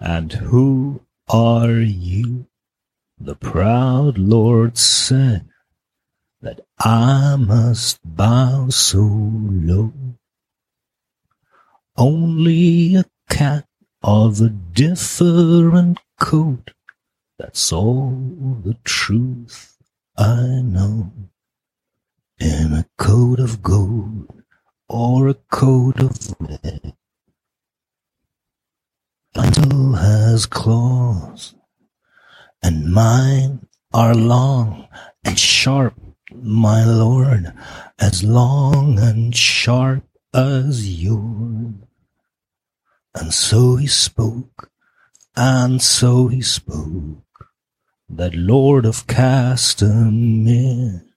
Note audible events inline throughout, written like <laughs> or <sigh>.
And who are you? The proud Lord said that I must bow so low. Only a cat of a different coat. That's all the truth I know. In a coat of gold or a coat of red. Until has claws, and mine are long and sharp, my lord, as long and sharp as yours. And so he spoke, and so he spoke, that Lord of Castamere.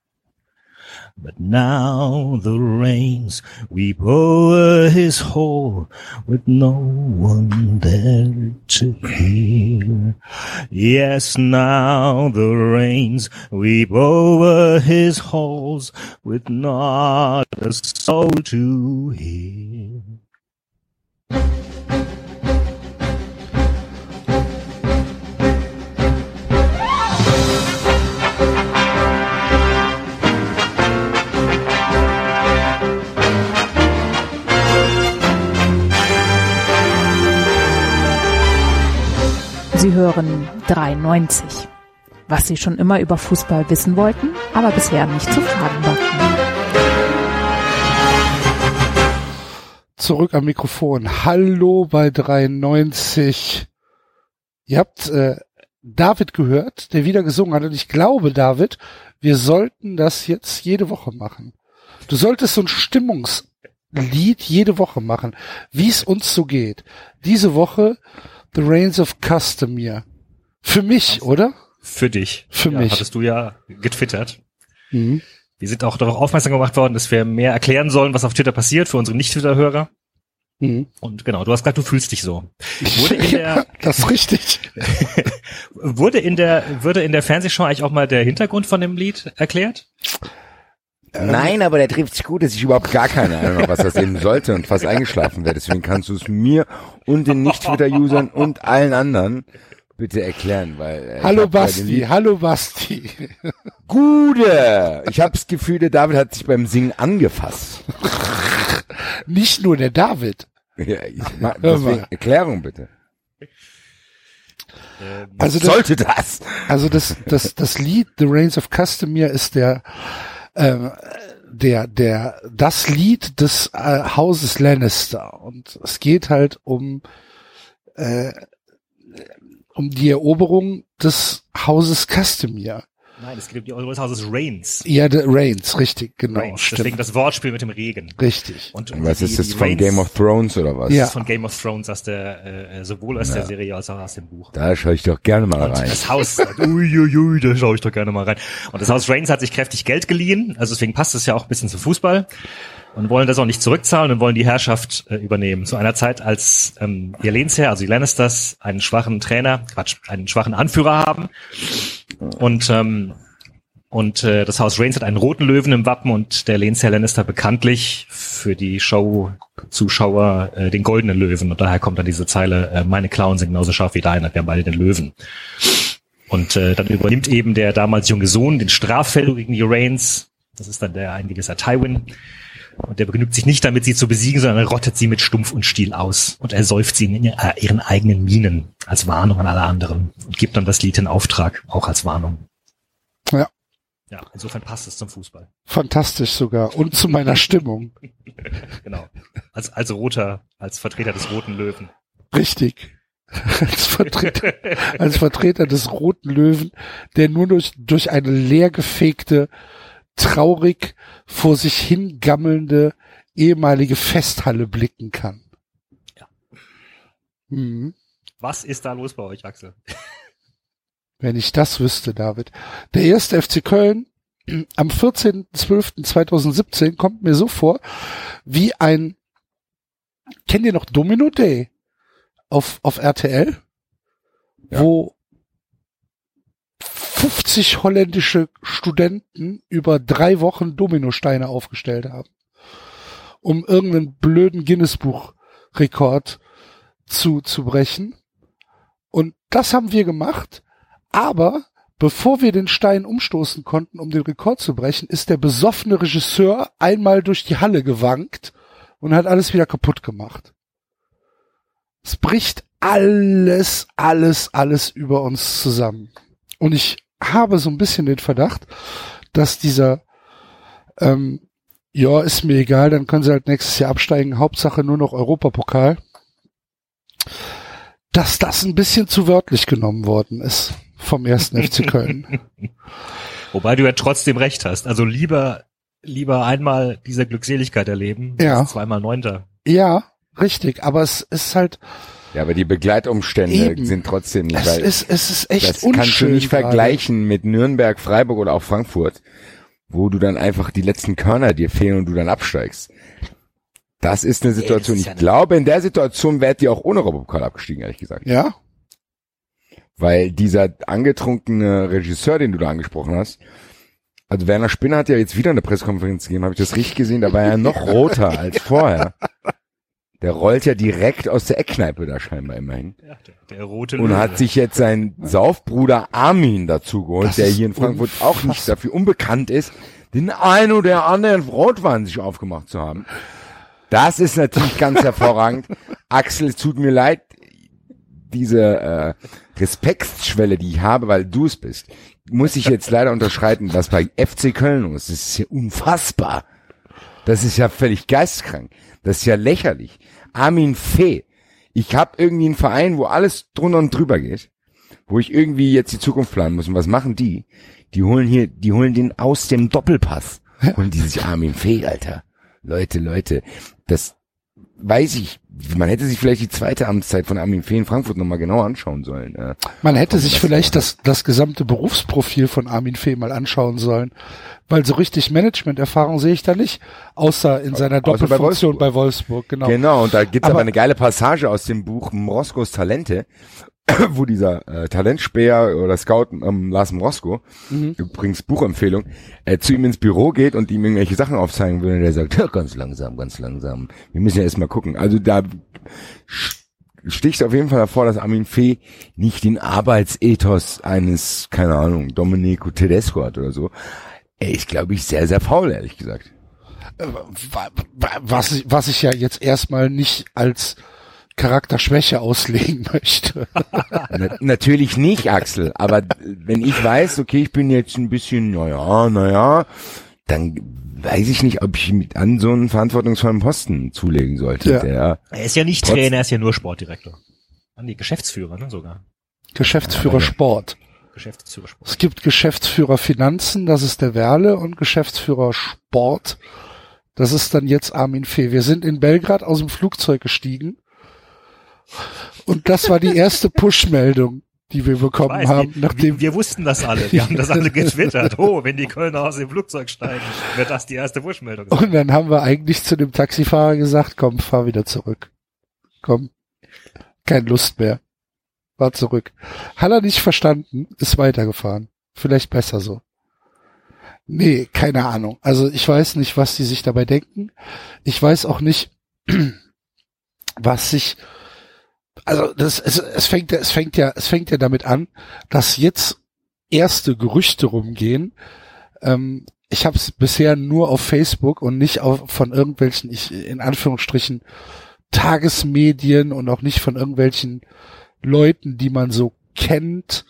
But now the rains weep o'er his hall with no one there to hear. Yes, now the rains weep over his halls with not a soul to hear. Sie hören 93. Was Sie schon immer über Fußball wissen wollten, aber bisher nicht zu fragen wagten. Zurück am Mikrofon. Hallo bei 93. Ihr habt äh, David gehört, der wieder gesungen hat. Und ich glaube, David, wir sollten das jetzt jede Woche machen. Du solltest so ein Stimmungslied jede Woche machen, wie es uns so geht. Diese Woche The Reigns of Customere. Für mich, oder? Für dich. Für ja, mich. Hattest du ja getwittert. Mhm. Wir sind auch darauf aufmerksam gemacht worden, dass wir mehr erklären sollen, was auf Twitter passiert für unsere Nicht-Twitter-Hörer. Mhm. Und genau, du hast gesagt, du fühlst dich so. Wurde in der, <laughs> das ist richtig. <laughs> wurde in der, würde in der Fernsehshow eigentlich auch mal der Hintergrund von dem Lied erklärt? Nein, aber der trifft sich gut, dass ich überhaupt gar keine Ahnung habe, was das eben sollte und fast eingeschlafen wäre. Deswegen kannst du es mir und den Nicht-Twitter-Usern und allen anderen bitte erklären, weil äh, Hallo Basti, hallo Basti. Gute! Ich habe das Gefühl, der David hat sich beim Singen angefasst. Nicht nur der David. Ja, ich mag, Hör deswegen. Erklärung bitte. Also das, Sollte das? also das, das, das Lied The Reigns of Customere ist der, ähm, der, der, das Lied des äh, Hauses Lannister. Und es geht halt um, äh, um die Eroberung des Hauses Customere. Nein, es geht um die Euro des Hauses Reigns. Ja, der Reigns, richtig, genau. Reigns. stimmt. Deswegen das Wortspiel mit dem Regen. Richtig. Und Was die- ist das von Reigns- Game of Thrones oder was? Das Ja. ist von Game of Thrones aus der, äh, sowohl aus der Serie als auch aus dem Buch. Da schaue ich doch gerne mal Und rein. das Haus, uiuiui, da schaue ich doch gerne mal rein. Und das Haus Reigns hat sich kräftig Geld geliehen, also deswegen passt es ja auch ein bisschen zum Fußball und wollen das auch nicht zurückzahlen und wollen die Herrschaft äh, übernehmen. Zu einer Zeit, als ähm, ihr Lehnsherr, also die Lannisters, einen schwachen Trainer, Quatsch, einen schwachen Anführer haben und ähm, und äh, das Haus Reigns hat einen roten Löwen im Wappen und der Lehnsherr Lannister bekanntlich für die Show-Zuschauer äh, den goldenen Löwen. Und daher kommt dann diese Zeile, äh, meine Clowns sind genauso scharf wie deine, wir haben beide den Löwen. Und äh, dann übernimmt eben der damals junge Sohn den Straffell gegen die Reigns. Das ist dann der ein gewisser Tywin. Und der begnügt sich nicht damit, sie zu besiegen, sondern er rottet sie mit Stumpf und Stiel aus. Und er säuft sie in äh, ihren eigenen Minen als Warnung an alle anderen. Und gibt dann das Lied in Auftrag, auch als Warnung. Ja. Ja, insofern passt es zum Fußball. Fantastisch sogar. Und zu meiner Stimmung. <laughs> Genau. Als, als roter, als Vertreter des roten Löwen. Richtig. Als Vertreter, als Vertreter des roten Löwen, der nur durch, durch eine leergefegte, traurig vor sich hingammelnde ehemalige Festhalle blicken kann. Ja. Mhm. Was ist da los bei euch, Axel? <laughs> Wenn ich das wüsste, David. Der erste FC Köln <clears throat> am 14.12.2017 kommt mir so vor wie ein, kennt ihr noch Domino Day auf, auf RTL? Ja. Wo 50 holländische Studenten über drei Wochen Dominosteine aufgestellt haben, um irgendeinen blöden Guinness-Buch-Rekord zu, zu brechen. das haben wir gemacht, aber bevor wir den Stein umstoßen konnten, um den Rekord zu brechen, ist der besoffene Regisseur einmal durch die Halle gewankt und hat alles wieder kaputt gemacht. Es bricht alles, alles, alles über uns zusammen. Und ich habe so ein bisschen den Verdacht, dass dieser, ähm, ja, ist mir egal, dann können sie halt nächstes Jahr absteigen, Hauptsache nur noch Europapokal, dass das ein bisschen zu wörtlich genommen worden ist vom ersten FC Köln. <laughs> Wobei du ja trotzdem recht hast. Also lieber, lieber einmal diese Glückseligkeit erleben, Ja. zweimal Neunter. Ja, richtig, aber es ist halt, Ja, aber die Begleitumstände Eben. sind trotzdem nicht, es ist, es ist echt das unschön. kannst du nicht gerade. vergleichen mit Nürnberg, Freiburg oder auch Frankfurt, wo du dann einfach die letzten Körner dir fehlen und du dann absteigst. Das ist eine Situation. ist ja ich glaube, in der Situation wärt ihr auch ohne Europapokal abgestiegen, ehrlich gesagt. Ja, Weil dieser angetrunkene Regisseur, den du da angesprochen hast, also Werner Spinner hat ja jetzt wieder eine Pressekonferenz gegeben, habe ich das richtig gesehen, da war er noch roter <laughs> als vorher. Der rollt ja direkt aus der Eckkneipe da scheinbar immerhin. Ja, der, der rote Und Löwe. hat sich jetzt seinen Saufbruder Armin dazu geholt, Das der hier in Frankfurt auch nicht dafür unbekannt ist, den ein oder anderen Rotwein sich aufgemacht zu haben. Das ist natürlich ganz <laughs> hervorragend. Axel, es tut mir leid, diese äh, Respektsschwelle, die ich habe, weil du es bist, muss ich jetzt leider unterschreiten, was bei FC Köln los ist. Das ist ja unfassbar. Das ist ja völlig geistkrank. Das ist ja lächerlich. Armin Fee. Ich habe irgendwie einen Verein, wo alles drunter und drüber geht, wo ich irgendwie jetzt die Zukunft planen muss. Und was machen die? Die holen hier, die holen den aus dem Doppelpass. Holen die sich Armin Fee, Alter. Leute, Leute, das weiß ich. Man hätte sich vielleicht die zweite Amtszeit von Armin Fee in Frankfurt nochmal genauer anschauen sollen. Äh, man hätte sich das vielleicht war. das, das gesamte Berufsprofil von Armin Fee mal anschauen sollen, weil so richtig Management-Erfahrung sehe ich da nicht, außer in seiner Außer bei Doppelfunktion Wolfsburg. bei Wolfsburg, genau. Genau, und da gibt's aber, Aber- eine geile Passage aus dem Buch Mroskos Talente, <coughs> wo dieser äh, Talentspäher oder Scout ähm, Lars Mrosko, Mhm. übrigens Buchempfehlung, äh, zu ihm ins Büro geht und ihm irgendwelche Sachen aufzeigen will und der sagt, ja, ganz langsam, ganz langsam. Wir müssen ja erstmal gucken. Also da sticht auf jeden Fall hervor, dass Armin Fee nicht den Arbeitsethos eines, keine Ahnung, Domenico Tedesco hat oder so. Er ist, glaube ich, sehr, sehr faul, ehrlich gesagt. Wa- Was ich, was ich ja jetzt erstmal nicht als Charakterschwäche auslegen <laughs> möchte. Na, natürlich nicht, Axel, aber wenn ich weiß, okay, ich bin jetzt ein bisschen, naja, naja, dann weiß ich nicht, ob ich mit an so einen verantwortungsvollen Posten zulegen sollte. Ja. Der, er ist ja nicht Trotz- Trainer, er ist ja nur Sportdirektor. An die Geschäftsführer, ne, sogar. Geschäftsführer Ja, ja. Sport. Geschäftsführer Sport. Es gibt Geschäftsführer Finanzen, das ist der Werle, und Geschäftsführer Sport, das ist dann jetzt Armin Fee. Wir sind in Belgrad aus dem Flugzeug gestiegen und das war die erste Push-Meldung, die wir bekommen Weiß, haben, wir, nachdem wir wussten das alle. Wir haben das alle <laughs> getwittert. Oh, wenn die Kölner aus dem Flugzeug steigen, wird das die erste Buschmeldung sein. Und dann haben wir eigentlich zu dem Taxifahrer gesagt, komm, fahr wieder zurück. Komm. Keine Lust mehr. War zurück. Hat er nicht verstanden, ist weitergefahren. Vielleicht besser so. Nee, keine Ahnung. Also ich weiß nicht, was die sich dabei denken. Ich weiß auch nicht, <clears throat> was sich, also das, es, es fängt ja, es fängt ja, es fängt ja damit an, dass jetzt erste Gerüchte rumgehen, ähm, ich habe es bisher nur auf Facebook und nicht auf, von irgendwelchen, ich, in Anführungsstrichen, Tagesmedien und auch nicht von irgendwelchen Leuten, die man so kennt,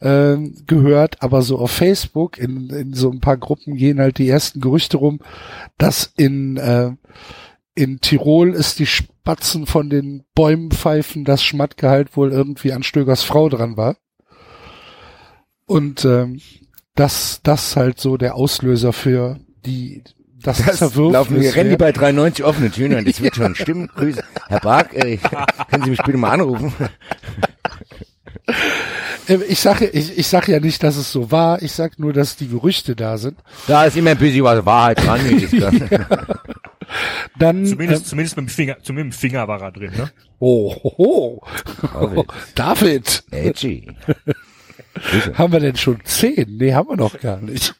ähm, gehört, aber so auf Facebook in, in so ein paar Gruppen gehen halt die ersten Gerüchte rum, dass in, äh, in Tirol ist die Spatzen von den Bäumen pfeifen, das Schmattgehalt wohl irgendwie an Stögers Frau dran war. Und ähm, das, das halt so der Auslöser für die das, das Zerwürfnis laufen wir rennen die bei 390 offene Türen an. Das <laughs> wird schon stimmen. Grüße. Herr Bark, äh, <laughs> können Sie mich bitte mal anrufen? Äh, Ich sage, ich, ich sag ja nicht, dass es so war. Ich sag nur, dass die Gerüchte da sind. Da ist immer ein bisschen was Wahrheit dran. <laughs> kann. Dann Zumindest, zumindest mit dem Finger, zumindest mit dem Finger war er drin, ne? Oh, ho, ho. David. Edgy. <laughs> haben wir denn schon zehn? Nee, haben wir noch gar nicht.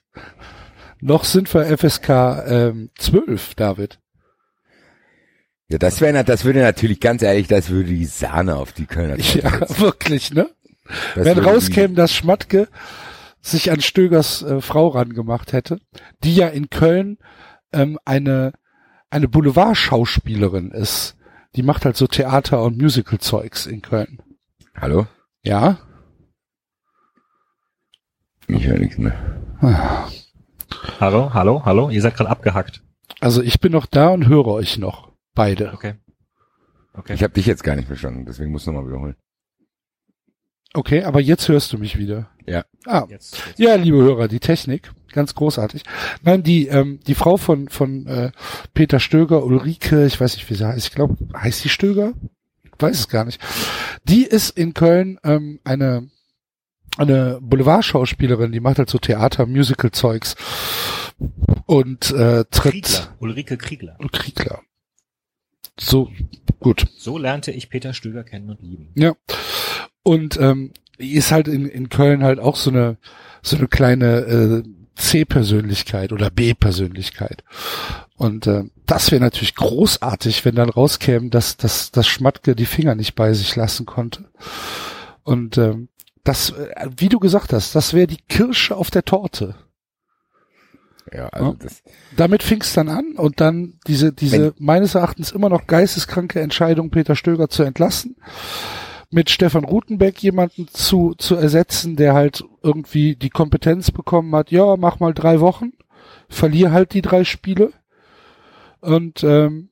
Noch sind wir FSK ähm, 12, David. Ja, das wäre, das würde natürlich ganz ehrlich, das würde die Sahne auf die Kölner. Ja, setzen. wirklich, ne? Das Wenn rauskäme, dass Schmatke sich an Stögers äh, Frau rangemacht hätte, die ja in Köln ähm, eine, eine Boulevardschauspielerin ist. Die macht halt so Theater- und Musical-Zeugs in Köln. Hallo? Ja? Ich höre nichts mehr. Hallo, hallo, hallo, ihr seid gerade abgehackt. Also ich bin noch da und höre euch noch. Beide. Okay. Okay. Ich habe dich jetzt gar nicht verstanden, deswegen musst du nochmal wiederholen. Okay, aber jetzt hörst du mich wieder. Ja. Ah, jetzt, jetzt. Ja, liebe Hörer, die Technik, ganz großartig. Nein, die ähm, die Frau von von äh, Peter Stöger, Ulrike, ich weiß nicht, wie sie heißt. Ich glaube, heißt sie Stöger? Ich weiß es gar nicht. Die ist in Köln ähm, eine eine Boulevardschauspielerin, die macht halt so Theater, Musical-Zeugs und äh, tritt Kriegler, Ulrike Kriegler. Kriegler. So gut. So lernte ich Peter Stöger kennen und lieben. Ja. Und ähm, die ist halt in, in Köln halt auch so eine so eine kleine äh, C-Persönlichkeit oder B-Persönlichkeit. Und äh, das wäre natürlich großartig, wenn dann rauskäme, dass, dass, dass Schmatke die Finger nicht bei sich lassen konnte. Und ähm, das, äh, wie du gesagt hast, das wäre die Kirsche auf der Torte. Ja, also Ja. das, Damit fing es dann an und dann diese, diese meines Erachtens immer noch geisteskranke Entscheidung, Peter Stöger zu entlassen, mit Stefan Rutenbeck jemanden zu, zu ersetzen, der halt irgendwie die Kompetenz bekommen hat, ja, mach mal drei Wochen, verlier halt die drei Spiele. Und ähm,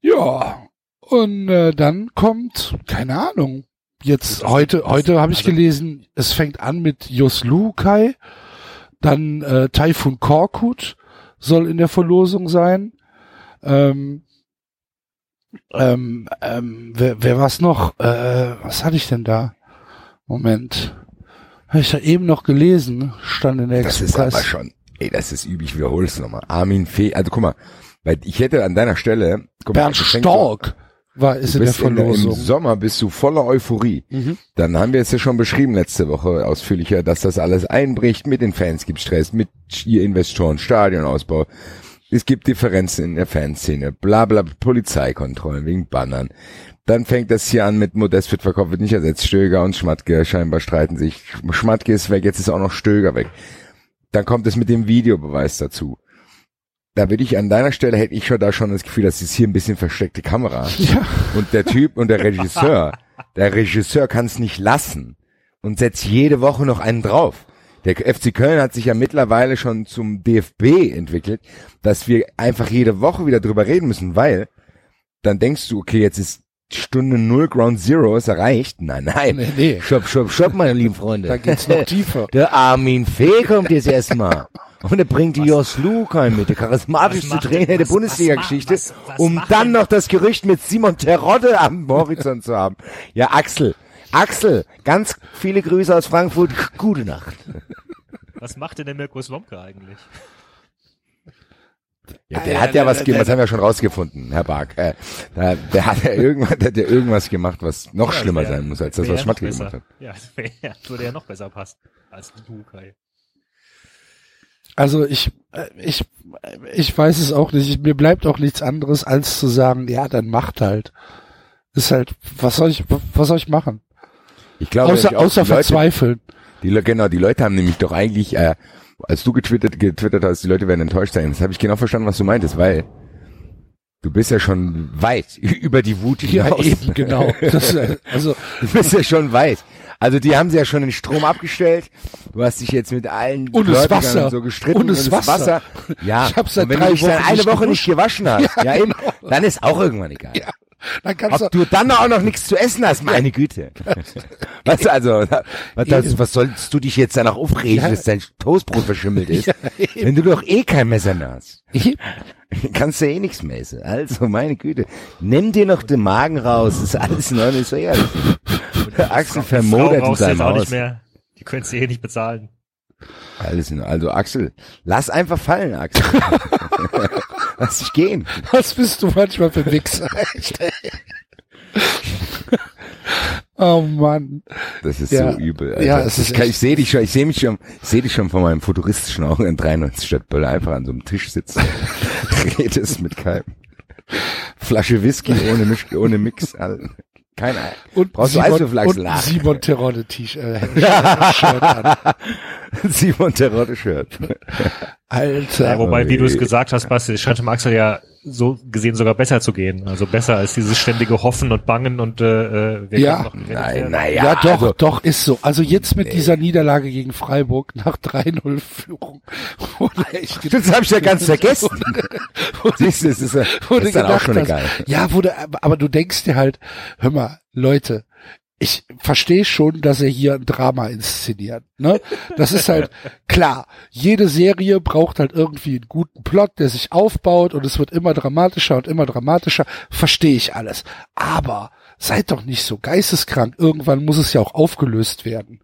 ja, und äh, dann kommt, keine Ahnung, jetzt heute, heute habe ich also- gelesen, es fängt an mit Jos Lukai, dann äh, Taifun Korkut soll in der Verlosung sein. Ähm, ähm, ähm, wer, wer war's noch? Äh, was hatte ich denn da? Moment. Habe ich da eben noch gelesen, stand in der das ist Express. aber schon, ey, das ist übel, ich wiederhole es nochmal. Armin Fee, also guck mal, weil ich hätte an deiner Stelle, guck mal, Bernd fängst Stork war, ist in der der, Im Verlosung. Sommer bist du voller Euphorie. Mhm. Dann haben wir jetzt ja schon beschrieben letzte Woche ausführlicher, dass das alles einbricht. Mit den Fans gibt Stress, mit ihr Investoren, Stadionausbau. Es gibt Differenzen in der Fanszene, bla bla, Polizeikontrollen wegen Bannern. Dann fängt das hier an mit Modest wird verkauft, wird nicht ersetzt. Stöger und Schmatke scheinbar streiten sich. Schmatke ist weg, jetzt ist auch noch Stöger weg. Dann kommt es mit dem Videobeweis dazu. Da würde ich an deiner Stelle hätte ich schon da schon das Gefühl, das ist hier ein bisschen versteckte Kamera. <laughs> Ja. Und der Typ und der Regisseur, der Regisseur kann es nicht lassen und setzt jede Woche noch einen drauf. Der FC Köln hat sich ja mittlerweile schon zum DFB entwickelt, dass wir einfach jede Woche wieder drüber reden müssen, weil dann denkst du, okay, jetzt ist Stunde Null, Ground Zero ist erreicht. Nein, nein. Nee, nee. Stopp, stopp, stopp, meine lieben Freunde. Da geht's noch tiefer. <laughs> Der Armin Fee kommt jetzt erstmal. Und er bringt die Jos Lukai mit, der charismatischste was Trainer der was- Bundesliga-Geschichte, was- was um dann denn- noch das Gerücht mit Simon Terodde am Horizont zu haben. Ja, Axel. Axel, ganz viele Grüße aus Frankfurt. Gute Nacht. Was macht denn der Mirko Slomka eigentlich? Ja, der hat ja was gemacht, das haben wir schon rausgefunden, Herr Bark. Äh, da, der hat ja irgendwas, der hat ja irgendwas gemacht, was noch Ja, schlimmer wär- sein muss, als das, was ja Schmatke noch gemacht hat. Ja, das wär, ja, würde ja noch besser passen als Lukai. Also ich, äh, ich, ich weiß es auch nicht. Ich, mir bleibt auch nichts anderes, als zu sagen, ja, dann macht halt. Ist halt, was soll ich, was soll ich machen? Ich glaube, außer außer die Leute, verzweifeln. Die, Le- genau, die Leute haben nämlich doch eigentlich, äh, als du getwittert, getwittert hast, die Leute werden enttäuscht sein. Das habe ich genau verstanden, was du meintest, weil du bist ja schon weit <laughs> über die Wut Ja, hinaus. eben, genau. <laughs> Das, äh, also, Du bist ja schon weit. Also die haben sie ja schon den Strom abgestellt. Du hast dich jetzt mit allen Und das Wasser. und so gestritten. Und das Wasser. Ja, Ich hab's seit und wenn drei du dich dann Wochen eine Woche nicht gewaschen hast, <laughs> ja, eben, dann ist auch irgendwann egal. ja, dann kannst Ob du, du dann auch noch nichts zu essen hast, meine Güte. <laughs> Weißt du, also, was, das, was sollst du dich jetzt danach aufregen, Ja. dass dein Toastbrot verschimmelt ist? <laughs> Ja, wenn du doch eh kein Messer mehr hast. <laughs> Kannst du eh nichts mehr essen. Also, meine Güte. Nimm dir noch den Magen raus, ist alles in Ordnung, ist so ehrlich. Axel vermodert in seinem Haus. nicht mehr. Die könntest du eh nicht bezahlen. Alles in, also Axel, lass einfach fallen, Axel. Lass dich gehen. <laughs> was bist du manchmal für Wichser? <laughs> oh Mann. Das ist Ja. so übel. Alter. Ja, es ich ist echt- ich sehe dich schon, ich sehe mich schon, ich sehe dich schon von meinem futuristischen Augen in 93 Stadtböller einfach an so einem Tisch sitzen. <laughs> Redest mit keinem. Flasche Whisky ohne, Misch, ohne Mix. Alter. Kein Ei. Und Brauchst du Simon, Eiswürfelachs und lachen? Simon Terodde T-Shirt äh, Shirt an. Simon Terodde Shirt. Alter. Ja, wobei, wie du es gesagt hast, Basti, es scheint dem Axel ja so gesehen sogar besser zu gehen. Also besser als dieses ständige Hoffen und Bangen und äh, äh, wir Ja. noch Nein, nein, naja. Ja, doch, also, doch, ist so. Also jetzt mit dieser Niederlage gegen Freiburg nach 3-0 Führung. wurde das habe ich ja ganz vergessen. <laughs> Wurde- Siehst du, das ist, ja- das ist dann auch gedacht schon hast, egal. Ja, du, aber, aber du denkst dir halt, hör mal, Leute, ich verstehe schon, dass er hier ein Drama inszeniert. Ne? Das ist halt <laughs> klar. Jede Serie braucht halt irgendwie einen guten Plot, der sich aufbaut und es wird immer dramatischer und immer dramatischer. Verstehe ich alles. Aber seid doch nicht so geisteskrank. Irgendwann muss es ja auch aufgelöst werden.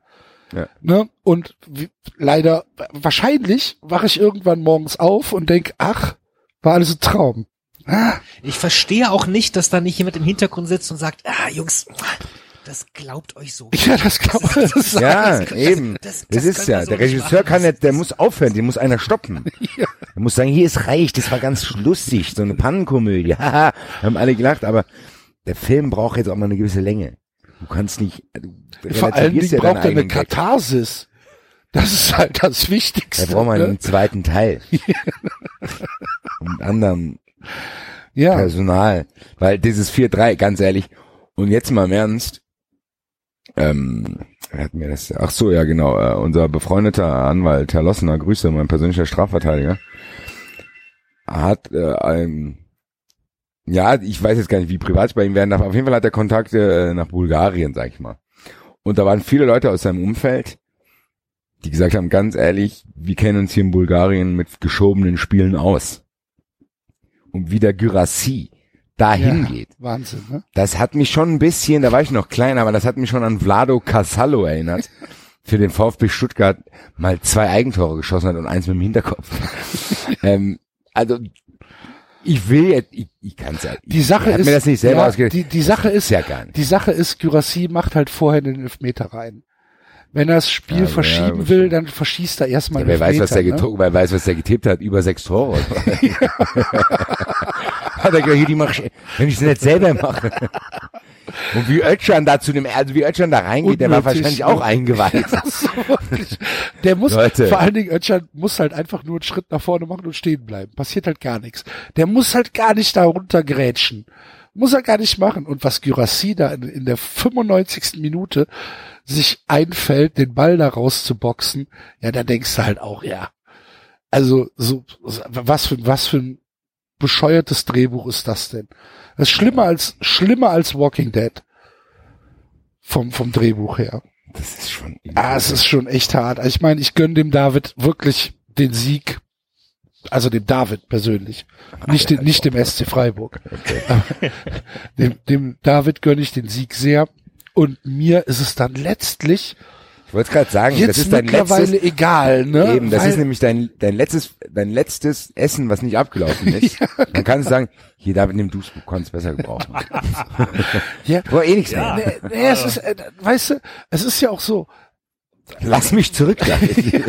Ja. Ne? Und wie, leider, wahrscheinlich wache ich irgendwann morgens auf und denk, ach, war alles ein Traum. Ah, Ich verstehe auch nicht, dass da nicht jemand im Hintergrund sitzt und sagt, ah, Jungs, das glaubt euch so. ja, das kann man das <laughs> Ja, das- eben. das- ist ja. so der Regisseur machen. kann nicht, der muss aufhören, den muss einer stoppen. <laughs> Ja. Er muss sagen, hier ist reich, das war ganz lustig, so eine Pannenkomödie. <laughs> Haha, haben alle gelacht, aber der Film braucht jetzt auch mal eine gewisse Länge. Du kannst nicht, du Vor Dingen ja braucht er eine. Katharsis. Das ist halt das Wichtigste. Da braucht man ne? einen zweiten Teil. Und mit anderem Ja, Personal. Weil dieses 4-3, ganz ehrlich, und jetzt mal im Ernst, ähm, hat mir das, ach so, ja genau, äh, unser befreundeter Anwalt, Herr Lossener, Grüße, mein persönlicher Strafverteidiger, hat äh, ein, ja, ich weiß jetzt gar nicht, wie privat es bei ihm werden darf, auf jeden Fall hat er Kontakte äh, nach Bulgarien, sag ich mal. Und da waren viele Leute aus seinem Umfeld, die gesagt haben, ganz ehrlich, wir kennen uns hier in Bulgarien mit geschobenen Spielen aus. Und wie der Gyrassi dahin ja, geht, Wahnsinn, ne? das hat mich schon ein bisschen, da war ich noch klein, aber das hat mich schon an Vlado Casallo erinnert. <laughs> Für den VfB Stuttgart mal zwei Eigentore geschossen hat und eins mit dem Hinterkopf. <laughs> ähm, also, ich will jetzt, ich, ich kann es ja. Die Sache ich hab ist, mir das nicht selber ja, ausgedacht. die, die Sache ist, ja gar nicht. die Sache ist, Gyrassi macht halt vorher den Elfmeter rein. Wenn er das Spiel Ja, verschieben ja, will, dann verschießt er erstmal Ja, wer weiß, was der ne? getippt, wer weiß, was der getippt hat, über sechs Tore. <laughs> <laughs> hat er gesagt, hier, die mach ich, wenn ich es nicht selber mache. Und wie Özcan da zu dem, also wie Özcan da reingeht, der war Unnötig, wahrscheinlich ne? auch eingeweiht. <laughs> So, wirklich. der muss, Leute. vor allen Dingen, Özcan muss halt einfach nur einen Schritt nach vorne machen und stehen bleiben. Passiert halt gar nichts. Der muss halt gar nicht da runtergrätschen. Muss er gar nicht machen. Und was Gyrassi da in, in der 95. Minute sich einfällt, den Ball da rauszuboxen, ja, da denkst du halt auch, ja. Also, so, was für, was für ein bescheuertes Drehbuch ist das denn? Das ist schlimmer als, schlimmer als Walking Dead. Vom, vom Drehbuch her. Das ist schon. Ah, es ist schon echt hart. Also ich meine, ich gönne dem David wirklich den Sieg. Also dem David persönlich. Nicht, dem, nicht dem SC Freiburg. Aber <laughs> dem, dem David gönne ich den Sieg sehr. Und mir ist es dann letztlich Ich wollte gerade sagen, jetzt das ist dein mittlerweile letztes, egal, ne? eben, das Weil- ist nämlich dein, dein letztes, dein letztes Essen, was nicht abgelaufen <laughs> ist. Dann kannst du sagen, hier, David, nimm du's, du konntest besser gebrauchen. <laughs> <laughs> ja, Aber eh nichts mehr. nee, nee, es ist, äh, weißt du, es ist ja auch so, Lass mich zurück, David. <laughs>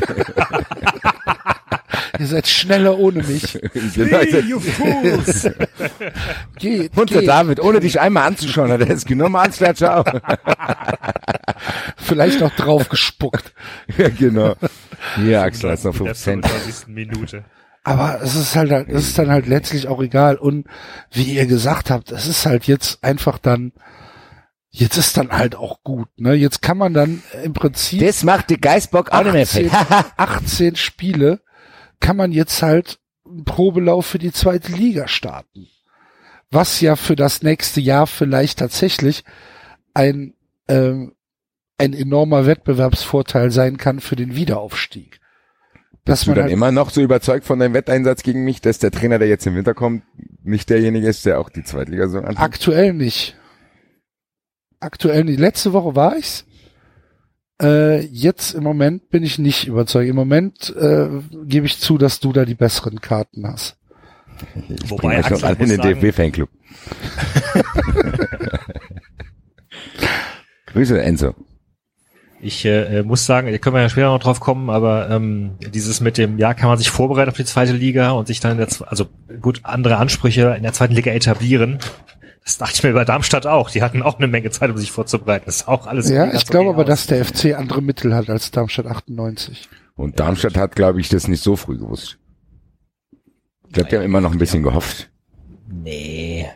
ihr seid schneller ohne mich. <laughs> Leute- you fools! <laughs> Geht, Und der geht. David, ohne dich einmal anzuschauen, hat er es genommen, alles klar, ciao. Vielleicht auch drauf gespuckt. ja, genau. Hier, Axel, hast noch In der 5 Cent. 25. Minute. Aber es ist halt, halt- es ist dann halt letztlich auch egal. Und wie ihr gesagt habt, es ist halt jetzt einfach dann, jetzt ist dann halt auch gut, ne? Jetzt kann man dann im Prinzip Das macht die Geistbock auch nicht mehr 18, fett. 18 Spiele kann man jetzt halt einen Probelauf für die zweite Liga starten. Was ja für das nächste Jahr vielleicht tatsächlich ein, ähm, ein enormer Wettbewerbsvorteil sein kann für den Wiederaufstieg. Dass Bist du dann halt, immer noch so überzeugt von deinem Wetteinsatz gegen mich, dass der Trainer, der jetzt im Winter kommt, nicht derjenige ist, der auch die Zweitligasaison anfängt? Aktuell nicht. Aktuell nicht. Letzte Woche war ich's. Äh, jetzt im Moment bin ich nicht überzeugt. Im Moment äh, gebe ich zu, dass du da die besseren Karten hast. Ich Wobei bring euch Axel alle in den sagen- DFB-Fanclub. <laughs> Grüße, Enzo. Ich äh, muss sagen, da können wir ja später noch drauf kommen, aber ähm, dieses mit dem, ja, kann man sich vorbereiten auf die zweite Liga und sich dann in der, also gut, andere Ansprüche in der zweiten Liga etablieren. Das dachte ich mir bei Darmstadt auch. Die hatten auch eine Menge Zeit, um sich vorzubereiten. Das ist auch alles. Ja, ich glaube okay aber, aus. dass der FC andere Mittel hat als Darmstadt 98. Und Darmstadt hat, glaube ich, das nicht so früh gewusst. Ich glaube, die haben immer noch ein bisschen gehofft. Nee.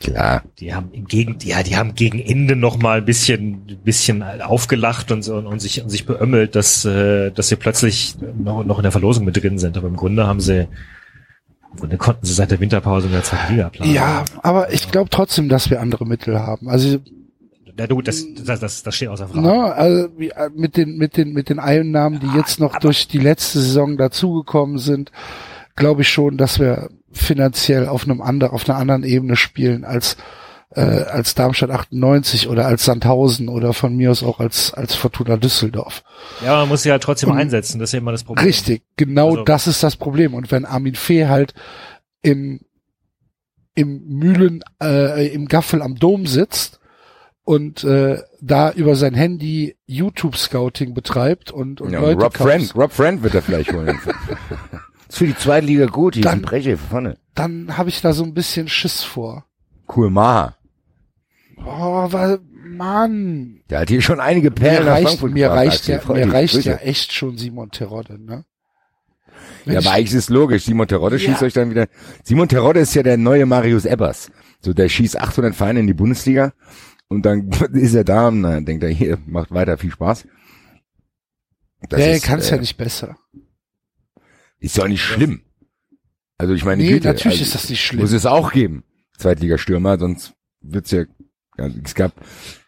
Klar. Die haben im Gegen, ja, die haben gegen Ende noch mal ein bisschen, ein bisschen aufgelacht und, und, und sich, und sich beömmelt, dass, äh, dass sie plötzlich noch, noch in der Verlosung mit drin sind. Aber im Grunde haben sie, Grunde konnten sie seit der Winterpause in der zweiten Liga planen. Ja, aber ich glaube trotzdem, dass wir andere Mittel haben. Also, Ja, du, das, das, das, das steht außer Frage. ne, also äh, mit den mit den mit den Einnahmen, die jetzt noch durch die letzte Saison dazugekommen sind, glaube ich schon, dass wir finanziell auf einem anderen auf einer anderen Ebene spielen als äh, als Darmstadt 98 oder als Sandhausen oder von mir aus auch als als Fortuna Düsseldorf. Ja, man muss sie halt trotzdem Und- einsetzen. Das ist ja immer das Problem. Richtig, genau Also- das ist das Problem. Und wenn Armin Fee halt im, im Mühlen, äh, im Gaffel am Dom sitzt und äh, da über sein Handy YouTube-Scouting betreibt und, und Ja, Leute Rob kauft, Friend, Rob Friend wird er vielleicht holen. ist <laughs> für die zweite Liga gut, die Dann- sind Breche vorne. dann habe ich da so ein bisschen Schiss vor. Cool Maha. Oh, weil, Mann. Der hat hier schon einige Mir Perlen nach reicht, Frankfurt mir reicht ja, mir dich, reicht Grüße. ja echt schon Simon Terodde, ne? Wenn Ja, aber eigentlich ist es logisch. Simon Terodde Ja. schießt euch dann wieder. Simon Terodde ist ja der neue Marius Ebbers. So, der schießt 800 Vereine in die Bundesliga und dann <laughs> ist er da und dann denkt er, hier, macht weiter, viel Spaß. Das der kann es äh, ja nicht besser. Ist ja auch nicht schlimm. Also ich meine, Nee, Güte, natürlich also, ist das nicht schlimm. Muss es auch geben. Zweitligastürmer, sonst wird's ja, es gab,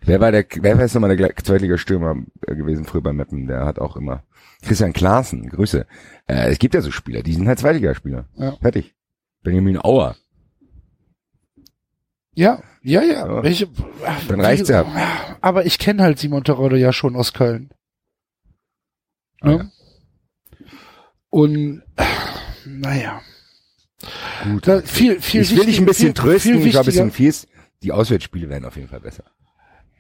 wer war der, wer war jetzt nochmal der Gle- Zweitligastürmer äh, gewesen früher beim Mappen? Der hat auch immer, Christian Klaassen, Grüße. Äh, es gibt ja so Spieler, die sind halt Zweitligaspieler. Ja. Fertig. Benjamin Auer. Ja, ja, ja. Ja. Welche, Dann reicht's ja. Aber ich kenne halt Simon Terodde ja schon aus Köln. Ne? Und naja. Gut. Da, viel, viel ich will dich ein bisschen viel, trösten, viel ich war ein bisschen fies. Die Auswärtsspiele werden auf jeden Fall besser.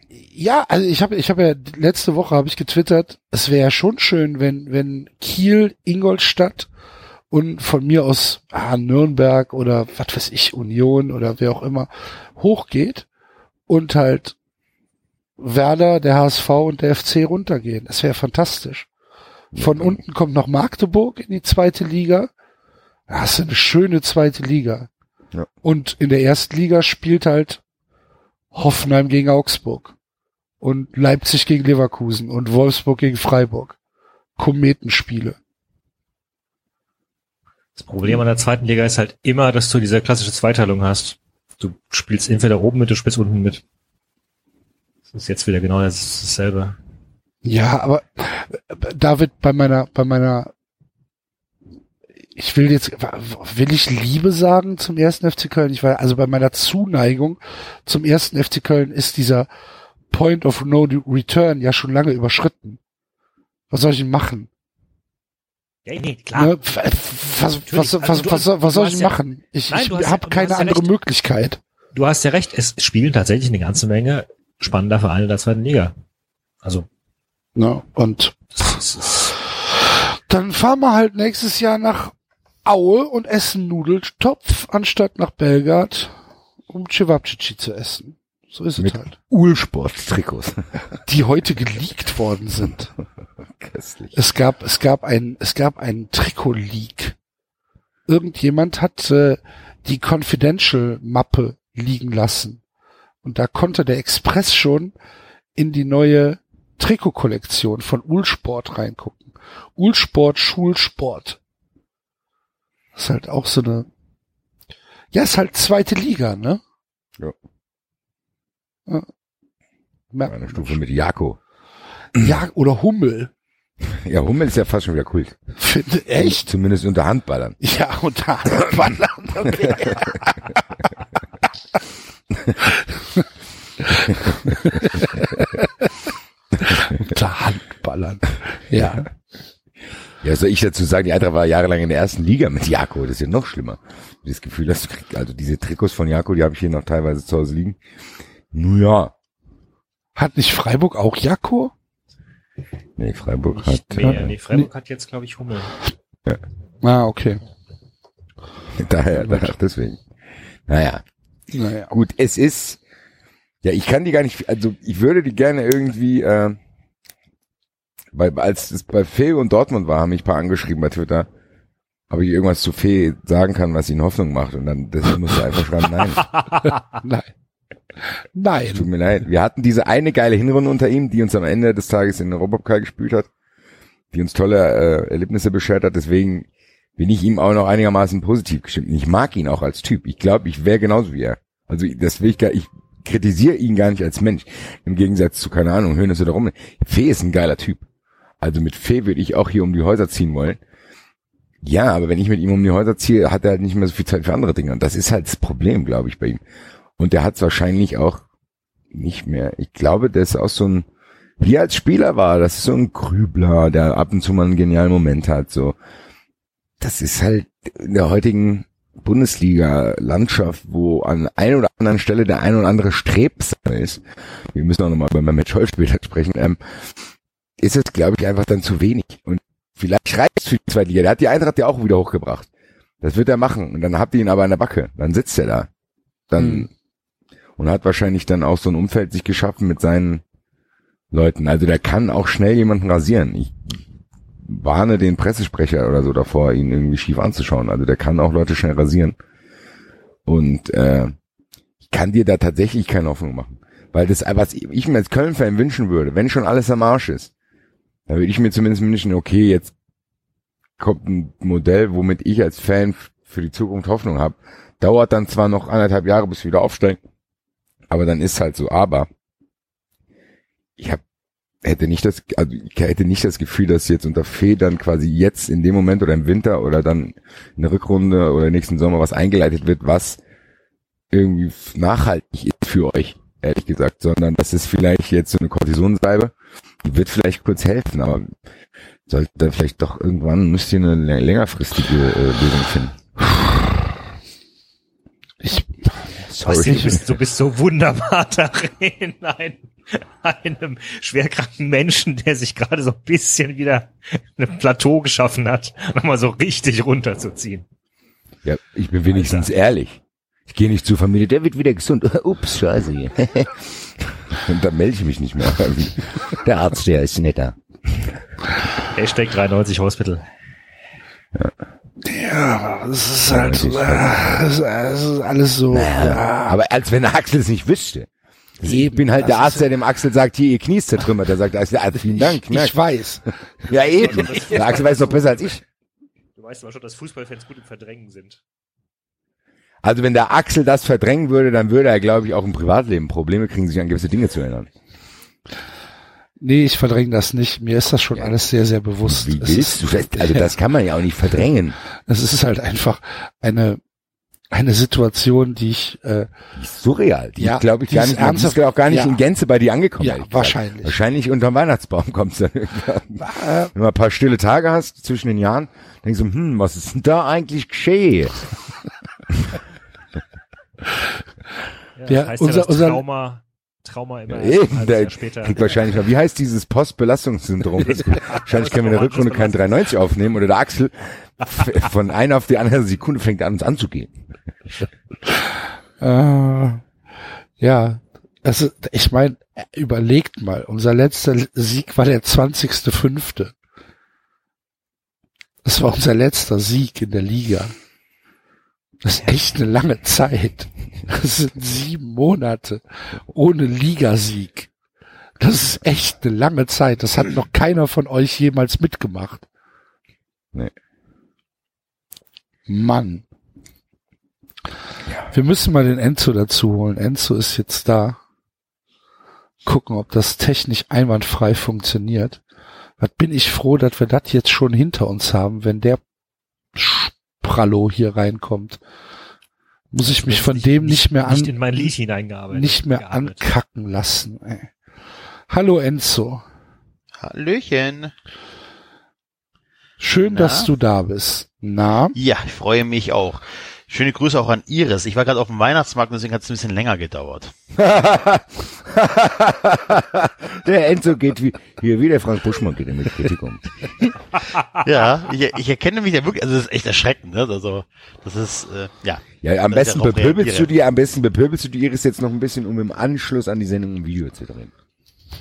Ja, also ich habe ich habe ja letzte Woche habe ich getwittert, es wäre ja schon schön, wenn wenn Kiel, Ingolstadt und von mir aus ah, Nürnberg oder was weiß ich Union oder wer auch immer hochgeht und halt Werder, der HSV und der FC runtergehen. Das wäre fantastisch. Von unten kommt noch Magdeburg in die zweite Liga. Da hast du eine schöne zweite Liga. Ja. Und in der ersten Liga spielt halt Hoffenheim gegen Augsburg und Leipzig gegen Leverkusen und Wolfsburg gegen Freiburg. Kometenspiele. Das Problem an der zweiten Liga ist halt immer, dass du diese klassische Zweiteilung hast. Du spielst entweder oben mit, du spielst unten mit. Das ist jetzt wieder genau das- dasselbe. Ja, aber äh, David, bei meiner, bei meiner, ich will jetzt, will ich Liebe sagen zum ersten FC Köln? Ich war, also bei meiner Zuneigung zum ersten FC Köln ist dieser Point of No Return ja schon lange überschritten. Was soll ich denn machen? Ja, nee, klar. Ne? Was, was, was, Natürlich. was, Also was, was, soll- was soll ich ja- machen? Ich, Nein, ich ja- habe keine andere recht. Möglichkeit. Du hast ja recht, es spielen tatsächlich eine ganze Menge spannender Vereine der zweiten Liga. Also, Ne? Und das ist, dann fahren wir halt nächstes Jahr nach Aue und essen Nudeltopf, anstatt nach Belgrad, um Cevapcici zu essen. So ist es Mit- halt. Ulsport-Trikots. <laughs> Die heute geleakt worden sind. Köstlich. Es gab, es gab ein, es gab einen Trikot-Leak. Irgendjemand hat äh, die Confidential-Mappe liegen lassen. Und da konnte der Express schon in die neue Trikot-Kollektion von Ulsport reingucken. Ulsport, Schulsport. Das ist halt auch so eine, ja, ist halt zweite Liga, ne? Ja. Ja. Eine Stufe mit Jako. Ja, oder Hummel. <laughs> Ja, Hummel ist ja fast schon wieder Kult. Finde, echt? Zumindest unter Handballern. Ja, und da Ballern, <laughs> okay. <laughs> Unter Handballern. Ja. Ja, soll ich dazu sagen, die Eintracht war jahrelang in der ersten Liga mit Jako. Das ist ja noch schlimmer. Das Gefühl, dass du kriegst, also diese Trikots von Jako, die habe ich hier noch teilweise zu Hause liegen. Nun ja. Hat nicht Freiburg auch Jako? Nee, Freiburg nicht hat, mehr. äh, Nee, Freiburg hat jetzt, glaube ich, Hummel. Ah, okay. <laughs> daher, daher, deswegen. Naja. Naja. Gut, es ist, ja, ich kann die gar nicht, also ich würde die gerne irgendwie, äh, weil als es bei Fee und Dortmund war, haben mich ein paar angeschrieben bei Twitter, ob ich irgendwas zu Fee sagen kann, was ihnen Hoffnung macht. Und dann das musste er einfach schreiben, nein. <laughs> Nein. Tut Nein. mir leid. Wir hatten diese eine geile Hinrunde unter ihm, die uns am Ende des Tages in den Europapokal gespielt hat, die uns tolle äh, Erlebnisse beschert hat. Deswegen bin ich ihm auch noch einigermaßen positiv gestimmt. Ich mag ihn auch als Typ. Ich glaube, ich wäre genauso wie er. Also das will ich gar, ich kritisiere ihn gar nicht als Mensch. Im Gegensatz zu, keine Ahnung, Hönes oder Rum. Fee ist ein geiler Typ. Also mit Fee würde ich auch hier um die Häuser ziehen wollen. Ja, aber wenn ich mit ihm um die Häuser ziehe, hat er halt nicht mehr so viel Zeit für andere Dinge. Und das ist halt das Problem, glaube ich, bei ihm. Und der hat es wahrscheinlich auch nicht mehr. Ich glaube, der ist auch so ein, wie er als Spieler war, das ist so ein Grübler, der ab und zu mal einen genialen Moment hat, so. Das ist halt in der heutigen Bundesliga-Landschaft, wo an ein oder anderen Stelle der ein oder andere strebsam ist. Wir müssen auch nochmal bei Mehmet Scholl später sprechen, ähm, ist es, glaube ich, einfach dann zu wenig. Und vielleicht reicht es für die zweite Liga. Der hat die Eintracht ja auch wieder hochgebracht. Das wird er machen. Und dann habt ihr ihn aber an der Backe. Dann sitzt er da. Dann, Hm. und hat wahrscheinlich dann auch so ein Umfeld sich geschaffen mit seinen Leuten. Also der kann auch schnell jemanden rasieren. Ich warne den Pressesprecher oder so davor, ihn irgendwie schief anzuschauen. Also der kann auch Leute schnell rasieren. Und äh, ich kann dir da tatsächlich keine Hoffnung machen. Weil das, was ich mir als Köln-Fan wünschen würde, wenn schon alles am Arsch ist, dann würde ich mir zumindest wünschen, okay, jetzt kommt ein Modell, womit ich als Fan für die Zukunft Hoffnung habe. Dauert dann zwar noch anderthalb Jahre, bis wir wieder aufsteigen, aber dann ist halt so. Aber ich hab, hätte nicht das, also ich hätte nicht das Gefühl, dass jetzt unter Fee dann quasi jetzt in dem Moment oder im Winter oder dann in der Rückrunde oder nächsten Sommer was eingeleitet wird, was irgendwie nachhaltig ist für euch, ehrlich gesagt, sondern das ist vielleicht jetzt so eine Kortisonsalbe, wird vielleicht kurz helfen, aber sollte da vielleicht doch irgendwann müsst ihr eine lä- längerfristige äh, Lösung finden. Ich, Basti, du bist, du bist so wunderbar <laughs> darin, ein, einem schwerkranken Menschen, der sich gerade so ein bisschen wieder ein Plateau geschaffen hat, nochmal so richtig runterzuziehen. Ja, ich bin wenigstens ehrlich. Ich gehe nicht zur Familie, der wird wieder gesund. <laughs> Ups, scheiße. <laughs> Und dann melde ich mich nicht mehr. <laughs> Der Arzt, der ist netter. Hashtag 93 Hospital. ja, es ist halt, so, äh, es ist- es ist alles so, ja. Aber als wenn der Axel es nicht wüsste. Ich Eben, bin halt das der Arzt, der dem Axel sagt, hier, ihr Knie ist zertrümmert. Der sagt, Axel, ah, vielen Dank. Ich merk. weiß. Ja, eben. Der Axel weiß doch besser als ich. Du weißt aber schon, dass Fußballfans gut im Verdrängen sind. Also wenn der Axel das verdrängen würde, dann würde er, glaube ich, auch im Privatleben Probleme kriegen, sich an gewisse Dinge zu erinnern. Nee, ich verdränge das nicht. Mir ist das schon alles sehr, sehr bewusst. Wie Es willst du das? Also <laughs> das kann man ja auch nicht verdrängen. Es ist halt einfach eine, eine Situation, die ich, äh, Die surreal. Die Ja, glaube ich die gar nicht, ernsthaft- auch gar nicht ja. in Gänze bei dir angekommen. Ja, ehrlich gesagt. wahrscheinlich. Wahrscheinlich unterm Weihnachtsbaum kommst du dann äh, Wenn du ein paar stille Tage hast zwischen den Jahren, denkst du, hm, was ist denn da eigentlich geschehen? <laughs> Ja, Ja, das heißt unser- ja, unser- Trauma, Trauma immer Eben, halbes der später. kriegt wahrscheinlich mal, wie heißt dieses Postbelastungssyndrom? <laughs> Das- wahrscheinlich können wir in der Rückrunde kein 390 aufnehmen oder der Axel von einer auf die andere Sekunde fängt an, uns anzugehen. Äh, ja, also ich meine, überlegt mal, unser letzter Sieg war der 20.05. Das war unser letzter Sieg in der Liga. Das ist echt eine lange Zeit. Das sind sieben Monate ohne Ligasieg. Das ist echt eine lange Zeit. Das hat noch keiner von euch jemals mitgemacht. Nee. Mann. Wir müssen mal den Enzo dazu holen. Enzo ist jetzt da. Gucken, ob das technisch einwandfrei funktioniert. Was bin ich froh, dass wir das jetzt schon hinter uns haben, wenn der Prallo hier reinkommt. Muss ich mich von dem nicht mehr an, nicht in mein Lied hineingearbeitet. nicht mehr gearbeitet. ankacken lassen. Ey. Hallo Enzo. Hallöchen. Schön, Na? dass du da bist. Na? Ja, ich freue mich auch. Schöne Grüße auch an Iris. Ich war gerade auf dem Weihnachtsmarkt, deswegen hat es ein bisschen länger gedauert. <laughs> der Enzo geht wie, hier wie der Frank Buschmann geht er mit Kritik um. <laughs> Ja, ich, ich erkenne mich ja wirklich, also das ist echt erschreckend, ne? Also das ist, äh, ja. Ja, am besten bepöbelst du die, am besten bepöbelst du die Iris jetzt noch ein bisschen, um im Anschluss an die Sendung ein Video zu drehen.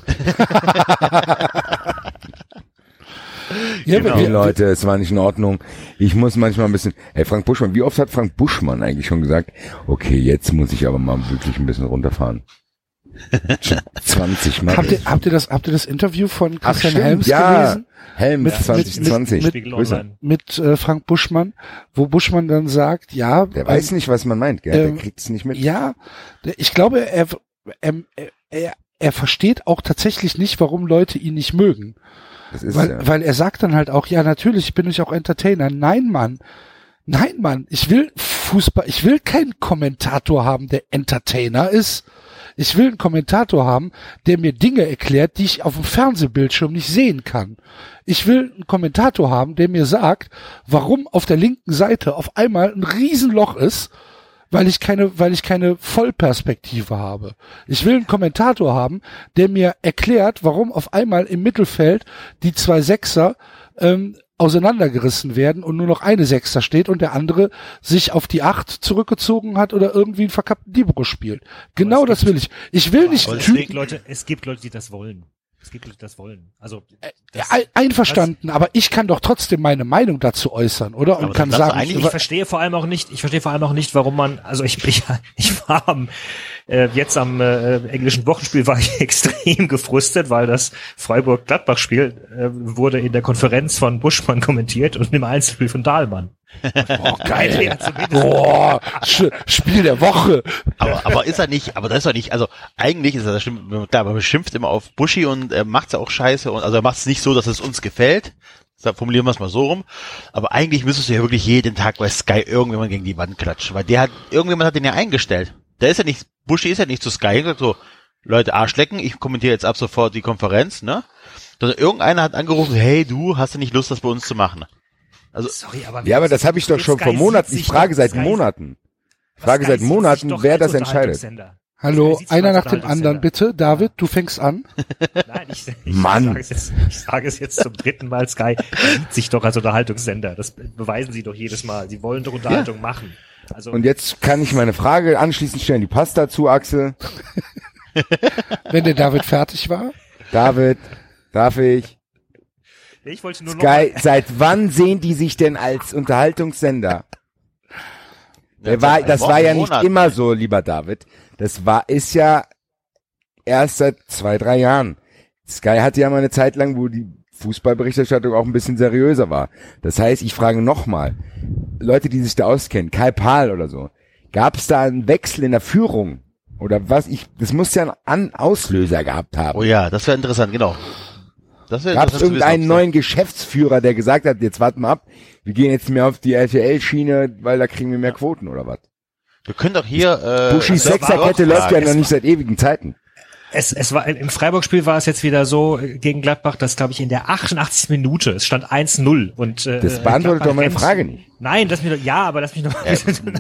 <laughs> Ja, Genau. Hey Leute, es war nicht in Ordnung. Ich muss manchmal ein bisschen, hey Frank Buschmann, wie oft hat Frank Buschmann eigentlich schon gesagt, okay, jetzt muss ich aber mal wirklich ein bisschen runterfahren. <laughs> Schon 20 Mal. habt, ihr, habt ihr das, habt ihr das Interview von Ach, Christian stimmt, Helms ja. gelesen? Helm Mit- mit- 2020. mit- Grüße. Online. Mit äh, Frank Buschmann, wo Buschmann dann sagt, ja, Der weiß nicht, was man meint, gell? ähm, der kriegt's nicht mit. Ja, der- ich glaube, er, er, er, er versteht auch tatsächlich nicht, warum Leute ihn nicht mögen. Weil, ja. weil er sagt dann halt auch, ja, natürlich bin ich auch Entertainer. Nein, Mann. Nein, Mann. Ich will Fußball, ich will keinen Kommentator haben, der Entertainer ist. Ich will einen Kommentator haben, der mir Dinge erklärt, die ich auf dem Fernsehbildschirm nicht sehen kann. Ich will einen Kommentator haben, der mir sagt, warum auf der linken Seite auf einmal ein Riesenloch ist, weil ich keine, weil ich keine Vollperspektive habe. Ich will einen Kommentator haben, der mir erklärt, warum auf einmal im Mittelfeld die zwei Sechser ähm, auseinandergerissen werden und nur noch eine Sechser steht und der andere sich auf die Acht zurückgezogen hat oder irgendwie einen verkappten Libero spielt. Genau das will ich. Ich will nicht es gibt Leute, es gibt Leute, die das wollen. Es gibt Leute, die das wollen. Also, das, Ein- einverstanden, aber ich kann doch trotzdem meine Meinung dazu äußern, oder? Und kann das sagen, eigentlich ich verstehe vor allem auch nicht, ich verstehe vor allem auch nicht, warum man, also ich, <laughs> ich, ich war am, äh, jetzt am äh, englischen Wochenspiel war ich <laughs> extrem gefrustet, weil das Freiburg-Gladbach-Spiel äh, wurde in der Konferenz von Buschmann kommentiert und im Einzelspiel von Dahlmann. Oh, geil. Ja, Boah, Spiel der Woche. Aber, aber ist er nicht, aber das ist doch nicht, also eigentlich ist er das stimmt, klar, man beschimpft immer auf Buschi und er macht's ja auch scheiße und also er macht's nicht so, dass es uns gefällt. Da formulieren wir es mal so rum. Aber eigentlich müsstest du ja wirklich jeden Tag bei Sky irgendjemand gegen die Wand klatschen, weil der hat, irgendjemand hat den ja eingestellt. Der ist ja nicht, Buschi ist ja nicht zu Sky gesagt so, Leute, Arschlecken, ich kommentiere jetzt ab sofort die Konferenz, ne? Sondern irgendeiner hat angerufen, hey du, hast du nicht Lust, das bei uns zu machen? Also, Sorry, aber Ja, aber das habe ich doch schon Sky vor Monaten. Ich frage seit Sky- Monaten. Ich frage Sky seit Monaten, wer das entscheidet. Hallo, einer nach dem anderen, bitte. David, du fängst an. <laughs> Nein, ich, ich, Mann. Sage es jetzt, ich sage es jetzt zum dritten Mal. Sky sieht sich doch als Unterhaltungssender. Das beweisen sie doch jedes Mal. Sie wollen doch Unterhaltung machen. Also Und jetzt kann ich meine Frage anschließend stellen. Die passt dazu, Axel. <laughs> Wenn der David fertig war. David, darf ich? Ich wollte nur noch Sky, mal, seit wann sehen die sich denn als Unterhaltungssender? Der war, das war ja nicht Monaten. immer so, lieber David. Das war, ist ja erst seit zwei, drei Jahren. Sky hatte ja mal eine Zeit lang, wo die Fußballberichterstattung auch ein bisschen seriöser war. Das heißt, ich frage nochmal, Leute, die sich da auskennen, Kai Pahl oder so, gab es da einen Wechsel in der Führung? Oder was? Ich, das muss ja einen An Auslöser gehabt haben. oh ja, das wäre interessant, genau. Gab es irgendeinen neuen Geschäftsführer, der gesagt hat, jetzt warten wir ab, wir gehen jetzt mehr auf die RTL-Schiene, weil da kriegen wir mehr Quoten oder was? Wir können doch hier, äh, war Sechserkette läuft ja noch nicht seit ewigen Zeiten. Es, es war im Freiburg-Spiel war es jetzt wieder so äh, gegen Gladbach, dass glaube ich in der 88. Minute es stand 1-0 und äh, Das beantwortet doch meine rennt- Frage nicht. Nein, lass mich doch, ja, aber lass mich noch Ja,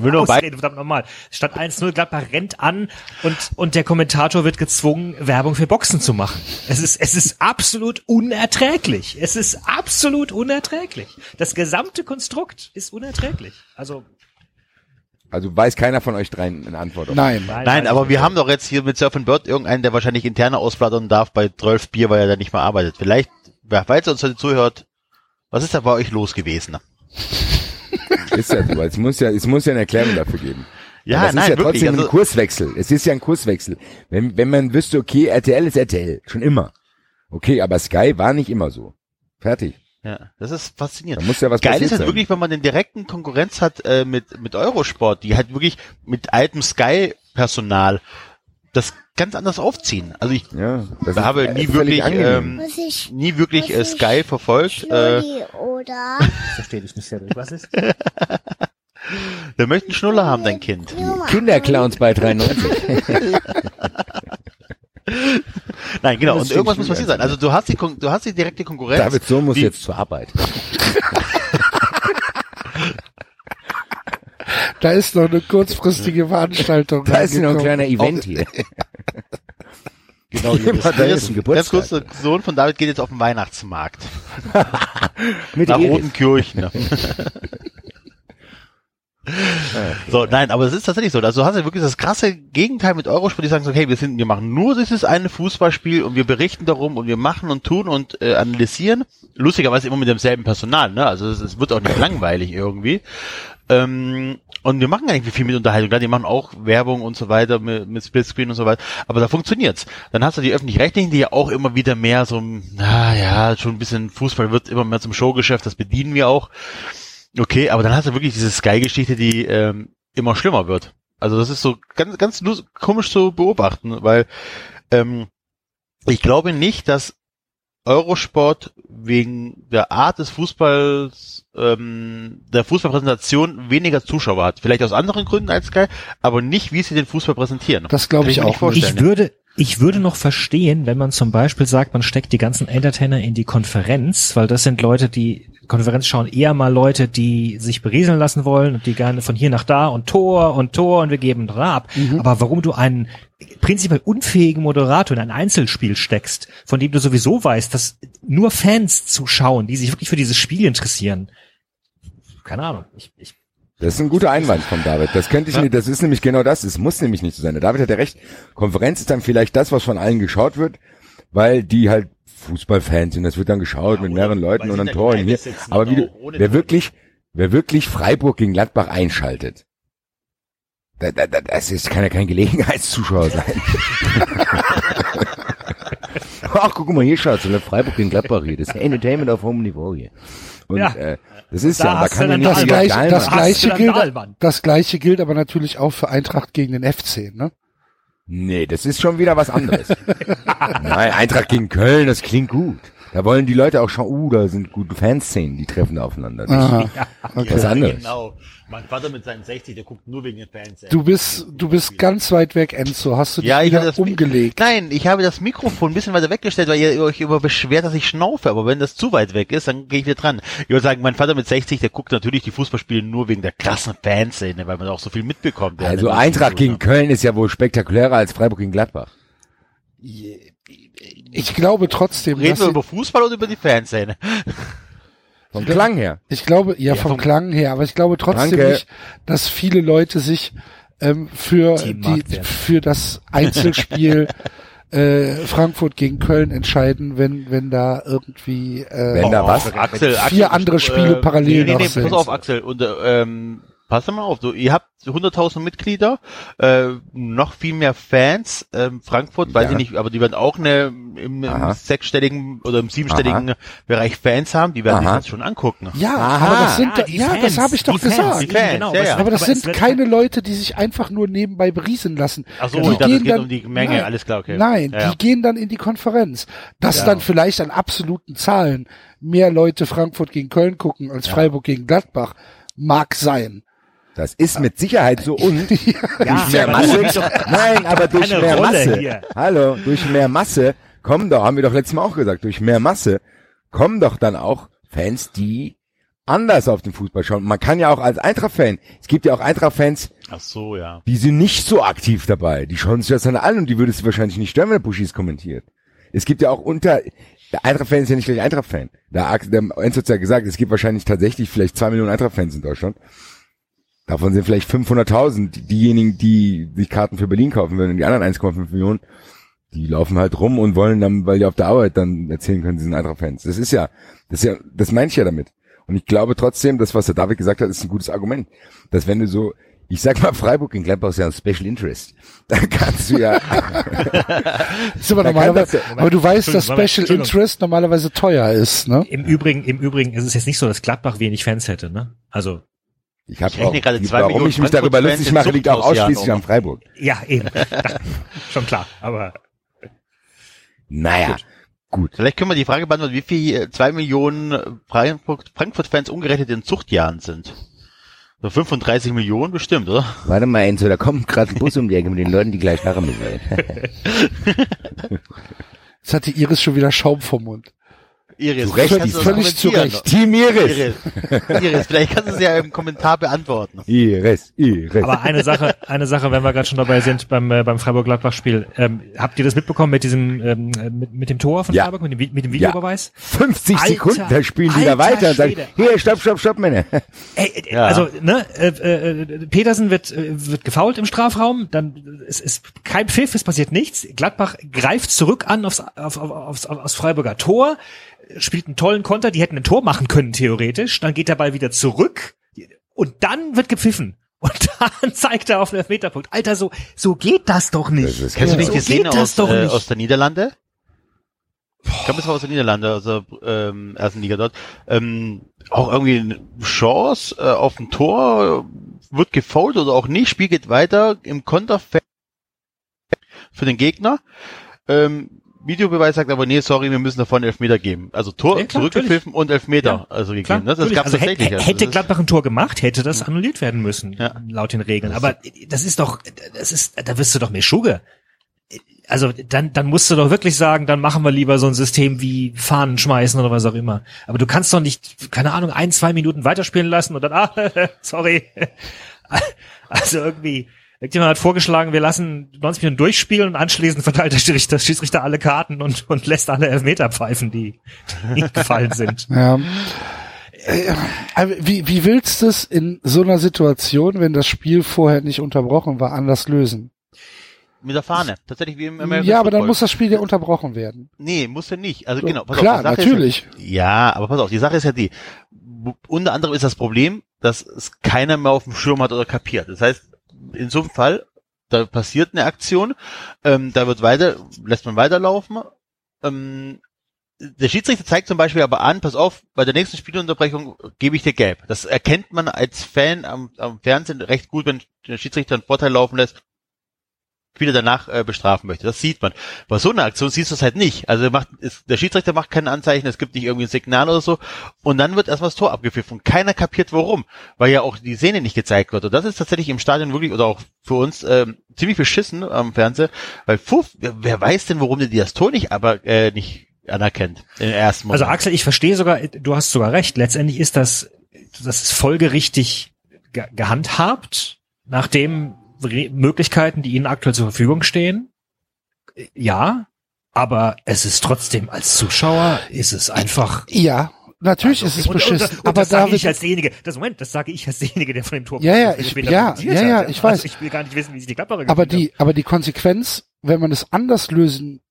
will nur bei- ausreden, verdammt nochmal. Stand 1-0, Gladbach rennt an und, und der Kommentator wird gezwungen, Werbung für Boxen zu machen. Es ist, es ist absolut unerträglich. Es ist absolut unerträglich. Das gesamte Konstrukt ist unerträglich. Also, Also weiß keiner von euch dreien eine Antwort auf. Nein. Nein, aber wir haben doch jetzt hier mit Surf and Bird irgendeinen, der wahrscheinlich interne ausplaudern darf bei 12 Bier, weil er da nicht mehr arbeitet. Vielleicht, wer falls ihr uns heute zuhört, was ist da bei euch los gewesen? <laughs> Ist ja so, weil es muss ja, es muss ja eine Erklärung dafür geben. Ja, Aber es nein, ist ja wirklich, trotzdem also- ein Kurswechsel. Es ist ja ein Kurswechsel. Wenn, wenn man wüsste, okay, RTL ist RTL, schon immer. Okay, aber Sky war nicht immer so. Fertig. Ja, das ist faszinierend. Da muss ja was Geil ist halt sein. wirklich, wenn man den direkten Konkurrenz hat äh, mit, mit Eurosport, die halt wirklich mit altem Sky-Personal das ganz anders aufziehen. Also ich Ja, das habe ist nie wirklich, ähm, ich nie wirklich äh, ist Sky verfolgt. Äh, oder? <laughs> verstehe dich nicht sehr durch. Was ist? <laughs> wir möchten Schnuller haben, dein Kind. Kinderclowns bei 93. <laughs> Nein, genau. Und irgendwas muss passiert sein. Also du hast die, Kon du hast die direkte Konkurrenz. David Sohn muss jetzt zur Arbeit. <laughs> Da ist noch eine kurzfristige Veranstaltung. Da ist noch ein kleiner Event hier. <laughs> Genau, da ist ein Ganz Geburtstag. kurz, der Sohn von David geht jetzt auf den Weihnachtsmarkt. <laughs> Mit Nach Iris. Rotenkirchen. <laughs> So, nein, aber es ist tatsächlich so. Also du hast ja wirklich das krasse Gegenteil mit Eurosport, die sagen so, hey, wir sind, wir machen nur dieses eine Fußballspiel und wir berichten darum und wir machen und tun und äh, analysieren. Lustigerweise immer mit demselben Personal, ne? Also es, es wird auch nicht langweilig irgendwie. Ähm, und wir machen eigentlich viel mit Unterhaltung. Klar, die machen auch Werbung und so weiter mit, mit Splitscreen und so weiter. Aber da funktioniert's. Dann hast du die öffentlich-rechtlichen, die ja auch immer wieder mehr so, na ja, schon ein bisschen Fußball wird immer mehr zum Showgeschäft. Das bedienen wir auch. Okay, aber dann hast du wirklich diese Sky-Geschichte, die ähm, immer schlimmer wird. Also das ist so ganz, ganz komisch zu beobachten, weil ähm, ich glaube nicht, dass Eurosport wegen der Art des Fußballs, ähm, der Fußballpräsentation weniger Zuschauer hat. Vielleicht aus anderen Gründen als Sky, aber nicht, wie sie den Fußball präsentieren. Das glaube ich nicht auch. Ich würde, ich würde noch verstehen, wenn man zum Beispiel sagt, man steckt die ganzen Entertainer in die Konferenz, weil das sind Leute, die Konferenz schauen eher mal Leute, die sich berieseln lassen wollen und die gerne von hier nach da und Tor und Tor und wir geben Dra ab. Aber warum du einen prinzipiell unfähigen Moderator in ein Einzelspiel steckst, von dem du sowieso weißt, dass nur Fans zuschauen, die sich wirklich für dieses Spiel interessieren. Keine Ahnung. Ich, ich Das ist ein guter Einwand von David. Das könnte ich nicht, das ist nämlich genau das. Es muss nämlich nicht so sein. Der David hat ja recht. Konferenz ist dann vielleicht das, was von allen geschaut wird, weil die halt Fußballfans sind. Das wird dann geschaut mit mehreren Leuten und dann Toren hier. Aber wie du, wer wirklich, wer wirklich Freiburg gegen Gladbach einschaltet, da, da, da, das ist, kann ja kein Gelegenheitszuschauer sein. <laughs> Ach, guck mal, hier schaut's, oder Freiburg gegen Gladbach hier. Das ist Entertainment auf hohem Niveau hier. Und Ja. äh, das ist Da ja, da kann ja nicht Das geil das gleiche gilt, das gleiche gilt aber natürlich auch für Eintracht gegen den FC, ne? Nee, das ist schon wieder was anderes. <laughs> Nein, Eintracht gegen Köln, das klingt gut. Da wollen die Leute auch schauen, uh, da sind gute Fanszenen, die treffen aufeinander. Das Aha. ist Okay. was anderes. Genau. Mein Vater mit seinen 60, der guckt nur wegen den Fans. ey. Du bist, du bist ganz weit weg, Enzo. Hast du dich Ja, ich habe wieder das umgelegt? Nein, ich habe das Mikrofon ein bisschen weiter weggestellt, weil ihr euch immer beschwert, dass ich schnaufe. Aber wenn das zu weit weg ist, dann gehe ich wieder dran. Ich würde sagen, mein Vater mit 60, der guckt natürlich die Fußballspiele nur wegen der krassen Fanszene, weil man auch so viel mitbekommt. Ja, Also ne? Eintracht gegen Köln ist ja wohl spektakulärer als Freiburg gegen Gladbach. Ich glaube trotzdem, Reden dass wir über Fußball oder über die Fanszene? Vom Klang her. ich glaube, ja, vom vom- Klang her, aber ich glaube trotzdem Danke. nicht, dass viele Leute sich ähm, für Team die, Marktwert. für das Einzelspiel <laughs> äh, Frankfurt gegen Köln entscheiden, wenn wenn da irgendwie äh, Wenn da was? Axel, Axel, Vier andere Spiele parallel nee, nee, noch nee, sind. Pass auf, Axel. Und, äh, ähm, pass mal auf, du, ihr habt 100.000 Mitglieder, äh, noch viel mehr Fans. Ähm, Frankfurt, weiß Ja. ich nicht, aber die werden auch eine im, im Aha. sechsstelligen oder im siebenstelligen Bereich Fans haben. Die werden sich Aha. das schon angucken. ja, Aha. aber das sind die ja, Fans, das habe ich doch die Fans, gesagt. die Fans, ja, ja. Aber das es sind keine Leute, die sich einfach nur nebenbei berieseln lassen. Ach so, die ich dachte, es geht dann, um die Menge, nein, alles klar, okay. Nein, Ja, ja. die gehen dann in die Konferenz. Dass Ja. dann vielleicht an absoluten Zahlen mehr Leute Frankfurt gegen Köln gucken als Freiburg gegen Gladbach, mag sein. Das ist mit Sicherheit so <laughs> und durch Ja, mehr aber Masse. Nein, aber durch keine mehr Rolle Masse. hier. Hallo, durch mehr Masse kommen doch, haben wir doch letztes Mal auch gesagt, durch mehr Masse kommen doch dann auch Fans, die anders auf den Fußball schauen. Man kann ja auch als Eintracht-Fan, es gibt ja auch Eintracht-Fans, Ach so, ja. die sind nicht so aktiv dabei. Die schauen sich das dann an und die würde es wahrscheinlich nicht stören, wenn der Buschis kommentiert. Es gibt ja auch unter, der Eintracht-Fan ist ja nicht gleich Eintracht-Fan. Der, der Enzo hat ja gesagt, es gibt wahrscheinlich tatsächlich vielleicht zwei Millionen Eintracht-Fans in Deutschland. Davon sind vielleicht 500.000 diejenigen, die sich Karten für Berlin kaufen würden. Und die anderen 1,5 Millionen, die laufen halt rum und wollen dann, weil die auf der Arbeit dann erzählen können, sie sind Eintracht-Fans. Das ist ja, das ist ja, das meine ich ja damit. Und ich glaube trotzdem, das, was der David gesagt hat, ist ein gutes Argument. Dass wenn du so, ich sag mal, Freiburg in Gladbach ist ja ein Special Interest. <laughs> Da kannst du ja, <laughs> Ist aber normalerweise, das ja- aber du weißt, dass Special. Interest normalerweise teuer ist, ne? Im Übrigen, im Übrigen ist es jetzt nicht so, dass Gladbach wenig Fans hätte, ne? Also, ich habe auch, gerade die, zwei warum Millionen ich mich darüber lustig mache, liegt auch ausschließlich an Freiburg. ja, eben. <laughs> Schon klar, aber Naja, gut. Vielleicht können wir die Frage beantworten, wie viel äh, zwei Millionen äh, Frankfurt- Frankfurt-Fans umgerechnet in Zuchtjahren sind. So 35 Millionen bestimmt, oder? Warte mal, Enzo, da kommt gerade ein Bus um die Ecke mit den Leuten, die gleich Haare mitnehmen. Jetzt hat die Iris schon wieder Schaum vom Mund. Iris, Zu Recht, kannst völlig zu. Recht. Team Iris. Iris, Iris, vielleicht kannst du es ja im Kommentar beantworten. Iris, Iris. Aber eine Sache, eine Sache, wenn wir gerade schon dabei sind beim äh, beim Freiburg-Gladbach-Spiel, ähm, habt ihr das mitbekommen mit diesem ähm, äh, mit, mit dem Tor von Ja. Freiburg, mit dem, mit dem Videobeweis? 50 Alter, Sekunden, da spielen die wieder alter weiter und sagen, hier, stopp, stopp, stopp, Männer. Ey, äh, Ja. also ne, äh, äh, Petersen wird äh, wird gefault im Strafraum, dann es ist kein Pfiff, es passiert nichts. Gladbach greift zurück an aufs, auf, auf, aufs, aufs Freiburger Tor, spielt einen tollen Konter, die hätten ein Tor machen können theoretisch. Dann geht der Ball wieder zurück und dann wird gepfiffen. <laughs> Und dann zeigt er auf den Elfmeterpunkt. Alter, so so geht das doch nicht. Das ist Kennst du nicht so die Szene geht das aus, doch äh, nicht. aus der Niederlande? Ich glaube, es war aus der Niederlande, aus der ähm, ersten Liga dort. Ähm, auch irgendwie eine Chance äh, auf ein Tor, äh, wird gefoult oder auch nicht, Spiel geht weiter im Konter für den Gegner. Ähm, Videobeweis sagt aber, nee, sorry, wir müssen davon Elfmeter geben. Also Tor Ja, klar, zurückgepfiffen und Elfmeter Ja, also Klar, gegeben. Das, das natürlich. gab's also tatsächlich. hätte, Also hätte das- Gladbach ein Tor gemacht, hätte das annulliert werden müssen, Ja. laut den Regeln. Aber das ist doch, das ist, da wirst du doch mehr Schugge. Also dann, dann musst du doch wirklich sagen, dann machen wir lieber so ein System wie Fahnen schmeißen oder was auch immer. Aber du kannst doch nicht, keine Ahnung, ein, zwei Minuten weiterspielen lassen und dann, ah, <laughs> sorry. Also irgendwie, irgendjemand hat vorgeschlagen, wir lassen 90 Minuten durchspielen und anschließend verteilt der Schiedsrichter, Schiedsrichter alle Karten und, und lässt alle Elfmeter pfeifen, die, die gefallen sind. <laughs> Ja. Äh, aber Wie, wie willst du es in so einer Situation, wenn das Spiel vorher nicht unterbrochen war, anders lösen? mit der Fahne. Tatsächlich wie im American ja, aber dann muss das Spiel ja unterbrochen werden. Nee, muss ja nicht. Also genau, pass Klar, auf, natürlich. Ist, ja, aber pass auf, die Sache ist ja die. Unter anderem ist das Problem, dass es keiner mehr auf dem Schirm hat oder kapiert. Das heißt, in so einem Fall, da passiert eine Aktion, ähm, da wird weiter, lässt man weiterlaufen. Ähm, der Schiedsrichter zeigt zum Beispiel aber an, pass auf, bei der nächsten Spielunterbrechung gebe ich dir gelb. Das erkennt man als Fan am, am Fernsehen recht gut, wenn der Schiedsrichter einen Vorteil laufen lässt, Spieler danach äh, bestrafen möchte. Das sieht man. Bei so einer Aktion siehst du es halt nicht. Also macht, ist, der Schiedsrichter macht kein Anzeichen, es gibt nicht irgendwie ein Signal oder so. Und dann wird erstmal das Tor abgepfiffen. Und keiner kapiert warum. Weil ja auch die Szene nicht gezeigt wird. Und das ist tatsächlich im Stadion wirklich, oder auch für uns, ähm, ziemlich beschissen am Fernseher. Weil Puff, wer, wer weiß denn, warum der die das Tor nicht, aber äh, nicht anerkennt. Im ersten Moment. Also Axel, ich verstehe sogar, du hast sogar recht. Letztendlich ist das, das ist folgerichtig ge gehandhabt, nachdem Re Möglichkeiten, die ihnen aktuell zur Verfügung stehen. Ja, aber es ist trotzdem als Zuschauer ist es einfach. Ja, natürlich Also, ist es und- beschissen. Und, und, aber das sage David, ich als derjenige. Das Moment, das sage ich als derjenige, der von dem Tor Ja, ja, ich- ja, ja, hat. ja, ich weiß. Also ich will gar nicht wissen, wie sich die Klapperer aber die, aber die Konsequenz, wenn man es anders lösen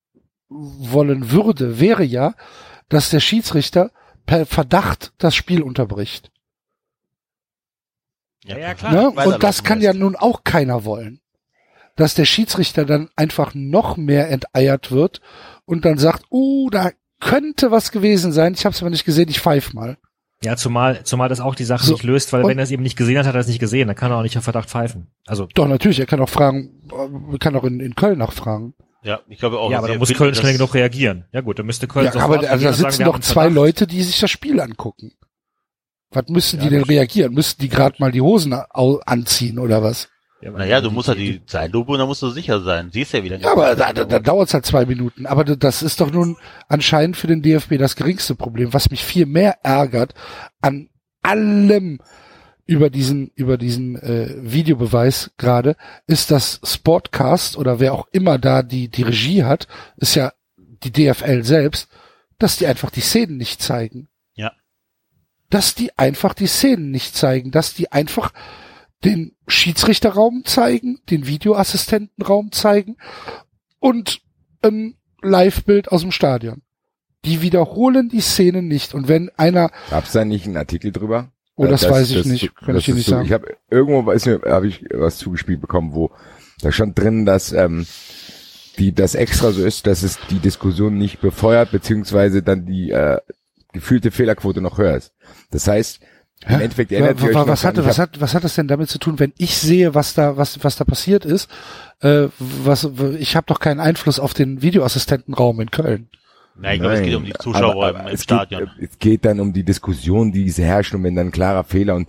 wollen würde, wäre ja, dass der Schiedsrichter per Verdacht das Spiel unterbricht. Ja, ja, klar. Ne? Und das kann ja nun auch keiner wollen. Dass der Schiedsrichter dann einfach noch mehr enteiert wird und dann sagt, uh, da könnte was gewesen sein, ich habe es aber nicht gesehen, ich pfeif mal. Ja, zumal, zumal das auch die Sache So, nicht löst, weil und- wenn er es eben nicht gesehen hat, hat er es nicht gesehen. Dann kann er auch nicht auf Verdacht pfeifen. Also, Doch, natürlich, er kann auch fragen, äh, kann auch in, in Köln nachfragen. Ja, ich glaube auch. ja, aber dann muss Köln schnell genug reagieren. Ja gut, dann müsste Köln Ja, sofort aber also, da sagen, sitzen doch haben zwei. Leute, die sich das Spiel angucken. Was müssen Ja, die denn reagieren? Müssten die gerade mal die Hosen anziehen oder was? Ja, Naja, du musst halt die Zeitlupe und dann musst du sicher sein. Siehst ja wieder. Ja, aber da, da, da dauert es halt zwei Minuten. Aber das ist doch nun anscheinend für den DFB das geringste Problem. Was mich viel mehr ärgert an allem über diesen über diesen äh, Videobeweis gerade ist das Sportcast oder wer auch immer da die die Regie hat, ist ja die DFL selbst, dass die einfach die Szenen nicht zeigen. Dass die einfach die Szenen nicht zeigen, dass die einfach den Schiedsrichterraum zeigen, den Videoassistentenraum zeigen und ein Live-Bild aus dem Stadion. Die wiederholen die Szenen nicht. Und wenn einer, Gab's da nicht einen Artikel drüber? oh, Äh, das, weiß ich nicht, kann das ich dir nicht so, sagen. Ich habe irgendwo weiß mir habe ich was zugespielt bekommen, wo da stand drin, dass ähm, die das extra so ist, dass es die Diskussion nicht befeuert beziehungsweise dann die äh, gefühlte Fehlerquote noch höher ist. Das heißt, im Hä? Endeffekt erinnert ihr euch wa- noch was dran, hatte, was hat, was hat das denn damit zu tun, wenn ich sehe, was da, was, was da passiert ist? Äh, was, ich habe doch keinen Einfluss auf den Videoassistentenraum in Köln. Nein, ich glaube, es geht um die Nein, Zuschauer aber- aber im es Stadion. Geht, es geht dann um die Diskussion, die sie herrschen und wenn dann ein klarer Fehler und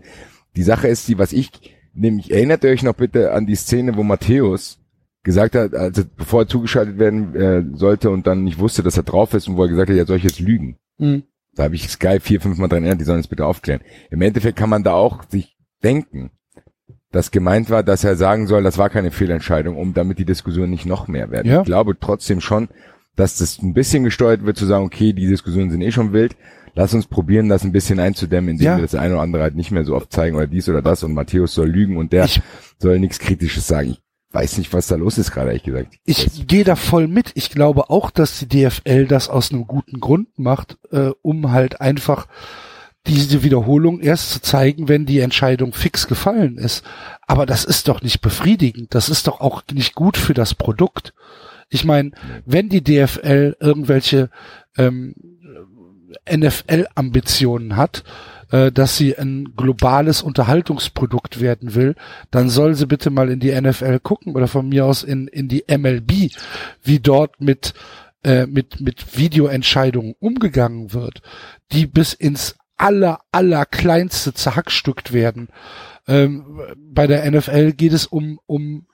die Sache ist die, was ich, nämlich erinnert ihr euch noch bitte an die Szene, wo Matthäus gesagt hat, also bevor er zugeschaltet werden äh, sollte und dann nicht wusste, dass er drauf ist und wo er gesagt hat, ja soll ich jetzt lügen. Hm. Da habe ich Sky vier, fünf Mal dran erinnert, die sollen es bitte aufklären. Im Endeffekt kann man da auch sich denken, dass gemeint war, dass er sagen soll, das war keine Fehlentscheidung, um damit die Diskussion nicht noch mehr werden. Ja. Ich glaube trotzdem schon, dass das ein bisschen gesteuert wird, zu sagen, okay, die Diskussionen sind eh schon wild, lass uns probieren, das ein bisschen einzudämmen, indem Ja. wir das eine oder andere halt nicht mehr so oft zeigen oder dies oder das und Matthäus soll lügen und der Ich- soll nichts Kritisches sagen. Ich weiß nicht, was da los ist gerade, ehrlich gesagt. Ich gehe da voll mit. Ich glaube auch, dass die DFL das aus einem guten Grund macht, äh, um halt einfach diese Wiederholung erst zu zeigen, wenn die Entscheidung fix gefallen ist. Aber das ist doch nicht befriedigend. Das ist doch auch nicht gut für das Produkt. Ich meine, wenn die DFL irgendwelche ähm, NFL-Ambitionen hat, äh, dass sie ein globales Unterhaltungsprodukt werden will, dann soll sie bitte mal in die NFL gucken oder von mir aus in, in die MLB, wie dort mit, äh, mit, mit Videoentscheidungen umgegangen wird, die bis ins aller, aller kleinste zerhackstückt werden. Ähm, bei der NFL geht es um, um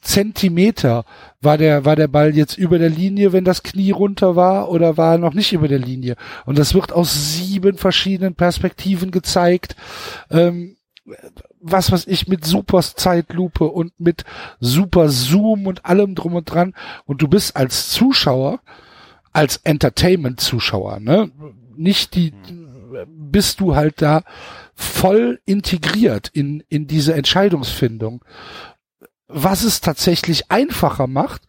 Zentimeter. War der, war der Ball jetzt über der Linie, wenn das Knie runter war, oder war er noch nicht über der Linie? Und das wird aus sieben verschiedenen Perspektiven gezeigt. Ähm, was weiß ich, mit super Zeitlupe und mit super Zoom und allem drum und dran. Und du bist als Zuschauer, als Entertainment-Zuschauer, ne? Nicht die, bist du halt da voll integriert in, in diese Entscheidungsfindung. Was es tatsächlich einfacher macht,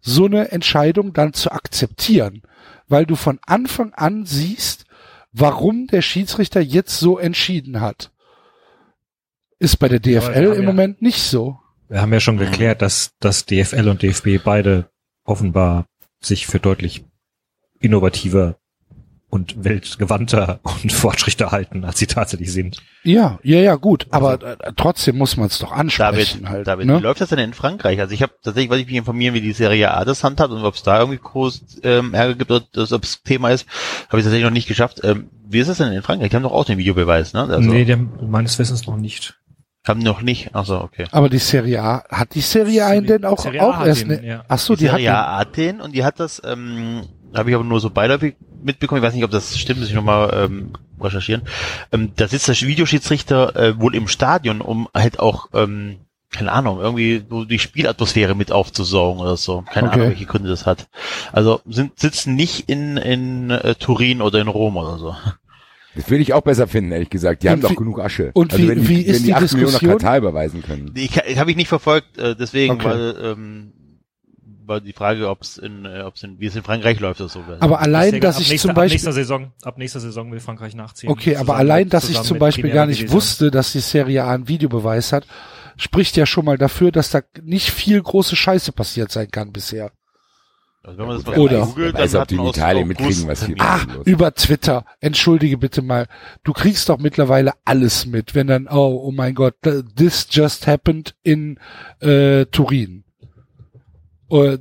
so eine Entscheidung dann zu akzeptieren, weil du von Anfang an siehst, warum der Schiedsrichter jetzt so entschieden hat. Ist bei der DFL im ja- Moment nicht so. Wir haben ja schon geklärt, dass, dass DFL und DFB beide offenbar sich für deutlich innovativer und weltgewandter <laughs> und Fortschritte halten, als sie tatsächlich sind. Ja, ja, ja, gut, aber äh, trotzdem muss man es doch ansprechen David, halt. David ne? wie läuft das denn in Frankreich? Also ich habe tatsächlich, wollte ich mich informieren, wie die Serie A das handhabt und ob es da irgendwie groß ähm, Ärger gibt oder das- ob es Thema ist, habe ich tatsächlich noch nicht geschafft. Ähm, wie ist das denn in Frankreich? Die haben doch auch den Videobeweis, ne? Also, nee, der, meines Wissens noch nicht. Haben noch nicht. Achso, okay. Aber die Serie A, hat die Serie A denn auch, Serie A auch hat erst den, ne? ja. Ach so, die die, hat Serie den. A Athen und die hat das, ähm, habe ich aber nur so beiläufig mitbekommen. Ich weiß nicht, ob das stimmt, muss ich nochmal ähm, recherchieren. Ähm, da sitzt der Videoschiedsrichter äh, wohl im Stadion, um halt auch, ähm, keine Ahnung, irgendwie so die Spielatmosphäre mit aufzusaugen oder so. Keine Okay. Ahnung, welche Gründe das hat. Also sind sitzen nicht in, in äh, Turin oder in Rom oder so. Das würde ich auch besser finden, ehrlich gesagt. Die haben Und doch wie- genug Asche. und also wie- wenn die, wie ist wenn die, die 8 Millionen nach Diskussion? Katar überweisen können. Ich, ich habe ich nicht verfolgt, äh, deswegen Okay. weil ähm, war die Frage, ob es in, äh, ob's in, wie es in Frankreich läuft oder so. Aber allein, dass ab ich nächster, zum ab Beispiel, nächster Saison, ab nächster Saison will Frankreich nachziehen. okay, aber allein, dass ich zum Beispiel gar nicht Division. wusste, dass die Serie A einen Videobeweis hat, spricht ja schon mal dafür, dass da nicht viel große Scheiße passiert sein kann bisher. Also wenn man das Oder- googelt, weiß, ob die in Italien mitkriegen, was hier los? über Twitter. Entschuldige bitte mal. Du kriegst doch mittlerweile alles mit, wenn dann, oh, oh mein Gott, this just happened in äh, Turin. Und,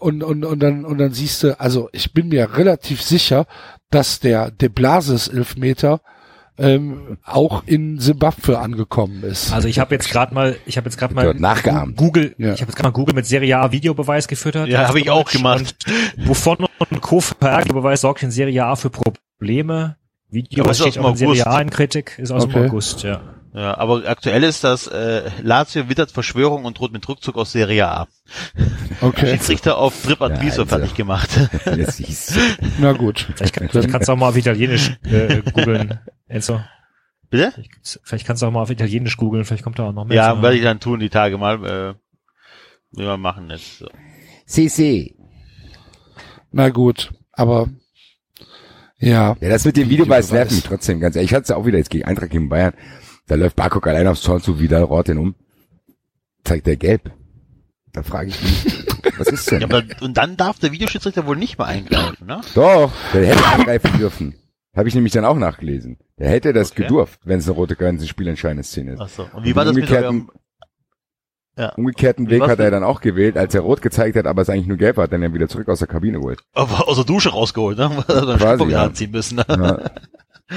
und, und, und, dann, und dann siehst du, also ich bin mir relativ sicher, dass der De Blasis Elfmeter ähm, auch in Simbabwe angekommen ist. Also ich habe jetzt gerade mal, ich habe jetzt gerade mal nachgeahmt. Google, Ja. ich habe jetzt gerade mal Google mit Serie A Videobeweis gefüttert. Ja, habe ich auch gemacht. Und Buffon und Co. Videobeweis sorgt in Serie A für Probleme. Video Aber ist steht aus auch in dem Serie A August. in Kritik, ist aus Okay. dem August, ja. Ja, aber aktuell ist das äh, Lazio wittert Verschwörung und droht mit Rückzug aus Serie A. Okay, Schiedsrichter auf Trip Ja, Adviso also. fertig gemacht. Das hieß, <laughs> na gut. Vielleicht, kann- vielleicht kannst du auch mal auf Italienisch äh, googeln, Enzo. Bitte? Vielleicht, vielleicht kannst du auch mal auf Italienisch googeln, vielleicht kommt da auch noch mehr. Ja, zu. werde ich dann tun, die Tage mal. Äh, wir machen jetzt. So. CC. Na gut, aber ja, Ja, das mit dem nervt Videobeweis. mich trotzdem ganz ehrlich. Ich hatte es ja auch wieder jetzt gegen Eintracht gegen Bayern. Da läuft Barkok allein aufs Zorn zu, Vidal rot den um. Zeigt der gelb. Da frage ich mich, <laughs> was ist denn? Ja, aber, und dann darf der Videoschiedsrichter wohl nicht mehr eingreifen, ne? Doch, der hätte angreifen dürfen. Habe ich nämlich dann auch nachgelesen. Der hätte das Okay. gedurft, wenn es eine rote Grenze spielentscheidende Szene ist. Ach so. Und wie war das mit umgekehrten, eurem, Ja. umgekehrten Weg hat er dann auch gewählt, als er rot gezeigt hat, aber es eigentlich nur gelb war, dann er wieder zurück aus der Kabine geholt. aber aus der Dusche rausgeholt, ne? <laughs> Weil er Quasi, Quasi, ja. anziehen müssen. Ne? Ja. <laughs>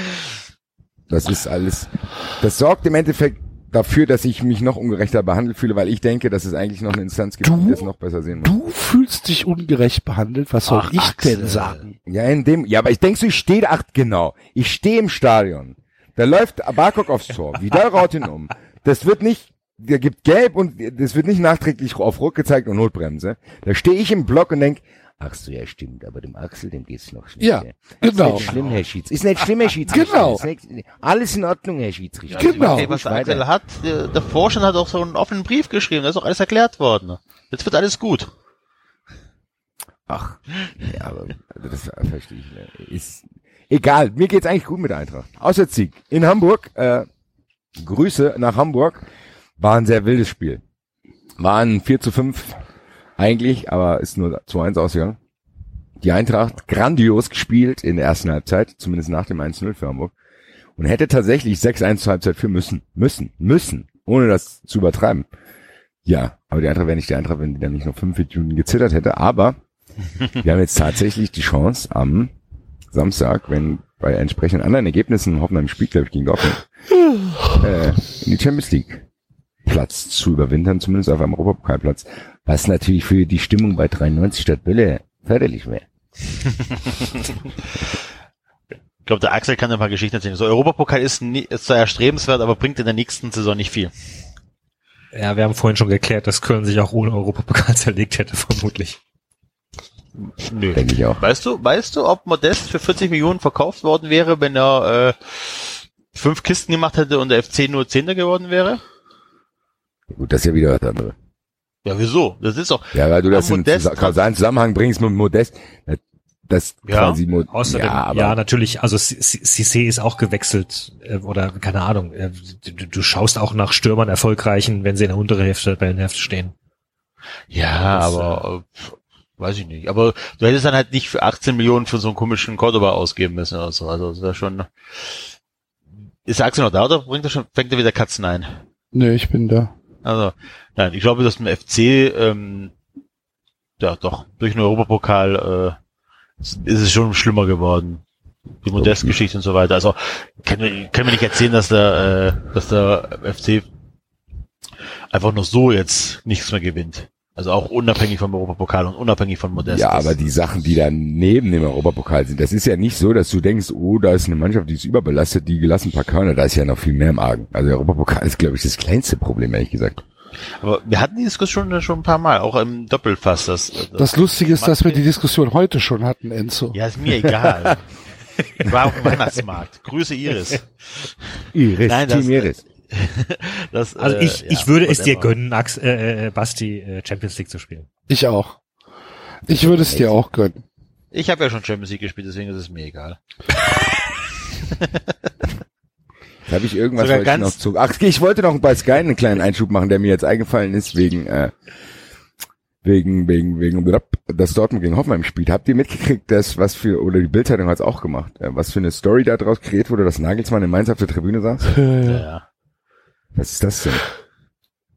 Das ist alles, das sorgt im Endeffekt dafür, dass ich mich noch ungerechter behandelt fühle, weil ich denke, dass es eigentlich noch eine Instanz gibt, die Du? das noch besser sehen muss. Du fühlst dich ungerecht behandelt, was soll Ach, ich Axel. denn sagen? Ja, in dem, ja, aber ich denke so, ich stehe, ach, genau. Ich stehe im Stadion. Da läuft Barkok aufs Tor. Vidal raut ihn um. Das wird nicht, der gibt gelb und das wird nicht nachträglich auf Rot gezeigt und Notbremse. Da stehe ich im Block und denk, ach so, ja, stimmt, aber dem Axel, dem geht's noch schlechter. Ja, Ist genau. nicht schlimm, Herr Schieds. Ist nicht schlimm, Herr <laughs> Schiedsrichter. Genau. Ist nicht, alles in Ordnung, Herr Schiedsrichter. Genau. Okay, was der Weiter. Axel hat, der, der Vorstand hat auch so einen offenen Brief geschrieben, da ist auch alles erklärt worden. Jetzt wird alles gut. Ach, ja, aber das verstehe ich. nicht. Ist egal. Mir geht's eigentlich gut mit der Eintracht. Auswärtssieg in Hamburg. Äh, Grüße nach Hamburg. War ein sehr wildes Spiel. War ein 4 zu 5 eigentlich, aber ist nur 2 1 ausgegangen. Die Eintracht grandios gespielt in der ersten Halbzeit, zumindest nach dem 1-0 für Hamburg. Und hätte tatsächlich 6-1 zur Halbzeit für müssen. Müssen. Müssen. Ohne das zu übertreiben. Ja, aber die Eintracht wäre nicht die Eintracht, wenn die dann nicht noch 45 Minuten gezittert hätte. Aber <laughs> wir haben jetzt tatsächlich die Chance am Samstag, wenn bei entsprechenden anderen Ergebnissen, Hoffenheim spielt, glaube ich, gegen Dortmund, äh, in die Champions League Platz zu überwintern, zumindest auf einem Europapokalplatz, was natürlich für die Stimmung bei 93 Stadt Bölle förderlich wäre. Ich glaube, der Axel kann ein paar Geschichten erzählen. So, Europapokal ist, nie, ist zwar erstrebenswert, aber bringt in der nächsten Saison nicht viel. Ja, wir haben vorhin schon geklärt, dass Köln sich auch ohne Europapokal <laughs> zerlegt hätte, vermutlich. Nö. Denke ich auch. Weißt du, weißt du, ob Modest für 40 Millionen verkauft worden wäre, wenn er äh, fünf Kisten gemacht hätte und der FC nur Zehnter geworden wäre? Gut, das ist ja wieder was anderes. Ja, wieso? Das ist doch. Ja, weil du das in Modest kausalen Zusammenhang bringst mit Modest. Das, Ja. quasi Mo Außerdem, ja, ja, aber natürlich, also C- C- Cissé ist auch gewechselt, äh, oder keine Ahnung, äh, du, du schaust auch nach Stürmern erfolgreichen, wenn sie in der unteren Hälfte, bei der Hälfte stehen. Ja, Das, aber äh, weiß ich nicht. Aber du hättest dann halt nicht für 18 Millionen für so einen komischen Cordoba ausgeben müssen oder so. Also das wäre schon. Ist der Axel noch da oder bringt er schon, fängt er wieder Katzen ein? Nee, ich bin da. Also, nein, ich glaube, dass im FC, ähm, ja doch, durch den Europapokal äh, ist es schon schlimmer geworden. Die Modestgeschichte und so weiter. Also können wir, können wir nicht erzählen, dass der, äh, dass der FC einfach nur so jetzt nichts mehr gewinnt. Also auch unabhängig vom Europapokal und unabhängig von Modest. Ja, Das- aber die Sachen, die dann neben dem Europapokal sind, das ist ja nicht so, dass du denkst, oh, da ist eine Mannschaft, die ist überbelastet, die gelassen ein paar Körner, da ist ja noch viel mehr im Argen. Also der Europapokal ist, glaube ich, das kleinste Problem, ehrlich gesagt. aber wir hatten die Diskussion schon ein paar Mal, auch im Doppelfass. Das, Das Lustige ist, dass wir die Diskussion heute schon hatten, Enzo. Ja, ist mir egal. Ich war auf dem Weihnachtsmarkt. Grüße Iris. Iris, Nein, das- Team Iris. <laughs> Das, Also äh, ich, ja, ich würde es dir gönnen, Ax, äh, äh, Basti, äh, Champions League zu spielen. Ich auch. Ich würde es dir auch gönnen. Ich habe ja schon Champions League gespielt, deswegen ist es mir egal. <laughs> Da habe ich irgendwas Sogar wollte ich noch zu. Ach, ich wollte noch bei Sky einen kleinen Einschub machen, der mir jetzt eingefallen ist, wegen, äh, wegen, wegen, wegen, dass Dortmund gegen Hoffenheim spielt. Habt ihr mitgekriegt, dass was für, oder die Bildzeitung hat es auch gemacht, äh, was für eine Story da draus kreiert wurde, dass Nagelsmann in Mainz auf der Tribüne saß? Ja, ja. Was ist das denn?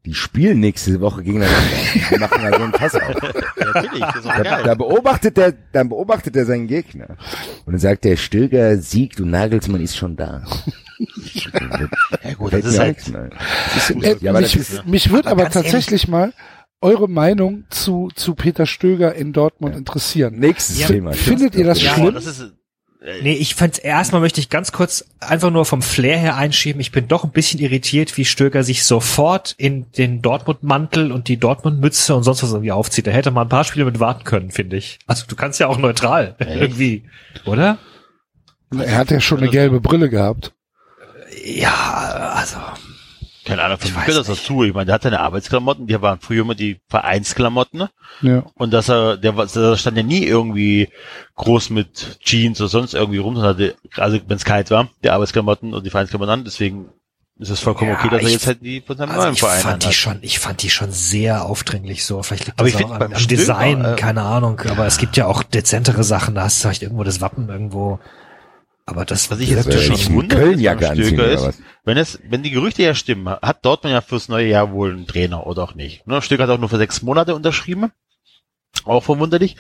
Die spielen nächste Woche gegeneinander. Die machen da so einen Pass auf. Ja, Natürlich, das ist doch Da, da beobachtet er, dann beobachtet er seinen Gegner. Und dann sagt der Stöger siegt und Nagelsmann ist schon da. Ja gut, das ist halt, ein. Das ist, Äh, ja, aber mich ist, mich würde aber ehrlich- tatsächlich mal eure Meinung zu, zu Peter Stöger in Dortmund interessieren. nächstes Ja, Thema. findet ihr das ja, schlimm? das ist, Nee, ich fand's erstmal möchte ich ganz kurz einfach nur vom Flair her einschieben. Ich bin doch ein bisschen irritiert, wie Stöger sich sofort in den Dortmund-Mantel und die Dortmund-Mütze und sonst was irgendwie aufzieht. Da hätte man ein paar Spiele mit warten können, finde ich. Also du kannst ja auch neutral <laughs> irgendwie, oder? Er hat ja schon eine gelbe Brille gehabt. Ja, also keine Ahnung, für Ich mich gehört das dazu. Ich meine, der hat seine Arbeitsklamotten, die waren früher immer die Vereinsklamotten. ne? Ja. Und dass er, der, war- der stand ja nie irgendwie groß mit Jeans oder sonst irgendwie rum, sondern hatte, also wenn es kalt war, die Arbeitsklamotten und die Vereinsklamotten an. Deswegen ist es vollkommen Ja, okay, dass er jetzt halt die von seinem Also neuen ich Verein fand die hat. schon, ich fand die schon sehr aufdringlich so. Vielleicht liegt Aber das ich auch am, beim am Design, äh, keine Ahnung. Aber es gibt ja auch dezentere Sachen. Da hast du vielleicht irgendwo das Wappen irgendwo. Aber das, Was ich jetzt schon wundert, Kölnjacke ist wenn es, wenn die Gerüchte ja stimmen, hat Dortmund ja fürs neue Jahr wohl einen Trainer oder auch nicht. Ne? Stöger hat auch nur für sechs Monate unterschrieben. Auch verwunderlich.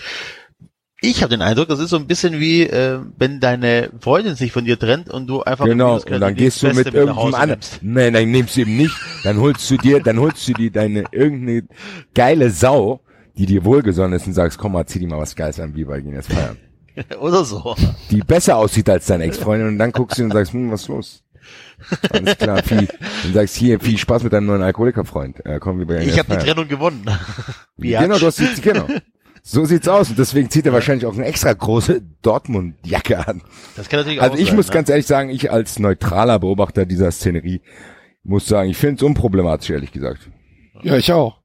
Ich habe den Eindruck, das ist so ein bisschen wie, äh, wenn deine Freundin sich von dir trennt und du einfach Genau, und dann gehst du mit nach irgendeinem anderen. Nein, dann nimmst du eben nicht. Dann holst du dir, dann holst du dir deine irgendeine geile Sau, die dir wohlgesonnen ist und sagst, komm mal, zieh dir mal was Geiles an, wir gehen jetzt feiern. <laughs> Oder so. Die besser aussieht als deine Ex-Freundin und dann guckst du und sagst, hm, was ist los? Alles klar, viel, und sagst, hier, viel Spaß mit deinem neuen Alkoholikerfreund. Äh, komm, wir Ich habe die. Trennung gewonnen. <laughs> Genau, du hast die, genau. So sieht's aus und deswegen zieht er wahrscheinlich auch eine extra große Dortmund-Jacke an. Das kann natürlich Also auch ich sein, muss ne? ganz ehrlich sagen, ich als neutraler Beobachter dieser Szenerie muss sagen, ich finde es unproblematisch, ehrlich gesagt. Ja, ich auch.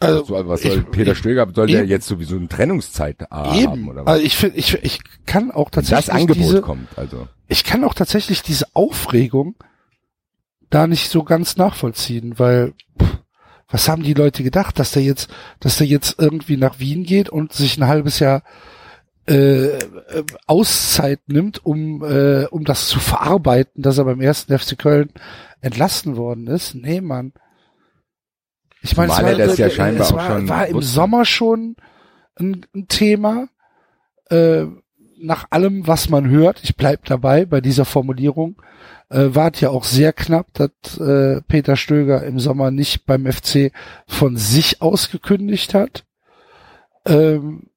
Also, So, was soll ich- Peter Stöger, soll der eben. jetzt sowieso eine Trennungszeit äh, haben eben. oder was? Also ich finde, ich, ich kann auch Wenn das tatsächlich Angebot diese, kommt, also. ich kann auch tatsächlich diese Aufregung da nicht so ganz nachvollziehen, weil pff, was haben die Leute gedacht, dass der jetzt, dass der jetzt irgendwie nach Wien geht und sich ein halbes Jahr äh, äh, Auszeit nimmt, um äh, um das zu verarbeiten, dass er beim ersten FC Köln entlassen worden ist. Nee, Mann. Ich meine, es Zumal war, er das ja scheinbar es auch war, schon war im wusste. Sommer schon ein, ein Thema. Äh, nach allem, was man hört, ich bleib dabei bei dieser Formulierung, äh, war es ja auch sehr knapp, dass äh, Peter Stöger im Sommer nicht beim FC von sich aus gekündigt hat. Ähm,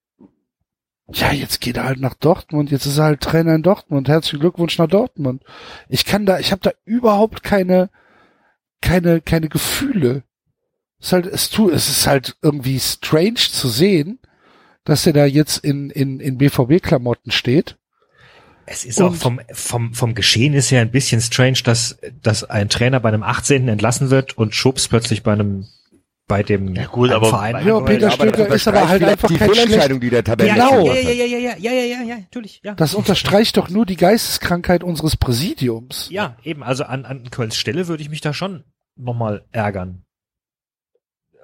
ja, jetzt geht er halt nach Dortmund, jetzt ist er halt Trainer in Dortmund. Herzlichen Glückwunsch nach Dortmund. Ich kann da, ich habe da überhaupt keine, keine, keine Gefühle. Ist halt, es, tu, es ist halt irgendwie strange zu sehen, dass er da jetzt in, in, in BVB-Klamotten steht. Es ist und auch vom, vom, vom Geschehen ist ja ein bisschen strange, dass, dass ein Trainer bei einem 18. entlassen wird und Schubs plötzlich bei einem bei dem ja, gut, aber Verein. Ja, Peter Stöger ist aber halt einfach die kein die der Tabelle genau. Ja, ja, ja, ja, ja, ja, ja, ja, natürlich. Ja. Das unterstreicht doch also nur die Geisteskrankheit unseres Präsidiums. Ja, eben. Also an, an Kölns Stelle würde ich mich da schon nochmal ärgern.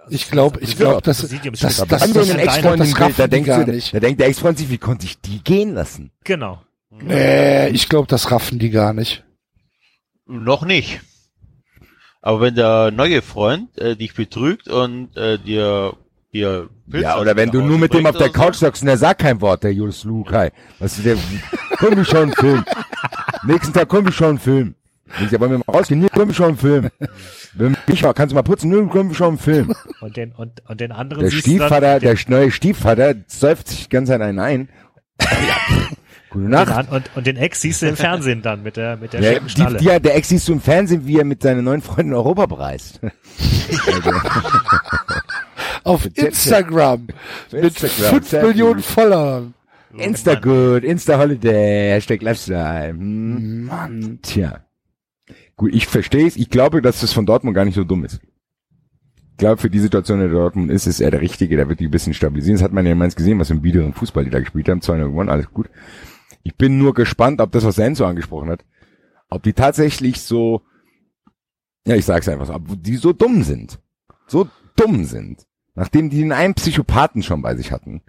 Also Ich glaube, ich glaube, das, das, Wenn das, das, einen das, Ex-Freund das das raffen da gar nicht. da denkt der Ex-Freund sich, wie konnte ich die gehen lassen? Genau. Nee, ich glaube, das raffen die gar nicht. Noch nicht. Aber wenn der neue Freund äh, dich betrügt und äh, dir dir Pilze Ja, oder wenn du nur mit dem auf der Couch sagst und der sagt kein Wort, der Julius Lukai. Was ist der, komm, wir schauen einen Film. <laughs> Nächsten Tag, komm, wir schauen einen Film. Ich sag, wollen wir mal rausgehen? Nee, komm, wir schauen einen Film. <laughs> Ich mal, kannst du mal putzen? Nö, komm, wir schauen einen Film. Und den, und, und den anderen Der du dann- Stiefvater, der neue Stiefvater säuft sich ganz an einen ein. Ja, <laughs> Gute Nacht. und, und den Ex siehst du im Fernsehen dann mit der, mit der Ja, schicken die, Schnalle. die, der Ex siehst du im Fernsehen, wie er mit seinen neuen Freunden Europa bereist. <laughs> Also, Auf Instagram mit Instagram, 5 Selfie. Millionen Followern. Insta good, Insta Holiday, Hashtag Lifestyle. Hm. Mann. Tja. Gut, ich verstehe es. Ich glaube, dass das von Dortmund gar nicht so dumm ist. Ich glaube, für die Situation, in der Dortmund ist, ist er der Richtige, der wird die ein bisschen stabilisieren. Das hat man ja meins gesehen, was im biederen Fußball die da gespielt haben. 2 gewonnen, alles gut. Ich bin nur gespannt, ob das, was Enzo angesprochen hat, ob die tatsächlich so, ja, ich sag's einfach so, ob die so dumm sind. So dumm sind. Nachdem die den einen Psychopathen schon bei sich hatten,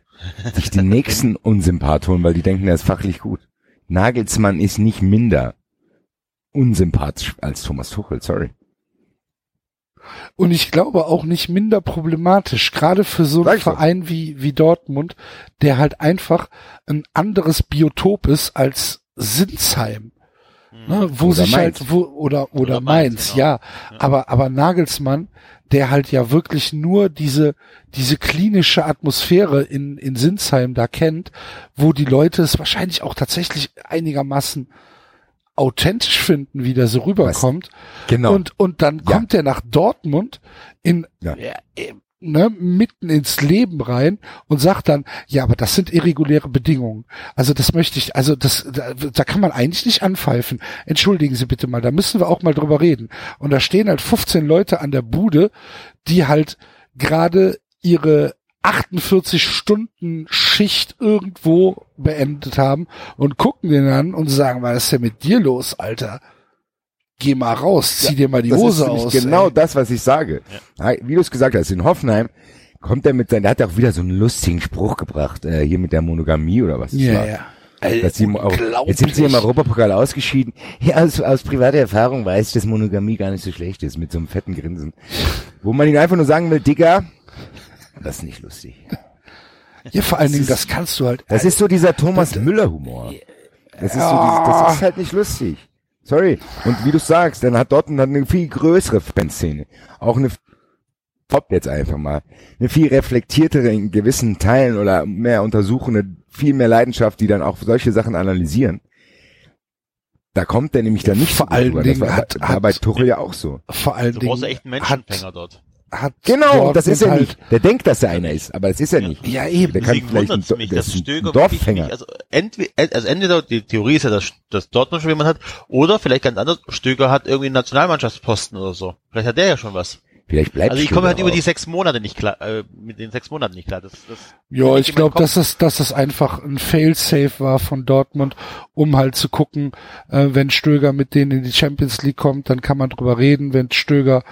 sich den <laughs> nächsten Unsympath holen, weil die denken, er ist fachlich gut. Nagelsmann ist nicht minder unsympathisch als Thomas Tuchel, sorry. Und ich glaube auch nicht minder problematisch, gerade für so einen. Verein wie, wie Dortmund, der halt einfach ein anderes Biotop ist als Sinsheim. Ne, wo Oder sich Mainz. halt, wo, oder, oder, Oder Mainz, Mainz, genau. ja. Aber, aber Nagelsmann, der halt ja wirklich nur diese, diese klinische Atmosphäre in, in Sinsheim da kennt, wo die Leute es wahrscheinlich auch tatsächlich einigermaßen authentisch finden, wie der so rüberkommt. Genau. Und, und dann Ja. kommt er nach Dortmund in, Ja. äh, ne, mitten ins Leben rein und sagt dann, ja, aber das sind irreguläre Bedingungen. Also das möchte ich, also das, da, da kann man eigentlich nicht anpfeifen. Entschuldigen Sie bitte mal, da müssen wir auch mal drüber reden. Und da stehen halt 15 Leute an der Bude, die halt gerade ihre 48 Stunden Schicht irgendwo beendet haben und gucken den an und sagen, was ist denn mit dir los, Alter? Geh mal raus, zieh dir mal die Hose aus. genau ey. das, was ich sage. Ja, Wie du es gesagt hast, in Hoffenheim kommt er mit seinem, der hat auch wieder so einen lustigen Spruch gebracht, äh, hier mit der Monogamie oder was. Ja, war. ja. Dass sie Unglaublich. jetzt sind sie im Europapokal ausgeschieden. Ja, aus, aus privater Erfahrung weiß ich, dass Monogamie gar nicht so schlecht ist, mit so einem fetten Grinsen. Wo man ihn einfach nur sagen will, Digga, das ist nicht lustig. Ja, vor allen Dingen, das kannst du halt. Das ist so dieser Thomas Müller-Humor. Das ist so, dieses, das ist halt nicht lustig. Sorry. Und wie du sagst, dann hat Dortmund dann eine viel größere Fanszene. Auch eine, top jetzt einfach mal, eine viel reflektiertere in gewissen Teilen oder mehr untersuchende, viel mehr Leidenschaft, die dann auch solche Sachen analysieren. Da kommt der nämlich dann nicht Vor so allen rüber. Dingen das war, hat- war hat- bei Tuchel ja auch so. vor allen Du Dingen brauchst ja echt einen hat, Menschenfänger dort. Hat Genau, das ist er Dortmund nicht. Der denkt, dass er einer ist, aber das ist er nicht. Ja, eben. Der kann vielleicht ein, mich, der dass ist ein Dorffänger. also entweder, also entweder die Theorie ist ja, dass, dass Dortmund schon jemand hat, oder vielleicht ganz anders, Stöger hat irgendwie einen Nationalmannschaftsposten oder so. Vielleicht hat der ja schon was. Vielleicht bleibt Also ich komme halt über die sechs Monate nicht klar, äh, mit den sechs Monaten nicht klar. Das, das Ja, ich glaube, dass das, dass das einfach ein Fail-Safe war von Dortmund, um halt zu gucken, äh, wenn Stöger mit denen in die Champions League kommt, dann kann man drüber reden. Wenn Stöger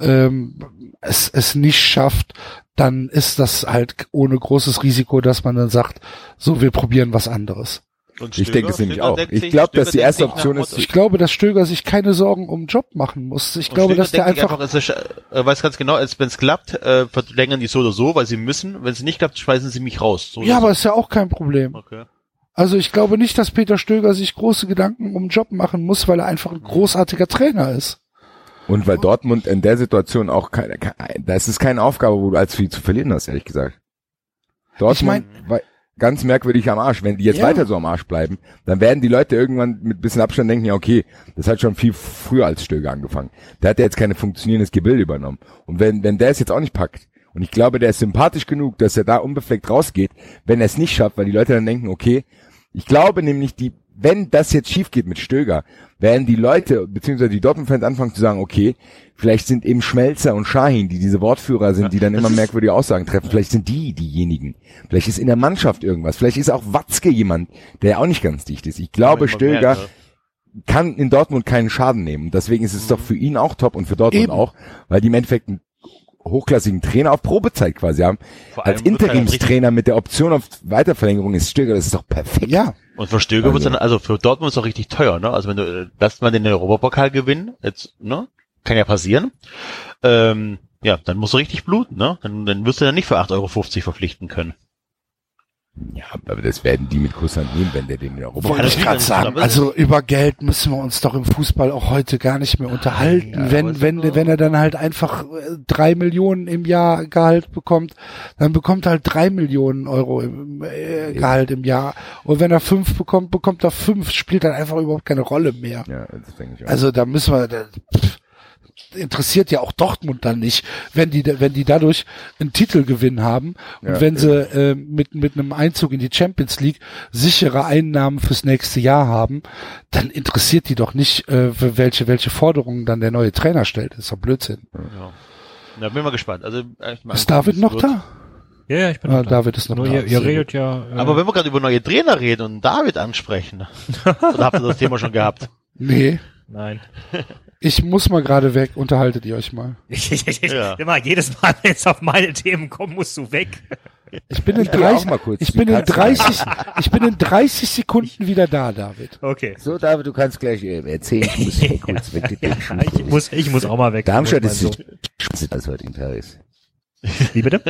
ähm, es, es nicht schafft, dann ist das halt ohne großes Risiko, dass man dann sagt, so, wir probieren was anderes. Und Ich denke es nämlich auch. Ich glaube, dass die erste Option ist, Ich glaube, dass Stöger sich keine Sorgen um den Job machen muss. Ich Und glaube, Stöger dass der einfach, es ist, äh, weiß ganz genau, wenn es klappt, äh, verlängern die so oder so, weil sie müssen. Wenn es nicht klappt, schmeißen sie mich raus. So ja, aber ist ja auch kein Problem. so. okay. Also ich glaube nicht, dass Peter Stöger sich große Gedanken um den Job machen muss, weil er einfach ein großartiger Trainer ist. Und weil Dortmund in der Situation auch keine, keine das ist keine Aufgabe, wo du als viel zu verlieren hast, ehrlich gesagt. Dortmund war ganz merkwürdig am Arsch. Wenn die jetzt Ja. weiter so am Arsch bleiben, dann werden die Leute irgendwann mit bisschen Abstand denken, ja okay, das hat schon viel früher als Stöger angefangen. Der hat ja jetzt keine funktionierendes Gebilde übernommen. Und wenn, wenn der es jetzt auch nicht packt, und ich glaube, der ist sympathisch genug, dass er da unbefleckt rausgeht, wenn er es nicht schafft, weil die Leute dann denken, okay, ich glaube nämlich, die, wenn das jetzt schief geht mit Stöger, werden die Leute, beziehungsweise die Dortmund-Fans anfangen zu sagen, okay, vielleicht sind eben Schmelzer und Shahin, die diese Wortführer sind, die dann immer merkwürdige Aussagen treffen, vielleicht sind die diejenigen. Vielleicht ist in der Mannschaft irgendwas. Vielleicht ist auch Watzke jemand, der auch nicht ganz dicht ist. Ich glaube, Stöger kann in Dortmund keinen Schaden nehmen. Deswegen ist es doch für ihn auch top und für Dortmund Eben. auch, weil die im Endeffekt hochklassigen Trainer auf Probezeit quasi haben. Als Interimstrainer mit der Option auf Weiterverlängerung ist Stöger, das ist doch perfekt. Ja, Und für Stöger Also- wird's dann, also für Dortmund ist auch richtig teuer, ne? Also wenn du, äh, lass mal den Europapokal gewinnen, jetzt, ne? Kann ja passieren. Ähm, ja, dann musst du richtig bluten, ne? Dann, dann wirst du dann nicht für 8,50 Euro verpflichten können. Ja, aber das werden die mit Kusshand nehmen, wenn der den in Europa wollte ich gerade sagen. Also über Geld müssen wir uns doch im Fußball auch heute gar nicht mehr unterhalten. ja, wenn, wenn, wenn er dann halt einfach äh, drei Millionen im Jahr Gehalt bekommt, dann bekommt er halt drei Millionen Euro im äh, Gehalt im Jahr. Und wenn er fünf bekommt, bekommt er fünf, spielt dann einfach überhaupt keine Rolle mehr. Ja, das denke ich auch. Also da müssen wir, da, pff, interessiert ja auch Dortmund dann nicht, wenn die, wenn die dadurch einen Titelgewinn haben und Ja, wenn sie äh, mit, mit einem Einzug in die Champions League sichere Einnahmen fürs nächste Jahr haben, dann interessiert die doch nicht, äh, für welche, welche Forderungen dann der neue Trainer stellt. Das ist doch Blödsinn. Ja. Na, bin mal gespannt. Also, äh, ich mal Ist David noch wird. da? Ja, ja, ich bin Ah, noch da. David ist noch Nur da. ihr, ihr redet ja. Äh, Aber wenn wir gerade über neue Trainer reden und David ansprechen, <laughs> oder habt ihr das Thema schon gehabt? Nee, nein. Ich muss mal gerade weg. Unterhaltet ihr euch mal. <laughs> Ja. Immer jedes Mal, wenn es auf meine Themen kommt, musst du weg. Ich bin in Ich geh auch 30, mal kurz ich bin in Katze 30, ich bin in 30 Sekunden wieder da, David. Okay. so, David, du kannst gleich äh, erzählen, ich muss <laughs> hier kurz weg. Ich muss, ich muss auch mal weg. Darmstadt ist die Spitze, als heute in Paris. Wie bitte?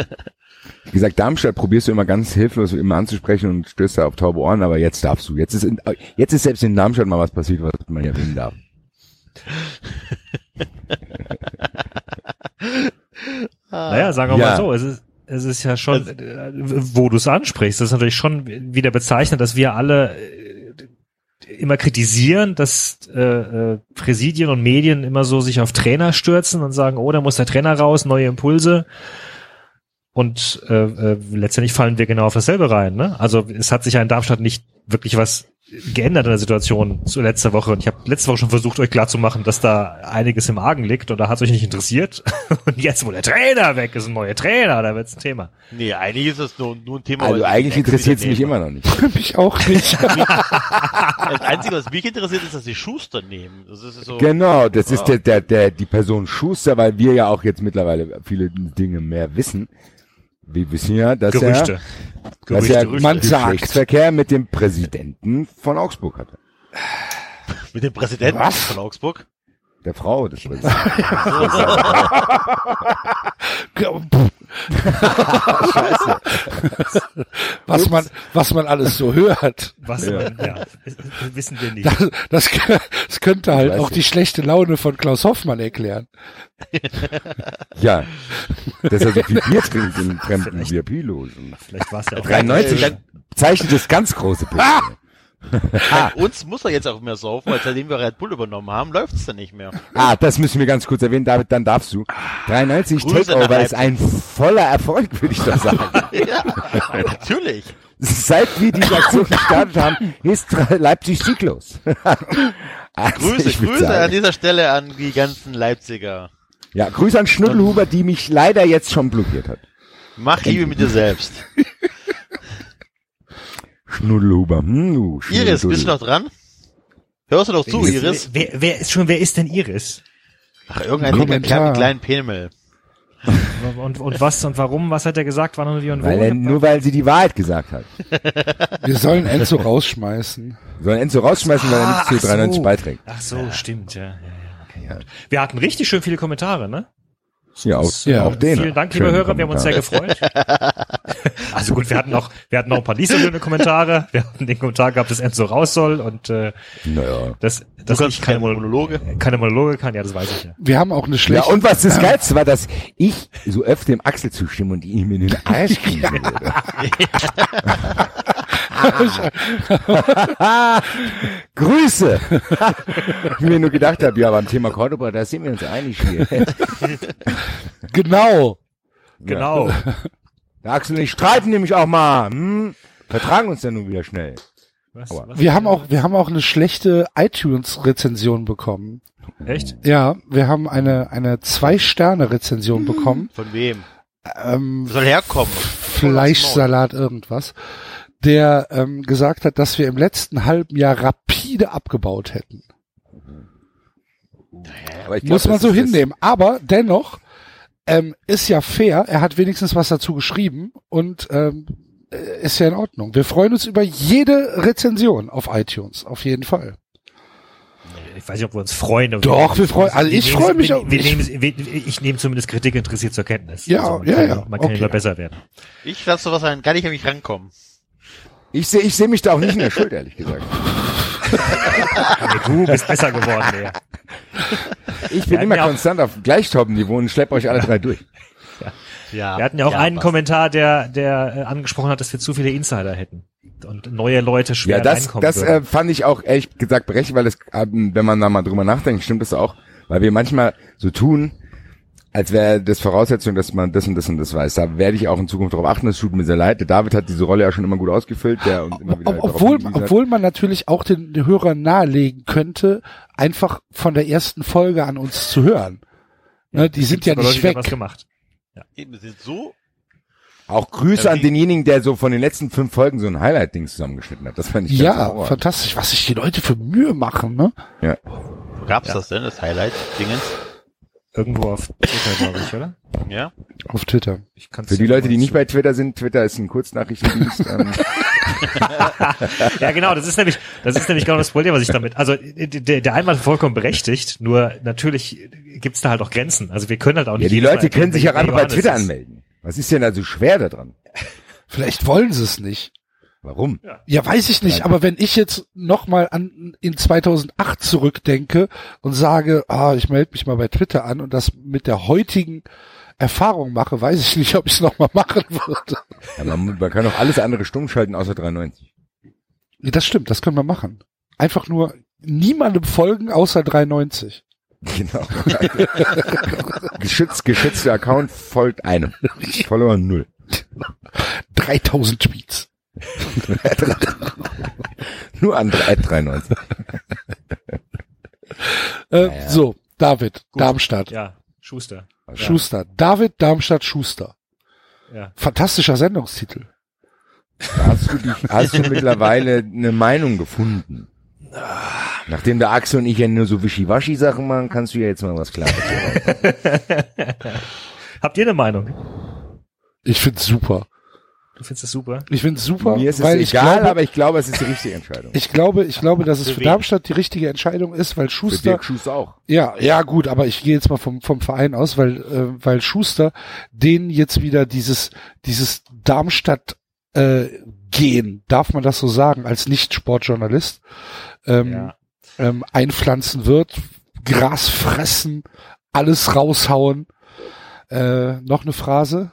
Wie gesagt, Darmstadt probierst du immer ganz hilflos immer anzusprechen und stößt da auf taube Ohren, aber jetzt darfst du. Jetzt ist, in, jetzt ist selbst in Darmstadt mal was passiert, was man ja erwähnen darf. Naja, sagen wir Ja. mal so, es ist, es ist ja schon, äh, wo du es ansprichst, das ist natürlich schon wieder bezeichnet, dass wir alle äh, immer kritisieren, dass äh, äh, Präsidien und Medien immer so sich auf Trainer stürzen und sagen, oh, da muss der Trainer raus, neue Impulse. Und äh, äh, letztendlich fallen wir genau auf dasselbe rein. Ne? Also es hat sich ja in Darmstadt nicht wirklich was geändert in der Situation zu letzter Woche. Und ich habe letzte Woche schon versucht, euch klarzumachen, dass da einiges im Argen liegt und da hat es euch nicht interessiert. <laughs> Und jetzt, wo der Trainer weg ist, ein neuer Trainer, da wird's ein Thema. Nee, eigentlich ist es nur, nur ein Thema. Also eigentlich interessiert es mich immer noch nicht. <laughs> Mich auch nicht. <laughs> Das Einzige, was mich interessiert, ist, dass sie Schuster nehmen. Das ist so. Genau, das ist Ja. der, der, der, die Person Schuster, weil wir ja auch jetzt mittlerweile viele Dinge mehr wissen. Wir wissen ja, dass Gerüchte. er, dass er Gerüchte. Man sagt. Geschlechtsverkehr mit dem Präsidenten von Augsburg hatte. Mit dem Präsidenten Was? von Augsburg. Der Frau des Präsidenten. <laughs> was man, was man alles so hört. Was man, ja, wissen wir nicht. Das, das, das könnte halt Weiß auch ich. die schlechte Laune von Klaus Hoffmann erklären. <laughs> ja. Dass er so viel Bier <laughs> trinkt in fremden VIP-Losen. Vielleicht war es ja auch 93 zeichnet das ganz große Bild. Bei uns muss er jetzt auch mehr saufen, weil seitdem wir Red Bull übernommen haben, läuft es dann nicht mehr. Ah, das müssen wir ganz kurz erwähnen, David, dann darfst du. 93 Grüße nach Takeover ist ein voller Erfolg, würde ich doch <laughs> sagen. ja, natürlich. Seit wir diese Aktion <laughs> gestartet haben, ist Leipzig sieglos. <laughs> Also, Grüße, Grüße sagen- an dieser Stelle an die ganzen Leipziger. Ja, Grüße an Schnuddelhuber, die mich leider jetzt schon blockiert hat. Mach Liebe mit dir selbst. Schnuddelhuber. Hm, du Iris, bist du noch dran? Hörst du doch zu, Wer- Iris? Wer, wer ist schon, wer ist denn Iris? Ach, irgendein Kommentar. mit kleinen Penel. <laughs> Und, und was und warum? Was hat er gesagt? Wann und wie und wo? Weil er, nur weil sie die Wahrheit gesagt hat. <laughs> Wir sollen Enzo rausschmeißen. Wir sollen Enzo rausschmeißen, weil er nicht zu ach so. 93 beiträgt. Ach so, stimmt, ja, ja, ja, okay, gut. Wir hatten richtig schön viele Kommentare, ne? Ja, auch, Ja. auch den. Vielen Dank, liebe Hörer, wir haben uns sehr gefreut. <laughs> Also gut, wir hatten auch, wir hatten auch ein paar nicht so schöne Kommentare. Wir hatten den Kommentar gehabt, dass Enzo raus soll und äh, Naja. dass, Du dass kannst ich keine Monologe. keine Monologe kann, ja, das weiß ich ja. Wir haben auch eine Ja, schlechte. und was das Geilste war, dass ich so öfter dem Axel zustimme und ihm in den Arsch <laughs> kriegen würde. <laughs> Grüße! ich mir nur gedacht habe, ja, beim Thema Cordoba, da sind wir uns einig hier. genau. Genau. Der Axel und ich streiten nämlich auch mal. Hm? Vertragen uns dann nun wieder schnell. Was, was, Wir haben auch, wir haben auch eine schlechte iTunes-Rezension bekommen. echt? Ja, wir haben eine, eine Zwei-Sterne-Rezension bekommen. Von wem? Ähm, Soll herkommen. Fleischsalat irgendwas, der ähm, gesagt hat, dass wir im letzten halben Jahr rapide abgebaut hätten. Aber ich glaub, Muss man so hinnehmen. Aber dennoch ähm, ist ja fair. Er hat wenigstens was dazu geschrieben und ähm, äh, ist ja in Ordnung. Wir freuen uns über jede Rezension auf iTunes, auf jeden Fall. Ich weiß nicht, ob wir uns freuen. aber Doch, wir freuen- also ich freue mich wir, auch- Wir ich- nehmen, wir, ich nehme zumindest Kritik interessiert zur Kenntnis. Ja, man ja, kann, ja, Man kann okay. immer besser werden. Ich lasse sowas an, kann ich an mich rankommen. Ich sehe ich seh mich da auch nicht in der Schuld, ehrlich gesagt. <laughs> Nee, du bist besser geworden, ja. Ich bin immer ja konstant auf Gleichtoppen-Niveau und schlepp euch alle drei durch. Ja. Wir hatten ja auch einen passt. Kommentar, der, der äh, angesprochen hat, dass wir zu viele Insider hätten und neue Leute schwer Ja, das, reinkommen das äh, fand ich auch ehrlich gesagt berechtigt, weil es, ähm, wenn man da mal drüber nachdenkt, stimmt das auch, weil wir manchmal so tun, als wäre das Voraussetzung, dass man das und das und das weiß. Da werde ich auch in Zukunft darauf achten, das tut mir sehr leid. Der David hat diese Rolle ja schon immer gut ausgefüllt, der uns immer wieder Ob, obwohl, obwohl man natürlich auch den, den Hörern nahelegen könnte, einfach von der ersten Folge an uns zu hören. Ne, die sind ja Leute, nicht die haben weg. was gemacht. Eben, wir sind so, Auch Grüße Ja, an denjenigen, der so von den letzten fünf Folgen so ein Highlight-Ding zusammengeschnitten hat. Das fand ich Ja, fantastisch, was sich die Leute für Mühe machen, ne? Ja. wo gab's das denn, das Highlight-Dingens? Irgendwo auf Twitter, glaube ich, oder? Ja? Auf Twitter. Ich kann's Für die Leute, die nicht bei Twitter sind, Twitter ist ein Kurznachrichtendienst. ähm, <laughs> Ja, genau, das ist nämlich, das ist nämlich genau das Problem, was ich damit, also der, der Einwand ist vollkommen berechtigt, nur natürlich gibt's da halt auch Grenzen. Also wir können halt auch nicht. ja, die Leute können sich ja wer einfach bei Twitter ist. anmelden. Was ist denn da so schwer daran? Vielleicht wollen sie es nicht. Warum? Ja, weiß ich nicht, aber wenn ich jetzt nochmal an in 2008 zurückdenke und sage, ah, ich melde mich mal bei Twitter an und das mit der heutigen Erfahrung mache, weiß ich nicht, ob ich es nochmal machen würde. Ja, man, man kann auch alles andere stumm schalten außer 93. Nee, Das stimmt, das können wir machen. Einfach nur niemandem folgen außer 93. Genau. <laughs> Geschützt, geschützter Account folgt einem. <laughs> Follower null. 3000 Tweets. <laughs> Nur an 93. Äh, ja. So, David, Gut. Darmstadt, Ja, Schuster. Schuster. David, Darmstadt, Schuster. Ja. Fantastischer Sendungstitel. Hast du, dich, hast du mittlerweile eine Meinung gefunden? Nachdem der Axel und ich ja nur so Wischiwaschi-Sachen machen, kannst du ja jetzt mal was Klares. <laughs> Habt ihr eine Meinung? Ich find's super. Du findest es super? Ich finde es super, Mir ist es weil ich egal, glaube, aber ich glaube, es ist die richtige Entscheidung. ich glaube, ich glaube, dass es Für für? Darmstadt die richtige Entscheidung ist, weil Für Schuster, Dirk Schuster auch. ja, ja gut, aber ich gehe jetzt mal vom vom Verein aus, weil äh, weil Schuster denen jetzt wieder dieses dieses Darmstadt äh, gehen, darf man das so sagen, als Nicht-Sportjournalist ähm, Ja. ähm, einpflanzen wird, Gras fressen, alles raushauen. Äh, noch eine Phrase.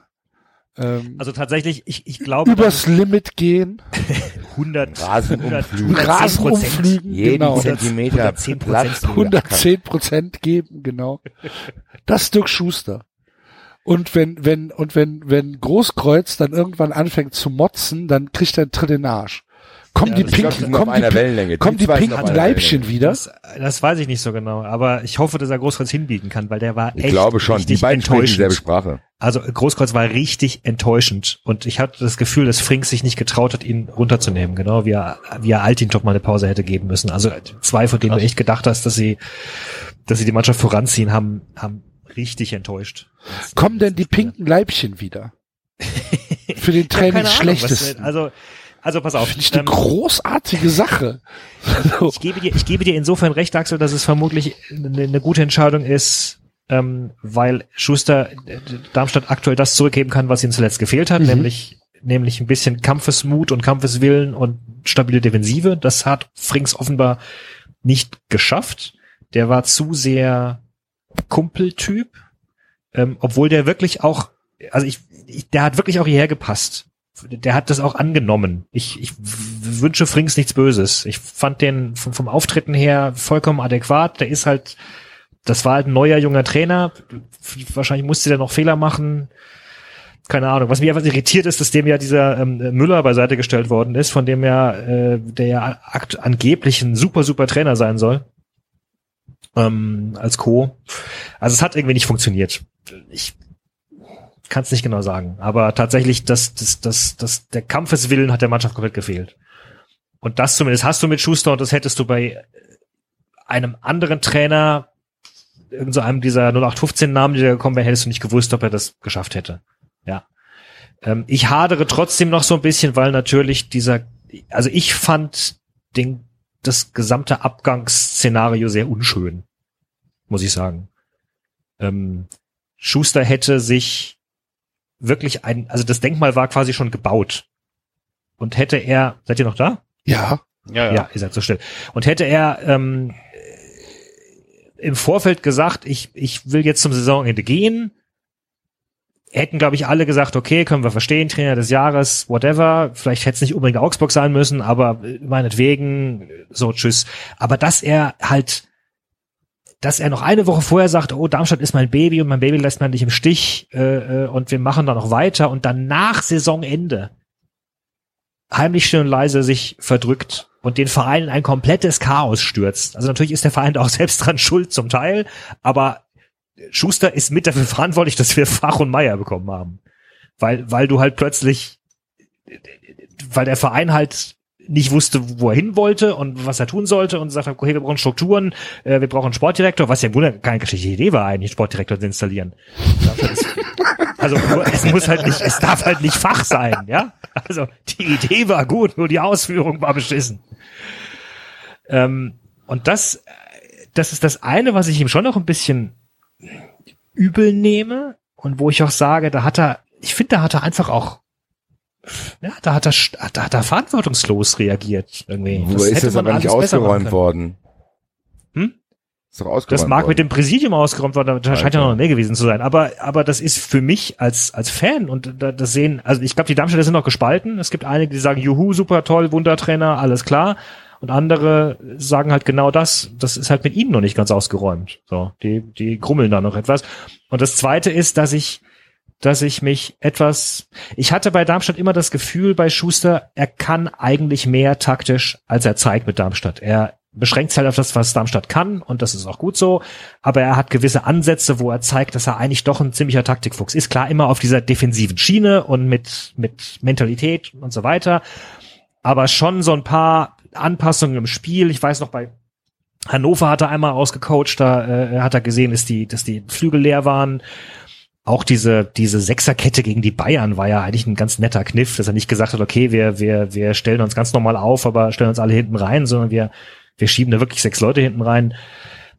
Ähm, Also tatsächlich, ich, ich glaube, übers Limit gehen, <laughs> 100, Rasen 100, umflügen. 110 Rasen Prozent. umflügen, Jeden genau. Zentimeter 110 Platz. Prozent. 110 Prozent geben, genau. Das ist Dirk Schuster. Und wenn, wenn, und wenn, wenn Großkreuz dann irgendwann anfängt zu motzen, dann kriegt er einen Tritt in den Arsch. Kommen Ja, die Ich die pinken, kommen die, Wellenlänge. kommen die pinken Leibchen wieder? Das, das weiß ich nicht so genau, aber ich hoffe, dass er Großkreuz hinbiegen kann, weil der war Ich echt glaube schon, die beiden sprechen enttäuschend. dieselbe Sprache. Also Großkreuz war richtig enttäuschend und ich hatte das Gefühl, dass Frink sich nicht getraut hat, ihn runterzunehmen, genau wie er, wie er Altintop mal eine Pause hätte geben müssen. Also zwei, von denen du echt gedacht hast, dass sie, dass sie die Mannschaft voranziehen, haben, haben richtig enttäuscht. Kommen denn die pinken Leibchen wieder? Für den Training was- schlechtesten. Also, also pass auf. Finde ich eine ähm, großartige Sache. <laughs> Ich gebe dir, ich gebe dir insofern recht, Axel, dass es vermutlich eine, eine gute Entscheidung ist, ähm, weil Schuster äh, Darmstadt aktuell das zurückgeben kann, was ihm zuletzt gefehlt hat, Mhm. nämlich nämlich ein bisschen Kampfesmut und Kampfeswillen und stabile Defensive. Das hat Frings offenbar nicht geschafft. Der war zu sehr Kumpeltyp, ähm, obwohl der wirklich auch, also ich, ich der hat wirklich auch hierher gepasst. Der hat das auch angenommen. Ich, ich wünsche Frings nichts Böses. Ich fand den vom, vom Auftreten her vollkommen adäquat. Der ist halt, das war halt ein neuer junger Trainer. Wahrscheinlich musste der noch Fehler machen. Keine Ahnung. Was mich einfach irritiert ist, dass dem ja dieser ähm, Müller beiseite gestellt worden ist, von dem ja, äh, der ja angeblich ein super, super Trainer sein soll. Ähm, als Co. Also es hat irgendwie nicht funktioniert. Ich kann es nicht genau sagen. Aber tatsächlich, das, das, das, das, der Kampfeswillen hat der Mannschaft komplett gefehlt. Und das zumindest hast du mit Schuster und das hättest du bei einem anderen Trainer, irgend so einem dieser 0815 Namen, die da gekommen wären, hättest du nicht gewusst, ob er das geschafft hätte. Ja. Ähm, ich hadere trotzdem noch so ein bisschen, weil natürlich dieser, also ich fand den, das gesamte Abgangsszenario sehr unschön, muss ich sagen. Ähm, Schuster hätte sich wirklich ein, also das Denkmal war quasi schon gebaut. Und hätte er, seid ihr noch da? Ja, Ja, Ja, ihr seid so still. Und hätte er ähm, im Vorfeld gesagt, ich, ich will jetzt zum Saisonende gehen, hätten, glaube ich, alle gesagt, okay, können wir verstehen, Trainer des Jahres, whatever. Vielleicht hätte es nicht unbedingt Augsburg sein müssen, aber meinetwegen, so, tschüss. Aber dass er halt, dass er noch eine Woche vorher sagt, oh, Darmstadt ist mein Baby und mein Baby lässt man nicht im Stich äh, äh, und wir machen da noch weiter und dann nach Saisonende heimlich still und leise sich verdrückt und den Verein in ein komplettes Chaos stürzt. Also natürlich ist der Verein da <laughs> auch selbst dran schuld zum Teil, aber Schuster ist mit dafür verantwortlich, dass wir Fach und Meier bekommen haben. Weil, weil du halt plötzlich, weil der Verein halt nicht wusste, wo er hin wollte und was er tun sollte und sagt, okay, wir brauchen Strukturen, äh, wir brauchen einen Sportdirektor, was ja im Grunde keine schlechte Idee war, eigentlich einen Sportdirektor zu installieren. <laughs> Also es muss halt nicht, es darf halt nicht Fach sein, ja. Also die Idee war gut, nur die Ausführung war beschissen. Ähm, und das, das ist das eine, was ich ihm schon noch ein bisschen übel nehme und wo ich auch sage, da hat er, ich finde, da hat er einfach auch, ja, da hat er, da hat er verantwortungslos reagiert irgendwie. Wo ist hätte das aber nicht ausgeräumt worden? Hm? Ist doch ausgeräumt Das mag worden. mit dem Präsidium ausgeräumt worden, da scheint ja noch mehr gewesen zu sein. Aber, aber das ist für mich als, als Fan und da, das sehen, also ich glaube, die Darmstädter sind noch gespalten. Es gibt einige, die sagen, juhu, super toll, Wundertrainer, alles klar. Und andere sagen halt genau das. Das ist halt mit ihnen noch nicht ganz ausgeräumt. So, die, die grummeln da noch etwas. Und das zweite ist, dass ich, dass ich mich etwas, ich hatte bei Darmstadt immer das Gefühl bei Schuster, er kann eigentlich mehr taktisch, als er zeigt mit Darmstadt. Er beschränkt sich halt auf das, was Darmstadt kann und das ist auch gut so, aber er hat gewisse Ansätze, wo er zeigt, dass er eigentlich doch ein ziemlicher Taktikfuchs ist. Klar, immer auf dieser defensiven Schiene und mit, mit Mentalität und so weiter, aber schon so ein paar Anpassungen im Spiel. Ich weiß noch, bei Hannover hat er einmal ausgecoacht, da äh, hat er gesehen, dass die, dass die Flügel leer waren. Auch diese, diese Sechserkette gegen die Bayern war ja eigentlich ein ganz netter Kniff, dass er nicht gesagt hat, okay, wir, wir, wir stellen uns ganz normal auf, aber stellen uns alle hinten rein, sondern wir, wir schieben da wirklich sechs Leute hinten rein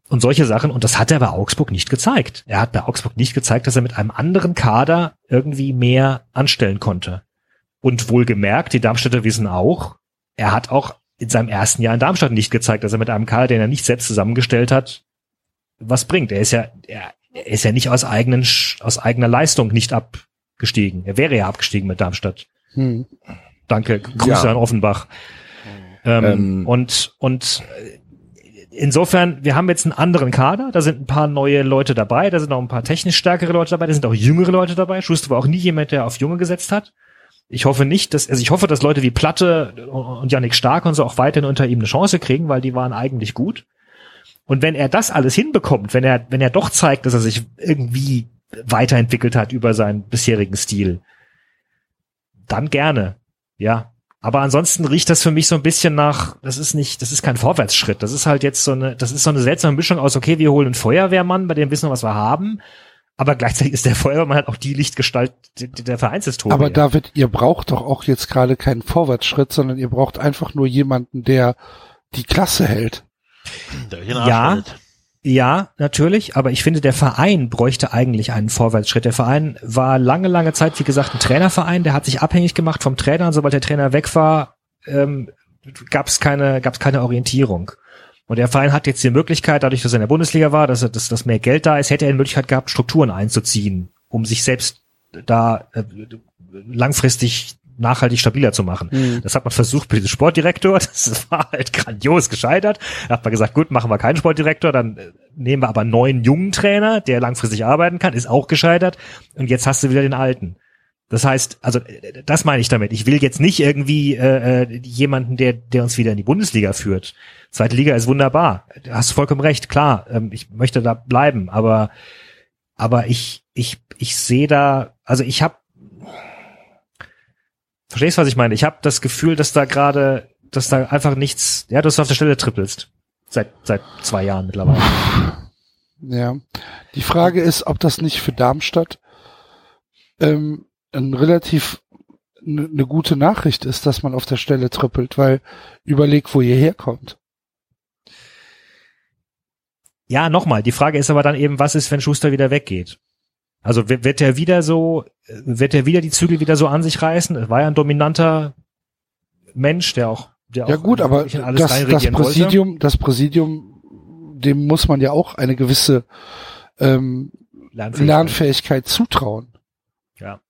und solche Sachen. Und das hat er bei Augsburg nicht gezeigt. Er hat bei Augsburg nicht gezeigt, dass er mit einem anderen Kader irgendwie mehr anstellen konnte. Und wohlgemerkt, die Darmstädter wissen auch, er hat auch in seinem ersten Jahr in Darmstadt nicht gezeigt, dass er mit einem Kader, den er nicht selbst zusammengestellt hat, was bringt. Er ist ja, er, er ist ja nicht aus eigenen, aus eigener Leistung nicht abgestiegen. Er wäre ja abgestiegen mit Darmstadt. Hm. Danke. Grüße Ja. an Offenbach. Ähm, Ähm. und, und insofern, wir haben jetzt einen anderen Kader, da sind ein paar neue Leute dabei, da sind auch ein paar technisch stärkere Leute dabei, da sind auch jüngere Leute dabei. Schuster war auch nie jemand, der auf Junge gesetzt hat. Ich hoffe nicht, dass, also ich hoffe, dass Leute wie Platte und Yannick Stark und so auch weiterhin unter ihm eine Chance kriegen, weil die waren eigentlich gut. Und wenn er das alles hinbekommt, wenn er, wenn er doch zeigt, dass er sich irgendwie weiterentwickelt hat über seinen bisherigen Stil, dann gerne. Ja. Aber ansonsten riecht das für mich so ein bisschen nach, das ist nicht, das ist kein Vorwärtsschritt. Das ist halt jetzt so eine, das ist so eine seltsame Mischung aus, okay, wir holen einen Feuerwehrmann, bei dem wissen wir, was wir haben. Aber gleichzeitig ist der Feuerwehrmann halt auch die Lichtgestalt der, Vereinshistorie. Aber David, ihr braucht doch auch jetzt gerade keinen Vorwärtsschritt, sondern ihr braucht einfach nur jemanden, der die Klasse hält. Ja. rettet. Ja, natürlich, aber ich finde, der Verein bräuchte eigentlich einen Vorwärtsschritt. Der Verein war lange, lange Zeit, wie gesagt, ein Trainerverein, der hat sich abhängig gemacht vom Trainer und sobald der Trainer weg war, ähm, gab es keine, gab's keine Orientierung. Und der Verein hat jetzt die Möglichkeit, dadurch, dass er in der Bundesliga war, dass, er, dass, dass mehr Geld da ist, hätte er die Möglichkeit gehabt, Strukturen einzuziehen, um sich selbst da äh, langfristig nachhaltig stabiler zu machen. Hm. Das hat man versucht mit dem Sportdirektor. <laughs> Das war halt grandios gescheitert. Da hat man gesagt, gut, machen wir keinen Sportdirektor, dann äh, nehmen wir aber einen neuen jungen Trainer, der langfristig arbeiten kann, ist auch gescheitert. Und jetzt hast du wieder den alten. Das heißt, also äh, das meine ich damit. Ich will jetzt nicht irgendwie äh, äh, jemanden, der, der uns wieder in die Bundesliga führt. Zweite Liga ist wunderbar. Du hast vollkommen recht, klar. Ähm, ich möchte da bleiben, aber aber ich ich ich sehe da, also ich habe Verstehst du, was ich meine? Ich habe das Gefühl, dass da gerade, dass da einfach nichts, ja, dass du auf der Stelle trippelst. Seit, seit zwei Jahren mittlerweile. Ja. Die Frage ist, ob das nicht für Darmstadt ähm, ein relativ eine ne gute Nachricht ist, dass man auf der Stelle trippelt, weil überleg, wo ihr herkommt. Ja, nochmal, die Frage ist aber dann eben, was ist, wenn Schuster wieder weggeht? Also wird, wird er wieder so, wird er wieder die Zügel wieder so an sich reißen? Er war ja ein dominanter Mensch, der auch, der Ja auch gut, aber das, das reinregieren wollte. Präsidium, das Präsidium, dem muss man ja auch eine gewisse ähm, Lernfähigkeit. Lernfähigkeit zutrauen. Ja.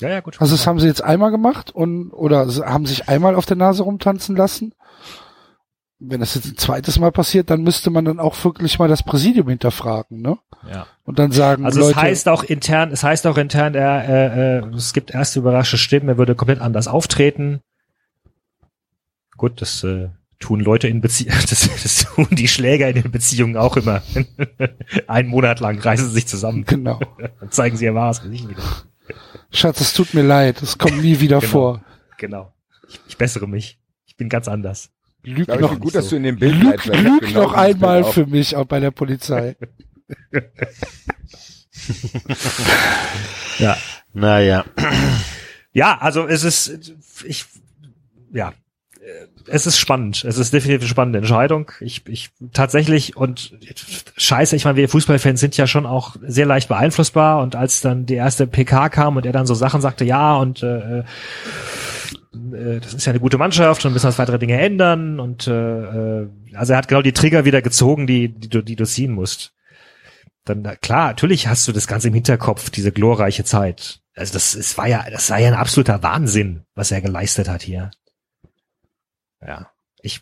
Ja, ja, gut. Also das haben sie jetzt einmal gemacht und oder haben sich einmal auf der Nase rumtanzen lassen. Wenn das jetzt ein zweites Mal passiert, dann müsste man dann auch wirklich mal das Präsidium hinterfragen, ne? ja. Und dann sagen, Also Leute, es heißt auch intern, es heißt auch intern, er, äh, äh, es gibt erste überraschte Stimmen, er würde komplett anders auftreten. Gut, das äh, tun Leute in Beziehungen, <laughs> das, das tun die Schläger in den Beziehungen auch immer. <laughs> Einen Monat lang reißen sie sich zusammen genau. <laughs> und zeigen sie ihr wahres Gesicht wieder. Schatz, es tut mir leid, es kommt nie wieder Genau. vor. Genau. Ich, ich bessere mich. Ich bin ganz anders. Lüg ich noch, finde gut, so. dass du in dem Bild lüg, bleibst, ich lüg genau noch einmal für mich auch bei der Polizei. <laughs> Ja. Naja. Ja, also es ist, ich, ja, es ist spannend. Es ist definitiv eine spannende Entscheidung. Ich, ich tatsächlich und scheiße, ich meine, wir Fußballfans sind ja schon auch sehr leicht beeinflussbar und als dann die erste PK kam und er dann so Sachen sagte, ja und äh, äh, das ist ja eine gute Mannschaft und müssen das weitere Dinge ändern und äh, äh, also er hat genau die Trigger wieder gezogen, die, die du, die du ziehen musst. Dann klar, natürlich hast du das Ganze im Hinterkopf, diese glorreiche Zeit. Also das, es war ja, das war ja ein absoluter Wahnsinn, was er geleistet hat hier. Ja, ich.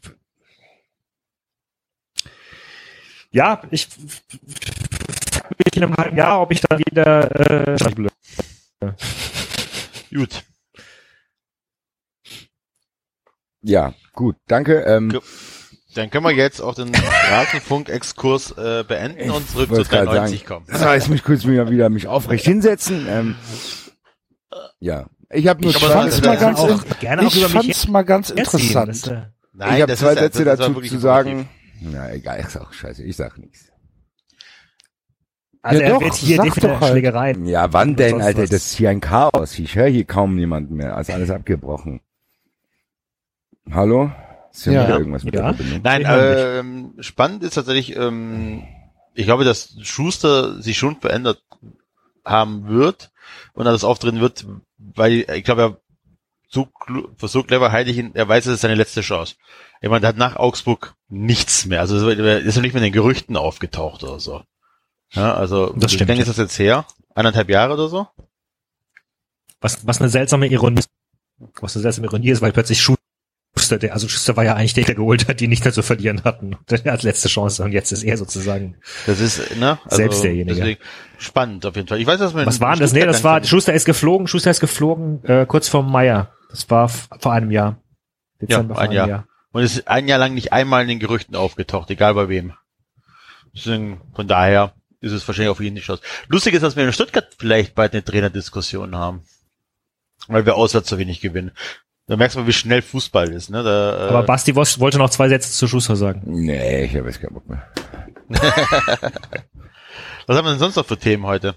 Ja, ich. In einem halben Jahr, ob ich dann wieder. Äh, <laughs> Gut. Ja, gut, danke. Ähm, Dann können wir jetzt auch den Rasenfunk-Exkurs äh, beenden und zurück zu wollte gerade 93 sagen. kommen. so, jetzt muss ich kurz wieder, wieder mich aufrecht hinsetzen. Ähm, ja, ich habe nur Ich fand's mal ganz, auch ich fand's mal ganz interessant. Äh, Nein, ich habe zwei ist- Sätze dazu zu sagen. Na egal, ist auch scheiße, ich sag nichts. Also Ja er doch, wird hier sag definitiv doch halt. Schlägereien. Ja, wann denn, Alter? was. Das ist hier ein Chaos. Ich höre hier kaum niemanden mehr. Also alles abgebrochen. Hallo? Ist hier Ja. wieder irgendwas mit Ja. der Verbindung? Nein, ähm, spannend ist tatsächlich, ähm, ich glaube, dass Schuster sich schon verändert haben wird und das auftreten wird, weil ich glaube, er so, so clever ihn, er weiß, es ist seine letzte Chance. Ich meine, der hat nach Augsburg nichts mehr. Also er ist ja nicht mit den Gerüchten aufgetaucht oder so. Ja, also Das wie stimmt, lange ja. ist das jetzt her? Eineinhalb Jahre oder so? Was, was eine seltsame Ironie ist. Was eine seltsame Ironie ist, weil plötzlich Schuster, der, also Schuster war ja eigentlich der, der geholt hat, die nicht mehr zu verlieren hatten. Der hat letzte Chance und jetzt ist er sozusagen. Das ist, ne? Also, Selbst derjenige. Spannend auf jeden Fall. Ich weiß, dass man Was war denn das? Nee, das war, Schuster ist geflogen, Schuster ist geflogen, äh, kurz vor Meier. Das war vor einem Jahr. Dezember Ja, vor ein einem Jahr. Und es ist ein Jahr lang nicht einmal in den Gerüchten aufgetaucht, egal bei wem. Deswegen, von daher ist es wahrscheinlich auf ihn nicht Chance. Lustig ist, dass wir in Stuttgart vielleicht bald eine Trainerdiskussion haben. Weil wir auswärts so wenig gewinnen. Da merkst du mal, wie schnell Fußball ist, ne? Da, äh, Aber Basti Wosch wollte noch zwei Sätze zu Schuster sagen. Nee, ich habe jetzt keinen Bock mehr. <laughs> was haben wir denn sonst noch für Themen heute?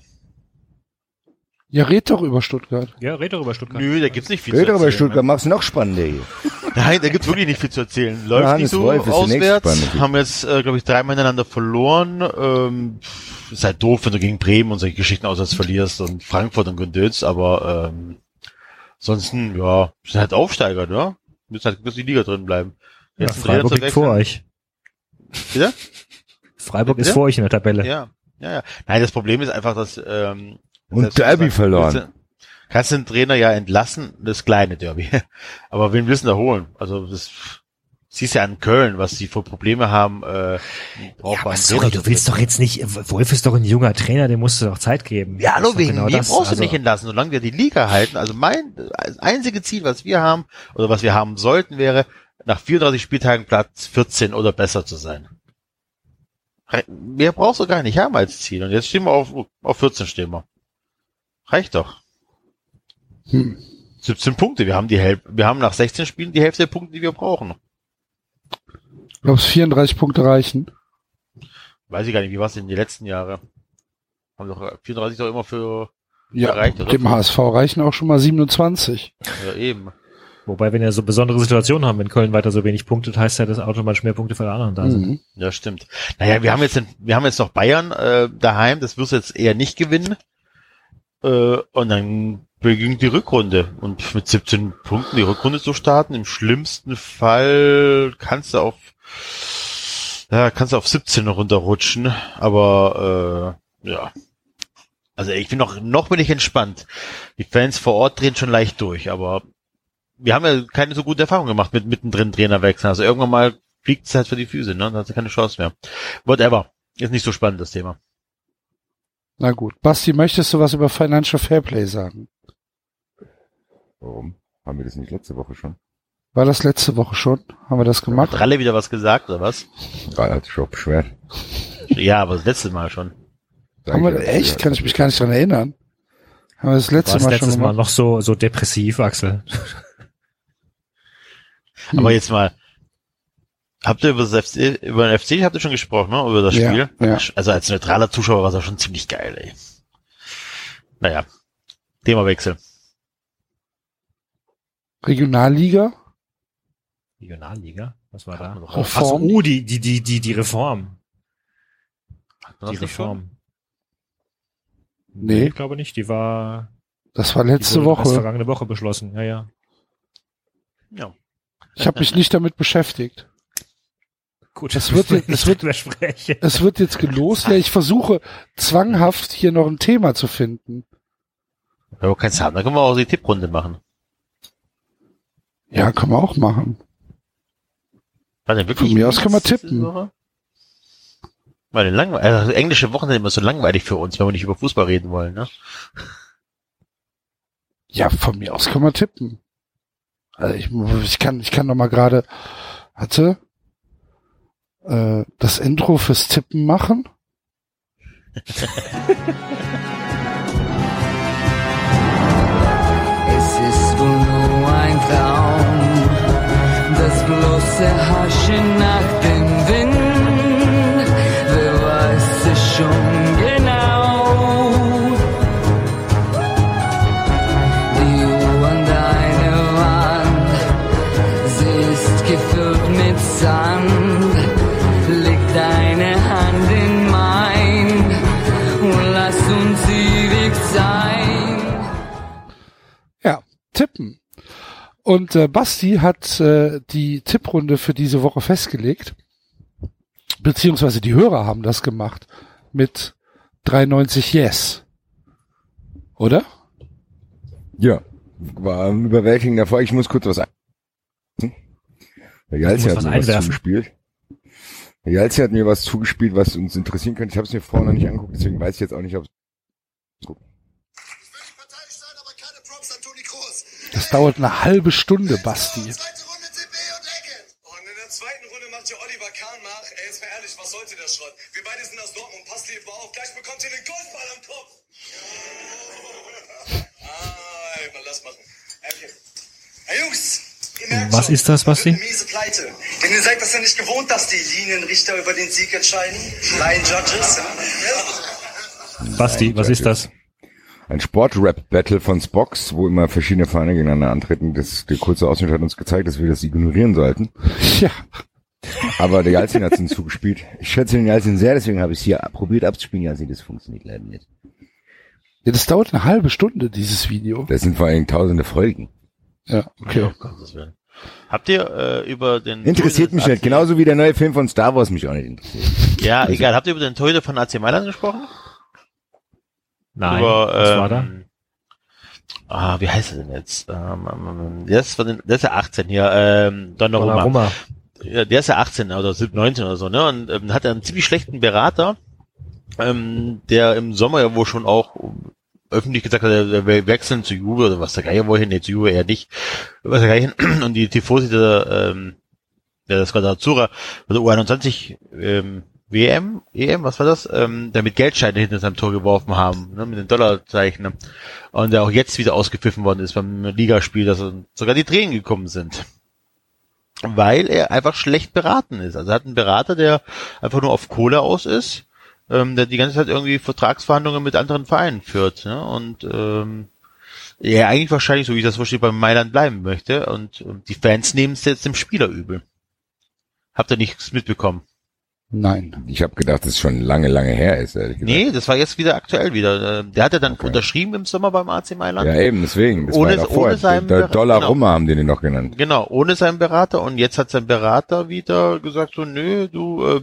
Ja, red doch über Stuttgart. Ja, red doch über Stuttgart. Nö, da gibt's nicht viel Red zu doch erzählen. über Stuttgart, mach's noch spannender hier. Ne? <laughs> Nein, da gibt's wirklich nicht viel zu erzählen. Läuft Johannes nicht so Wolf auswärts. Haben jetzt, äh, glaube ich, dreimal hintereinander verloren. Ähm, ist halt doof, wenn du gegen Bremen und solche Geschichten auswärts verlierst und Frankfurt und Gündöz, aber ähm, ansonsten, ja, sind halt Aufsteiger, ne? Müssen halt bis die Liga drin bleiben. Ja, Jetzt Freiburg liegt vor euch. Bitte? Freiburg ist Bitte? vor euch in der Tabelle. Ja, ja, ja. Nein, das Problem ist einfach, dass ähm, Und Derby verloren. du- Kannst du den Trainer ja entlassen, das kleine Derby. <laughs> Aber wen willst du da holen? Also das siehst ja an Köln, was die für Probleme haben. Äh, Ja, aber sorry, du willst doch jetzt nicht, Wolf ist doch ein junger Trainer, dem musst du doch Zeit geben. Ja, hallo, wegen genau mir das. brauchst Also, du nicht entlassen, solange wir die Liga halten. Also mein das einzige Ziel, was wir haben, oder was wir haben sollten, wäre, nach 34 Spieltagen Platz 14 oder besser zu sein. Mehr brauchst du gar nicht haben als Ziel. Und jetzt stehen wir auf, auf 14 stehen wir. Reicht doch. Hm. 17 Punkte. Wir haben die Hälfte, wir haben nach 16 Spielen die Hälfte der Punkte, die wir brauchen. Glaubst 34 Punkte reichen? Weiß ich gar nicht, wie war es in die letzten Jahre? Haben doch 34 doch immer für, Ja, reicht, oder? dem HSV reichen auch schon mal 27. ja eben. Wobei, wenn wir so besondere Situationen haben, wenn Köln weiter so wenig punktet, heißt ja, dass automatisch mehr Punkte für die anderen da sind. Mhm. Ja, stimmt. Naja, wir haben jetzt, den, wir haben jetzt noch Bayern äh, daheim, das wirst du jetzt eher nicht gewinnen. Äh, und dann beginnt die Rückrunde. Und mit 17 Punkten die Rückrunde zu starten, im schlimmsten Fall kannst du auf ja, kannst du auf 17 runterrutschen, aber äh, ja. Also ich bin noch, noch bin ich entspannt. Die Fans vor Ort drehen schon leicht durch, aber wir haben ja keine so gute Erfahrung gemacht mit mittendrin Trainer wechseln. Also irgendwann mal fliegt es halt für die Füße, ne? Dann hat sie keine Chance mehr. Whatever. Ist nicht so spannend, das Thema. Na gut. Basti, möchtest du was über Financial Fairplay sagen? Warum? Haben wir das nicht letzte Woche schon? War das letzte Woche schon? Haben wir das Hat gemacht? Ralle wieder was gesagt, oder was? Gerade hat auch beschwert. Ja, aber das letzte Mal schon. Haben wir, ja, echt? ja. Kann ich mich gar nicht dran erinnern. Haben wir das letzte Warst Mal letztes schon Mal gemacht? noch so, so depressiv, Axel. Hm. <laughs> Aber jetzt mal. Habt ihr über das FC, über den FC habt ihr schon gesprochen, ne? Über das Ja, Spiel? ja. Also als neutraler Zuschauer war das schon ziemlich geil, ey. Naja. Themawechsel. Regionalliga? Regionalliga? Was war da? Reform? uh, die, die, die, die, die Reform. Die das? Reform. Nee. Ich glaube nicht, die war Das war die letzte Woche. vergangene Woche beschlossen. Ja, ja. Ja. Ich habe mich nicht damit beschäftigt. Gut, Es wird jetzt- <laughs> es wird-. Es wird jetzt gelost. Ja, ich versuche zwanghaft hier noch ein Thema zu finden. Wenn wir keins haben, dann können wir auch die Tipprunde machen. Ja, kann man auch machen. War denn wirklich Von mir aus kann man tippen. Weil den langwe also englische Wochen sind immer so langweilig für uns, wenn wir nicht über Fußball reden wollen, ne? Ja, von mir aus kann man tippen. Also ich, ich kann, ich kann noch mal gerade, hatte, äh, das Intro fürs Tippen machen. <laughs> Traum. Das bloße Haschen nach dem Wind, wer weiß es schon genau. Die Uhr an deiner Wand, sie ist gefüllt mit Sand. Leg deine Hand in mein und lass uns ewig sein. Ja, tippen und äh, Basti hat äh, die Tipprunde für diese Woche festgelegt. Beziehungsweise die Hörer haben das gemacht mit 93 Yes. Oder? Ja, war ein überwältigender Erfolg. Ich muss kurz was ein. Der Jalzi hat mir was zugespielt. Der Jalzi hat mir was zugespielt, was uns interessieren könnte. Ich habe es mir vorher noch nicht angeguckt, deswegen weiß ich jetzt auch nicht, ob Ich Das dauert eine halbe Stunde, Basti. Zweite Runde CB und Eckert. Und in der zweiten Runde macht hier Oliver Kahn nach. Ey, jetzt mal ehrlich, was sollte der Schrott? Wir beide sind aus Dortmund. Passt lieb mal auf. Gleich bekommt ihr den Golfball am Kopf. Ah, ey, mal lass machen. Okay. Hey Jungs, ihr merkt Was ist das, Basti? miese Pleite. Denn ihr seid das ja nicht gewohnt, dass die Linienrichter über den Sieg entscheiden. Line Judges. Basti, was ist das? Ein Sport-Rap-Battle von Spox, wo immer verschiedene Vereine gegeneinander antreten. Das, der kurze Ausschnitt hat uns gezeigt, dass wir das ignorieren sollten. Ja, Aber der Jalzin hat es hinzugespielt. Ich schätze den Jalzin sehr, deswegen habe ich es hier probiert abzuspielen. Jalzin, das funktioniert leider nicht. ja, das dauert eine halbe Stunde, dieses Video. Das sind vor allen Dingen tausende Folgen. Ja, okay. Oh. Habt ihr äh, über den Interessiert Torhüter mich nicht. Genauso wie der neue Film von Star Wars mich auch nicht interessiert. Ja, egal. Habt ihr über den Torhüter von AC Mailand gesprochen? Nein, über, was war da? ähm, Ah, wie heißt er denn jetzt? Ähm, ähm, der ist von den, der ist ja 18 hier, ähm, Donnarumma. Donnarumma. Ja, der ist ja 18 oder 17, 19 oder so, ne? Und ähm, hat einen ziemlich schlechten Berater, ähm, der im Sommer ja wohl schon auch öffentlich gesagt hat, er will wechseln zu Juve oder was der Geier wohin, nee, zu Juve eher nicht. Was der Geier. <clears throat> Und die Tifosi der, ähm, der Squadrazura, also U21 ähm, WM, EM, was war das? Ähm, der mit Geldscheine hinter seinem Tor geworfen haben, ne, mit den Dollarzeichen. Ne? Und der auch jetzt wieder ausgepfiffen worden ist beim Ligaspiel, dass sogar die Tränen gekommen sind weil er einfach schlecht beraten ist. Also er hat einen Berater, der einfach nur auf Kohle aus ist, ähm, der die ganze Zeit irgendwie Vertragsverhandlungen mit anderen Vereinen führt. Ne? Und ähm, er eigentlich wahrscheinlich, so wie ich das verstehe, beim Mailand bleiben möchte. Und, und die Fans nehmen es jetzt dem Spieler übel. Habt ihr nichts mitbekommen? Nein. Ich habe gedacht, das ist schon lange, lange her ist, ehrlich gesagt. Nee, das war jetzt wieder aktuell wieder. Äh, Der hat ja dann Okay. unterschrieben im Sommer beim AC Mailand. Ja, eben, deswegen. Das Ohne- war davor. ohne seinen der Dollar genau. Rummer haben die den noch genannt. Genau, ohne seinen Berater und jetzt hat sein Berater wieder gesagt so, nö, du, äh,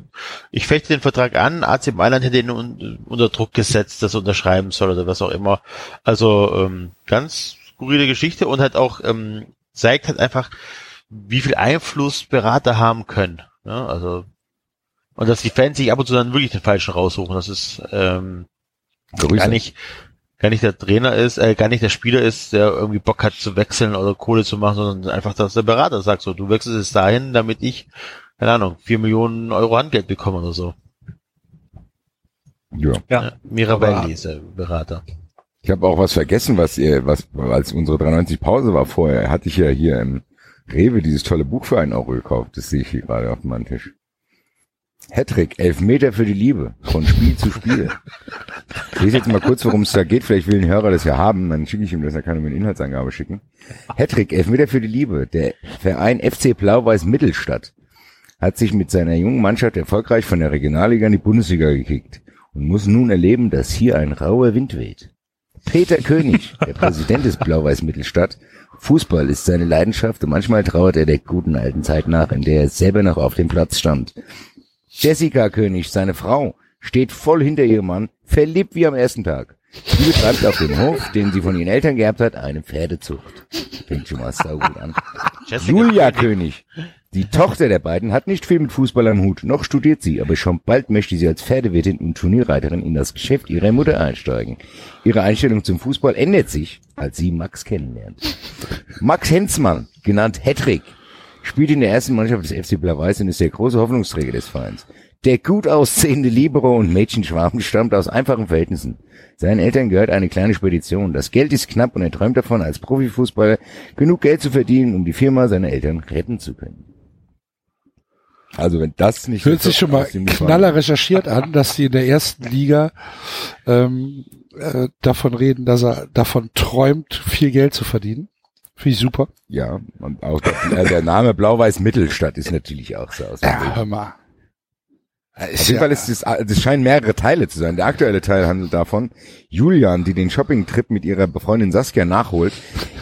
ich fechte den Vertrag an, AC Mailand hätte ihn un unter Druck gesetzt, dass er unterschreiben soll oder was auch immer. Also ähm, ganz skurrile Geschichte und halt auch ähm, zeigt halt einfach, wie viel Einfluss Berater haben können. Ja, also und dass die Fans sich ab und zu dann wirklich den falschen raussuchen. Das ist ähm, Grüße. gar nicht gar nicht der Trainer ist, äh, gar nicht der Spieler ist, der irgendwie Bock hat zu wechseln oder Kohle zu machen, sondern einfach, dass der Berater sagt, so, du wechselst jetzt dahin, damit ich, keine Ahnung, vier Millionen Euro Handgeld bekomme oder so. Ja. Ja. Mirabelli ist der Berater. Ich habe auch was vergessen, was ihr, was als unsere 93 Pause war vorher, hatte ich ja hier im Rewe dieses tolle Buch für einen Euro gekauft. Das sehe ich hier gerade auf meinem Tisch. Hattrick, Elfmeter für die Liebe, von Spiel zu Spiel. Ich lese jetzt mal kurz, worum es da geht. Vielleicht will ein Hörer das ja haben, dann schicke ich ihm das, er kann ihm eine Inhaltsangabe schicken. Hattrick, Elfmeter für die Liebe. Der Verein FC Blau-Weiß Mittelstadt hat sich mit seiner jungen Mannschaft erfolgreich von der Regionalliga in die Bundesliga gekickt und muss nun erleben, dass hier ein rauer Wind weht. Peter König, der Präsident des Blau-Weiß Mittelstadt. Fußball ist seine Leidenschaft und manchmal trauert er der guten alten Zeit nach, in der er selber noch auf dem Platz stand. Jessica König, seine Frau, steht voll hinter ihrem Mann, verliebt wie am ersten Tag. Sie betreibt auf dem Hof, den sie von ihren Eltern geerbt hat, eine Pferdezucht. Fängt schon mal saugut an. Jessica Julia König. Die Tochter der beiden hat nicht viel mit Fußball am Hut, noch studiert sie, aber schon bald möchte sie als Pferdewirtin und Turnierreiterin in das Geschäft ihrer Mutter einsteigen. Ihre Einstellung zum Fußball ändert sich, als sie Max kennenlernt. Max Hensmann, genannt Hedrick, spielt in der ersten Mannschaft des FC Blau-Weiß und ist der große Hoffnungsträger des Vereins. Der gut aussehende Libero und Mädchenschwarm stammt aus einfachen Verhältnissen. Seinen Eltern gehört eine kleine Spedition. Das Geld ist knapp und er träumt davon, als Profifußballer genug Geld zu verdienen, um die Firma seiner Eltern retten zu können. Also wenn das nicht Hört sich schon mal knaller recherchiert an, dass die in der ersten Liga ähm, äh, davon reden, dass er davon träumt, viel Geld zu verdienen. Finde ich super. Ja, und auch der, äh, der Name Blau-Weiß-Mittelstadt ist natürlich auch so aus. Ja, Bild. hör mal. Auf jeden Fall ist es, das scheinen mehrere Teile zu sein. Der aktuelle Teil handelt davon, Julian, die den Shopping-Trip mit ihrer Befreundin Saskia nachholt,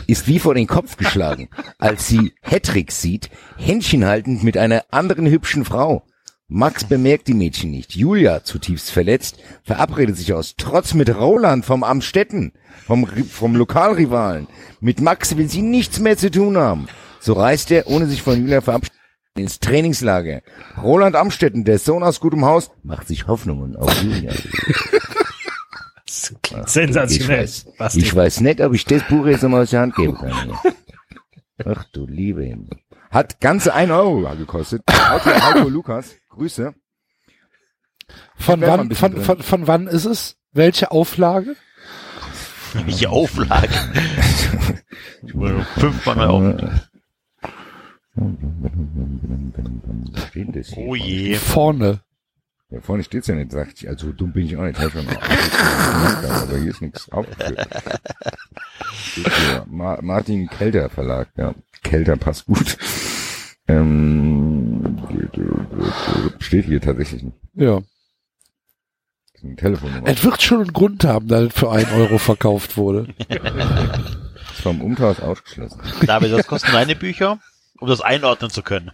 ist wie vor den Kopf geschlagen, als sie Hedrick sieht, Händchen haltend mit einer anderen hübschen Frau. Max bemerkt die Mädchen nicht. Julia, zutiefst verletzt, verabredet sich aus Trotz mit Roland vom Amstetten, vom, vom Lokalrivalen. Mit Max will sie nichts mehr zu tun haben. So reist er, ohne sich von Julia verabschieden, ins Trainingslager. Roland Amstetten, der Sohn aus gutem Haus, macht sich Hoffnungen auf Julia. Klingt Ich sensationell. weiß, ich weiß nicht, ob ich das Buch jetzt nochmal aus der Hand geben kann. Ach du liebe Himmel. Hat ganze ein Euro gekostet. Autor Heiko Lukas, Grüße. Von wann, von, drin. von, von wann ist es? Welche Auflage? Welche Auflage? <laughs> Fünfmal neu auf. Was steht denn das hier? Oh je. Vorne. Ja, vorne steht's ja nicht, sagt ich. Also dumm bin ich auch nicht. Hab schon aufgeführt, aber hier ist nichts aufgeführt. <laughs> Martin Kelter Verlag, ja. Kelter passt gut. Ähm, steht hier tatsächlich nicht. Ja. Das Telefonnummer. Es wird schon einen Grund haben, dass es für einen Euro verkauft wurde. <laughs> ist vom Umtausch ausgeschlossen. David, was kosten deine Bücher? Um das einordnen zu können.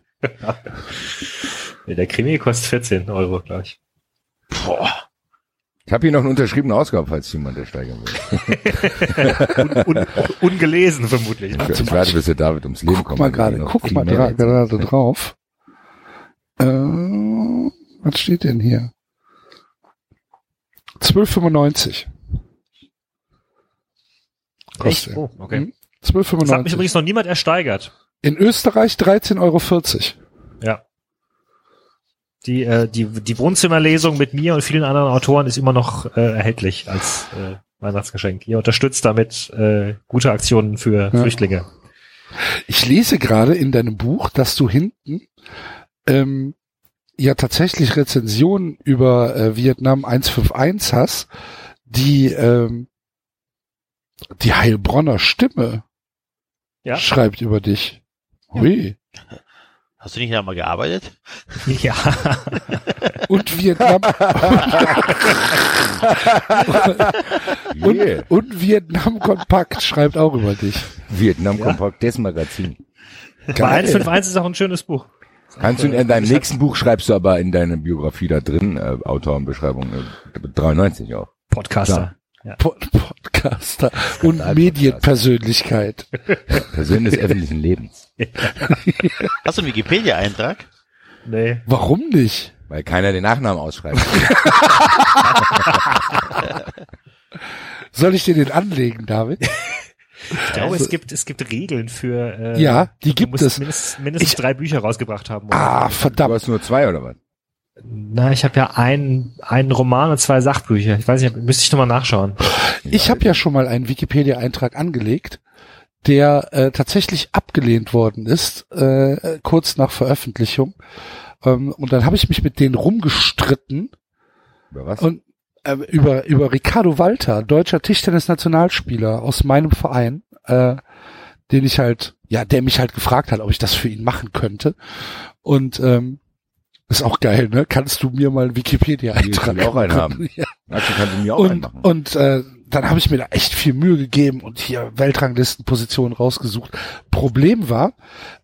Der Krimi kostet 14 Euro, glaube ich. Boah. Ich habe hier noch eine unterschriebene Ausgabe, falls jemand ersteigern will. <laughs> Un, un, ungelesen vermutlich. Ne? Ich, ich warte, bis der David ums Leben Guck kommt. mal gerade, noch guck mal mehr dra erzählt. gerade drauf. Äh, was steht denn hier? 12,95. Echt? Kostet. Oh, okay. Hm? Das hat mich 12,95. übrigens noch niemand ersteigert. In Österreich 13,40 Euro. Ja. Die, äh, die, die Wohnzimmerlesung mit mir und vielen anderen Autoren ist immer noch äh, erhältlich als äh, Weihnachtsgeschenk. Ihr unterstützt damit äh, gute Aktionen für Ja. Flüchtlinge. Ich lese gerade in deinem Buch, dass du hinten ähm, ja tatsächlich Rezensionen über äh, Vietnam 151 hast, die ähm, die Heilbronner Stimme Ja. schreibt über dich. Hui. Hast du nicht da mal gearbeitet? Ja. <laughs> Und Vietnam <laughs> und, Yeah. und Vietnam Kompakt schreibt auch über dich. Vietnam Ja. Kompakt, das Magazin. Aber 151 ist auch ein schönes Buch. Kannst du in deinem nächsten Buch schreibst du aber in deine Biografie da drin, äh, Autorenbeschreibung, äh, 93 auch. Podcaster. Po- Podcaster und. Medienpersönlichkeit. Person des öffentlichen Lebens. <laughs> Hast du einen Wikipedia-Eintrag? Nee. Warum nicht? Weil keiner den Nachnamen ausschreibt. <laughs> Soll ich dir den anlegen, David? <laughs> Ich glaube, es gibt, es gibt Regeln für, äh, Ja, die du gibt musst es. Mindestens, mindestens Ich- drei Bücher rausgebracht haben. oder? Ah, Du verdammt. hast nur zwei oder was? Na, ich habe ja einen, einen Roman und zwei Sachbücher. Ich weiß nicht, müsste ich nochmal nachschauen. Ich habe ja schon mal einen Wikipedia-Eintrag angelegt, der äh, tatsächlich abgelehnt worden ist, äh, kurz nach Veröffentlichung. Ähm, und dann habe ich mich mit denen rumgestritten Über was? und äh, über über Ricardo Walter, deutscher Tischtennis-Nationalspieler aus meinem Verein, äh, den ich halt, ja, der mich halt gefragt hat, ob ich das für ihn machen könnte. Und ähm, ist auch geil, ne? Kannst du mir mal einen Wikipedia-Eintrag Ich will auch einen haben. Ja. Axel, kannst du mir auch Und, einen machen? und äh, dann habe ich mir da echt viel Mühe gegeben und hier Weltranglistenpositionen rausgesucht. Problem war,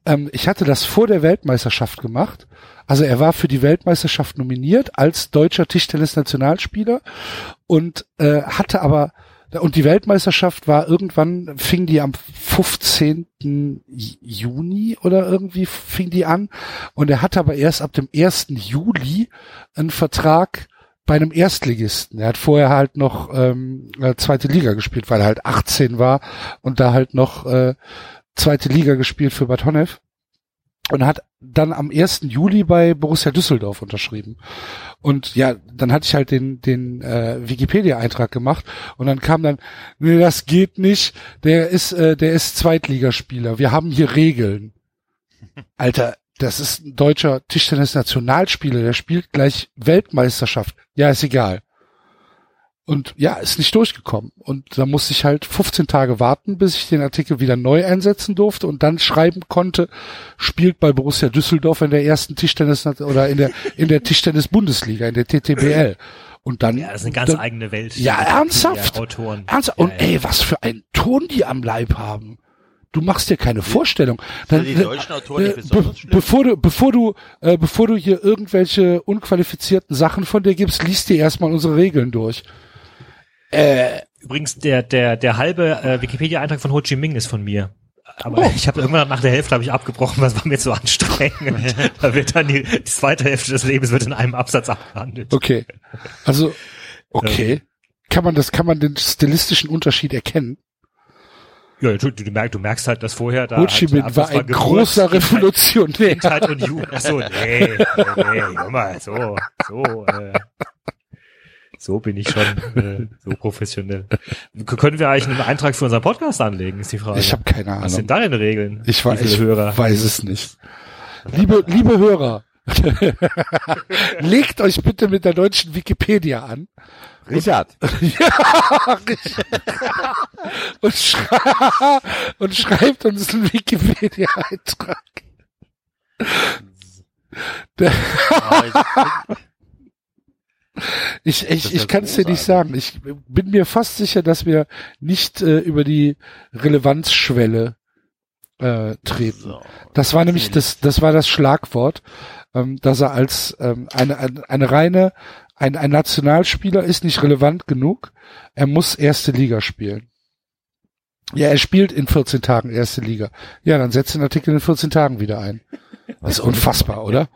ähm, ich hatte das vor der Weltmeisterschaft gemacht. Also er war für die Weltmeisterschaft nominiert als deutscher Tischtennis-Nationalspieler und äh, hatte aber und die Weltmeisterschaft war irgendwann, fing die am 15. Juni oder irgendwie fing die an. Und er hatte aber erst ab dem 1. Juli einen Vertrag bei einem Erstligisten. Er hat vorher halt noch ähm, äh, zweite Liga gespielt, weil er halt 18 war und da halt noch äh, zweite Liga gespielt für Bad Honnef und hat dann am 1. Juli bei Borussia Düsseldorf unterschrieben. Und ja, dann hatte ich halt den, den äh, Wikipedia-Eintrag gemacht und dann kam dann, nee, das geht nicht, der ist, äh, der ist Zweitligaspieler, wir haben hier Regeln. <laughs> Alter, das ist ein deutscher Tischtennis-Nationalspieler, der spielt gleich Weltmeisterschaft. Ja, ist egal. Und ja, ist nicht durchgekommen. Und da musste ich halt 15 Tage warten, bis ich den Artikel wieder neu einsetzen durfte und dann schreiben konnte, spielt bei Borussia Düsseldorf in der ersten Tischtennis oder in der, in der Tischtennis-Bundesliga, in der TTBL. Und dann. Ja, das ist eine ganz dann, eigene Welt. Ja, ernsthaft? die Autoren. Ernsthaft? Ja, Und ja. ey, was für einen Ton die am Leib haben. Du machst dir keine Vorstellung. Dann, die deutschen Autoren äh, be bevor du, bevor du, äh, bevor du hier irgendwelche unqualifizierten Sachen von dir gibst, liest dir erstmal unsere Regeln durch. Übrigens, der, der, der halbe äh, Wikipedia-Eintrag von Ho Chi Minh ist von mir. Aber ich habe irgendwann nach der Hälfte habe ich abgebrochen, was war mir zu anstrengend. <laughs> da wird dann die, die zweite Hälfte des Lebens wird in einem Absatz abgehandelt. Okay. Also, okay. Kann man das, kann man den stilistischen Unterschied erkennen? Ja, du, du, merkst, du merkst halt, dass vorher da Ho Chi halt Minh war Absatz ein Geburt, großer Kindheit- Revolutionär. Kindheit und Jugend. Ach so, nee, nee, nee, hör mal, so, so, äh, so bin ich schon äh, so professionell. K- Können wir eigentlich einen Eintrag für unseren Podcast anlegen, ist die Frage. Ich habe keine Was sind Ahnung. deine Regeln? Ich, weiß, ich Hörer? weiß es nicht. Liebe, liebe Hörer, <laughs> legt euch bitte mit der deutschen Wikipedia an <laughs> Richard, und, schrei und schreibt uns einen Wikipedia-Eintrag. Ich, ich, ich kann es dir nicht sagen. Ich bin mir fast sicher, dass wir nicht äh, über die Relevanzschwelle äh, treten. So. Das war nämlich das, das war das Schlagwort, ähm, dass er als ähm, eine, eine, eine reine, ein, ein Nationalspieler ist nicht relevant genug. Er muss erste Liga spielen. Ja, er spielt in 14 Tagen erste Liga. Ja, dann setzt den Artikel in 14 Tagen wieder ein. Das ist <laughs> unfassbar, oder?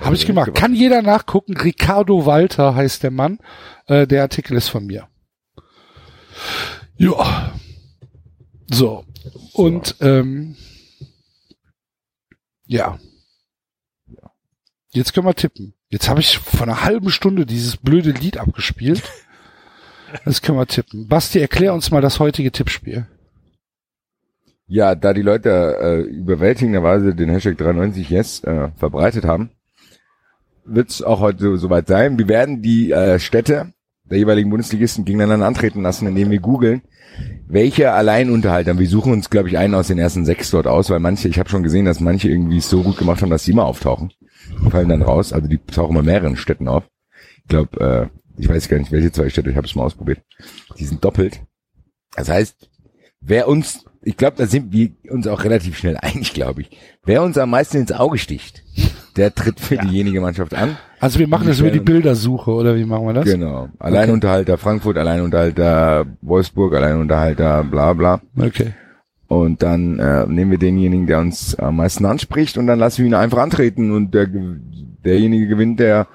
Habe ich gemacht. Kann jeder nachgucken. Ricardo Walter heißt der Mann. Äh, der Artikel ist von mir. Ja. So. Und ähm, ja. Jetzt können wir tippen. Jetzt habe ich vor einer halben Stunde dieses blöde Lied abgespielt. <laughs> Jetzt können wir tippen. Basti, erklär uns mal das heutige Tippspiel. Ja, da die Leute äh, überwältigenderweise den Hashtag 93 Yes äh, verbreitet haben, wird's auch heute so- soweit sein. Wir werden die äh, Städte der jeweiligen Bundesligisten gegeneinander antreten lassen, indem wir googeln, welche Alleinunterhalter. Wir suchen uns, glaube ich, einen aus den ersten sechs dort aus, weil manche, ich habe schon gesehen, dass manche irgendwie es so gut gemacht haben, dass sie immer auftauchen. Die fallen dann raus. Also die tauchen immer mehreren Städten auf. Ich glaube, äh, ich weiß gar nicht, welche zwei Städte, ich habe es mal ausprobiert. Die sind doppelt. Das heißt, wer uns, ich glaube, da sind wir uns auch relativ schnell einig, glaube ich. Wer uns am meisten ins Auge sticht, der tritt für diejenige Mannschaft an. Also wir machen das über die Bildersuche, oder wie machen wir das? Genau. Alleinunterhalter Frankfurt, Alleinunterhalter Wolfsburg, Alleinunterhalter bla bla. Okay. Und dann äh, nehmen wir denjenigen, der uns am meisten anspricht und dann lassen wir ihn einfach antreten und der, ge- derjenige gewinnt, der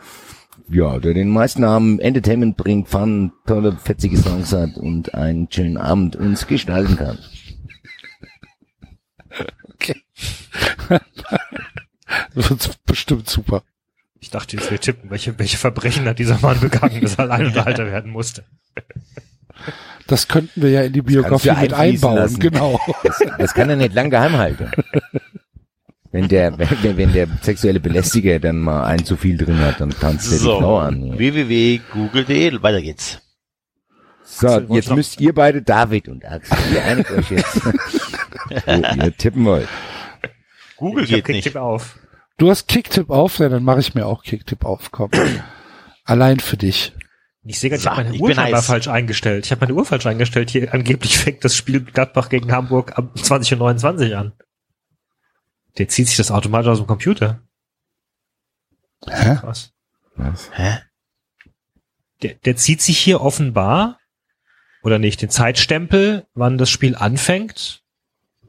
ja, der den meisten Namen Entertainment bringt, Fun, tolle, fetzige Songs hat und einen schönen Abend uns gestalten kann. <laughs> <laughs> <laughs> <laughs> Das wird bestimmt super. Ich dachte jetzt, wir tippen, welche, welche Verbrechen hat dieser Mann begangen, dass er Alleinunterhalter werden musste. Das könnten wir ja in die Biografie mit einbauen, lassen. genau. Das, das kann er nicht lang geheim halten. Wenn der, wenn, wenn der sexuelle Belästiger dann mal ein zu viel drin hat, dann tanzt er die So, Frau an. Ja. www.google.de, weiter geht's. So, Axel, jetzt müsst ihr beide, David und Axel, ihr einigt euch jetzt, <laughs> wo ihr tippen wollt. Google ich geht nicht. Auf. Du hast Kicktipp auf, ja, dann mache ich mir auch Kicktipp auf, komm. Allein für dich. Ich sehe gerade, ich habe meine ich Uhr scheinbar heiß. falsch eingestellt. Ich habe meine Uhr falsch eingestellt. Hier angeblich fängt das Spiel Gladbach gegen Hamburg am 20.29 Uhr an. Der zieht sich das automatisch aus dem Computer. Hä? Krass. Was? Hä? Der, der zieht sich hier offenbar, oder nicht, den Zeitstempel, wann das Spiel anfängt,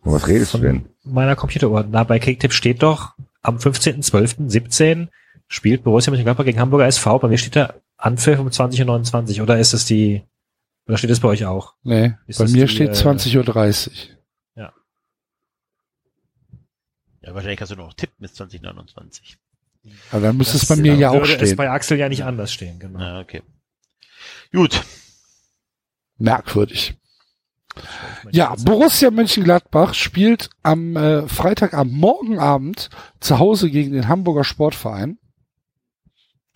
was redest du denn? Meiner Computeruhr. Da bei Kicktipp steht doch, am 15.12.17 spielt Borussia Mönchengladbach gegen Hamburger SV. Bei mir steht da Anpfiff um 20.29 Uhr. Oder ist es die, oder steht es bei euch auch? Nee, Ist bei mir die, steht äh, 20.30 Uhr. Ja, wahrscheinlich kannst du nur noch tippen bis 2029. Aber dann müsste es bei mir ja auch würde es stehen. bei Axel ja nicht anders stehen, genau. Ja, okay. Gut. Merkwürdig. Ja, Borussia Mönchengladbach spielt am äh, Freitag am Morgenabend zu Hause gegen den Hamburger Sportverein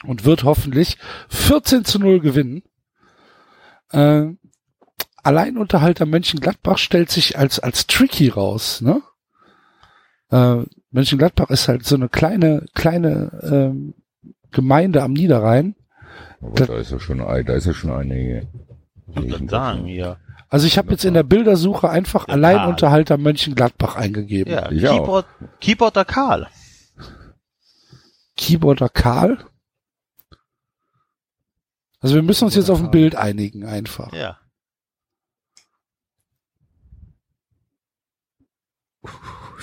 und wird hoffentlich 14 zu 0 gewinnen. Äh, Alleinunterhalter Mönchengladbach stellt sich als, als tricky raus, ne? Äh, Mönchengladbach ist halt so eine kleine, kleine ähm, Gemeinde am Niederrhein. Aber Da- da ist ja schon, da ist ja schon einige. Ich würde sagen, ja. Also ich habe jetzt in der Bildersuche einfach Ja, Alleinunterhalter Mönchengladbach eingegeben. Ja, Ich auch. Keyboard, Keyboarder Karl. Keyboarder Karl. Also wir müssen uns jetzt auf ein Bild einigen einfach. Ja.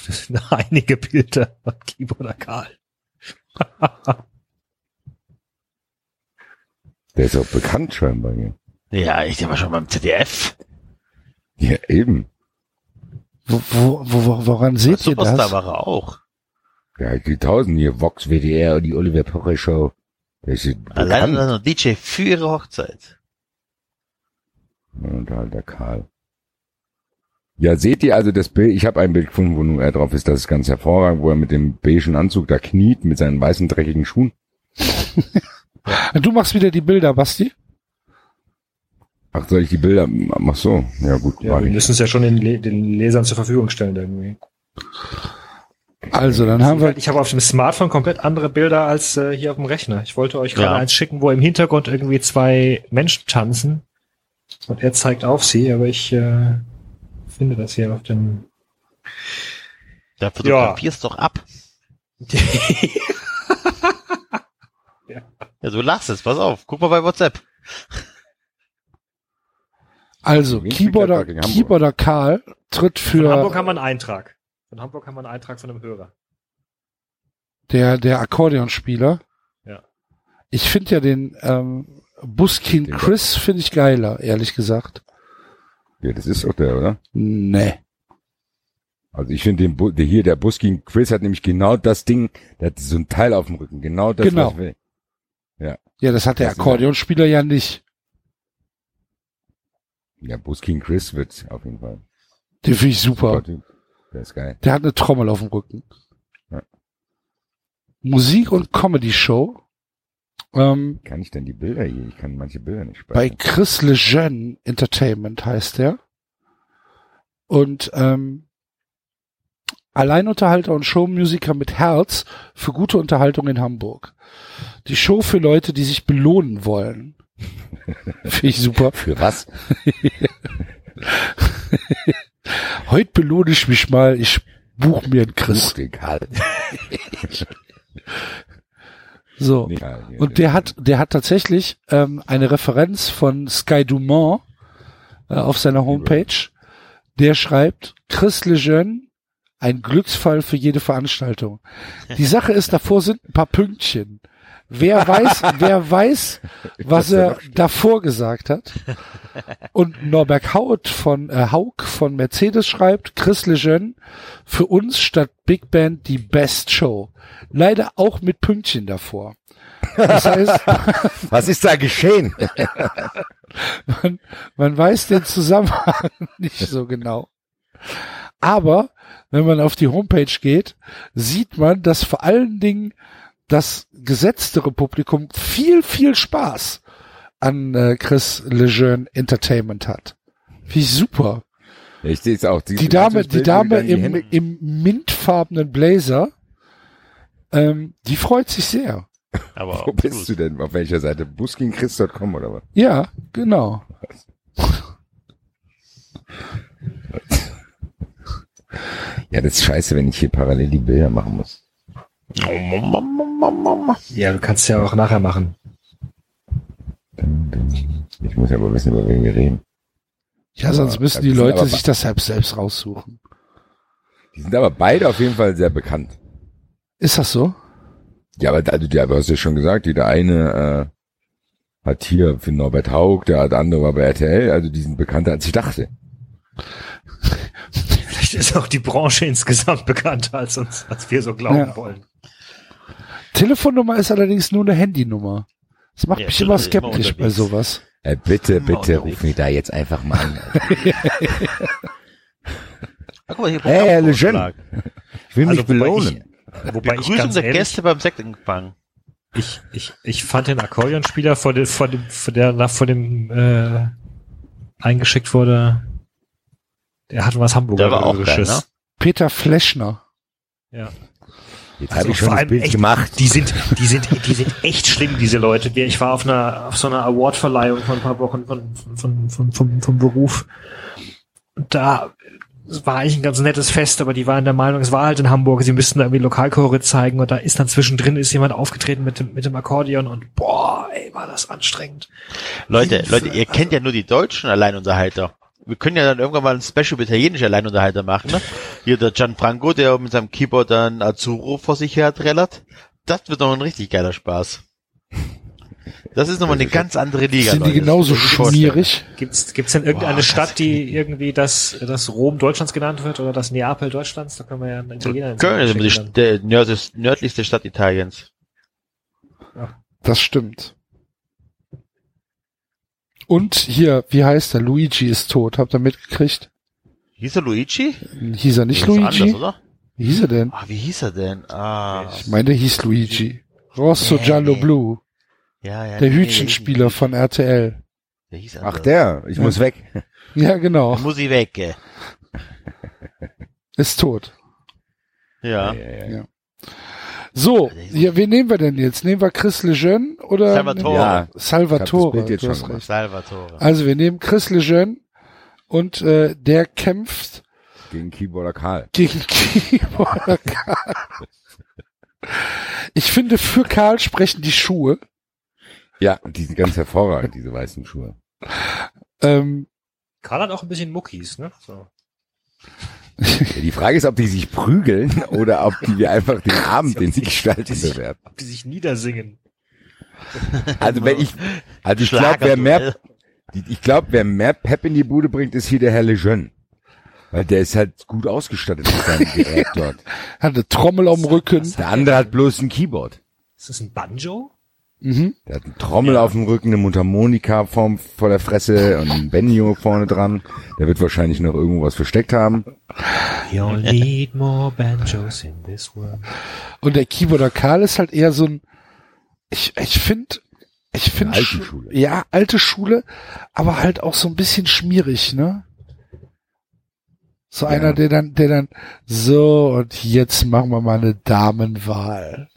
Das sind <laughs> einige Bilder von Keyboarder Karl. Der ist auch bekannt scheinbar hier. Ja, ich war schon beim ZDF. Ja, eben. Wo, wo, wo, woran seht ihr Superstar das? war er auch. Ja, die tausend hier, Vox WDR und die Oliver Pocher Show. Der ist Allein bekannt. noch DJ für ihre Hochzeit. Und halt der Karl. Ja, seht ihr also das Bild? Ich habe ein Bild gefunden, wo nur er drauf ist. Das ist ganz hervorragend, wo er mit dem beigen Anzug da kniet, mit seinen weißen, dreckigen Schuhen. <laughs> Du machst wieder die Bilder, Basti. Ach, soll ich die Bilder? Ach so, ja gut, Ja, wir müssen es ja schon den, Le den Lesern zur Verfügung stellen irgendwie. Also, dann haben wir, Ich habe auf dem Smartphone komplett andere Bilder als äh, hier auf dem Rechner. Ich wollte euch gerade Ja. eins schicken, wo im Hintergrund irgendwie zwei Menschen tanzen. Und er zeigt auf sie, aber ich äh, finde das hier auf dem. Da fotografierst doch ab. <laughs> Ja, du lachst jetzt, pass auf. Guck mal bei WhatsApp. Also, Keyboarder. Keyboarder Karl tritt Von Hamburg für haben wir einen Eintrag. Von Hamburg haben wir einen Eintrag von einem Hörer. der, der Akkordeonspieler. Ja. Ich finde ja den, ähm, Buskin Den- Chris finde ich geiler, ehrlich gesagt. Ja, das ist doch der, oder? Nee. Also ich finde den, Bu der hier, der Buskin Chris hat nämlich genau das Ding, der hat so ein Teil auf dem Rücken, genau das, Genau. was ich will. Ja, das hat der Das Akkordeonspieler ja nicht. Ja, Buskin Chris wird auf jeden Fall. Den finde ich super. Typ. Der ist geil. Der hat eine Trommel auf dem Rücken. Ja. Musik- und Comedy-Show. Ähm, Kann ich denn die Bilder hier? Ich kann manche Bilder nicht bei speichern. Chris Lejeune Entertainment heißt der. Und ähm, Alleinunterhalter und Showmusiker mit Herz für gute Unterhaltung in Hamburg. Die Show für Leute, die sich belohnen wollen. Finde ich super. Für was? <laughs> Heute belohne ich mich mal. Ich buche mir einen Chris. Buch den Karl. <laughs> So. Nee, Und der hat, der hat tatsächlich ähm, eine Referenz von Sky Dumont äh, auf seiner Homepage. Der schreibt, Chris Lejeune, ein Glücksfall für jede Veranstaltung. Die Sache ist, davor sind ein paar Pünktchen. Wer weiß, wer weiß, was er davor gesagt hat. Und Norbert Haut von äh, Haug von Mercedes schreibt, Chris Lejeune, für uns statt Big Band die Best Show. Leider auch mit Pünktchen davor. Das heißt, <laughs> Was ist da geschehen? <laughs> man, man weiß den Zusammenhang <laughs> nicht so genau. Aber wenn man auf die Homepage geht, sieht man, dass vor allen Dingen das gesetztere Publikum viel, viel Spaß an äh, Chris Lejeune Entertainment hat. Wie super. Ja, ich sehe es auch. Die Dame, die Dame im, im mintfarbenen Blazer, ähm, die freut sich sehr. Aber Wo bist du denn? Auf welcher Seite? Buskinchris.com oder was? Ja, genau. Ja, das ist scheiße, wenn ich hier parallel die Bilder machen muss. Ja, du kannst ja auch nachher machen. Ich muss ja aber wissen, über wen wir reden. Ja, sonst müssen die Leute sich das selbst, raussuchen. Die sind aber beide auf jeden Fall sehr bekannt. Ist das so? Ja, aber also, du hast ja schon gesagt, die der eine äh, hat hier für Norbert Haug, der andere war bei RTL, also die sind bekannter als ich dachte. Vielleicht ist auch die Branche insgesamt bekannter als uns, als wir so glauben Ja. wollen. Telefonnummer ist allerdings nur eine Handynummer. Das macht Ja, mich immer immer skeptisch bei unterwegs. sowas. Äh, bitte, Immer bitte, ruf mich da jetzt einfach mal an. <laughs> Ah, guck mal, hier Hey, Herr Programmvorschlag. Ich will mich Also, wobei belohnen. Ich, wobei ganz der ehrlich, Gäste beim Sektempfang. ich, ich, ich fand den Akkordeonspieler vor dem, vor dem, vor der, nach, vor dem, äh, eingeschickt wurde. Der hat was Hamburger Der war auch geil, ne? Peter Fleschner. Ja. Jetzt Also habe ich schon das Bild echt, gemacht. Die sind, die sind, die sind echt schlimm, diese Leute. Ich war auf einer, auf so einer Awardverleihung von ein paar Wochen von, von, von, vom, vom Beruf. Da war eigentlich ein ganz nettes Fest, aber die waren der Meinung, es war halt in Hamburg, sie müssten da irgendwie Lokalchore zeigen und da ist dann zwischendrin ist jemand aufgetreten mit dem, mit dem Akkordeon und boah, ey, war das anstrengend. Leute, Hilfe, Leute, ihr kennt ja nur die deutschen Alleinunterhalter. Wir können ja dann irgendwann mal ein Special über italienische Alleinunterhalter machen, ne? Hier der Gianfranco, der mit seinem Keyboard dann Azzurro vor sich her trällert. Das wird doch ein richtig geiler Spaß. Das ist nochmal eine ganz andere Liga. Sind die Leute. genauso ich vorstellen. schmierig? Gibt's, gibt's denn irgendeine Boah, Stadt, die irgendwie das, das Rom Deutschlands genannt wird oder das Neapel Deutschlands? Da können wir ja einen Italiener Köln ist die, der nördlichste, nördlichste Stadt Italiens. Das stimmt. Und hier, wie heißt er? Luigi ist tot. Habt ihr mitgekriegt? Hieß er Luigi? Hieß er nicht Das ist Luigi? Anders, oder? Wie hieß er denn? Ah, wie hieß er denn? Ah, Ich meine, der hieß Luigi. Rosso Nee, Giallo nee. Blue. ja, ja. Der nee, Hütchenspieler von RTL. Der hieß Ach anders. der, ich muss weg. Ja, genau. Da muss ich weg, ey. Ist tot. Ja. So, ja, wen nehmen wir denn jetzt? Nehmen wir Chris Lejeune oder? Salvatore. Ja, Salvatore. Jetzt du schon hast recht. Salvatore. Also wir nehmen Chris Lejeune und äh, der kämpft Gegen Keyboarder Karl. gegen <laughs> Keyboarder Karl. Ich finde, für Karl sprechen die Schuhe. Ja, die sind ganz hervorragend, diese weißen Schuhe. Ähm, Karl hat auch ein bisschen Muckis, ne? So. Ja, die Frage ist, ob die sich prügeln oder ob die einfach den Abend, den sie gestalten, bewerten. Ob die sich niedersingen. Also wenn ich, also ich glaube, wer mehr, ich glaube, wer mehr Pep in die Bude bringt, ist hier der Herr Lejeune. Weil der ist halt gut ausgestattet mit seinem <laughs> Gerät dort. hat eine Trommel am Rücken. Der andere hat bloß ein Keyboard. Ist das ein Banjo? Mhm. Der hat eine Trommel auf dem Rücken, eine Mundharmonika vorm, vor der Fresse und ein Benio vorne dran. Der wird wahrscheinlich noch irgendwo was versteckt haben. You'll need more banjos in this world. Und der Keyboarder Karl ist halt eher so ein, ich, ich finde, ich finde, alte Schu- Schule. ja, alte Schule, aber halt auch so ein bisschen schmierig, ne? So Ja. einer, der dann, der dann, so, und jetzt machen wir mal eine Damenwahl.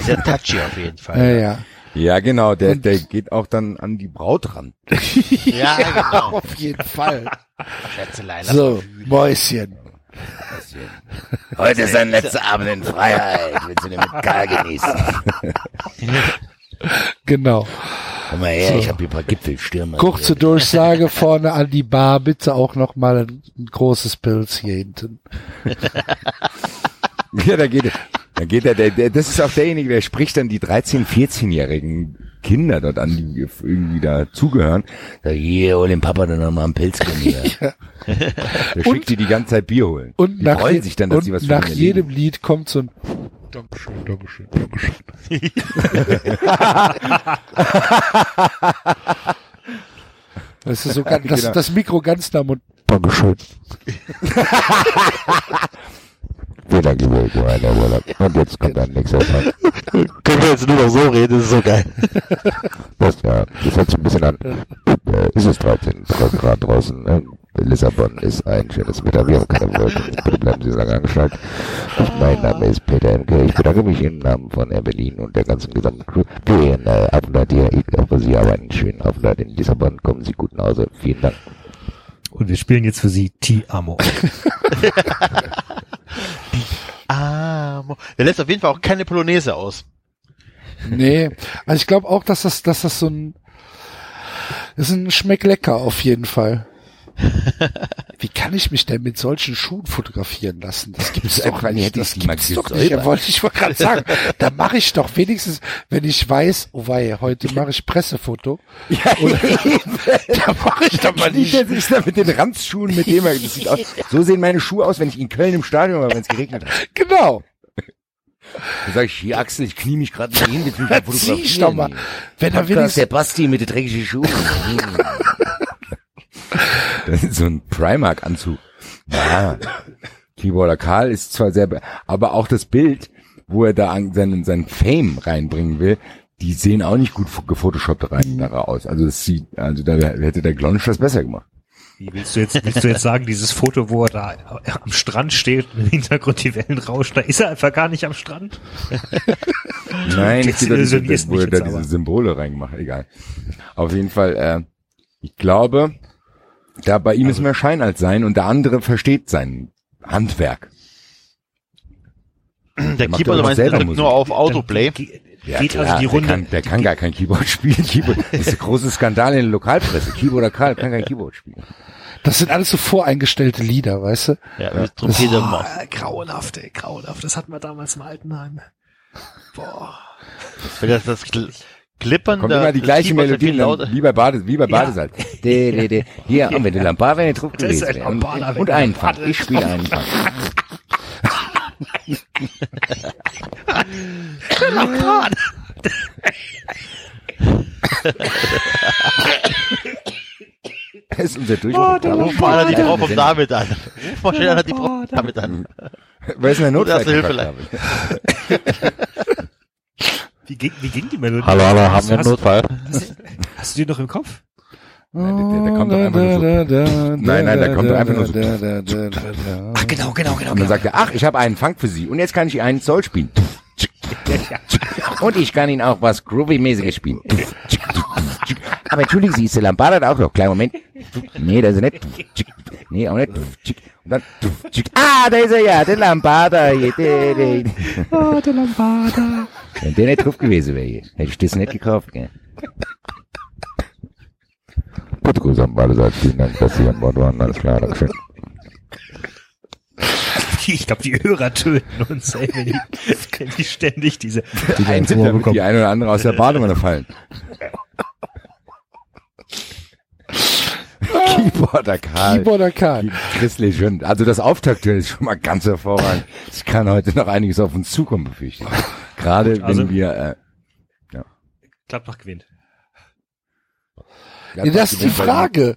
Sehr touchy auf jeden Ja, Fall. ja. Ja, genau, der, Und- der geht auch dann an die Braut ran. <laughs> Ja, genau. Auf jeden Fall. Schätzelein. So, Mäuschen. Heute ist dein letzter Abend in Freiheit. Willst du den mit Karl genießen? <laughs> Genau. Komm mal her, ich habe hier ein paar Gipfelstürme. Kurze Durchsage vorne an die Bar, bitte auch noch mal ein, ein großes Pilz hier hinten. <laughs> Ja, da geht er. Da geht er, der, der, das ist auch derjenige, der spricht dann die 13-, 14-jährigen Kinder dort an, die irgendwie da zugehören. Sag, hier, hol den Papa dann noch mal einen Pilz von mir. <laughs> Der schickt die die ganze Zeit Bier holen. Und die nach, freuen sich dann, dass und sie was nach jedem leben. Lied kommt so ein Dankeschön, Dankeschön, Dankeschön. <laughs> Das ist so ganz, das, Genau. das Mikro ganz nah am Mund. Dankeschön. <laughs> Wieder gewählt, der Urlaub. Und jetzt kommt ein nächster Tag. Können wir jetzt nur noch so reden, das ist so geil. Das, ja, das hört sich ein bisschen an. Äh, ist es 13 Grad draußen. Ne? Lissabon ist ein schönes Wetter. Wir haben keine Wolken. Bitte bleiben Sie so lange angeschnallt. Mein Name ist Peter Emke. Ich bedanke mich im Namen von Air Berlin und der ganzen gesamten Crew für Ihren äh, Aufenthalt hier. Ich hoffe, Sie haben einen schönen Aufenthalt in Lissabon. Kommen Sie gut nach Hause. Vielen Dank. Und wir spielen jetzt für sie Ti Amo. Ah, mo- der lässt auf jeden Fall auch keine Polonaise aus. Nee, also ich glaube auch, dass das, dass das so ein, das ist ein Schmecklecker auf jeden Fall. Wie kann ich mich denn mit solchen Schuhen fotografieren lassen? Das gibt's doch einfach nicht. hätte Das mal gibt's doch nicht. Ja, wollte ich wollte gerade sagen. Da mache ich doch wenigstens, wenn ich weiß, oh wei, heute mache ich Pressefoto. Oder, <laughs> da mache ich doch mal nicht. er sich da mit den Ranzschuhen, mit dem er, das sieht aus, <laughs> so sehen meine Schuhe aus, wenn ich in Köln im Stadion war, wenn es geregnet hat. Genau. Dann sag ich, hier Axel, ich knie mich gerade mal hin, du mich mal Da zieh ich doch mal. Wenn er Podcast der wenigstens, Basti mit den dreckigen Schuhen. <laughs> <laughs> das ist so ein Primark-Anzug. Ja. Keyboarder Karl ist zwar sehr, be- aber auch das Bild, wo er da seinen, seinen Fame reinbringen will, die sehen auch nicht gut gefotoshoppt rein, nachher aus. Also das sieht, also da hätte der Glonsch das besser gemacht. Wie willst du jetzt, willst du jetzt sagen, dieses Foto, wo er da am Strand steht im Hintergrund die Wellen rauschen, da ist er einfach gar nicht am Strand? <laughs> Nein, ich da diese, wo er da diese. Symbole reingemacht. Egal. Auf jeden Fall, äh, ich glaube, da bei ihm ist mehr Schein als sein und der andere versteht sein Handwerk. Der macht Keyboarder selber der drückt nur auf Autoplay. Ge- Ja, Geht klar, also die Runde. Der kann, der kann gar kein Keyboard <laughs> spielen. Keyboard, das ist ein großer Skandal in der Lokalpresse. Keyboarder Karl kann kein Keyboard spielen. Das sind alles so voreingestellte Lieder, weißt du? Ja, mit Trompete. Boah, grauenhaft, ey, grauenhaft. Das hatten wir damals im Altenheim. Boah. Das, das Gl Klippern Kommt immer die gleiche Melodie, dann, lauter. wie bei Bade, wie bei Badesalz. De, de, de. Hier, und wenn du Lambada wäre, ist gewesen ein wäre. Und, und du einen Fang. Lambada- Ich spiele <laughs> einen Fang. Das ist unser Durchbruch. Ruf mal einer die Frau vom David an. Ruf mal schnell einer die Frau vom David an. Wer ist denn der Notfall? Hilfe <laughs> Wie ging, wie ging die Melodie? Hallo, hallo, haben Hast- wir einen hast- Notfall? <laughs> Hast du die noch im Kopf? Nein, der- kommt doch einfach nur so. Nein, nein, der kommt doch einfach nur so. Ach, genau, genau, genau. Und dann sagt er, ach, ich habe einen Fang für Sie. Und jetzt kann ich einen Soul spielen. Und ich kann Ihnen auch was Groovy-mäßiges spielen. <laughs> Aber entschuldigen Sie, ist der Lambada da auch noch? Kleinen Moment. Nee, da ist er nicht. Nee, auch nicht. Und dann, ah, da ist er ja, der Lambada. hier, der, der. Oh, der Lambada. Wenn der nicht drauf gewesen wäre, hätte ich das nicht gekauft, gell? Gute Grüße an beide Seiten. Vielen Dank, dass Sie an Bord waren. Alles klar, Dankeschön. Ich glaube, die Hörer töten uns, ey, wenn die, wenn die ständig diese die Ein, bekommen. die eine oder andere aus der Badewanne fallen. <laughs> Keyboarder Karl. Keyboarder Karl. Chris Legend. Also das Auftaktören ist schon mal ganz hervorragend. Es kann heute noch einiges auf uns zukommen, befürchte ich. <laughs> Gerade also- wenn wir, äh, Gladbach gewinnt. Ja, das ist die Frage.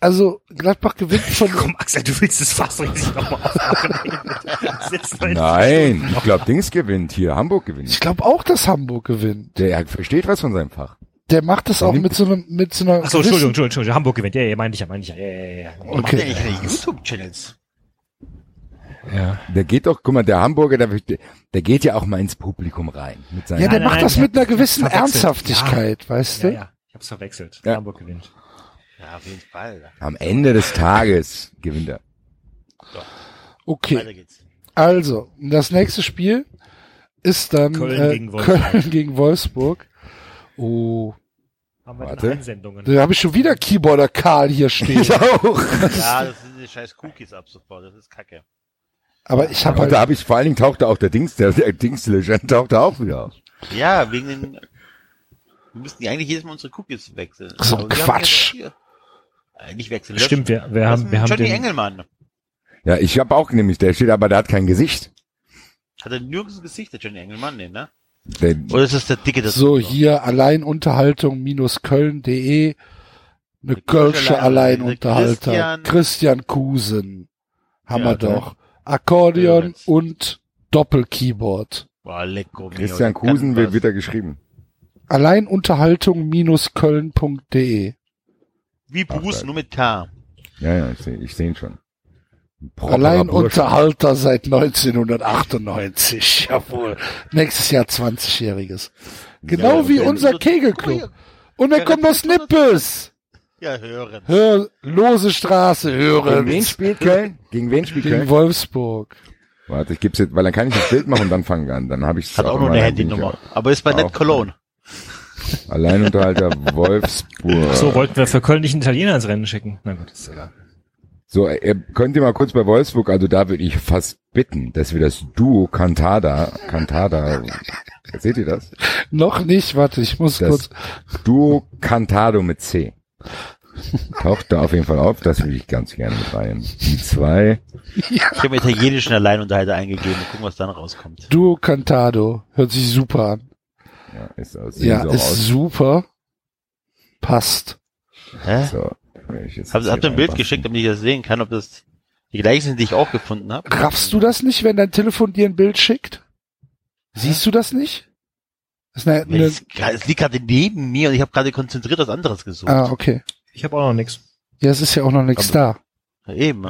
Also Gladbach gewinnt von Komm, Axel, du willst das Fass richtig nochmal aufmachen. <laughs> Nein, ich glaube, Dings gewinnt hier, Hamburg Ich gewinnt. glaube auch, dass Hamburg gewinnt. Der versteht was von seinem Fach. Der macht das auch mit so einem mit so einer Ach so, Entschuldigung, Entschuldigung, Entschuldigung, Hamburg gewinnt. Ja, ja, meinte ich ja, meinte ich ja. ja, ja, ja. Warum macht der keine YouTube-Channels? ja. Der geht doch, guck mal, der Hamburger, der, der geht ja auch mal ins Publikum rein. Mit seinen Ja, der Nein, macht nein, das mit einer gewissen. Ernsthaftigkeit, weißt Ja, du? ja, ich hab's verwechselt. Ja. Hamburg gewinnt. Ja, auf jeden Fall. Am Ende des Tages gewinnt er. Okay, Weiter geht's. also das nächste Spiel ist dann Köln äh, gegen Wolfsburg. Köln gegen Wolfsburg. Oh, Haben wir Warte. Einsendungen? da habe ich schon wieder Keyboarder Karl hier stehen. auch. <laughs> Ja, das sind die scheiß Cookies ab sofort. Das ist kacke. Aber ich habe Aber halt, da habe ich, vor allen Dingen tauchte auch der Dings, der, der Dings Legend tauchte auch wieder auf. Ja, wegen den. Wir müssten die eigentlich jedes Mal unsere Cookies wechseln. So Aber wir haben Quatsch. Äh, nicht wechseln. löschen. Stimmt, wir, wir haben, wir haben Johnny den, Engelmann. Ja, ich habe auch nämlich, der steht aber, der hat kein Gesicht. Hat er nirgends ein Gesicht, der Johnny Engelmann, nee, ne? Der, Oder ist das der Dicke, das so hier Alleinunterhaltung-köln.de eine Kölsche Alleinunterhalter. Christian- Christian Kusen. Haben Ja, wir doch. Akkordeon Lorenz. und Doppelkeyboard. Boah, lecko. Christian Kusen wird, wird er geschrieben. Alleinunterhaltung-köln.de Wie Bruce, Ach, nur mit K. Ja, ja, ich sehe ich seh ihn schon. Ein properer Alleinunterhalter seit 1998. <laughs> Jawohl. Nächstes Jahr 20-jähriges. Genau Ja, wie unser Kegelclub. Und dann kommt noch Snippes. Ja, hören. Hör, lose Straße, Gegen hören. wen spielt Köln? Gegen wen spielt Gegen Köln? Wolfsburg. Warte, ich gib's jetzt, weil dann kann ich das Bild machen und dann fangen wir an. Dann habe ich Hat auch noch eine Handynummer. Aber ist bei Net Auch. Cologne. Alleinunterhalter Wolfsburg. so wollten wir für Köln nicht einen Italiener ins Rennen schicken. Na gut, ist egal. So, ihr könnt ihr mal kurz bei Wolfsburg, also da würde ich fast bitten, dass wir das Duo Cantada, Cantada, seht ihr das? Noch nicht, warte, ich muss Das kurz. Duo Cantado mit C. Taucht da auf jeden Fall auf, das würde ich ganz gerne mit rein. Die zwei, Ich habe italienischen Alleinunterhalter eingegeben und gucken, was dann rauskommt. Duo Cantado. Hört sich super an. ja, ist, Ja, so ist aus. super. Passt. Hä? So, ich Habt ihr ein Bild geschickt, damit ich das sehen kann, ob das die gleichen sind, die ich auch gefunden habe? Raffst du das nicht, wenn dein Telefon dir ein Bild schickt? Siehst du das nicht? Das ist eine, eine, Es es liegt gerade neben mir und ich habe gerade konzentriert was anderes gesucht. ah, okay. Ich habe auch noch nix. Ja, es ist ja auch noch nichts da. Ja, Eben.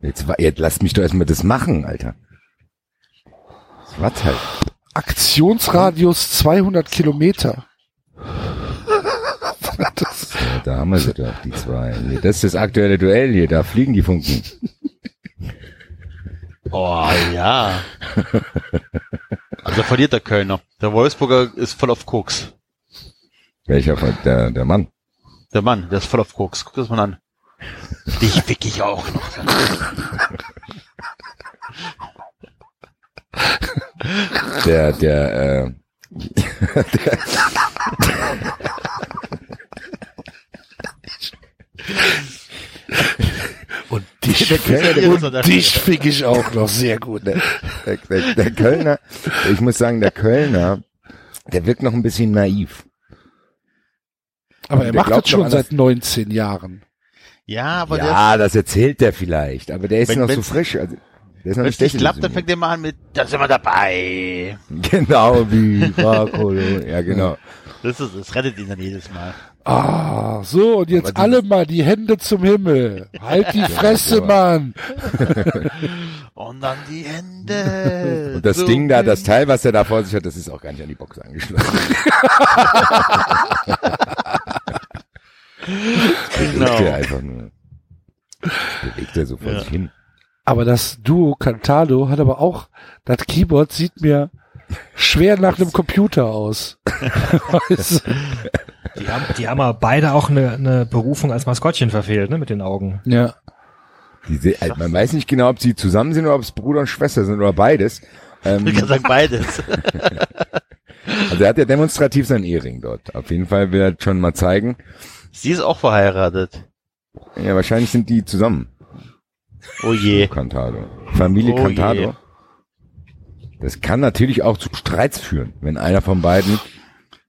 Jetzt, jetzt lasst mich doch erstmal das machen, Alter. Was halt? Aktionsradius 200 Kilometer. Da haben wir sie doch, die zwei. Das ist das aktuelle Duell hier, da fliegen die Funken. Oh, ja. Also verliert der Kölner. Der Wolfsburger ist voll auf Koks. Welcher der, der Mann? Der Mann, der ist voll auf Koks. Guck das mal an. Dich fick ich auch noch. Der, der, äh, <laughs> und dich, der der, der dich fick ich auch noch sehr gut. der, der, der, der Kölner, ich muss sagen, der Kölner, der wirkt noch ein bisschen naiv. Aber er Der macht das schon seit 19 Jahren. Ja, aber der, Ja, das erzählt der vielleicht, aber der ist Wenn- noch so frisch. Also, der ist noch wenn nicht es nicht klappt, dann fängt er mal an mit, da sind wir dabei. Genau wie Rakolo. Ja, genau. Das ist, das rettet ihn dann jedes Mal. Ah, so, und jetzt alle mal die Hände zum Himmel. Halt die Fresse, Mann. <laughs> Und dann die Hände. <laughs> Und das So Ding da, das. Teil, was er da vor sich hat, das ist auch gar nicht an die Box angeschlossen. <laughs> Genau. Bewegt er einfach nur. Bewegt er so vor Ja. sich hin. Aber das Duo Cantado hat aber auch, das Keyboard sieht mir schwer nach einem Computer aus. Weißt du? Die haben, die haben aber beide auch eine, eine Berufung als Maskottchen verfehlt, ne, mit den Augen. ja. Die, also man weiß nicht genau, ob sie zusammen sind oder ob es Bruder und Schwester sind oder beides. Ähm, Ich kann sagen beides. <laughs> also er hat ja demonstrativ sein Ehering dort. Auf jeden Fall will er schon mal zeigen. Sie ist auch verheiratet. Ja, wahrscheinlich sind die zusammen. Oh je. Cantado. Familie Oh Cantado. je. Das kann natürlich auch zu Streits führen, wenn einer von beiden,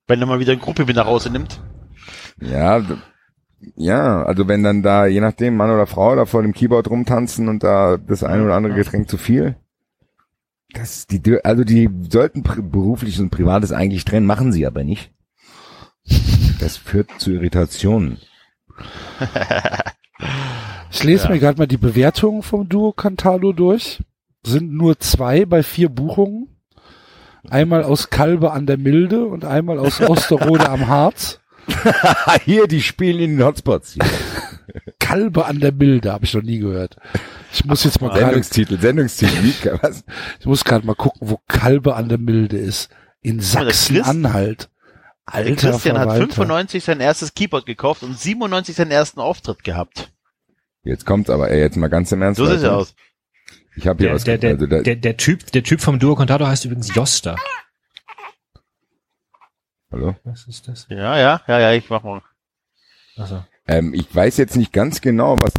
Wenn er mal wieder eine Gruppe mit nach Hause nimmt. ja, ja, also wenn dann da, je nachdem, Mann oder Frau da vor dem Keyboard rumtanzen und da das eine oder andere Getränk zu viel, das, die, also die sollten berufliches und privates eigentlich trennen, machen sie aber nicht. Das führt zu Irritationen. Ich lese Ja. mir gerade mal die Bewertungen vom Duo Cantado durch. Sind nur zwei bei vier Buchungen. Einmal aus Kalbe an der Milde und einmal aus Osterode am Harz. <laughs> Hier, die spielen in den Hotspots. Hier. Kalbe an der Milde, habe ich noch nie gehört. Ich muss jetzt mal gerade, Sendungstitel, Sendungstitel, was? <laughs> ich muss gerade mal gucken, wo Kalbe an der Milde ist. In Sachsen-Anhalt. Alter Christian hat Verwalter. 95 sein erstes Keyboard gekauft und 97 seinen ersten Auftritt gehabt. Jetzt kommt's aber, ey, jetzt mal ganz im Ernst. So sieht es Leute. aus. Ich habe hier Der, was der, der, also da, der, der Typ, der Typ vom Duo Contado heißt übrigens Josta. Hallo? Was ist das? Ja, ja, ja, ja, ich mach mal. Also. Ähm, ich weiß jetzt nicht ganz genau, was.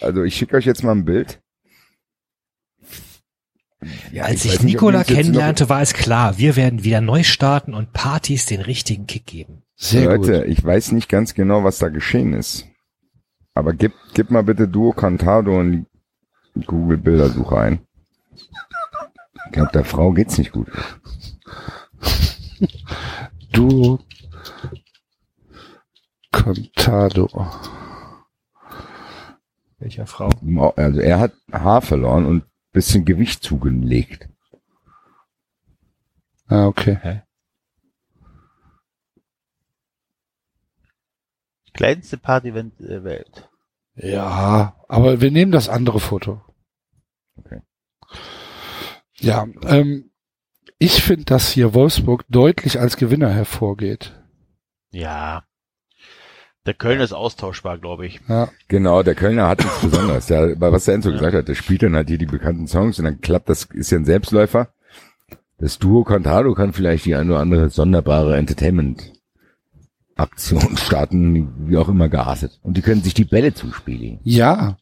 Also ich schicke euch jetzt mal ein Bild. Ja, Als ich nicht, ob Nikola jetzt kennenlernte, war es klar, wir werden wieder neu starten und Partys den richtigen Kick geben. Sehr Leute, gut. ich weiß nicht ganz genau, was da geschehen ist. Aber gib, gib mal bitte Duo Cantado in die Google Bildersuche ein. Ich glaube, der Frau geht's nicht gut. Duo Cantado. Welcher Frau? Also er hat Haar verloren und bisschen Gewicht zugelegt. Ah, okay. Kleinste Party-Event der Welt. Ja, aber wir nehmen das andere Foto. Okay. Ja, ähm, ich finde, dass hier Wolfsburg deutlich als Gewinner hervorgeht. Ja. Der Köln ist austauschbar, glaube ich. Ja, Genau, der Kölner hat nichts Besonderes. Ja, aber was der Enzo gesagt hat, der spielt dann halt hier die bekannten Songs und dann klappt das, ist ja ein Selbstläufer. Das Duo Cantado kann vielleicht die eine oder andere sonderbare Entertainment-Aktion starten, wie auch immer geartet. Und die können sich die Bälle zuspielen. ja,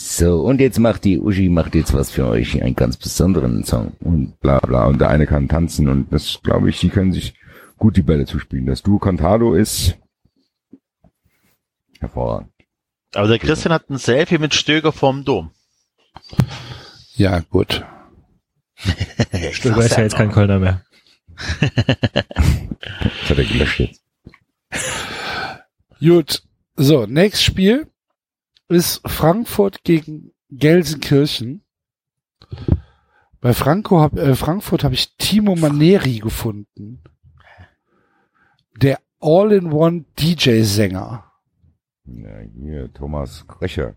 So, und jetzt macht die Uschi, macht jetzt was für euch, einen ganz besonderen Song. Und bla bla. Und der eine kann tanzen und das, glaube ich, die können sich gut die Bälle zuspielen. Das Duo Cantado ist hervorragend. Aber der Christian hat ein Selfie mit Stöger vorm Dom. ja, gut. <laughs> Stöger ist ja jetzt kein Kölner mehr. <laughs> Das hat er gelöscht jetzt. Gut. So, nächstes Spiel ist Frankfurt gegen Gelsenkirchen. Bei Franco hab, äh, Frankfurt habe ich Timo Maneri gefunden. Der All-in-One DJ-Sänger. Ja, hier, Thomas Röcher.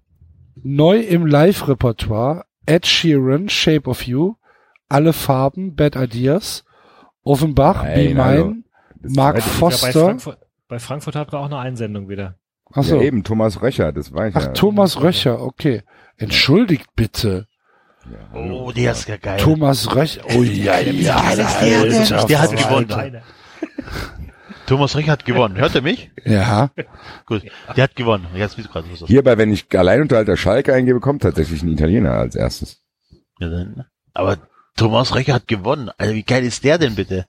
Neu im Live-Repertoire Ed Sheeran, Shape of You, Alle Farben, Bad Ideas, Offenbach, Be Nein, hallo. Mine, Mark Ja, bei, Foster. Frankfurt, bei Frankfurt hatten wir auch eine Einsendung wieder. Achso. Ja, eben, Thomas Röcher, das war ich Ach, ja. Thomas Röcher, okay. Entschuldigt bitte. Ja. Oh, der ist ja geil. Thomas Röcher. Oh ja, ja, der- der hat Alter. gewonnen. Thomas Rich hat gewonnen. Hört er mich? Ja. Gut. Der hat gewonnen. Jetzt bist du gerade. was- Hierbei, wenn ich Alleinunterhalter Schalke eingebe, kommt tatsächlich ein Italiener als erstes. Ja, dann. Aber Thomas Recher hat gewonnen. Also wie geil ist der denn bitte?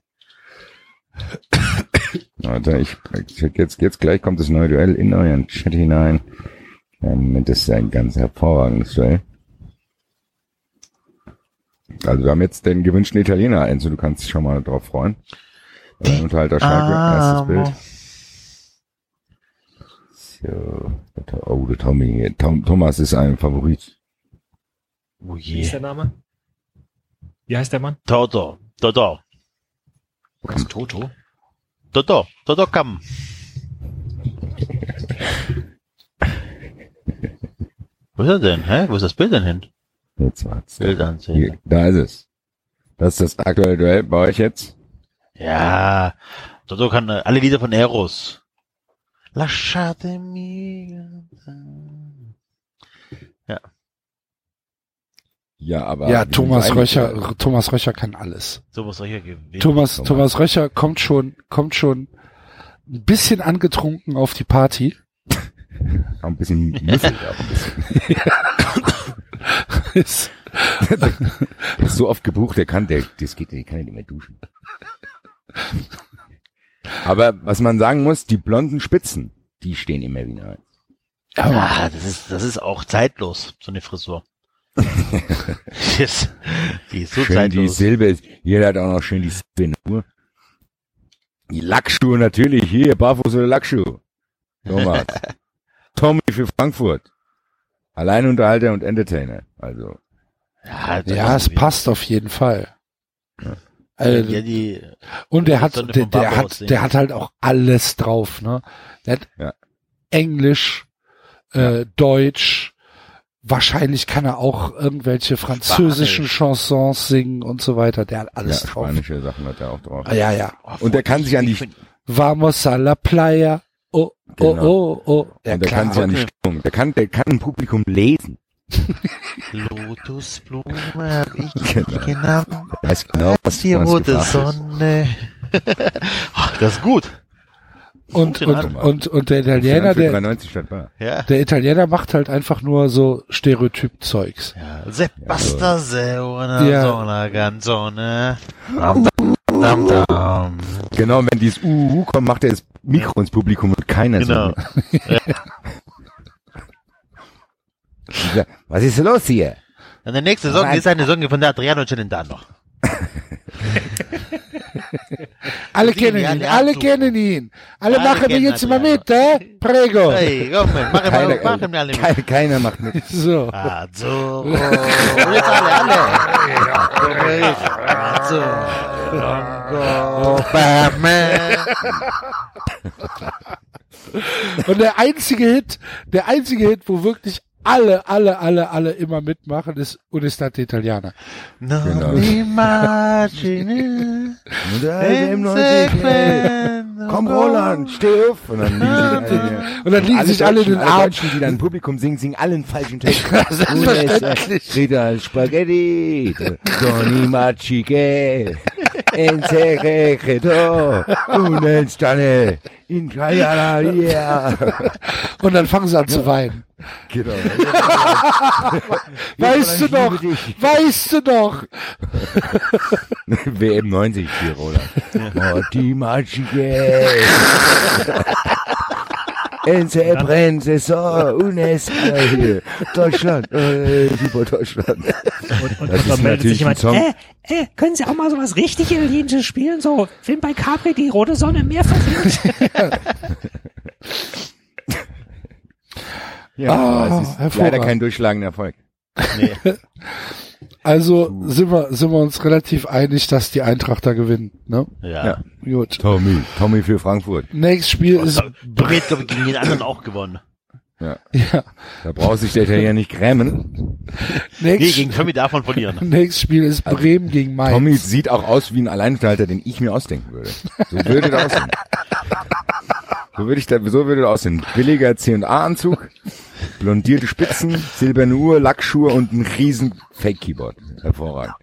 Warte, ich, ich jetzt, jetzt gleich kommt das neue Duell in euren Chat hinein. Moment, das ist ein ganz hervorragendes Duell. Also wir haben jetzt den gewünschten Italiener, Enzo, du kannst dich schon mal drauf freuen. Alleinunterhalter Schalke, erstes Bild. So, oh, der Tommy, Tom, Thomas ist ein Favorit. Oh Wie ist je. der Name? Wie heißt der Mann? Toto. Toto. Was Toto? Toto. Toto kam. Wo ist er denn? Hä? Wo ist das Bild denn hin? Jetzt war's. Bild ansehen. da ist es. Das ist das aktuelle Duell bei euch jetzt. Ja. Toto kann äh, alle Lieder von Eros. Lasciatemi. Ja, aber. Ja, Thomas Röcher, eigentlich- Thomas Röcher kann alles. Thomas Recher gewinnt. Thomas, Thomas. Thomas Röcher kommt schon, kommt schon ein bisschen angetrunken auf die Party. Auch ein bisschen müffelt, auch ein bisschen. <laughs> Ist, Der ist so oft gebucht, der kann, der, das geht, der kann ja nicht mehr duschen. Aber was man sagen muss, die blonden Spitzen, die stehen immer wieder. Ja, das ist, das ist auch zeitlos, so eine Frisur. Die, ist, die ist so schön die. Silbe, jeder hat auch noch schön die Silbe. Die Lackschuhe natürlich, hier, barfuß oder Lackschuhe. Thomas. <laughs> Tommy für Frankfurt. Alleinunterhalter und Entertainer. Also, Ja, ja, es passt auf jeden Fall. Ja, Äh, die, und der hat, der, der hat, der hat halt auch alles drauf, ne? Der hat Ja. Englisch, äh, Deutsch, wahrscheinlich kann er auch irgendwelche französischen Chansons singen und so weiter. Der hat ja, alles drauf. spanische Sachen hat er auch drauf. Ah, Ja, ja. Oh, Und der kann sich an die, Vamos a la playa. Oh, oh, Genau. oh, oh. Ja, und der klar. kann sich an die okay. Stimmung, der kann, der kann ein Publikum lesen. Lotusblume ich <laughs> Genau. Er weiß genau, was, Die rote gefragt ist. Sonne. <laughs> Ach, das ist gut. Und, und, und, und der Italiener, der, 93 statt Bar. Ja. der Italiener macht halt einfach nur so Stereotyp-Zeugs. ja. Se basta se una Ja. sola canzone. Dam, dam, dam, dam. Genau, wenn dieses Uhu kommt, macht er das Mikro ins Publikum und keiner Genau. so. <laughs> Was ist los hier? Und der nächste Song ist eine Song von der Adriano Celentano. <laughs> Alle Singen kennen die ihn, alle kennen ihn. Alle machen wir kennen jetzt mal mit, äh? Prego. Hey, komm, machen machen wir alle mit. keiner, keiner macht mit. <laughs> So. <laughs> Und jetzt alle, alle. Azzurro. Batman. Und der einzige Hit, der einzige Hit, wo wirklich alle, alle, alle, alle immer mitmachen, ist Italiener. Genau. Und ist er im 90, ey. Komm Roland, steh auf. Und dann liegen sich alle, Und dann liegen sich alle in den Arm. Die dann im Publikum singen, singen alle einen falschen Text. <laughs> Rita Spaghetti, Tony Maciche, Ense Credo, Unenstane, in Kajalaria. Und dann fangen sie an zu weinen. Genau. <laughs> Weißt du noch? Weißt du noch? WM 90 hier, Roland. Morti Maciche. <laughs> Ense Prense, so, Unes, <laughs> hier. Deutschland, äh, super Deutschland. Und, und, Das und dann ist meldet sich natürlich jemand, ein Song. äh, äh, können Sie auch mal sowas richtig Italienisches spielen? So, Film bei Capri, die rote Sonne im Meer versinkt. <laughs> Ja, Ah, ist leider kein durchschlagender Erfolg. Nee. <laughs> Also sind wir, sind wir uns relativ einig, dass die Eintracht da gewinnt, ne? Ja. Ja. Gut. Tommy. Tommy für Frankfurt. Nächstes Spiel ist, Tommy hat, glaube ich, gegen den anderen auch gewonnen. ja, Da braucht sich der Italiener nicht grämen. Nee, nächstes, gegen Tommy darf man verlieren. <laughs> nächstes Spiel ist Bremen gegen Mainz. Tommy sieht auch aus wie ein Alleinunterhalter, den ich mir ausdenken würde. So würde der <laughs> aussehen. So würde ich da, so würde aussehen. Billiger C&A-Anzug, blondierte Spitzen, silberne Uhr, Lackschuhe und ein riesen Fake-Keyboard. Hervorragend.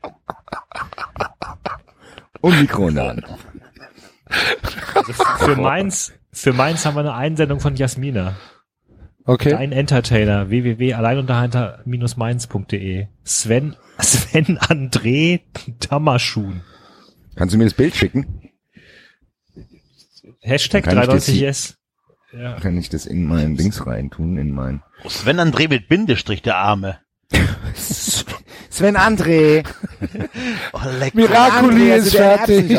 Und Mikro in der Hand. Also für Mainz, für Mainz haben wir eine Einsendung von Jasmina. Okay. Ein Entertainer, www.alleinunterhalter-mainz.de. Sven, Sven André Damaschun. Kannst du mir das Bild schicken? Hashtag Kann ich das 93yes. Ja. Kann ich das in mein Dings reintun, in mein... Oh, Sven André mit Bindestrich, der Arme. <laughs> Sven André! <laughs> Oh, lecker. Miraculi ist fertig. <laughs>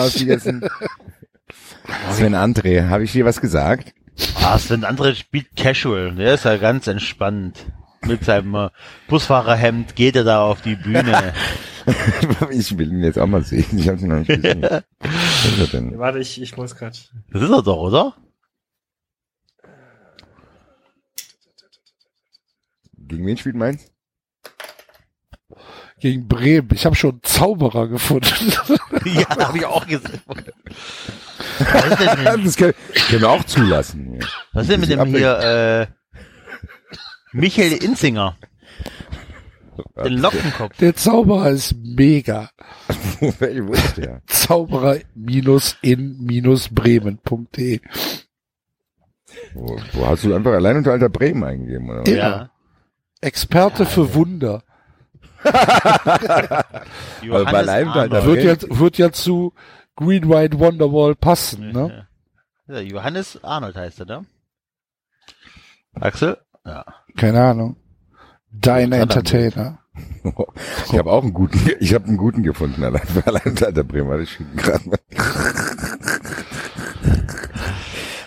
Sven André, habe ich dir was gesagt? Ah, Sven André spielt casual. Der ist ja ganz entspannt. Mit seinem äh, Busfahrerhemd geht er da auf die Bühne. ich will ihn jetzt auch mal sehen. Ich habe ihn noch nicht gesehen. Was ist er denn? Warte, ich, ich muss grad. Das ist er doch, oder? Gegen wen spielt Mainz? Gegen Bremen. Ich habe schon einen Zauberer gefunden. <laughs> ja, habe ich auch gesehen. <laughs> Was ist denn, denn- Das können, können wir auch zulassen. was ist denn mit dem hier, äh, Michael Inzinger? Den Lockenkopf. Der Zauberer ist mega. <laughs> Wo, ist der? Zauberer-in-bremen.de. Wo, wo hast du einfach allein unter Alter Bremen eingegeben? Oder? Ja. Ja. Experte für Wunder. <laughs> Also bei Leibniz, da Wird ja, wird ja zu Green White Wonderwall passen, ne? Ja, Johannes Arnold heißt er, ne? Axel? Ja. Keine Ahnung. Dein Verdammt. Entertainer. <laughs> Ich habe auch einen guten, ich habe einen guten gefunden, allein, <laughs> allein unter Alter Bremen. Warte, ich schicke ihn gerade mal.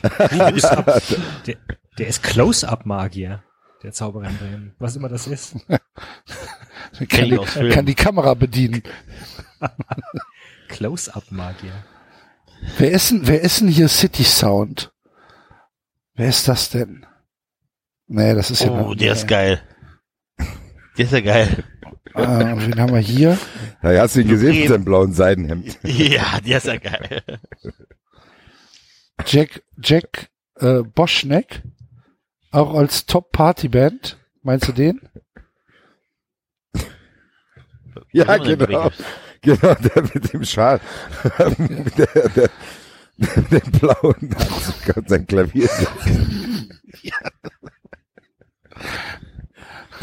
<laughs> Close-up. Der, der ist Close-up-Magier. Der Zauberer in Bremen. Was immer das ist. Kann die, kann die Kamera bedienen. Close-up-Magier. Wer ist denn, wer ist denn hier City Sound? Wer ist das denn? Nee, das ist ja Oh, der ist geil. Der ist ja geil. Äh, und wen haben wir hier? Da hast du ihn gesehen mit seinem blauen Seidenhemd. <laughs> Ja, der ist ja geil. Jack, Jack äh, Boschneck. Auch als Top-Party-Band. Meinst du den? Ja, genau. Genau, der mit dem Schal. <laughs> der, der, den blauen Anzug <laughs> und sein Klavier.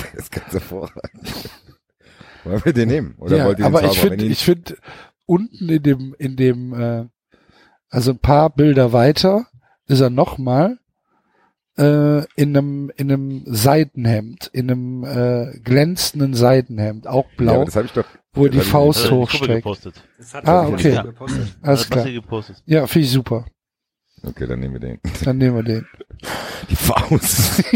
<laughs> Das ist ganz hervorragend. Wollen wir den nehmen? Oder ja, wollt ihr den aber ich Zauberer? finde, ich finde unten in dem, in dem, äh, also ein paar Bilder weiter ist er nochmal äh, in einem, in einem Seidenhemd, in einem äh, glänzenden Seidenhemd, auch ja, blau, aber das habe ich doch. wo er die hab ich Faust er hochstreckt. gepostet. Das hat Ah, okay. ja gepostet. Alles klar. Ja, finde ich super. Okay, dann nehmen wir den. <laughs> Dann nehmen wir den. Die Faust. <laughs>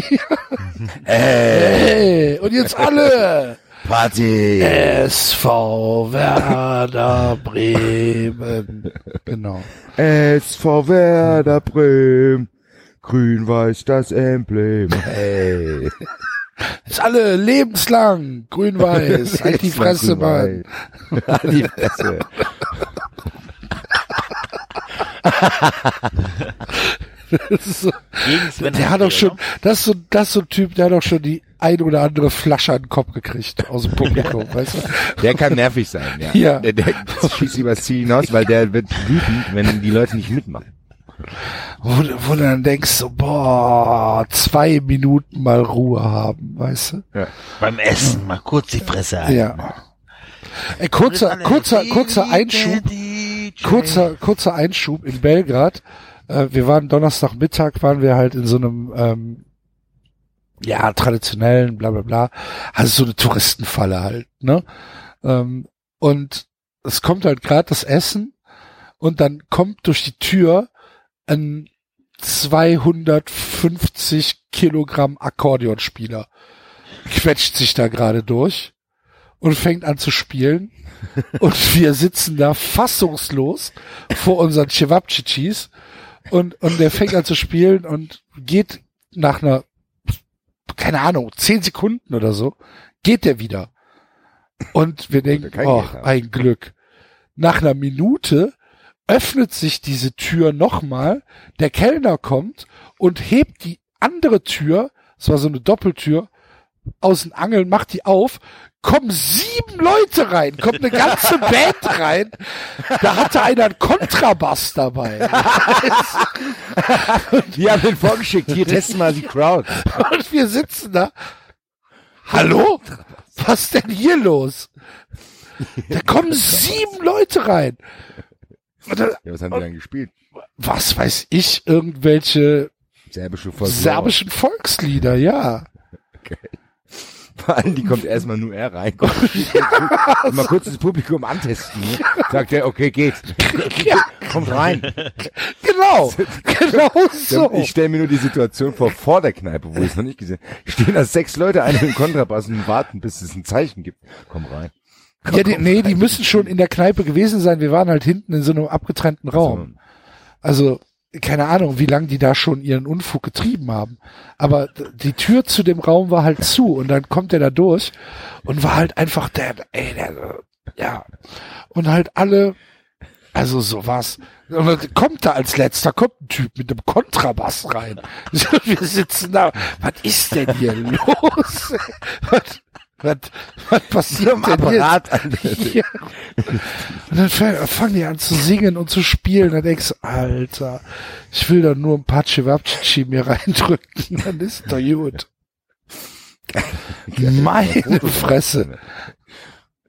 Hey, und jetzt alle! Party. SV Werder Bremen. Genau. SV Werder Bremen. Grün-Weiß das Emblem. Hey. Jetzt alle lebenslang. Grün-Weiß. Halt die Fresse, Mann. Halt die Fresse. Das ist so, der hat doch schon, oder? das ist so, das ist so ein Typ, der hat doch schon die ein oder andere Flasche an den Kopf gekriegt aus dem Publikum, <laughs> weißt du? Der kann nervig sein, ja. Ja. Der, der schießt übers Ziel hinaus, weil der wird wütend, wenn die Leute nicht mitmachen. Wo, du- wo du dann denkst, so, boah, zwei Minuten mal Ruhe haben, weißt du? Beim Essen mal kurz die Fresse halten. Ja. Ey, kurzer, kurzer, kurzer Einschub, kurzer, kurzer Einschub in Belgrad. Äh, wir waren Donnerstagmittag, waren wir halt in so einem, ähm, ja, traditionellen, bla bla bla. Also so eine Touristenfalle halt, ne? Ähm, und es kommt halt gerade das Essen und dann kommt durch die Tür ein 250 Kilogramm Akkordeonspieler. Quetscht sich da gerade durch und fängt an zu spielen. Und wir sitzen da fassungslos vor unseren Cevapcicis und, und der fängt an zu spielen und geht nach einer, keine Ahnung, zehn Sekunden oder so, geht der wieder. Und wir denken, oh, ein Glück. Nach einer Minute öffnet sich diese Tür nochmal, der Kellner kommt und hebt die andere Tür, es war so eine Doppeltür, aus den Angeln, macht die auf, kommen sieben Leute rein, kommt eine ganze <laughs> Band rein, da hatte einer einen Kontrabass dabei. <laughs> Die haben den vorgeschickt. Hier testen mal die Crowd. Und wir sitzen da. Hallo? Was ist denn hier los? Da kommen sieben Leute rein. Da, Ja, was haben die dann gespielt? was weiß ich, irgendwelche Serbische Folklore. serbischen Volkslieder, ja. <laughs> Vor allem, die kommt <laughs> erstmal nur er rein. Kommt, <laughs> Mal kurz das Publikum antesten. Ne? Sagt er, okay, geht. <laughs> Kommt rein. Genau, genau so. Ich stelle mir nur die Situation vor, vor der Kneipe, wo ich es noch nicht gesehen habe. Stehen da sechs Leute, einer mit dem Kontrabass und warten, bis es ein Zeichen gibt. Komm rein. Ja, die, nee, die müssen schon in der Kneipe gewesen sein. Wir waren halt hinten in so einem abgetrennten Raum. Also, keine Ahnung, wie lange die da schon ihren Unfug getrieben haben. Aber die Tür zu dem Raum war halt zu und dann kommt er da durch und war halt einfach der, ey, der, ja. Und halt alle, also so was. Und dann kommt da als letzter, kommt ein Typ mit einem Kontrabass rein. <laughs> Wir sitzen da, was ist denn hier los? <laughs> Was, was, was passiert Am denn Apparat <laughs> jetzt? Ja. Und dann fang- fangen die an zu singen und zu spielen. Dann denkst du, Alter, ich will da nur ein paar Cevapcici mir reindrücken. <laughs> Dann ist doch gut. Meine Fresse.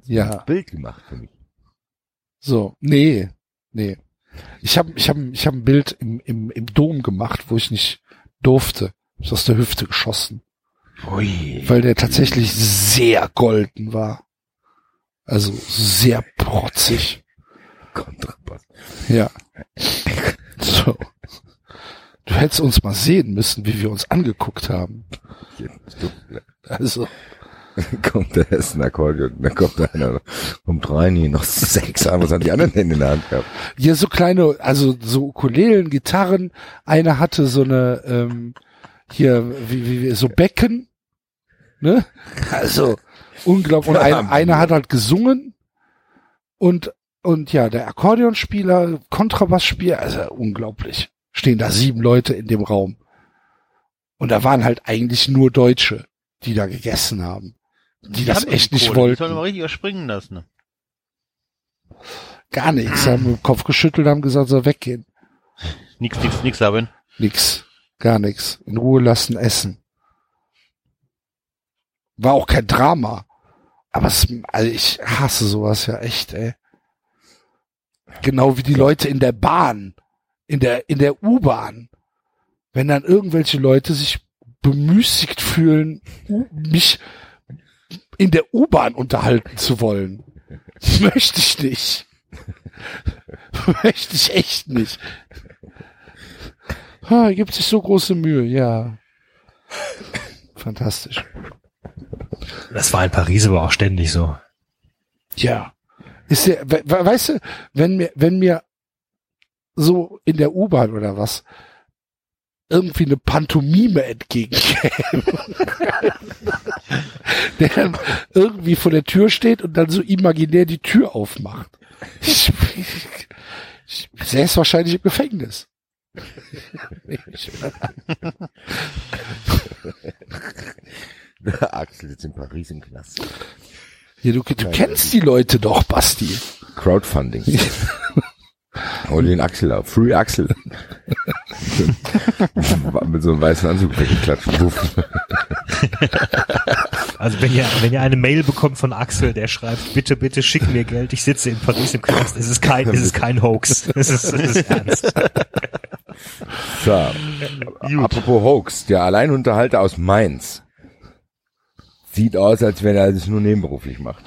Ja, Bild gemacht für mich. so. Nee, nee. Ich habe ich hab, ich hab ein Bild im, im, im Dom gemacht, wo ich nicht durfte. Ist aus der Hüfte geschossen. Ui. Weil der tatsächlich sehr golden war. Also sehr protzig. Kontrabass. Ja. So. Du hättest uns mal sehen müssen, wie wir uns angeguckt haben. Also, <laughs> kommt der ein Akkordeon, dann kommt einer, kommt rein, hier noch sechs an, was haben die anderen in der Hand gehabt? hier so kleine, also so Ukulelen, Gitarren. Einer hatte so eine, ähm, hier, wie, wie, wie, so Becken. Ne? Also, unglaublich. Und ein, einer hat halt gesungen. Und, und ja, der Akkordeonspieler, Kontrabassspieler, also unglaublich. Stehen da sieben Leute in dem Raum. Und da waren halt eigentlich nur Deutsche, die da gegessen haben. Die das haben echt die nicht Kohle, Die wollten. sollen wir richtig erspringen lassen. Gar nichts. Haben den Kopf geschüttelt, haben gesagt, soll weggehen. Nix, nix, nix, Sabin. Nix. Gar nichts. In Ruhe lassen, essen. War auch kein Drama. Aber es, also ich hasse sowas ja echt, ey. Genau wie die Leute in der Bahn, in der, in der U-Bahn. Wenn dann irgendwelche Leute sich bemüßigt fühlen, u- mich in der U-Bahn unterhalten zu wollen. <laughs> Möchte ich nicht. <laughs> Möchte ich echt nicht. Ha, gibt sich so große Mühe, ja. Fantastisch. Das war in Paris aber auch ständig so. Ja. Ist der, we, we, weißt du, wenn mir, wenn mir so in der U-Bahn oder was irgendwie eine Pantomime entgegenkäme, <laughs> der dann irgendwie vor der Tür steht und dann so imaginär die Tür aufmacht. Ich, ich, ich säß wahrscheinlich im Gefängnis. <laughs> Axel sitzt in Paris im Knast. Ja, du, du kennst die Leute doch, Basti. Crowdfunding. <laughs> Hol den Axel auf. Free Axel. <laughs> Mit so einem weißen Anzug weggeklatscht. Also wenn ihr, wenn ihr eine Mail bekommt von Axel, der schreibt, bitte, bitte schick mir Geld, ich sitze in Paris im Knast, es ist kein, es ist kein Hoax. Es ist, es ist ernst. So. Apropos Hoax. Der Alleinunterhalter aus Mainz. Sieht aus, als wenn er das nur nebenberuflich macht.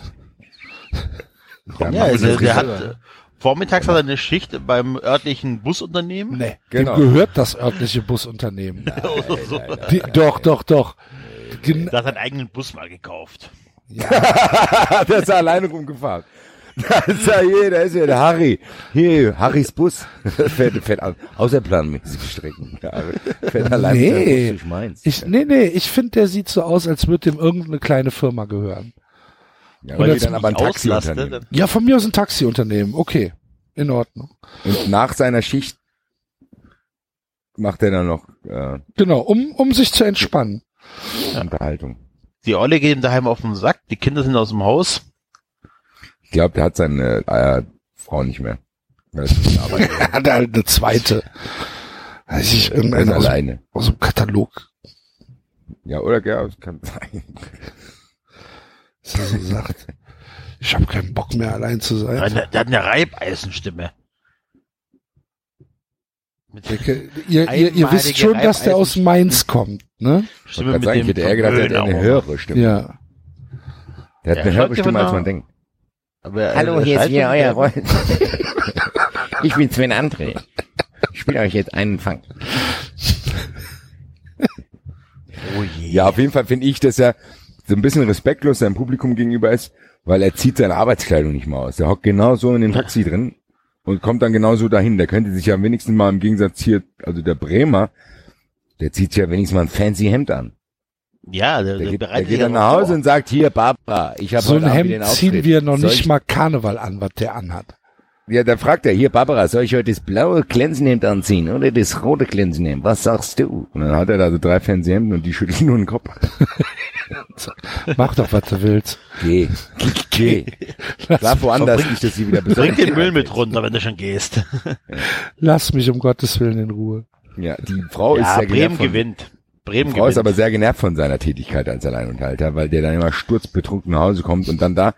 Ja, macht der, hat, äh, Vormittags hat er eine Schicht beim örtlichen Busunternehmen. Nee, Genau. dem gehört das örtliche Busunternehmen. <laughs> Oder so. Die, doch, doch, doch. Gen Der hat seinen eigenen Bus mal gekauft. <laughs> der ist alleine rumgefahren. Da ist ja hier, da ist ja der Harry. Hier, Harrys Bus. <laughs> fährt, fährt au- außerplanmäßig Strecken. Ja, fährt alleine Nee. durch Mainz. ich, nee, nee, ich finde, der sieht so aus, als würde dem irgendeine kleine Firma gehören. Ja, Oder weil die dann aber ein Taxi Auslastet, unternehmen. Ja, von mir aus ein Taxiunternehmen. Okay, in Ordnung. Und nach seiner Schicht macht er dann noch äh, Genau, um, um sich zu entspannen. Unterhaltung. Die Olle geht ihm daheim auf den Sack, die Kinder sind aus dem Haus. Ich glaube, der hat seine äh, Frau nicht mehr. Er hat halt eine zweite. Weiß ich, ist irgendeine aus, alleine. aus dem Katalog. Ja, oder ja, das kann sein. Dass er so sagt. Ich habe keinen Bock mehr allein zu Der, sein. der hat eine Reibeisenstimme. Mit Ihr, ihr, ihr, wisst schon, dass der aus Mainz kommt, ne? Ich Stimme mit sagen, dem der hat eine höhere Stimme. Ja. Der hat Ja, eine höhere Stimme, als man nach. denkt. Aber er- Hallo, er hier ist schon euer sehr- Roll. <laughs> Ich bin Sven André. Ich spiele euch jetzt einen Fang. Oh je. Ja, auf jeden Fall finde ich, dass er so ein bisschen respektlos seinem Publikum gegenüber ist, weil er zieht seine Arbeitskleidung nicht mal aus. Der hockt genau so in dem Taxi drin und kommt dann genau so dahin. Der könnte sich ja wenigstens mal im Gegensatz hier, also der Bremer, der zieht sich ja wenigstens mal ein fancy Hemd an. Ja, der, Der der geht, der geht dann nach Hause vor. und sagt, hier, Barbara, ich habe So ein heute Abend den Hemd ziehen wir noch Soll nicht ich, mal Karneval an, was der anhat. Ja, dann fragt er, hier, Barbara, soll ich heute das blaue Glänzenhemd anziehen oder das rote Glänzenhemd? Was sagst du? Und dann hat er da so drei fancy Hemden und die schütteln nur den Kopf. <laughs> <laughs> Mach doch, was du willst. Geh. Geh. Schlaf woanders, nicht, dass sie wieder Bring besorgt den Müll mit runter, wenn du schon gehst. <laughs> Lass mich um Gottes Willen in Ruhe. Ja, die Frau ist ja, sehr Bremen genervt von, gewinnt. die Bremen Frau gewinnt. ist aber sehr genervt von seiner Tätigkeit als Alleinunterhalter, weil der dann immer sturzbetrunken nach Hause kommt und dann da,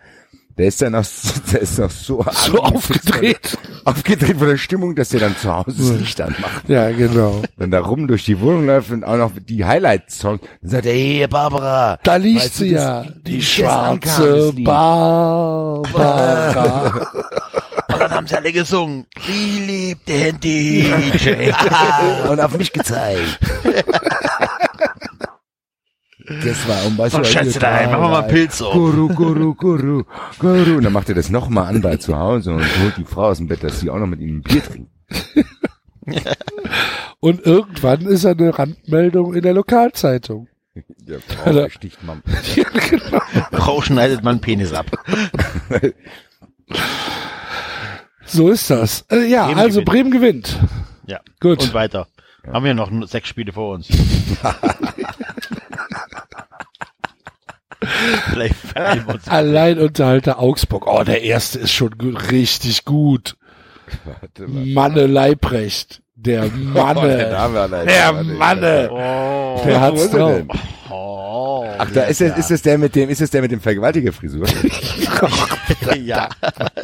der ist dann noch, <laughs> der ist noch so, So aufgedreht. aufgedreht von der Stimmung, dass der dann zu Hause das Licht anmacht. Ja, genau. Dann da rum durch die Wohnung läuft und auch noch die Highlights-Songs. Dann sagt er, hey, Barbara. Da liegt weißt sie du, ja. Die kam schwarze. Barbara. <laughs> Und dann haben sie alle gesungen. Wie liebt den DJ? und auf mich gezeigt. Das war um was Und Schätze daheim, machen wir mal Pilz auf. Guru, Guru, Guru, Guru. Und dann macht er das nochmal an bei zu Hause und holt die Frau aus dem Bett, dass sie auch noch mit ihm ein Bier trinkt. <laughs> Und irgendwann ist er eine Randmeldung in der Lokalzeitung. Der Frau ersticht man. <laughs> Ja, genau. Frau schneidet man Penis ab. <laughs> So ist das. Äh, ja, Bremen also gewinnt. Bremen gewinnt. Ja. Gut. Und weiter. Haben wir noch sechs Spiele vor uns. Vielleicht vereinen wir uns. Alleinunterhalter Augsburg. Oh, der erste ist schon gut, richtig gut. Manne Leibrecht. Der <laughs> Oh, der Manne. Name allein. Der Manne. Oh. Der hat's drauf. denn? oh. Ach, da ist es, ist es der mit dem, ist es der mit dem Vergewaltigerfrisur? <laughs> ja.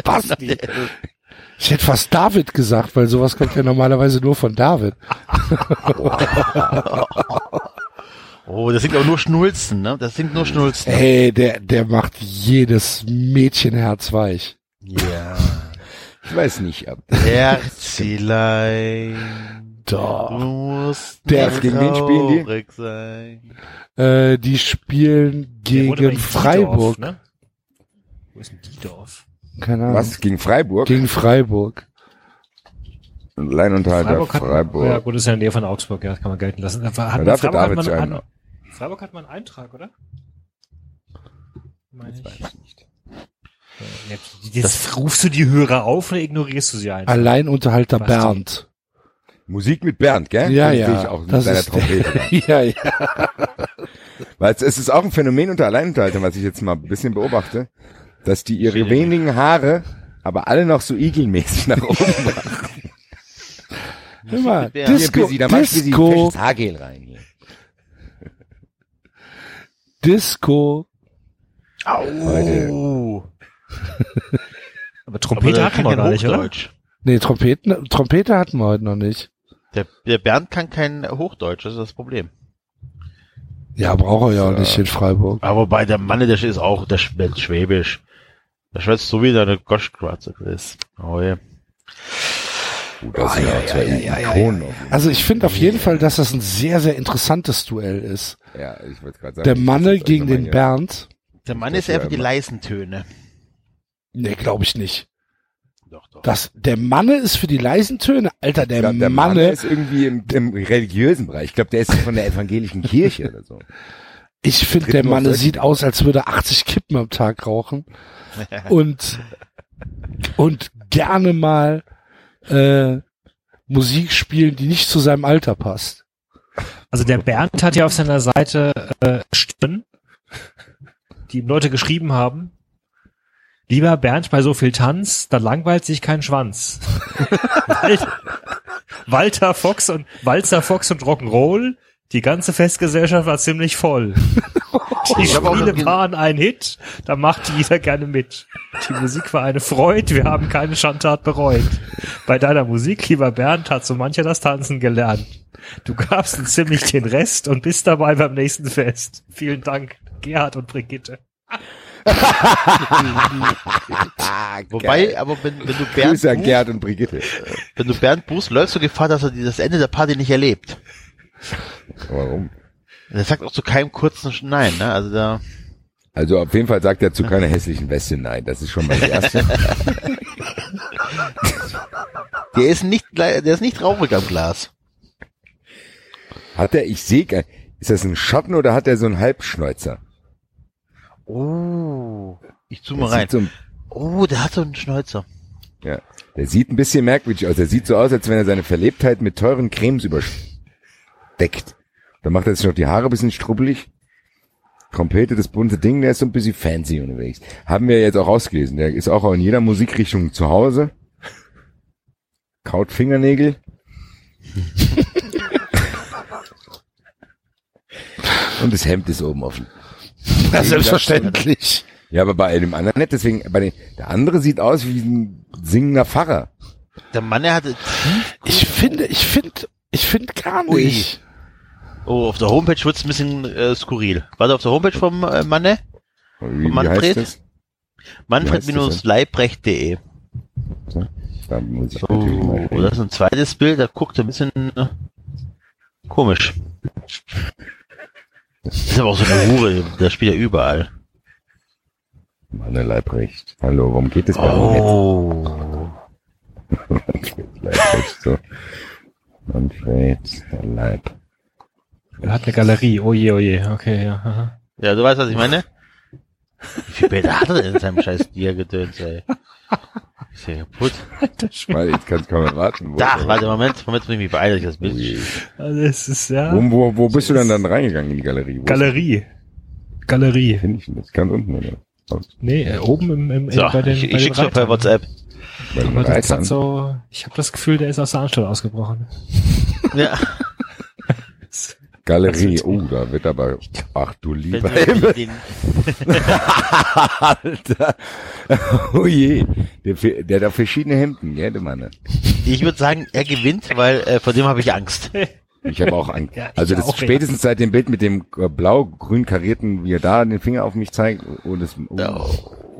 Basti. Ich hätte fast David gesagt, weil sowas kommt ja normalerweise nur von David. <laughs> Oh, das sind auch nur Schnulzen, ne? Das sind nur Schnulzen. Hey, der, der macht jedes Mädchenherz weich. Ja. Ich weiß nicht, ob <laughs> Herzilein. Doch. Du musst Der- Gegen wen spielen die? sein. Äh, die spielen aber gegen Freiburg. Diedorf, ne? Wo ist denn Diedorf? Keine Ahnung. was gegen Freiburg? Gegen Freiburg. Alleinunterhalter Freiburg Freiburg. hat, ja gut, ist ja in der Nähe von Augsburg, ja, das kann man gelten lassen. Hat, Da darf Freiburg, der hat David man, zu einem an, Freiburg hat man einen Eintrag, oder? Meine ich. Ja, Jetzt, jetzt rufst du die Hörer auf oder ignorierst du sie einfach? Alleinunterhalter Basti. Bernd. Musik mit Bernd, gell? Ja, Den ja. Ich auch mit das ist Trompete. <laughs> ja, ja. <laughs> Weil es, es ist auch ein Phänomen unter Alleinunterhaltern, was ich jetzt mal ein bisschen beobachte, dass die ihre Schwierig. wenigen Haare aber alle noch so igelmäßig nach oben machen. Hör mal, Disco, Busy, da machst du die Disco, Haargel rein hier. Disco. Oh. <laughs> Aber Trompete hatten wir gar nicht, oder? Hochdeutsch. Nee, Trompeten, Trompete hatten wir heute noch nicht. Der, der Bernd kann kein Hochdeutsch, das ist das Problem. Ja, braucht er ja auch nicht in Freiburg. Aber wobei der Mann, der ist auch, der schwätzt Schwäbisch. Da schwätzt so wie deine Goschkratzer, Chris. Oh je. Gut, das sind ja auch zwei Ikonen. Also ich finde auf jeden Fall, dass das ein sehr, sehr interessantes Duell ist. Ja, ich wollte gerade sagen. Der Manne gegen den Bernd. Der Mann Das ist eher ja für die leisen Töne. Nee, glaube ich nicht. Doch, doch. Das, der Manne ist für die leisen Töne. Alter, der, glaub, der Manne, Manne ist irgendwie im, im religiösen Bereich. Ich glaube, der ist von der evangelischen Kirche oder so. <laughs> ich finde, der Manne sieht aus, als würde er 80 Kippen am Tag rauchen. <laughs> und, und gerne mal äh, Musik spielen, die nicht zu seinem Alter passt. Also der Bernd hat ja auf seiner Seite äh, Stimmen, die ihm Leute geschrieben haben. Lieber Bernd, bei so viel Tanz, da langweilt sich kein Schwanz. <laughs> Wal- Walter Fox und Walzer Fox und Rock'n'Roll, die ganze Festgesellschaft war ziemlich voll. <laughs> Die Spiele waren ein Hit, da macht jeder gerne mit. Die Musik war eine Freude, wir haben keine Schandtat bereut. Bei deiner Musik, lieber Bernd, hat so mancher das Tanzen gelernt. Du gabst uns ziemlich den Rest und bist dabei beim nächsten Fest. Vielen Dank, Gerhard und Brigitte. <laughs> Wobei, aber wenn, wenn du Bernd Grüße an buchst, Gerd und Brigitte. wenn du Bernd buchst, läufst du Gefahr, dass er das Ende der Party nicht erlebt. Warum? Er sagt auch zu keinem kurzen Nein, ne? Also da, Also auf jeden Fall sagt er zu keiner hässlichen Weste nein. Das ist schon mal das Erste. <laughs> der ist nicht, der ist nicht traurig am Glas. Hat er, ich sehe, gar- ist das ein Schatten oder hat er so einen Halbschnäuzer? Oh, ich zoome Der rein. so, ein- Oh, der hat so einen Schnäuzer. ja, der sieht ein bisschen merkwürdig aus. Der sieht so aus, als wenn er seine Verlebtheit mit teuren Cremes überdeckt. Dann macht er sich noch die Haare ein bisschen strubbelig. Trompete, das bunte Ding, der ist so ein bisschen fancy unterwegs. Haben wir jetzt auch ausgelesen. Der ist auch in jeder Musikrichtung zu Hause. Kaut Fingernägel. <laughs> Und das Hemd ist oben offen. Ja, selbstverständlich. <laughs> Ja, aber bei dem anderen nicht, deswegen, bei den, der andere sieht aus wie ein singender Pfarrer. Der Mann, er hatte, Ich finde, ich finde, ich finde gar Ui. Oh, auf der Homepage wird's ein bisschen äh, skurril. Warte auf der Homepage vom äh, Manne? Wie, Manfred? Manfred-leibrecht.de. Da muss ich natürlich mal das ist ein zweites Bild, da guckt er ein bisschen äh, komisch. Das ist aber auch so eine Hure, der spielt ja überall. Manne Leibrecht. Hallo, warum geht das bei Oh. <laughs> Manfred Leibrecht, so. Manfred Leib. Er hat eine Galerie. Oh je, oh je. Okay, ja. aha. Ja, du weißt, was ich meine? Wie viel Bilder hat er denn in seinem scheiß Dia-Gedöns, ey? Ist ja kaputt. Weil jetzt kannst du kaum erwarten. Wo, Da, warte, Moment, Moment, muss ich mich beeilen, dass ich das Bild. Also es ist ja wo, wo, wo bist du denn dann reingegangen in die Galerie? Wo Galerie. Galerie. Finde ich denn das? Ganz unten, oder? Nee, äh, oben im, im, So, bei den, ich, bei ich den schick's doch per. WhatsApp. Bei den Aber das hat so, ich habe das Gefühl, der ist aus der Anstalt ausgebrochen. Ja. <laughs> Galerie, oh, da wird aber, ach du lieber Himmel, <laughs> Alter. Oh je, der, der hat auch verschiedene Hemden, gell, der Mann. ich würde sagen, er gewinnt, weil äh, vor dem habe ich Angst. Ich habe auch Angst. <laughs> Ja, also das auch, ist spätestens seit dem Bild mit dem äh, blau-grün karierten, wie er da den Finger auf mich zeigt und das, oh, Ja,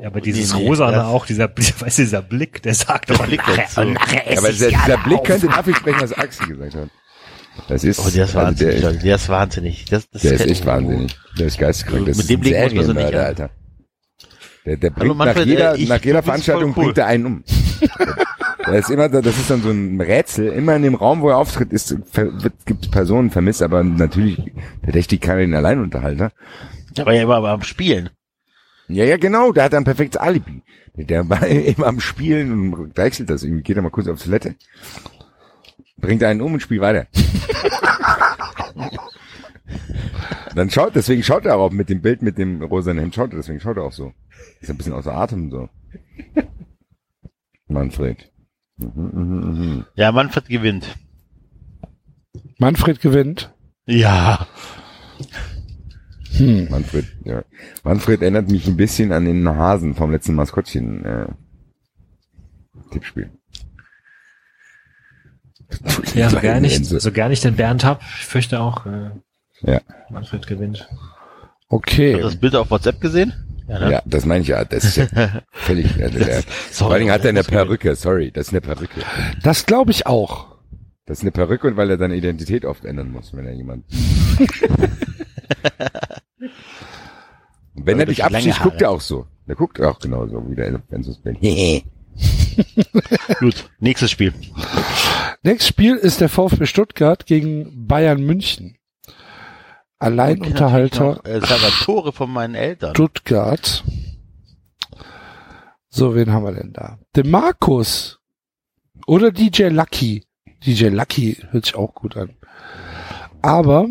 Ja, aber dieses Nee, nee, Rosane das- auch, dieser, <laughs> weißt du, dieser Blick, der sagt doch, Blick nachher, und nachher esse aber dieser, dieser Blick auf. könnte dafür sprechen, was Axel gesagt hat. Das ist, Oh, der ist also wahnsinnig, der, der ist wahnsinnig. Das, das der ist kann- echt wahnsinnig. Der ist geisteskrank. Das Mit ist dem ein Blick muss man so nicht. Alter. Der, der Hallo, bringt nach Manfred, jeder, äh, nach jeder Veranstaltung cool. bringt er einen um. Der ist immer, das ist dann so ein Rätsel. Immer in dem Raum, wo er auftritt, ist, wird, gibt Personen vermisst, aber natürlich verdächtigt keiner den Alleinunterhalter. Der war ja immer am Spielen. Ja, ja, genau, der hat ein perfektes Alibi. Der war <laughs> immer am Spielen und wechselt das irgendwie, geht er mal kurz auf Toilette, bringt einen um und spielt weiter. Dann schaut, deswegen schaut er auch mit dem Bild mit dem rosanen Hemd, schaut er, deswegen schaut er auch so. Ist ein bisschen außer Atem so. Manfred. Mhm, mhm, mhm. Ja, Manfred gewinnt. Manfred gewinnt. Ja. Hm. Manfred, ja. Manfred erinnert mich ein bisschen an den Hasen vom letzten Maskottchen, äh, Tippspiel. Ja, so ich, Gänse. so gern ich den Bernd hab, ich fürchte auch, äh, Ja. Manfred gewinnt. Hast Okay. du das Bild auf WhatsApp gesehen? Ja, ne? Ja, das meine ich ja. Das ist ja <laughs> völlig. Ja, der, der, vor allen Dingen hat er eine Perücke. Sorry, das ist eine Perücke. Das glaube ich auch. Das ist eine Perücke und weil er seine Identität oft ändern muss, wenn er jemand. und <laughs> wenn er dich abschießt, guckt er auch so. Der guckt auch genauso, wie der Ventus <laughs> bin. <laughs> Gut, nächstes Spiel. Nächstes Spiel ist der VfB Stuttgart gegen Bayern München. Alleinunterhalter Noch, äh, Salvatore von meinen Eltern. Stuttgart. So, wen haben wir denn da? Den Markus. Oder DJ Lucky. DJ Lucky hört sich auch gut an. Aber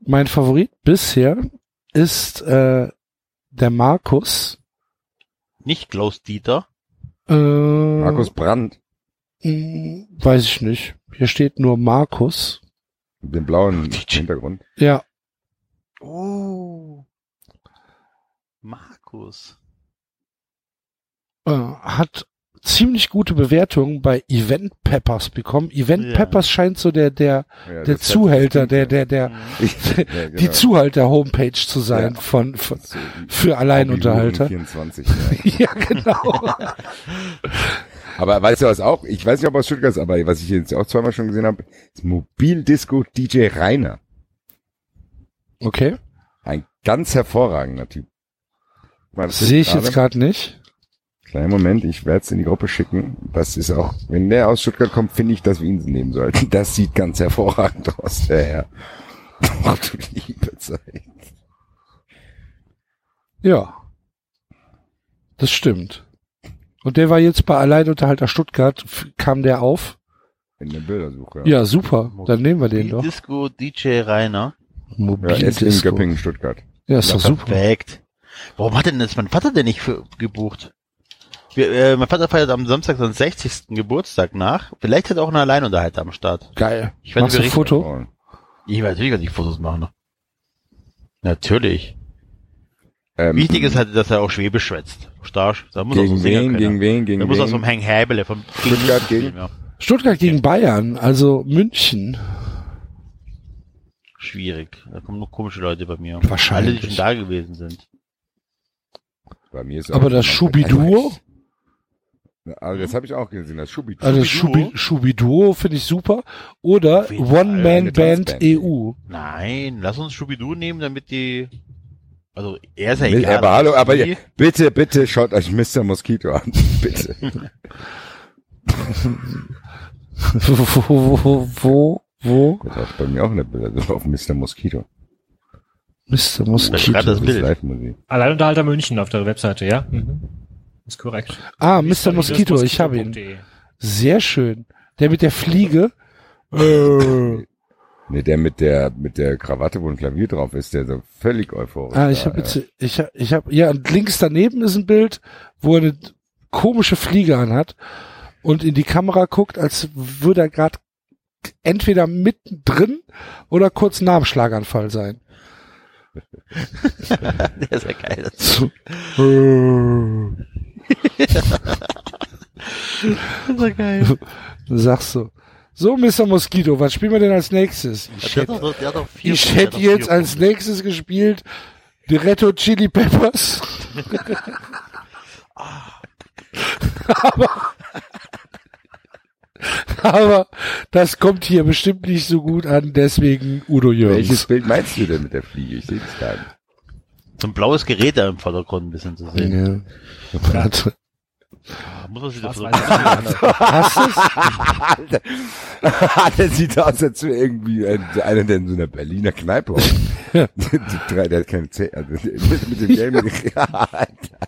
mein Favorit bisher ist äh, der Markus. Nicht Klaus Dieter. Äh, Markus Brandt, mh, Weiß ich nicht. Hier steht nur Markus. mit dem blauen Hintergrund. Ja, Oh. Markus. äh, hat ziemlich gute Bewertungen bei Event Peppers bekommen. Event Ja. Peppers scheint so der der Ja, der Zuhälter, der der der <laughs> ja, genau. die Zuhalter-Homepage zu sein von, von So, für Alleinunterhalter. 24, ja. <laughs> Ja, genau. Aber weißt du was auch? Ich weiß nicht, ob aus Stuttgart ist, aber was ich jetzt auch zweimal schon gesehen habe, ist Mobildisco DJ Rainer. Okay. Ein ganz hervorragender Typ. Sehe ich jetzt gerade nicht. Kleinen Moment, ich werde es in die Gruppe schicken. Das ist auch, wenn der aus Stuttgart kommt, finde ich, dass wir ihn nehmen sollten. Das sieht ganz hervorragend aus, der Herr. Ach du liebe Zeit. Ja. Das stimmt. Und der war jetzt bei Alleinunterhalter Stuttgart, kam der auf. In der Bildersuche. Ja, super. Dann nehmen wir den doch. Disco DJ Rainer. Ja, er ist in. Göppingen, Stuttgart. Ja, ist doch super. Perfekt. Warum hat denn das mein Vater denn nicht für, gebucht? Wir, äh, mein Vater feiert am Samstag seinen 60. Geburtstag nach. Vielleicht hat er auch einen Alleinunterhalter am Start. Geil. Ich werde Machst du ein. Foto? Ich weiß natürlich, werde ich Fotos machen. Natürlich. Ähm, Wichtig ist halt, dass er auch Schwäbisch schwätzt. Stark. Da muss er gegen wen, gegen wen, gegen Da muss er wen? so Hang Häbele vom Stuttgart gegen- Ja. Stuttgart gegen Bayern, also München. Schwierig. Da kommen noch komische Leute bei mir. Wahrscheinlich. Alle, die schon da gewesen sind. Bei mir ist Aber das jemand- Schubiduo, Also das habe ich auch gesehen, das Schubiduo. also Schubiduo? Schubi, Schubiduo finde ich super. Oder Auf jeden Fall. One Man Eine Band Tanzband. EU. Nein, lass uns Schubidu nehmen, damit die, also er ist ja egal. aber hallo, aber ja, bitte, bitte schaut euch Mr. Mosquito an. <laughs> bitte. wo, <laughs> wo, wo, wo? Das hat bei mir auch eine Bilder so auf Mr. Mosquito. Mr. Mosquito. das Bild. Live-Musik. Alleinunterhalter München auf der Webseite, ja? Mhm. Ist korrekt. Ah, Mr. Mosquito, ich habe ihn. Sehr schön. Der mit der Fliege. Äh, Nee, der mit der, mit der Krawatte, wo ein Klavier drauf ist, der so völlig euphorisch ah, ich habe jetzt, ich habe, ich habe, ja, und links daneben ist ein Bild, wo er eine komische Fliege anhat und in die Kamera guckt, als würde er gerade entweder mittendrin oder kurz nach dem Schlaganfall sein. <laughs> Der ist ja geil. So. Ja geil. Sagst du. So, Mr. Mosquito, was spielen wir denn als nächstes? Ich Der hat hätte, doch, der hat doch vier, ich hätte jetzt vier als Punkte. nächstes gespielt die Retto Chili Peppers. <laughs> aber, aber das kommt hier bestimmt nicht so gut an, deswegen Udo Welches Jürgens. Bild meinst du denn mit der Fliege? Ich sehe es gar nicht. So ein blaues Gerät da im Vordergrund ein bisschen zu sehen. Ja. Warte. Da Muss man sich das Was du's? der sieht aus, als wäre irgendwie ein, einer, der in so einer Berliner Kneipe hockt. die drei, der hat keine Zähne, also mit, mit dem ja, <laughs> Alter.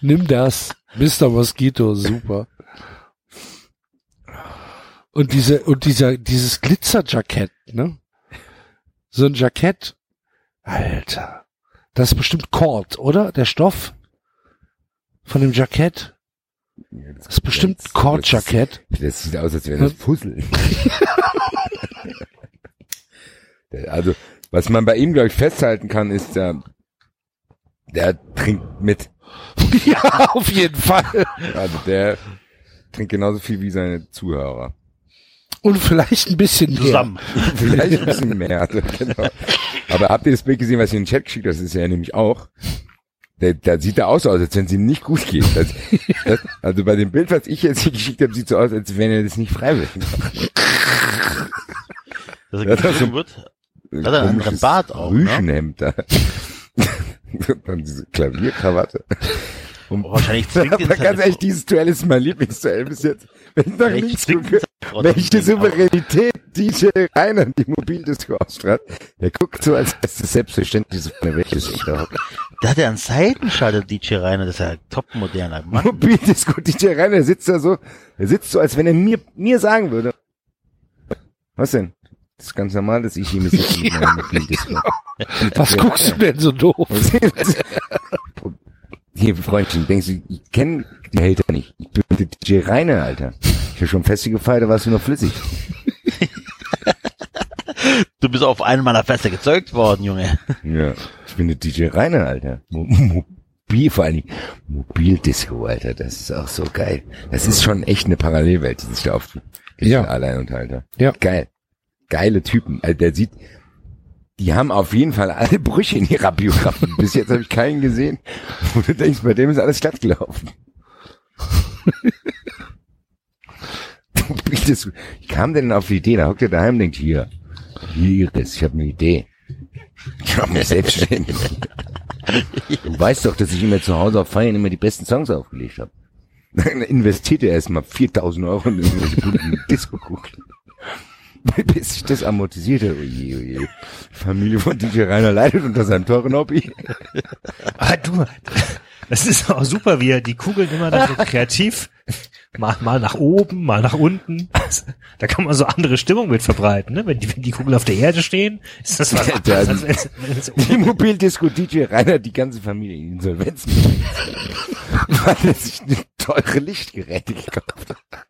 Nimm das. Mr. Mosquito, super. Und diese, und dieser, dieses Glitzerjackett, ne? So ein Jackett. Alter. Das ist bestimmt Cord, oder? Der Stoff von dem Jackett. Ja, Das ist bestimmt Cord-Jackett. Das, das sieht aus, als wäre das Puzzle. Der- <laughs> also, was man bei ihm, glaube ich, festhalten kann, ist, der, der trinkt mit. <laughs> ja, auf jeden Fall. Also der trinkt genauso viel wie seine Zuhörer. Und vielleicht ein bisschen mehr. Zusammen. <laughs> Vielleicht ein bisschen mehr. Also, genau. Aber habt ihr das Bild gesehen, was ihr in den Chat geschickt habt? Das ist ja nämlich auch. Der, da sieht er aus, als wenn es ihm nicht gut geht. Das, das, also bei dem Bild, was ich jetzt hier geschickt habe, sieht so aus, als wenn er das nicht freiwillig macht. Dass er das gezwungen wird. Hat er einen Bart auch, ne? Rüschenhemd da. <laughs> Dann diese Klavierkrawatte. Und Oh, wahrscheinlich zwingt Aber seine ganz ehrlich, Frau- dieses Duell ist mein Lieblingsduell bis jetzt. Wenn ich nach links gucke, welche Souveränität DJ Rainer die Mobildisco ausstrahlt. Der guckt so, als wäre es das Selbstverständlichste von der Welt ist. überhaupt. Da hat er einen Seitenschalter, DJ Rainer, das ist ja top moderner Mann. Mobildisco DJ Rainer, der sitzt da so, der sitzt so, als wenn er mir, mir sagen würde. Was denn? Das ist ganz normal, dass ich hier mit meiner Mobildisco. Was guckst du denn so doof? <laughs> Hier, Freundchen, denkst du, ich kenne die Hater nicht. Ich bin der DJ Rainer, Alter. Ich habe schon Feste gefeiert, da warst du noch flüssig. <laughs> Du bist auf einen meiner Feste gezeugt worden, Junge. Ja. Ich bin der DJ Rainer, Alter. Mo Mobil, vor allen Dingen Mobildisco, Alter. Das ist auch so geil. Das ist schon echt eine Parallelwelt, die sich da auftut. Ja. Alleinunterhalter. Ja. Geil. Geile Typen. Also der sieht, die haben auf jeden Fall alle Brüche in ihrer Biografie. Bis jetzt habe ich keinen gesehen, wo du denkst, bei dem ist alles glatt gelaufen. Wie kam denn auf die Idee? Da hockt er daheim und denkt, hier, hier Iris, ich habe eine Idee. Ich mache mich selbstständig. Du weißt doch, dass ich immer zu Hause auf Feiern immer die besten Songs aufgelegt habe. Dann investiert er erstmal 4000 Euro in irgendwelche Disco-Kugeln. <laughs> Bis sich das amortisiert hat. Oje, oje. Familie von DJ Rainer leidet unter seinem teuren Hobby. <laughs> Ah, du, das ist auch super, wie er die Kugeln immer dann so <laughs> kreativ, mal, mal nach oben, mal nach unten. Da kann man so andere Stimmung mit verbreiten, ne? Wenn die, wenn die Kugeln auf der Erde stehen, ist das was Der- anderes, als wenn wenn es Die Mobildisco DJ Rainer die ganze Familie in Insolvenz bringt. Weil er sich eine teure Lichtgeräte gekauft hat.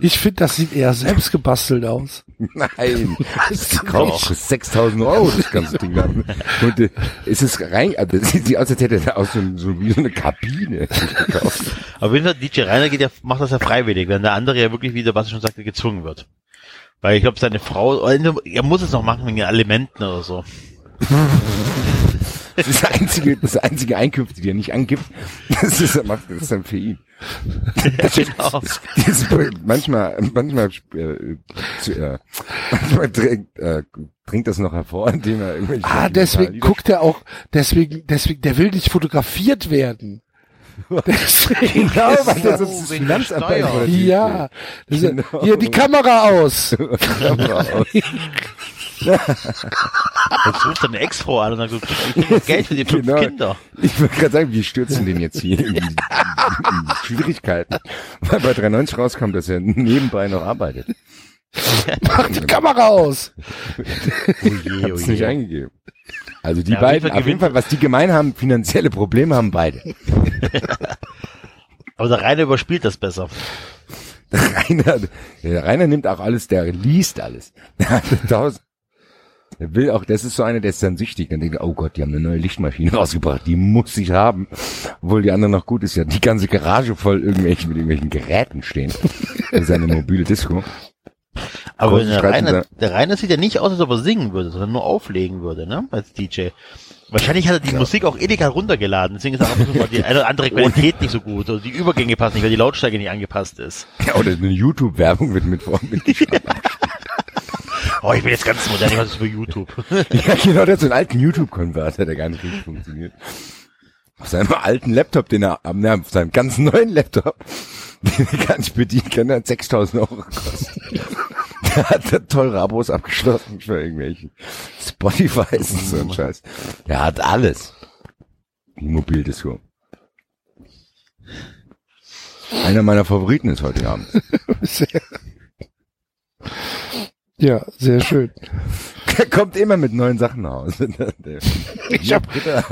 Ich finde, das sieht eher selbst gebastelt aus. Nein, <laughs> das kostet 6000 Euro, das ganze Ding. Und äh, es ist rein, also es sieht aus, als hätte er aus so, so wie so eine Kabine gekauft. Aber wenn DJ Rainer geht, ja, macht das ja freiwillig, wenn der andere ja wirklich, wie der Basti schon sagte, gezwungen wird. Weil ich glaube, seine Frau, er muss es noch machen wegen Elementen oder so. <laughs> Das ist das einzige, das einzige Einkünfte, die er nicht angibt. Das ist, er macht das dann für ihn. genau. Das manchmal, manchmal, äh, zu, äh, manchmal trinkt, äh, trinkt das noch hervor, indem er irgendwelche. Ah, deswegen guckt er auch, deswegen, deswegen, der will nicht fotografiert werden. <laughs> Deswegen. Genau, weil der sonst wegen Finanzamt Ja, das Genau. hier die Kamera aus. <laughs> steht. <laughs> <laughs> Jetzt ruft seine Ex-Frau an und sagt, so, ich Geld für die fünf Genau. Kinder. Ich wollte gerade sagen, wir stürzen den jetzt hier in, in, in Schwierigkeiten, weil bei 93 rauskommt, dass er nebenbei noch arbeitet. Mach die Kamera aus. Ich hab's nicht eingegeben. Also die Ja, auf jeden beiden, auf jeden Fall, was die gemein haben, finanzielle Probleme haben beide. <laughs> Aber der Rainer überspielt das besser. Der Rainer, der Rainer nimmt auch alles, der liest alles. Der hat tausend- der will auch, das ist so einer, der ist dann süchtig. Dann denkt er, oh Gott, die haben eine neue Lichtmaschine <laughs> rausgebracht, die muss ich haben. Obwohl die andere noch gut ist, ja die ganze Garage voll irgendwelchen, mit irgendwelchen Geräten stehen. <laughs> Das ist eine mobile Disco. Aber der Rainer, der Rainer sieht ja nicht aus, als ob er singen würde, sondern nur auflegen würde, ne? Als DJ. Wahrscheinlich hat er die Musik auch illegal runtergeladen, deswegen ist auch mal die <laughs> eine oder andere Qualität nicht so gut, oder die Übergänge passen nicht, weil die Lautstärke nicht angepasst ist. Ja, oder eine YouTube-Werbung wird mit, mit Oh, ich bin jetzt ganz modern, ich mache das für YouTube. <laughs> Ja, genau, der hat so einen alten YouTube-Konverter, der gar nicht richtig funktioniert. Auf seinem alten Laptop, den er, na, auf seinem ganz neuen Laptop, <laughs> den er gar nicht bedienen kann, der hat 6000 Euro gekostet. <laughs> Der hat da teure Abos abgeschlossen für irgendwelche Spotifys und so ein Scheiß. Der hat alles. Die Mobildisco. Einer meiner Favoriten ist heute Abend. Ja, sehr schön. Der <laughs> kommt immer mit neuen Sachen nach Hause. <laughs> Ich hab,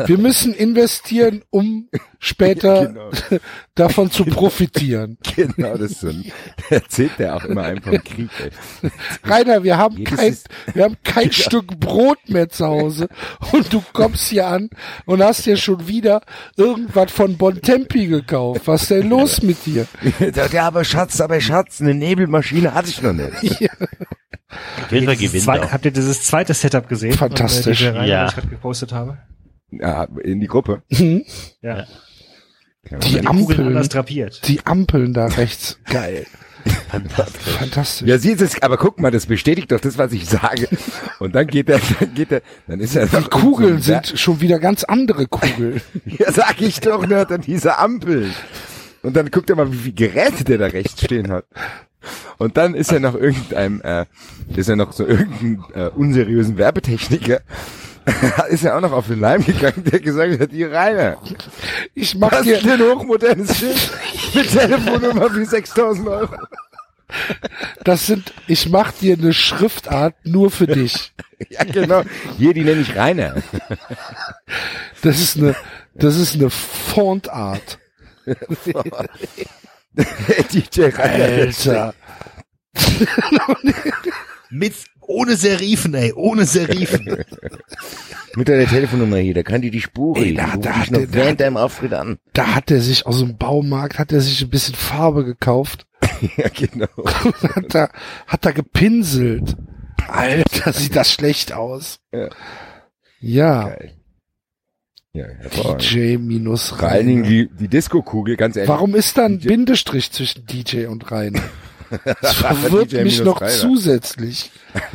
wir müssen investieren, um später Genau. <laughs> davon zu profitieren. <laughs> Genau, das ist so ein, <laughs> erzählt der auch immer einem vom Krieg, ey. Rainer, wir haben Jedes kein, wir haben kein Stück Brot mehr zu Hause und du kommst hier an und hast dir schon wieder irgendwas von Bontempi gekauft. Was ist denn los mit dir? Ja, aber Schatz, aber Schatz, eine Nebelmaschine hatte ich noch nicht. Jeden Fall Dieses gewinnt zwei, auch. habt ihr dieses zweite Setup gesehen? von, äh, Fantastisch. DJ Rainer, Ja. ich gerade gepostet habe. Ja, in die Gruppe. Hm? Ja. Die Die Kugeln Ampeln, die Ampeln da rechts. Geil. <laughs> Fantastisch. Fantastisch. Ja, siehst du, aber guck mal, das bestätigt doch das, was ich sage. Und dann geht er, dann geht er, dann ist er Die Kugeln ein sind schon wieder ganz andere Kugeln. <laughs> Ja, sag ich doch nicht, an diese Ampel. Und dann guckt er mal, wie viele Geräte der da rechts stehen hat. Und dann ist er noch irgendeinem, äh, ist er noch so irgendein äh, unseriösen Werbetechniker, <laughs> ist er auch noch auf den Leim gegangen, der gesagt hat, die Rainer, Ich mach hast dir, ein hochmodernes Schild mit Telefonnummer für 6000 Euro? das sind, ich mach dir eine Schriftart nur für dich. <laughs> Ja, genau. Hier, die nenne ich Rainer. Das ist eine, das ist eine Fontart. <laughs> DJ Rainer. Alter. Mit, ohne Serifen, ey, ohne Serifen. <laughs> Mit deiner Telefonnummer hier, da kann die die Spur Ey, da- da dich hat noch der- da während hat- deinem Auftritt an. Da hat er sich aus dem Baumarkt, hat er sich ein bisschen Farbe gekauft. <laughs> Ja, genau. <laughs> hat er, hat er gepinselt. Alter, sieht das schlecht aus. Ja. Ja. Geil. Ja. DJ minus Vor allen Dingen Rainer. die, die Disco-Kugel, ganz ehrlich. Warum ist da ein DJ Bindestrich zwischen DJ und Rainer? <laughs> Das verwirrt mich noch zusätzlich. <laughs>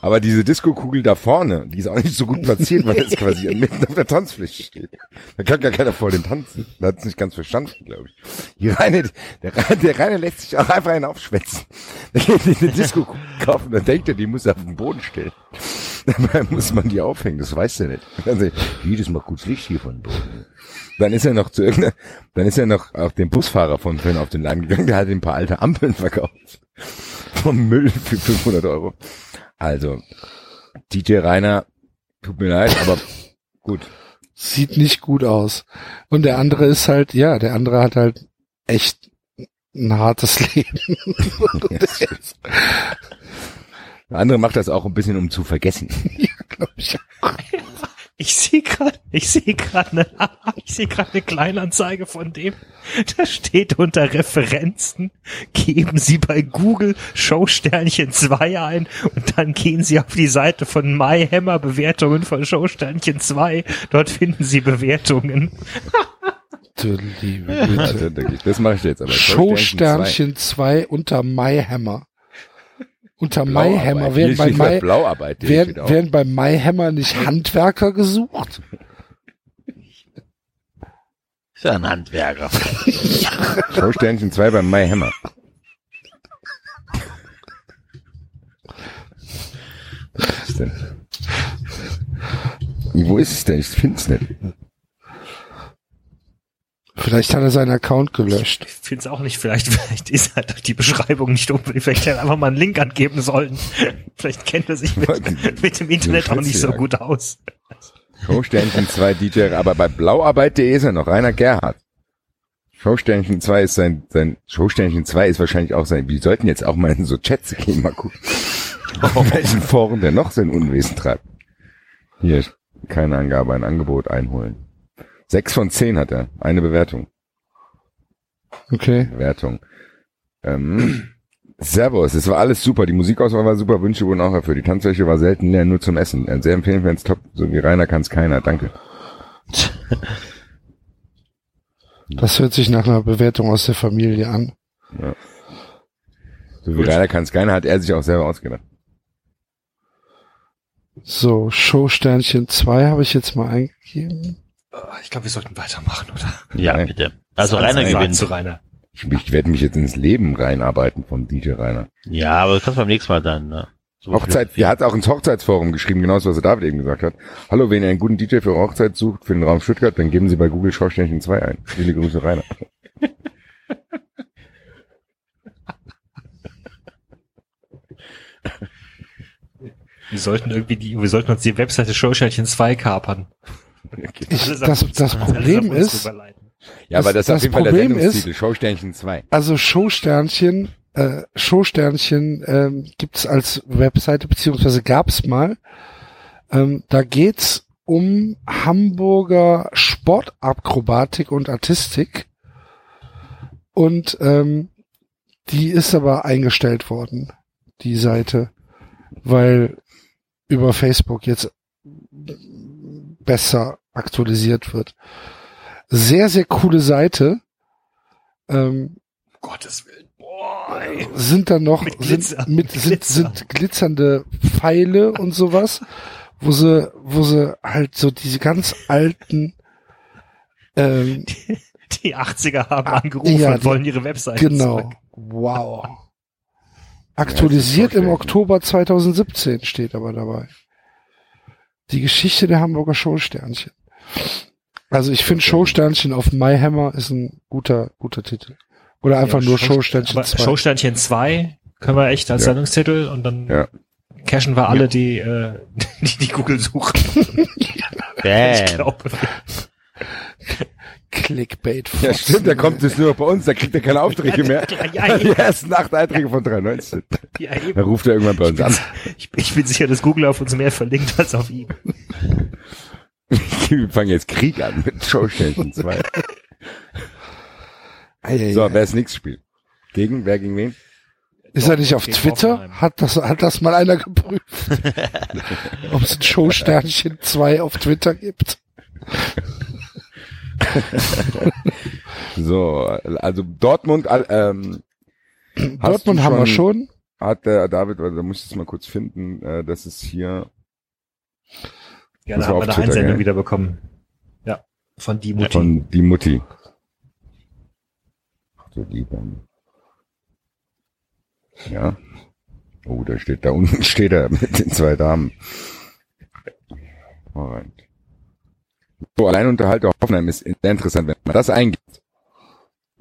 Aber diese Disco-Kugel da vorne, die ist auch nicht so gut platziert, weil das quasi <laughs> mitten auf der Tanzfläche steht. Da kann gar keiner vor dem tanzen. Da hat es nicht ganz verstanden, glaube ich. Die Rainer, der, Rainer- der Rainer lässt sich auch einfach einen aufschwätzen. Der geht in eine Disco-Kugel kaufen, dann denkt er, die muss er auf den Boden stellen. Dabei muss man die aufhängen, das weiß er nicht. Dann sagt wie, das macht gutes Licht hier von Boden. Dann ist er noch zu irgendeiner, dann ist er noch auch dem Busfahrer von vorhin auf den Laden gegangen, der hat ihm ein paar alte Ampeln verkauft. Vom Müll für 500 Euro. Also, DJ Rainer, tut mir leid, aber gut. Sieht nicht gut aus. Und der andere ist halt, ja, der andere hat halt echt ein hartes <laughs> Leben. Der andere macht das auch ein bisschen, um zu vergessen. Glaub ich. <laughs> Ich sehe gerade, ich sehe gerade eine, <laughs> ich sehe gerade eine Kleinanzeige von dem. Da steht unter Referenzen, geben Sie bei Google Showsternchen 2 ein und dann gehen Sie auf die Seite von MyHammer Bewertungen von Showsternchen 2. Dort finden Sie Bewertungen. <laughs> Du liebe Güte. Also, das mache ich jetzt aber. Showsternchen 2 unter MyHammer. Unter. MyHammer werden bei, bei My, Blauarbeit. werden, werden bei MyHammer nicht <laughs> Handwerker gesucht? Ist ja ein Handwerker. <laughs> Showsternchen 2 beim My Hammer. Was ist denn? Wo ist es denn? Ich finde es nicht. Vielleicht hat er seinen Account gelöscht. Ich finde es auch nicht, vielleicht, <laughs> vielleicht ist halt die Beschreibung nicht unbedingt, vielleicht hätte er einfach mal einen Link angeben sollen. <laughs> Vielleicht kennt er sich mit, <laughs> mit dem Internet auch nicht so gut aus. Showsternchen 2 DJ, aber bei blauarbeit.de ist er noch, Rainer Gerhardt. Showsternchen 2 ist sein, sein, Showsternchen 2 ist wahrscheinlich auch sein, wir sollten jetzt auch mal in so Chats gehen, mal gucken, auf welchen Foren der noch sein Unwesen treibt. Hier, keine Angabe, ein Angebot einholen. Sechs von zehn hat er, eine Bewertung. Okay. Bewertung. Ähm, Servus, es war alles super, die Musikauswahl war super, Wünsche wurden auch erfüllt, die Tanzfläche war selten leer, nur zum Essen. Äh, Sehr empfehlenswert, top, so wie Rainer kann es keiner, danke. <laughs> Das hört sich nach einer Bewertung aus der Familie an. So wie Rainer kann es keiner, hat er sich auch selber ausgedacht. So, Showsternchen 2 habe ich jetzt mal eingegeben. Ah, Ich glaube, wir sollten weitermachen, oder? Ja, Nein. bitte. Also Rainer gewinnt. Zu Rainer. Ich, ich werde mich jetzt ins Leben reinarbeiten vom DJ Rainer. Ja, aber das kannst du beim nächsten Mal dann. Ne? So Hochzeit, die hat auch ins Hochzeitsforum geschrieben, genauso was der David eben gesagt hat. Hallo, wenn ihr einen guten DJ für eure Hochzeit sucht, für den Raum Stuttgart, dann geben Sie bei Google Schorsteinchen 2 ein. Viele Grüße, Rainer. Wir sollten irgendwie die, wir sollten uns die Webseite Showsternchen 2 kapern. Ich, Alles das, das Problem ist. Ja, aber das, Das- ist auf jeden das Fall der Problem ist- Sendungstitel, Showsternchen 2. also Showsternchen, äh, Showsternchen ähm, gibt's als Webseite, beziehungsweise gab's mal. Ähm, da geht's um Hamburger Sportakrobatik und Artistik. Und ähm, die ist aber eingestellt worden, die Seite, weil über Facebook jetzt besser aktualisiert wird. Sehr, sehr coole Seite. Ähm, Um Gottes Willen. Boah, ey. sind da noch Mit sind, mit, sind, sind glitzernde Pfeile und sowas, wo sie, wo sie halt so diese ganz alten ähm, <laughs> Die 80er haben angerufen ja, und die- wollen ihre Webseite genau. zurück. Wow. Aktualisiert im vorstellen. Oktober 2017 steht aber dabei. Die Geschichte der Hamburger Showsternchen. Also ich finde Showsternchen auf MyHammer ist ein guter, guter Titel. Oder einfach Ja, nur Show- Showsternchen Aber 2. Showsternchen 2 können wir echt als Ja. Sendungstitel und dann Ja. cashen wir alle die, äh, <laughs> die, die Google suchen. <laughs> Ich glaube. Clickbait. Ja, stimmt, da kommt es nur bei uns, da kriegt er keine Aufträge <laughs> mehr. Ja, Die ersten acht Einträge von 93. ja, Da eben. ruft er irgendwann bei uns an. Ich, ich bin sicher, dass Google auf uns mehr verlinkt als auf ihm. Wir fangen jetzt Krieg an mit Showsternchen 2. Eieiei. So, wer ist nächstes Spiel? Gegen, wer gegen wen? Ist er nicht auf Twitter? Hat das, hat das mal einer geprüft? <laughs> Ob es ein Showsternchen 2 auf Twitter gibt? So, also Dortmund, al- ähm, Dortmund haben wir schon- schon. hat der David, also da muss ich es mal kurz finden, äh, das ist hier, Ja, Das da war haben wir eine Twitter, Einsendung gell? wieder bekommen. Ja. Von die Mutti. von die Mutti. Ach du lieber. Ja. Oh, da steht, da unten <laughs> steht er mit den zwei Damen. Alright. So, Alleinunterhalter Hoffenheim ist sehr interessant, wenn man das eingibt.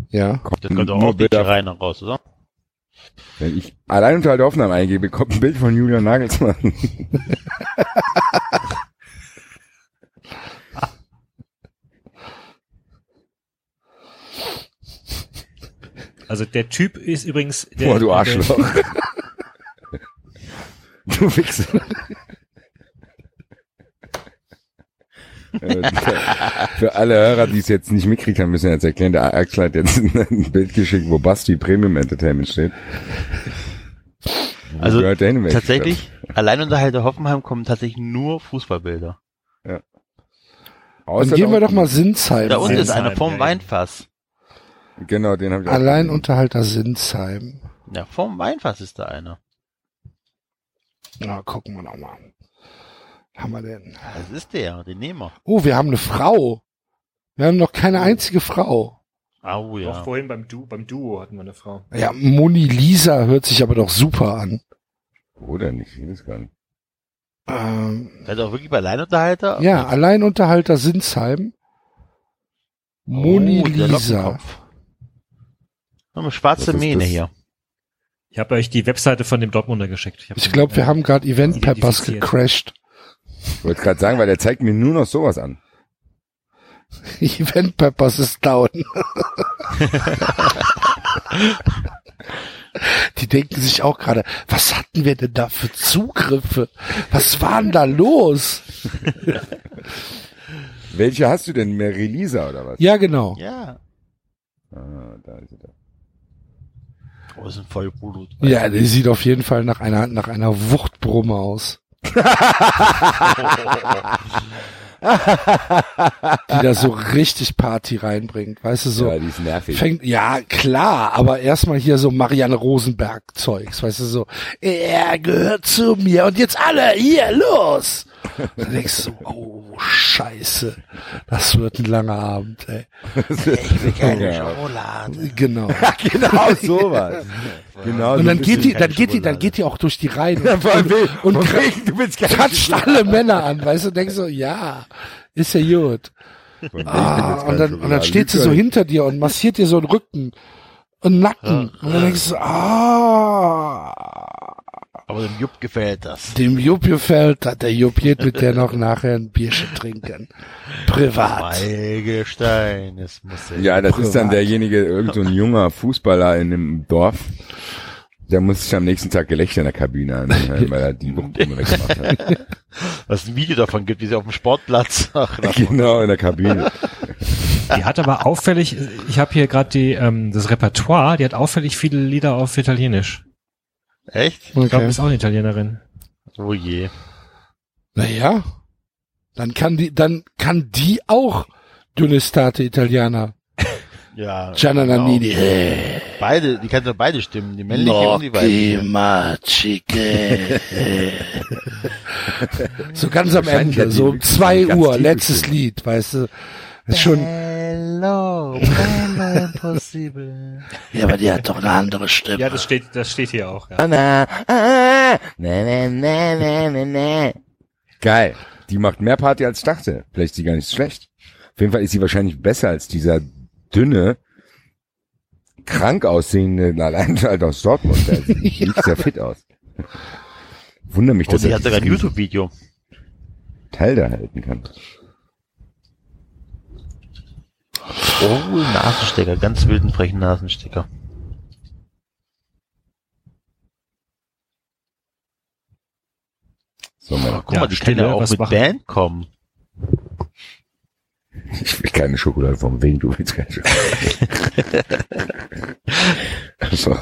Ja. Kommt Das kommt nur auch nicht Bilder, rein und raus, oder? wenn ich Alleinunterhalter Hoffenheim eingebe, kommt ein Bild von Julian Nagelsmann. <laughs> <laughs> Also der Typ ist übrigens der, Boah, du der- Arschloch. <laughs> du Wichser. Äh, Für alle Hörer, die es jetzt nicht mitkriegt haben, müssen wir jetzt erklären, der Axel hat jetzt ein Bild geschickt, wo Basti Premium Entertainment steht. Wo Also, hin, Tatsächlich, Alleinunterhalter Hoffenheim kommen tatsächlich nur Fußballbilder. Dann Außer gehen wir doch mal. Sinsheim. Da unten ist einer vorm ja, ja. Weinfass. Genau, den habe ich auch Allein gesehen. Unterhalter Sinsheim. Ja, vorm Weinfass ist da einer. Na, gucken wir noch mal. Was haben wir denn? Das ist der, den nehmen wir. Oh, wir haben eine Frau. Wir haben noch keine einzige Frau. Au Auch ja. vorhin beim, du beim Duo hatten wir eine Frau. Ja, Moni Lisa hört sich aber doch super an. Oder nicht, ich weiß gar nicht. Ähm, Seid ihr auch wirklich bei Alleinunterhalter? ja, Alleinunterhalter Sinsheim. Moni Oh, der Lisa. Haben schwarze Mähne hier. Ich habe euch die Webseite von dem Dortmunder geschickt. Ich den, glaube, wir äh, haben gerade Event Peppers gecrashed. Ich wollte gerade sagen, weil der zeigt mir nur noch sowas an. <laughs> Event Peppers ist down. <laughs> Die denken sich auch gerade, was hatten wir denn da für Zugriffe? Was war denn da los? Welche hast du denn? Mary Lisa oder was? Ja, genau. Ja. Ah, da ist er da. Oh, ist ein Vollblut. Ja, die sieht auf jeden Fall nach einer, nach einer Wuchtbrumme aus. <laughs> die da so richtig Party reinbringt, weißt du, so. Ja, die ist nervig. Fängt, ja, klar, aber erstmal hier so Marianne Rosenberg Zeugs, weißt du, so, er gehört zu mir und jetzt alle, hier, los! <laughs> Dann denkst du so, oh, scheiße, das wird ein langer Abend, ey. <laughs> Ich will keine. Schokolade. Genau. <laughs> genau sowas. genau Und dann geht die, dann geht die, dann geht die auch durch die Reihen und, und, und tratscht Schokolade. alle Männer an, weißt du, und denkst so, ja, ist ja gut. Ah, und dann, und dann steht sie so hinter dir und massiert dir so den Rücken und Nacken. Und dann denkst du, ah. Aber dem Jupp gefällt das. Dem Jupp gefällt, hat der Jupp geht mit der noch nachher ein Bierchen trinken. Privat. Weigestein, es muss Ja, das ist dann Privat. derjenige, irgend so ein junger Fußballer in einem Dorf. Der muss sich am nächsten Tag Gelächter in der Kabine anhören, weil er die Wuchtblume weggemacht hat. <laughs> Was ein Video davon gibt, wie sie auf dem Sportplatz. <laughs> Ach, na, genau, in der Kabine. Die hat aber auffällig, ich habe hier gerade die ähm, das Repertoire, die hat auffällig viele Lieder auf Italienisch. Echt? Ich glaube, Okay. ist auch eine Italienerin. Oh je. Naja, dann kann die, dann kann die auch Dünnestate Italiana. <laughs> Ja. Gianna genau. Nannini. Beide, die kann doch beide stimmen, die männliche und die weibliche. <laughs> So ganz am Ende, so um zwei Uhr, letztes. Lied, weißt du. Ist schon, Hello, hello, impossible. <laughs> ja, aber die hat doch eine andere Stimme. Ja, das steht, das steht hier auch. Ja. Oh, na, na, na, na, na, na, na. Geil. Die macht mehr Party als ich dachte. Vielleicht ist sie gar nicht so schlecht. Auf jeden Fall ist sie wahrscheinlich besser als dieser dünne, krank aussehende, allein <laughs> halt aus Dortmund. Der sieht <laughs> sehr fit aus. Wunder mich, Und dass sie er hat sogar ein YouTube-Video. Teil da halten kann. Oh, Nasenstecker, ganz wilden, frechen Nasenstecker. So, Männer. Guck Ja, mal, die Stille, können ja auch mit machen? Band kommen. Ich will keine Schokolade vom Wegen, du willst keine Schokolade. <laughs> so,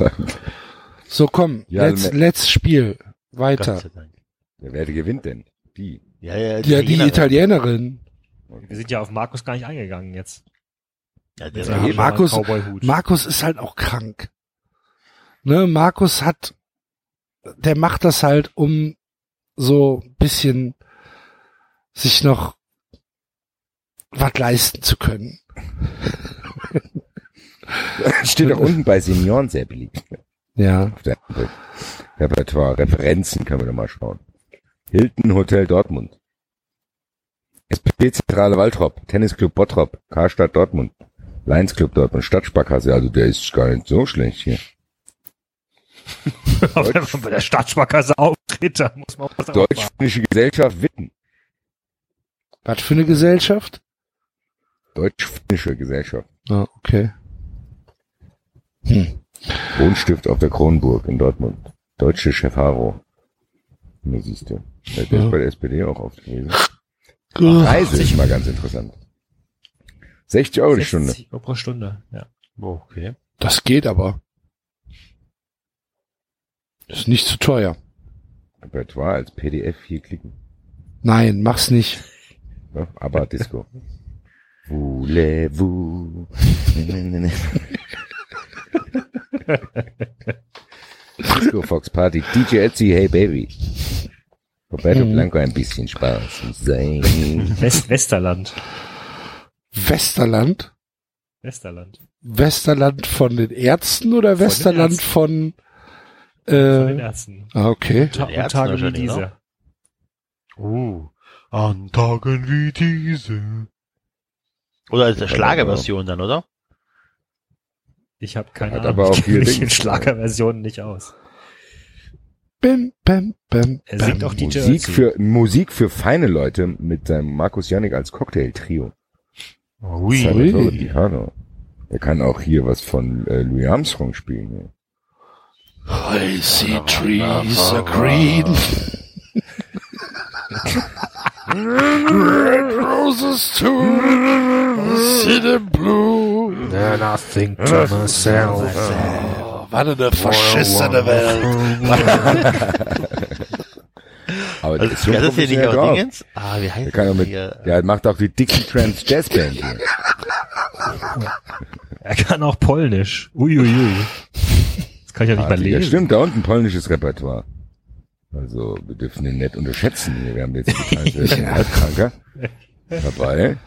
So, komm, Ja, let's, ne- let's Spiel. Weiter. Dank. wer gewinnt denn? Die. Ja, ja, Ja, die Italienerin. Wir sind ja auf Markus gar nicht eingegangen jetzt. Ja, der Ja, Ja, Markus-. Markus ist halt auch krank. Ne, Markus hat, der macht das halt, um so ein bisschen sich noch was leisten zu können. <laughs> Steht auch unten bei Senioren sehr beliebt. Ja. Auf der Repertoire, Referenzen können wir da mal schauen. Hilton Hotel Dortmund. SP-Zentrale Waltrop, Tennisclub Bottrop, Karstadt Dortmund, Lions Club Dortmund, Stadtsparkasse, also der ist gar nicht so schlecht hier. <laughs> Wenn man bei der Stadtsparkasse auftritt, da muss man auch was. Deutsch-Finnische Gesellschaft Witten. Was für eine Gesellschaft? Deutsch-Finnische Gesellschaft. Ah, okay. Hm. Wohnstift auf der Kronburg in Dortmund. Deutsche Chef Haro. Siehst du. Der der Ja. ist bei der SPD auch aufgetreten. Reise ist mal ganz interessant. 60 Euro die Stunde. 60 Euro pro Stunde, ja. Okay. Das geht aber. Ist nicht zu teuer. Repertoire als PDF hier klicken. Nein, mach's nicht. Ja, aber Disco. <laughs> Voulez-vous? Disco Fox Party. DJ Etsy, hey baby. Roberto Mhm. Blanco ein bisschen Spaß. Sein. West Westerland. Westerland? Westerland. Westerland von den Ärzten oder den Westerland Ärzten. von, Von den äh, Ärzten. ah, okay. Ta den und Ärzten Tage wie diese. Uh, an Tagen wie diese. Oder als der Schlagerversion dann, oder? Ich habe keine Hat Ahnung. aber auch ich kenne mich in Dings. Schlagerversionen nicht aus. Bim, bim, bim, Er singt bim. auch DJ Musik für, Musik für feine Leute mit seinem Markus Janik als Cocktail-Trio. Ui. Salvatore Cano. Er kann auch hier was von äh, Louis Armstrong spielen. Ja. I see trees are green. <laughs> Red roses too. I see them blue. Then I think to myself, Oh, was eine verschissene Welt. Aber Also, der ist schon das ist hier nicht auch. Dingens? Ah, wie heißt Der kann auch das mit, hier? der macht auch die Dixie Trans Jazz Band hier. Er kann auch Polnisch. Uiuiui. Das kann ich ja nicht Ah, mal ja, lesen. stimmt, da unten polnisches Repertoire. Also, wir dürfen den nicht unterschätzen. hier. Wir haben jetzt einen kleinen ja. Kranker dabei.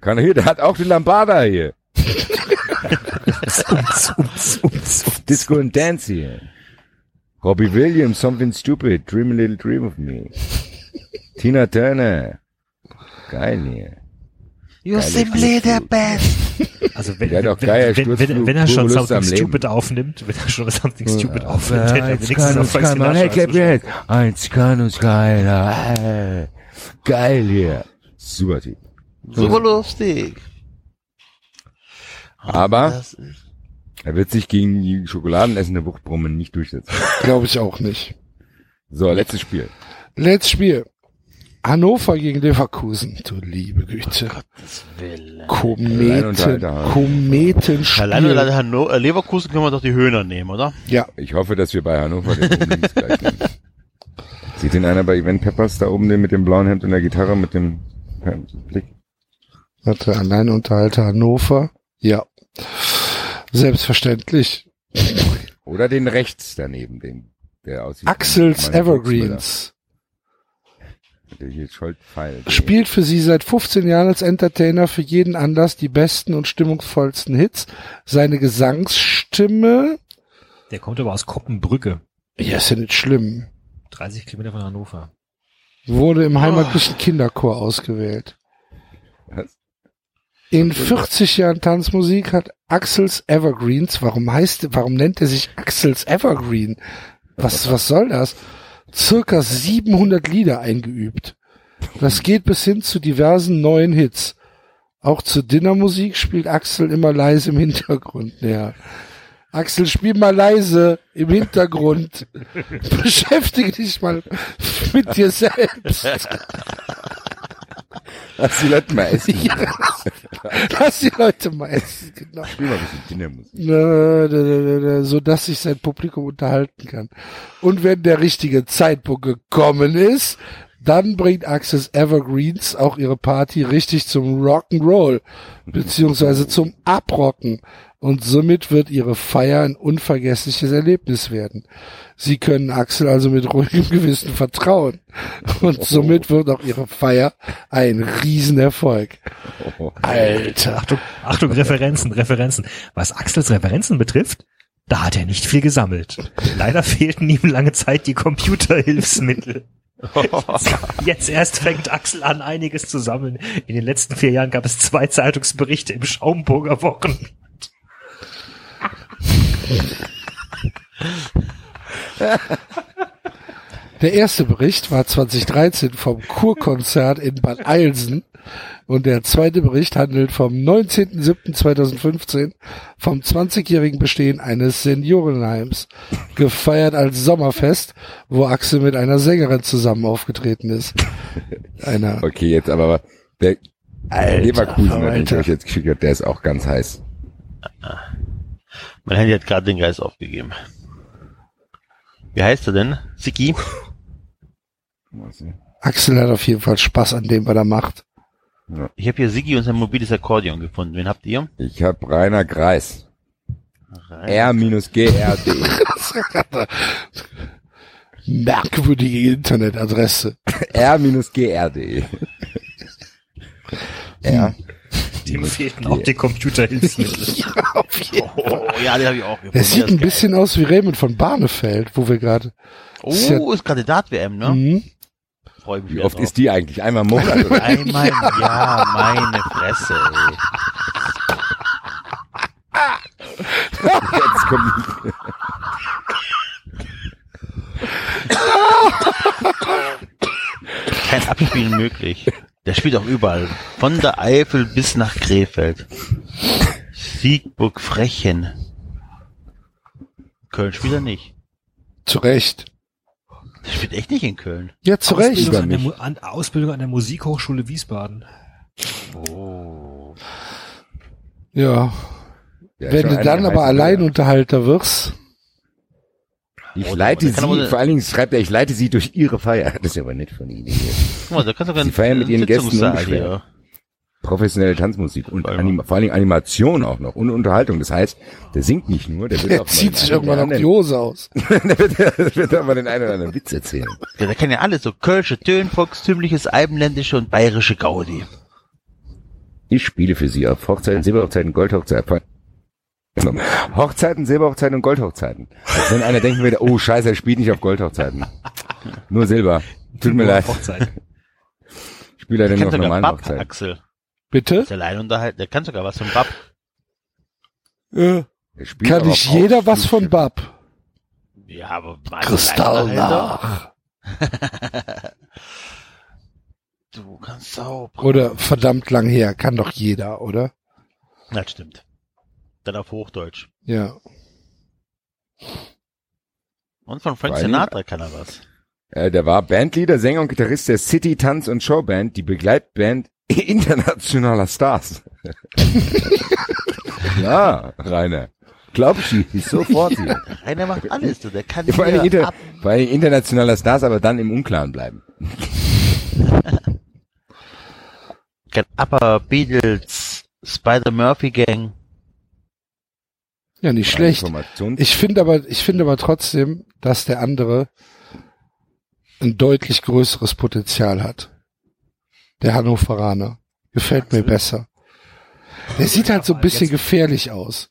Kann er hier, der hat auch den Lambada hier. <laughs> Disco and Dance hier. Robbie Williams, Something Stupid, Dream a Little Dream of Me. <laughs> Tina Turner. Geil hier. You're Geile simply the best. <laughs> Also wenn, wenn, geil, wenn, wenn, wenn er schon Something. Stupid aufnimmt, wenn er schon Something Stupid aufnimmt, hätte er Eins wenigstens kann auf uns keiner, hey, Gabriel, eins kann uns keiner, äh, geil hier. Super Typ. Super lustig. Aber Das ist- er wird sich gegen die schokoladenessende Wuchtbrumme nicht durchsetzen. <laughs> Glaube ich auch nicht. So, letztes Spiel. Letztes Spiel. Hannover gegen Leverkusen. Du liebe Güte. Kometen, Alleinunterhalter. Kometenspiel. Alleine alleine Hanno äh, Leverkusen können wir doch die Höhner nehmen, oder? Ja, Ich hoffe, dass wir bei Hannover den gleich nehmen. Sieht den einer bei Event Peppers da oben, den mit dem blauen Hemd und der Gitarre mit dem Blick? warte, Alleinunterhalter Hannover. Ja. Selbstverständlich. Oder den rechts daneben, den, der aussieht. Axels Evergreens. Spielt für sie seit 15 Jahren als Entertainer für jeden Anlass die besten und stimmungsvollsten Hits. Seine Gesangsstimme, Der kommt aber aus Koppenbrücke, ja, ist ja nicht schlimm, 30 Kilometer von Hannover. wurde im heimatlichen Kinderchor ausgewählt. In 40 Jahren Tanzmusik hat Axels Evergreens, warum heißt, warum nennt er sich Axels Evergreen? Was, was soll das? Circa 700 Lieder eingeübt. Das geht bis hin zu diversen neuen Hits. Auch zur Dinnermusik spielt Axel immer leise im Hintergrund. Ja. Axel, spiel mal leise im Hintergrund. <laughs> Beschäftige dich mal mit dir selbst. <laughs> Lass die Leute mal essen. <laughs> Lass die Leute mal essen. Genau. Spiel mal ein bisschen Kindermusik. Na, da, da, da, da, so dass sich sein Publikum unterhalten kann. Und wenn der richtige Zeitpunkt gekommen ist, dann bringt Access Evergreens auch ihre Party richtig zum Rock'n'Roll, beziehungsweise zum Abrocken. Und somit wird ihre Feier ein unvergessliches Erlebnis werden. Sie können Axel also mit ruhigem Gewissen vertrauen. Und somit wird auch ihre Feier ein Riesenerfolg. Alter. Achtung, Achtung, Referenzen, Referenzen. Was Axels Referenzen betrifft, da hat er nicht viel gesammelt. Leider fehlten ihm lange Zeit die Computerhilfsmittel. <laughs> Jetzt erst fängt Axel an, einiges zu sammeln. In den letzten vier Jahren gab es zwei Zeitungsberichte im Schaumburger Wochen. Der erste Bericht war 2013 vom Kurkonzert in Bad Eilsen und der zweite Bericht handelt vom 19.07.2015 vom 20-jährigen Bestehen eines Seniorenheims, gefeiert als Sommerfest, wo Axel mit einer Sängerin zusammen aufgetreten ist. Einer Okay, jetzt aber der Leverkusen, den ich Alter. euch jetzt geschickt habe, der ist auch ganz heiß. Mein Handy hat gerade den Geist aufgegeben. Wie heißt er denn? Siki? Axel hat auf jeden Fall Spaß an dem, was er macht. Ich habe hier Sigi und sein mobiles Akkordeon gefunden. Wen habt ihr? Ich habe Rainer Greis. R-G-R-D. <laughs> Merkwürdige Internetadresse. R-G-R-D. R. Dem fehlten auch die Computerhilfsmittel. <laughs> Auf jeden Fall. Oh, ja, den habe ich auch gefunden. Er sieht ein geil. bisschen aus wie Raymond von Barnefeld, wo wir gerade. ist ja- Oh, ist Kandidat-WM, ne? Mhm. Freu mich Wie oft drauf. ist die eigentlich? Einmal im Monat <laughs> oder? Einmal im Jahr, meine Fresse, ey. Jetzt kommt Kein Abspielen möglich. Der spielt auch überall. Von der Eifel bis nach Krefeld. Siegburg Frechen. Köln spielt er nicht. Zu Recht. Der spielt echt nicht in Köln. Ja, zu Recht. Ausbildung an, der, an, Ausbildung an der Musikhochschule Wiesbaden. Oh. Ja. Ja, Wenn du dann aber Alleinunterhalter wirst, Ich Oh, leite sie, vor allen Dingen schreibt er, ich leite sie durch ihre Feier. Das ist aber nett von Ihnen. hier. Guck mal, da kannst du Sie feiern mit ihren Gästen unbeschwert. hier. Professionelle Tanzmusik und Vor allem- Anima vor allen Dingen Animation auch noch und Unterhaltung. Das heißt, der singt nicht nur, der <laughs> wird der auch zieht sich irgendwann oder auf die Hose aus. <laughs> der wird, der wird auch mal den einen oder anderen Witz erzählen. Ja, der kann ja alles so Kölsche, Tönen, volkstümliches, alpenländische und bayerische Gaudi. Ich spiele für Sie auf Hochzeiten, Silberhochzeiten, Goldhochzeiten. Hochzeiten, Silberhochzeiten und Goldhochzeiten. Also wenn einer denken würde, oh scheiße, er spielt nicht auf Goldhochzeiten. Nur Silber. Tut mir leid. Hochzeit. Ich spiele leider Der nur kann auf normalen Bab, Hochzeiten. Axel. Bitte? Ist allein unterhalten. Der kann sogar was vom Bab. Äh, Der spielt kann nicht jeder was von. Bab? Ja, aber Kristall nach. <laughs> Du kannst auch. Oder verdammt lang her, kann doch jeder, oder? Das stimmt. Dann auf Hochdeutsch. Ja. Und von Frank Sinatra kann er was. Äh, der war Bandleader, Sänger und Gitarrist der City Tanz und Showband, die Begleitband <laughs> internationaler Stars. <laughs> ja, Rainer. Glaub ich nicht sofort hier. <laughs> Rainer macht alles, du. Der kann Vor allem, inter, ab. vor allem internationaler Stars, aber dann im Unklaren bleiben. Upper Beatles, Spider Murphy Gang. Ja, nicht schlecht. Ich finde aber, ich finde aber trotzdem, dass der andere ein deutlich größeres Potenzial hat. Der Hannoveraner. Gefällt mir besser. Der sieht halt so ein bisschen gefährlich aus.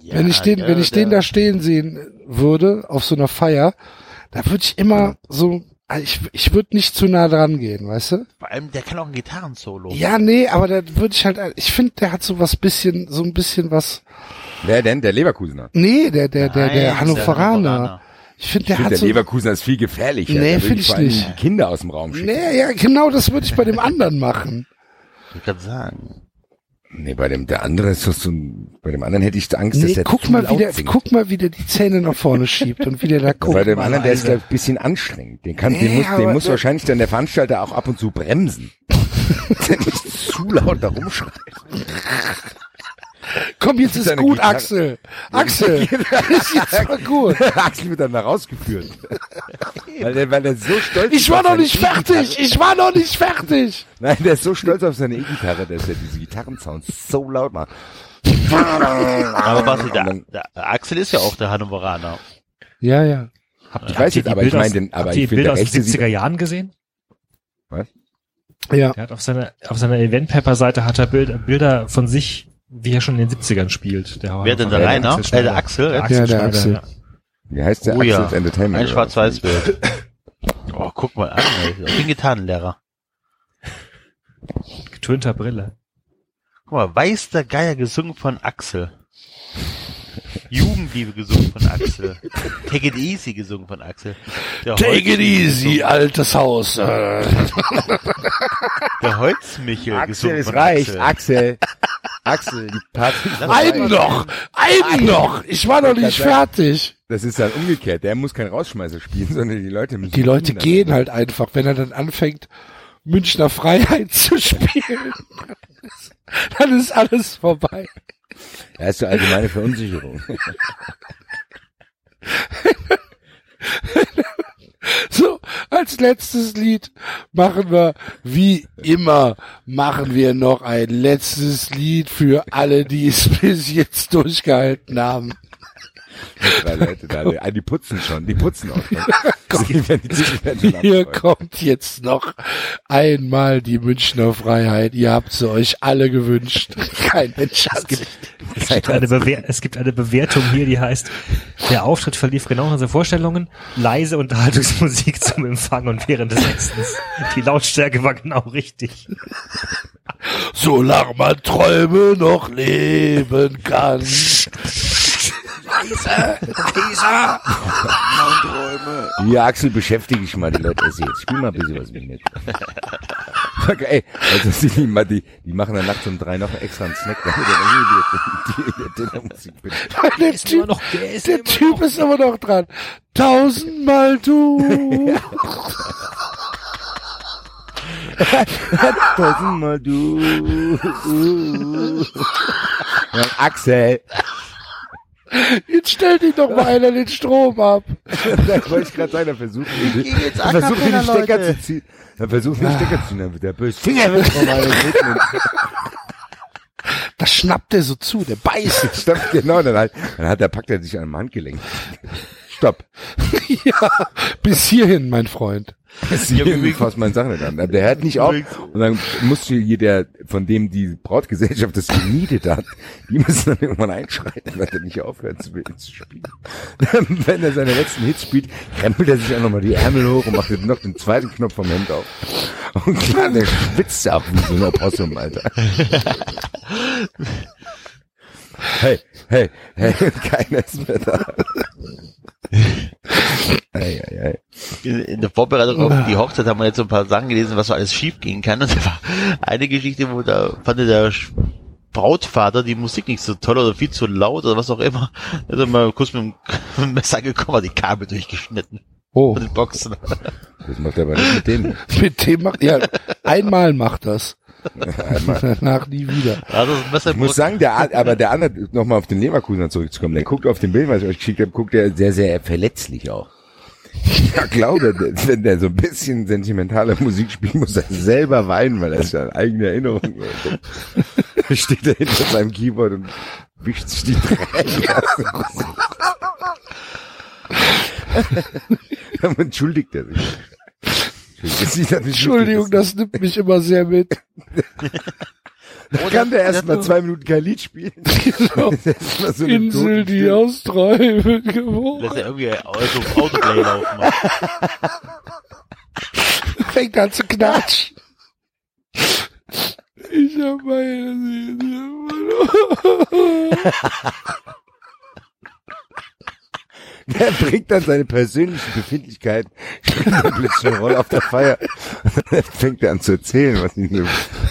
Ja, wenn ich den, der- wenn ich den da stehen sehen würde, auf so einer Feier, da würde ich immer so, also ich, ich würde nicht zu nah dran gehen, weißt du? Vor allem, der kann auch ein Gitarrensolo. Ja, nee, aber da würde ich halt, ich finde, der hat so was bisschen, so ein bisschen was, Wer denn? Der Leverkusener. nee, der, der, der, Nein, der ist Hannoveraner. Ich finde, der Ich finde, hat der so, Leverkusener ist viel gefährlicher. Nee, Der würde find ich nicht. die Kinder aus dem Raum schicken. nee, ja, genau das würde ich bei dem anderen machen. Ich kann sagen. Nee, bei dem, der andere ist doch so ein, bei dem anderen hätte ich Angst, dass Nee, der guck mal, wie der, singt. guck mal, wie der die Zähne nach vorne schiebt und wie der da guckt. <laughs> bei dem anderen, der ist ich, ein bisschen anstrengend. Den kann, Nee, den muss, den muss der- wahrscheinlich dann der Veranstalter auch ab und zu bremsen. <laughs> der nicht zu laut da rumschreit. Komm, jetzt ist gut, Gitarre. Axel. Axel, <laughs> das ist jetzt mal <laughs> gut. Axel wird dann da rausgeführt. <laughs> weil, der, weil der so stolz Ich war noch nicht fertig. Ich war noch nicht fertig. Nein, der ist so stolz auf seine E-Gitarre, dass er diese Gitarrensounds so laut macht. Aber was, der, der Axel ist ja auch der Hannoveraner. Ja, ja. Habt, Ich weiß ihr jetzt, die aber ich Bilder meine den- aber ich der aus den Rechte sieht- 70er Jahren gesehen? Ja. Er hat auf seiner, auf seiner Event-Pepper-Seite hat er Bilder, Bilder von sich, wie er schon in den 70ern spielt. Der Wer denn der Rainer? Axel Äh, der. Axel? Der Ja, der Axel. ja. Wie heißt der? Oh ja, Axel's Entertainment. ein Schwarz-Weiß-Bild. Oh, guck mal an, ey. Ich bin Gitarrenlehrer. Getönter Brille. Guck mal, Weiß der Geier gesungen von Axel. Jugendliebe gesungen von Axel. Take it easy gesungen von Axel. Der Take it easy, altes Haus. <laughs> Der Holzmichel Axel, gesungen es von reicht. Axel. Axel. Axel, die Party. Einen noch, einen noch. Ich war noch nicht fertig. Das ist dann umgekehrt. Der muss kein Rausschmeißer spielen, <laughs> sondern die Leute müssen. Die Leute gehen halt einfach, wenn er dann anfängt, Münchner Freiheit <laughs> zu spielen. Dann ist alles vorbei. Da ist so allgemeine Verunsicherung. <laughs> So, als letztes Lied machen wir, wie immer, machen wir noch ein letztes Lied für alle, die es <laughs> bis jetzt durchgehalten haben. Drei Leute da. <laughs> Ah, Die putzen schon. Die putzen auch schon. <laughs> Hier kommt jetzt noch einmal die Münchner Freiheit. Ihr habt sie euch alle gewünscht. <laughs> Kein Mensch hat sie. Es gibt, eine Bewer es gibt eine Bewertung hier, die heißt, der Auftritt verlief genau nach unseren Vorstellungen, leise Unterhaltungsmusik zum Empfang und während des Essens. Die Lautstärke war genau richtig. Solange man Träume noch leben kann. Hier, Axel, beschäftige ich mal die Leute. Also jetzt spiel mal ein bisschen was mit. Sag, ey, also die, die, die, die machen dann nachts um drei noch extra einen Snack, damit er wieder die, die, die Musik bin. Der Typ, der typ ist immer noch dran. Tausendmal du. <laughs> Tausendmal du. <laughs> Ja, Axel, Jetzt stell dich doch mal einer den Strom ab. <laughs> da wollte ich gerade sagen, er versucht mir Geh jetzt er versucht mir den Stecker Leute. zu ziehen. Er versucht mir den Stecker zu ziehen, dann wird der böse. Finger weg von meinem Rücken. Das schnappt er so zu, der beißt. Stopp, genau, dann, halt, dann hat er, packt er sich an einem Handgelenk. Stopp. <laughs> ja, bis hierhin, mein Freund. Sie <laughs> fasst meine Sachen nicht an. Der hört nicht auf. Und dann muss hier der, von dem die Brautgesellschaft das gemietet hat, die müssen dann irgendwann einschreiten, weil er nicht aufhört zu, zu spielen. <laughs> Wenn er seine letzten Hits spielt, krempelt er sich auch nochmal die Ärmel hoch und macht noch den zweiten Knopf vom Hemd auf. Und klar, der schwitzt ab wie so ein Opossum, Alter. <laughs> hey, hey, hey, <laughs> keiner ist mehr da. Ei, ei, ei. in, der Vorbereitung auf die Hochzeit haben wir jetzt so ein paar Sachen gelesen, was so alles schief gehen kann. Und da war eine Geschichte, wo da fand der Brautvater die Musik nicht so toll oder viel zu laut oder was auch immer. Also mal kurz mit dem, <laughs> mit Messer gekommen, hat die Kabel durchgeschnitten Oh, von den Boxen. Das macht er aber nicht mit dem. <laughs> mit dem macht, ja, einmal macht das. Danach <laughs> nie wieder. Also Ich muss sagen, der, aber der andere, nochmal auf den Leverkusener zurückzukommen, der <laughs> guckt auf den Bild, was ich euch geschickt habe, guckt er sehr, sehr verletzlich auch. Ja, glaube, der- wenn der so ein bisschen sentimentale Musik spielt, muss er selber weinen, weil er ist ja eine eigene Erinnerung. <laughs> Da steht er hinter seinem Keyboard und wischt sich die Tränen aus. Dann entschuldigt er sich. Das Entschuldigung, das nimmt mich immer sehr mit. <laughs> Da kann der erst mal zwei Minuten kein Lied spielen. <laughs> So eine Insel, die aus Träumen lässt geboren. er irgendwie also Autoplay laufen. <laughs> Fängt an zu knatschen. Ich hab meine Seele verloren. Der <laughs> bringt dann seine persönlichen Befindlichkeiten, eine Rolle auf der Feier. Dann <laughs> fängt er an zu erzählen, was ihn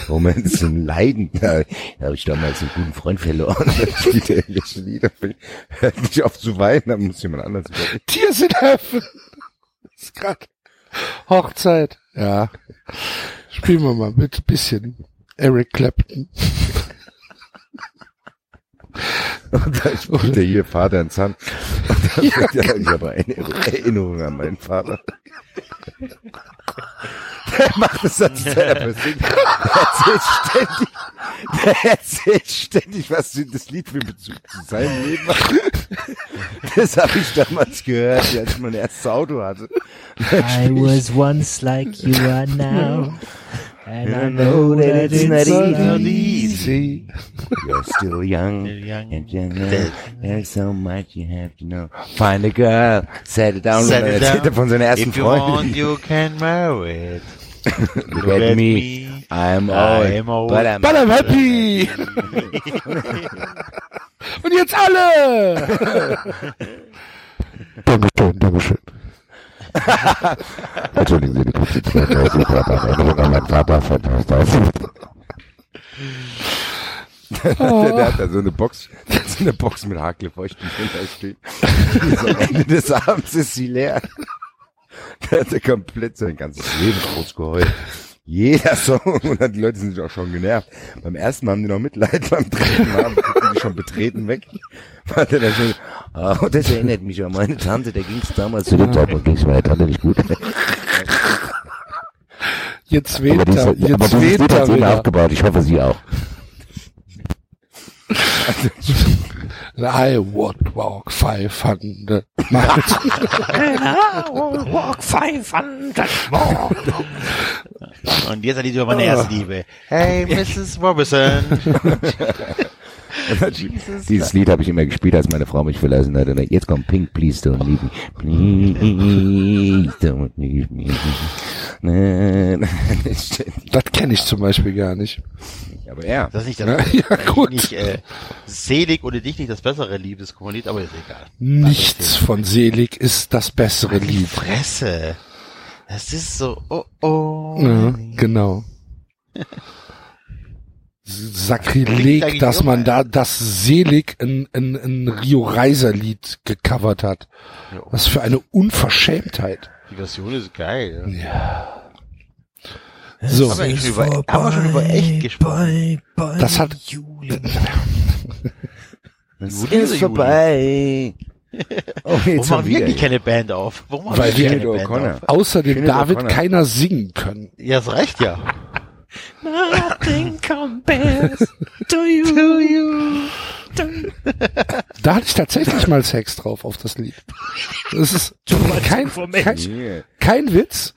so Romance und Leiden. Da habe ich damals einen guten Freund verloren. Spielt er irgendwelche Lieder, hört nicht auf zu weinen, dann muss jemand anders überlegen. Tears in Heaven. Ist grad Hochzeit. Ja. Spielen wir mal mit ein bisschen Eric Clapton. Und da spielt er hier Vater in Zahn. Und dann fängt er an, ich habe eine Erinnerung an meinen Vater. Der macht es seiner Persönlichkeit. Der erzählt ständig, der erzählt ständig, was das Lied für Bezug zu seinem Leben hat. Das habe ich damals gehört, als ich mein erstes Auto hatte. I was once like you are now. And I know that it's not not easy. <laughs> You're still young. young. And you know, there's so much you have to know. Find a girl, set it down. Set und dann it erzählt er down. von seiner ersten If you want, you can marry it. <laughs> Look at me. I'm old, I'm old. but I'm, But I'm happy. Und jetzt alle. Dankeschön, Dankeschön. Entschuldigen Sie, die kurze Zeit, ich habe eine Erinnerung an meinen Vater verpasst. Der, der hat da so eine Box, der so eine Box mit Hakelfeuchten. Die ist am Ende des Abends ist sie leer. Der hat ja komplett sein ganzes Leben ausgeheult. Jeder <laughs> Song, und dann die Leute sind auch schon genervt. Beim ersten Mal haben die noch Mitleid, beim dritten Mal gucken die schon betreten weg. <laughs> Der dann schon, oh, das erinnert mich an meine Tante, der ging's damals zu dem Zeitpunkt, ging's meiner Tante nicht gut. Jetzt weht er, jetzt weht er wieder. aufgebaut, ich hoffe, Sie auch. <laughs> I would walk 500 miles. walk 500 more. Und jetzt ein Lied über meine erste Liebe. Hey, Mrs. Robinson. <laughs> Dieses Lied habe ich immer gespielt, als meine Frau mich verlassen hat. Und jetzt kommt Pink, Please Don't Leave Me. Please Don't Leave Me. Das kenne ich zum Beispiel gar nicht. Aber er. Das <laughs> ist nicht, Ja, das, ja, eigentlich gut. nicht äh, selig ohne dich nicht das bessere Liebeskommunied, aber ist egal. Nichts von Selig ist das bessere Die Lied. Fresse. Das ist so, oh oh. Ja, genau. Sakrileg, dass man da das Selig ein, ein, ein Rio Reiser Lied gecovert hat. Ja. Was für eine Unverschämtheit. Die Version ist geil. So, Haben wir, schon über, haben wir schon über echt gesprochen? das hat <laughs> Es Juli ist vorbei. <laughs> Oh, Warum jetzt machen wir wieder. eigentlich keine Band auf? Warum Weil wir wir- keine Band O'Connor. auf? außerdem Sinead David keiner singen können. Ja, das reicht ja. <laughs> Nothing compares to you. Da hatte ich tatsächlich mal Sex drauf auf das Lied. Das ist kein, kein, kein Witz.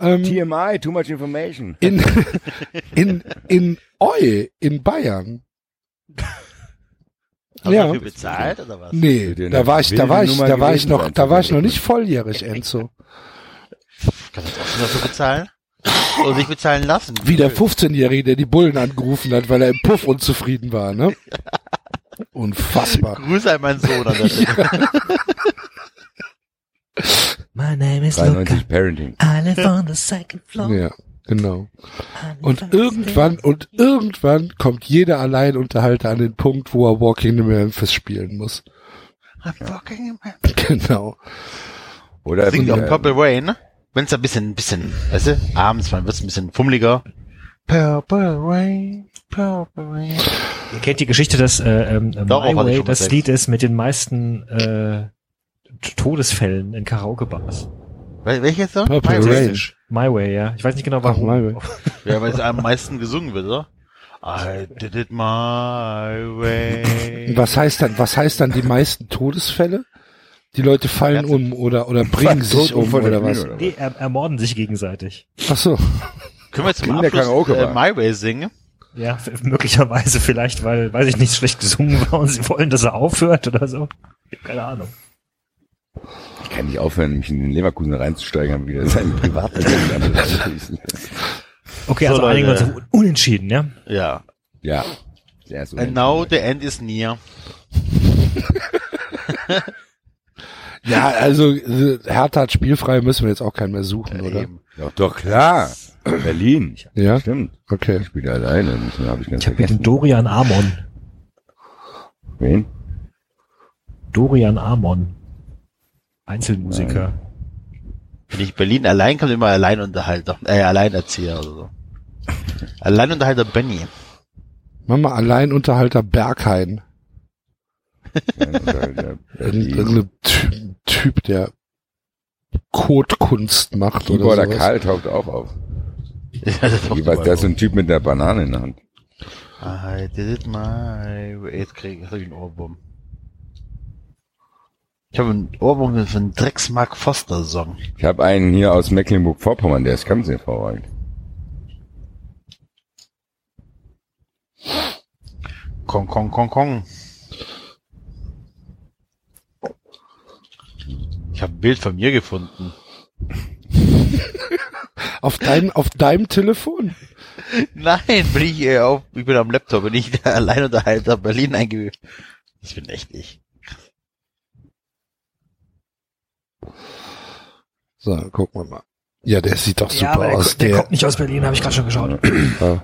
Ähm, TMI, too much information. in, <laughs> in, in Eu, in Bayern. Hast Ja. du dafür bezahlt oder was? Nee, da war ich, da war ich, da war ich noch, da war ich noch nicht volljährig, Enzo. Kannst du trotzdem dafür bezahlen? Oder sich bezahlen lassen. Wie der 15-Jährige, der die Bullen angerufen hat, weil er im Puff unzufrieden war, ne? Unfassbar. Grüße an meinen Sohn an der <laughs> Stelle. My name is 93 Parenting. I live on the second floor. Ja, genau. Und irgendwann, und irgendwann kommt jeder Alleinunterhalter an den Punkt, wo er Walking in Memphis spielen muss. <laughs> Genau. Oder Singt auch Purple Rain. Wenn es ein bisschen, ein bisschen, weißt du, abends, man wird es ein bisschen fummeliger. Purple Rain, Purple Rain. Ihr kennt die Geschichte, dass äh, ähm, Darauf My Way das Lied ist mit den meisten äh, Todesfällen in Karaoke-Bars. Wel- Welches so? Purple My Way. Rain. My Way, ja. Ich weiß nicht genau Ach, warum. My Way. Ja, weil es am meisten gesungen wird, oder? I did it my way. Was heißt dann, was heißt dann die meisten Todesfälle? Die Leute fallen Ganze- um oder, oder bringen sich um oder was? Nee, er, ermorden sich gegenseitig. Ach so. Können wir zum In der Abschluss Karaoke äh. My Way singen? Ja, möglicherweise vielleicht, weil, weiß ich nicht, schlecht gesungen <laughs> war und sie wollen, dass er aufhört oder so. Ich hab Keine Ahnung. Ich kann nicht aufhören, mich in den Leverkusen reinzusteigen, wieder seinen Privatleben anzuschließen. Okay, So, also einigen wir uns Leute. auf unentschieden, ja? Ja. Ja. Sehr so. And now the end is near. <laughs> Ja, also äh, Hertha hat spielfrei, müssen wir jetzt auch keinen mehr suchen, oder? Eben. Doch, doch, klar. Berlin. Ja? Stimmt. Okay. Ich spiele alleine. Das habe ich ganz Ich habe mit dem Dorian Amon. Wen? Dorian Amon. Einzelmusiker. Wenn ich Berlin allein kommt immer Alleinunterhalter, äh, Alleinerzieher oder so. Alleinunterhalter Benny. Mama Alleinunterhalter Berghain. Irgendein Ty- Typ, der Kotkunst macht oder Keyboarder sowas. Karl taucht auch auf. <laughs> Ja, das ist doch Jeweils, da ist ein Typ mit der Banane in der Hand. I did it my way. Jetzt krieg ich einen Ohrwurm. Ich habe einen Ohrwurm für einen Drecks Mark Foster Song. Ich habe einen hier aus Mecklenburg-Vorpommern, der ist ganz hervorragend. Kong, Kong, Kong, Kong. Ich habe ein Bild von mir gefunden. <laughs> Auf deinem, auf deinem Telefon? Nein, bin ich äh, auf, ich bin am Laptop, bin ich <laughs> der Alleinunterhalter Berlin eingegeben. Das bin echt ich. So, gucken wir mal. Ja, der sieht doch super ja, aber der, aus. der, Der, kommt nicht aus Berlin, habe ich gerade schon geschaut. <clears throat> Ah.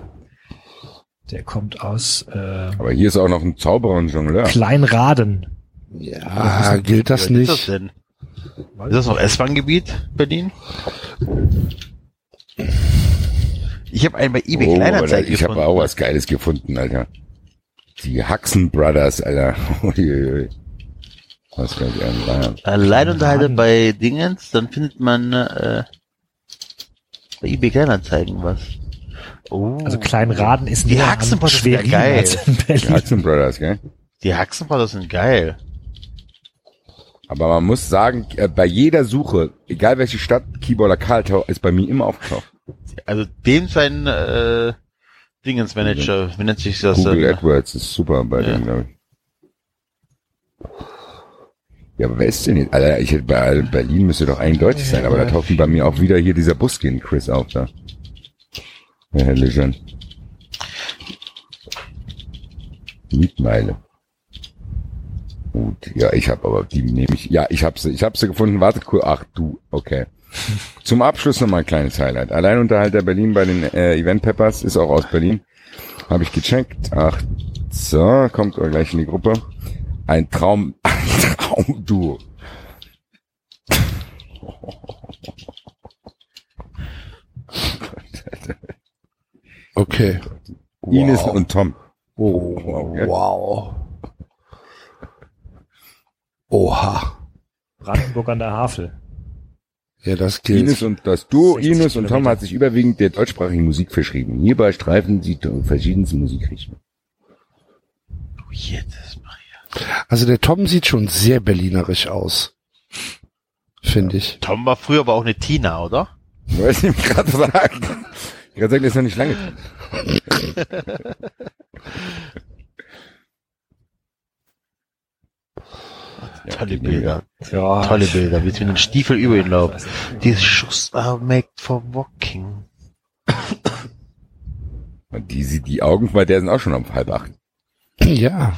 Der kommt aus äh, Aber hier ist auch noch ein Zauberer und Jongleur. Kleinraden. ja, gilt das Wie ist das nicht? denn? Ist das noch S-Bahn-Gebiet, Berlin? Ich habe einen bei eBay Oh, Kleinanzeigen ich habe auch was Geiles gefunden, Alter. Die Huxon Brothers, Alter. <laughs> Was kann ich an Alleinunterhalter bei Dingens, dann findet man äh, bei eBay Kleinanzeigen was. Oh. Also Kleinraden ist Die Haxenpotte an sind ja geil. als in Die. Huxon Brothers, gell? Die Haxenpotter sind geil. Aber man muss sagen, äh, bei jeder Suche, egal welche Stadt, Keyboarder Karl tau- ist bei mir immer aufgetaucht. Also dem sein äh, Dingensmanager, wie nennt sich das? Google denn? AdWords ist super bei Ja. dem, glaube ich. Ja, aber wer ist denn jetzt? Alter, ich hätte bei Berlin müsste doch eindeutig sein, aber da taucht bei mir auch wieder hier dieser Buskin Chris auf da. Ja, Herr Lejeune. Mietmeile. Gut, ja, ich habe aber die nehme ich. Ja, ich habe sie, ich habe sie gefunden. Wartet kurz. Ach du, okay. Zum Abschluss noch mal ein kleines Highlight. Alleinunterhalter Berlin bei den äh, Event Peppers ist auch aus Berlin. Habe ich gecheckt. Ach, so, kommt gleich in die Gruppe. Ein Traum, <laughs> ein Traumduo. Okay. Ines Wow. und Tom. Oh, Okay. wow. Oha. Brandenburg an der Havel. Ja, das gilt. Ines und das Duo 60 Ines und Tom hat sich überwiegend der deutschsprachigen Musik verschrieben. Hierbei streifen sie verschiedenste Musikrichtungen. Oh, Jesus Maria. Also der Tom sieht schon sehr berlinerisch aus. Finde ich. Tom war früher aber auch eine Tina, oder? Was ich gerade sagen. Ich gerade sagen, der ist noch nicht lange. <laughs> Tolle Bilder. Ja. Tolle Bilder, wie sie mit den Stiefel über ihn laufen. These shoes are made for walking. Und die, die Augen bei der sind auch schon um halb acht. Ja.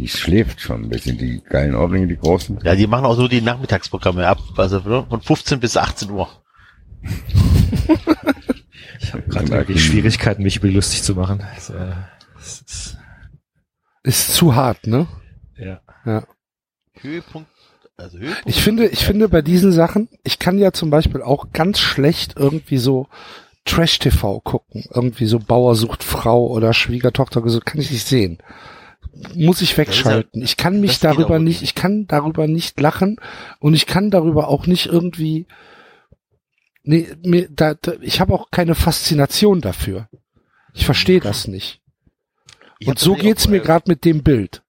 Die schläft schon ein bisschen. Die geilen Ohrringe, die großen. Ja, die machen auch so die Nachmittagsprogramme ab, also von 15 bis 18 Uhr. Ich habe gerade wirklich Schwierigkeiten, mich lustig zu machen. Also, äh, es ist, Ist zu hart, ne? ja. Ja. Höhepunkt, also Höhepunkt. Ich finde, ich finde bei diesen Sachen, ich kann ja zum Beispiel auch ganz schlecht irgendwie so Trash-TV gucken. Irgendwie so Bauer sucht Frau oder Schwiegertochter gesucht, kann ich nicht sehen. Muss ich wegschalten. Ich kann mich darüber nicht, ich kann darüber nicht lachen und ich kann darüber auch nicht irgendwie, nee, mir, da, da, ich habe auch keine Faszination dafür. Ich verstehe das nicht. Und so geht's mir äh, gerade mit dem Bild.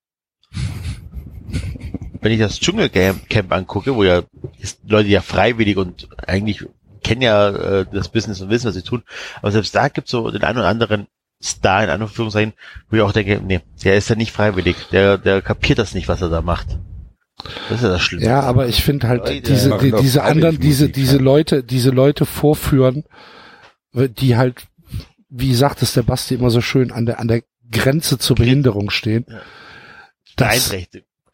wenn ich das Dschungelcamp Camp angucke, wo ja ist Leute ja freiwillig und eigentlich kennen ja äh, das Business und wissen, was sie tun, aber selbst da gibt's so den einen oder anderen Star in Anführungszeichen, wo ich auch denke, nee, der ist ja nicht freiwillig, der, der kapiert das nicht, was er da macht. Das ist ja das Schlimme. Ja, aber ich finde halt Leute, diese die, diese anderen diese diese. Leute diese Leute vorführen, die halt wie sagt es der Basti immer so schön an der an der Grenze zur Behinderung stehen. Ja. Das,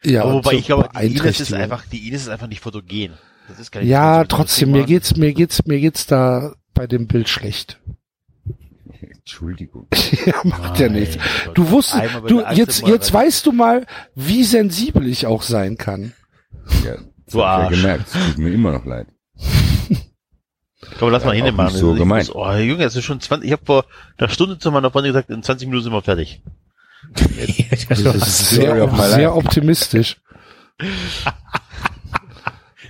ja, aber wobei ich glaube, die Ines ist einfach, die Ines ist einfach nicht fotogen. Das ist keine Ja, trotzdem mir geht's mir geht's mir geht's da bei dem Bild schlecht. Entschuldigung. <laughs> ja, macht ja Mein nichts. Du wusstest, du jetzt mal jetzt weißt du mal, wie sensibel ich auch sein kann. Ja, das Du hab ich ja gemerkt. Es tut mir immer noch leid. Komm, lass mal Ja, hin, auch Mann. nicht so ich gemeint. Muss, oh, Junge, es ist schon 20, ich habe vor einer Stunde zu meiner Freundin gesagt, in 20 Minuten sind wir fertig. Das ist sehr, sehr optimistisch.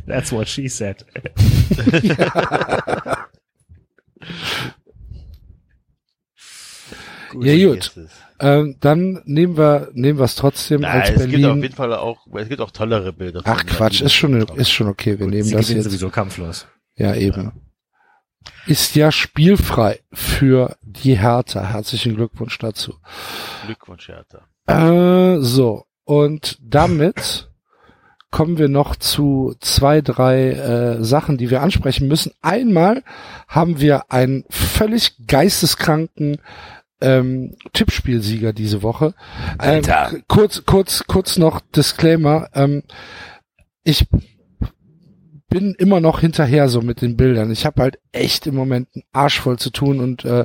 That's what she said. <laughs> <laughs> Ja, gut. vergiss es. Ähm, dann nehmen wir nehmen wir es trotzdem Na, als es gibt auf Berlin. jeden Fall auch, es gibt auch tollere Bilder. Ach Quatsch, Berlin. ist schon ist schon okay. Wir nehmen Sie das jetzt. sowieso kampflos. Ja, eben. Ist ja spielfrei für die Hertha. Herzlichen Glückwunsch dazu. Glückwunsch, Hertha. Äh, so, und damit <laughs> kommen wir noch zu zwei, drei äh, Sachen, die wir ansprechen müssen. Einmal haben wir einen völlig geisteskranken ähm, Tippspielsieger diese Woche. Ähm, kurz, kurz, kurz noch Disclaimer. Ähm, ich bin immer noch hinterher so mit den Bildern. Ich habe halt echt im Moment einen Arsch voll zu tun und äh,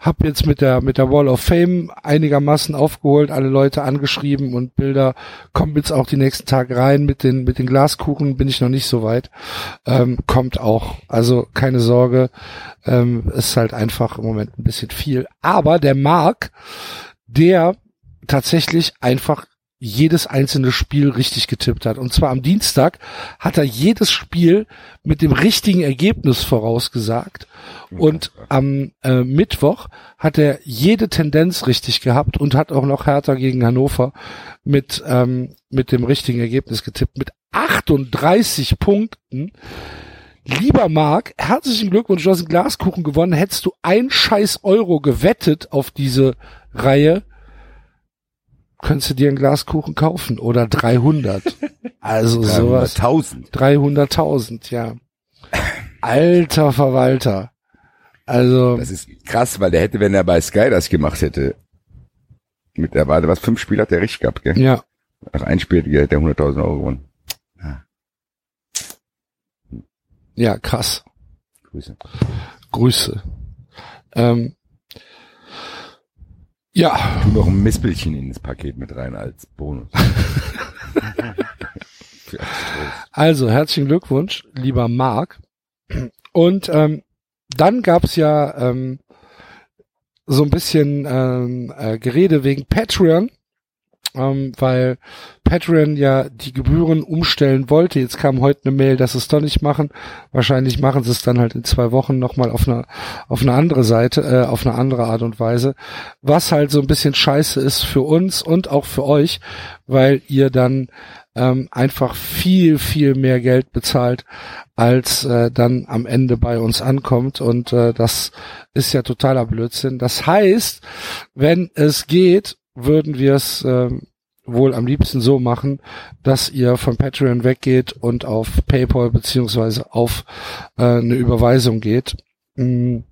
habe jetzt mit der mit der Wall of Fame einigermaßen aufgeholt, alle Leute angeschrieben und Bilder kommen jetzt auch die nächsten Tage rein. Mit den mit den Glaskuchen bin ich noch nicht so weit. Ähm, kommt auch. Also keine Sorge. Ähm, ist halt einfach im Moment ein bisschen viel. Aber der Mark, der tatsächlich einfach jedes einzelne Spiel richtig getippt hat. Und zwar am Dienstag hat er jedes Spiel mit dem richtigen Ergebnis vorausgesagt. Und am äh, Mittwoch hat er jede Tendenz richtig gehabt und hat auch noch Hertha gegen Hannover mit, ähm, mit dem richtigen Ergebnis getippt. Mit 38 Punkten. Lieber Marc, herzlichen Glückwunsch, du hast einen Glaskuchen gewonnen. Hättest du ein scheiß Euro gewettet auf diese Reihe, könntest du dir einen Glaskuchen kaufen oder 300. <laughs> Also sowas. 1000. 300.000, ja. Alter Verwalter. Also, Das ist krass, weil der hätte, wenn er bei Sky das gemacht hätte, mit der Warte, was, fünf Spiele hat der richtig gehabt, gell? ja. Nach ein Spiel hätte der 100.000 Euro gewonnen. Ja, krass. Grüße. Grüße. Ähm, ja, Tu noch ein Mispelchen in das Paket mit rein als Bonus. <laughs> Also herzlichen Glückwunsch, lieber Marc. Und ähm, dann gab's ja ähm, so ein bisschen ähm, äh, Gerede wegen Patreon, ähm, weil Patreon ja die Gebühren umstellen wollte. Jetzt kam heute eine Mail, dass sie es doch nicht machen. Wahrscheinlich machen sie es dann halt in zwei Wochen nochmal auf eine auf eine andere Seite, äh, auf eine andere Art und Weise. Was halt so ein bisschen scheiße ist für uns und auch für euch, weil ihr dann ähm, einfach viel, viel mehr Geld bezahlt, als äh, dann am Ende bei uns ankommt. Und äh, das ist ja totaler Blödsinn. Das heißt, wenn es geht, würden wir es ähm, wohl am liebsten so machen, dass ihr von Patreon weggeht und auf PayPal beziehungsweise auf äh, eine Überweisung geht, mh,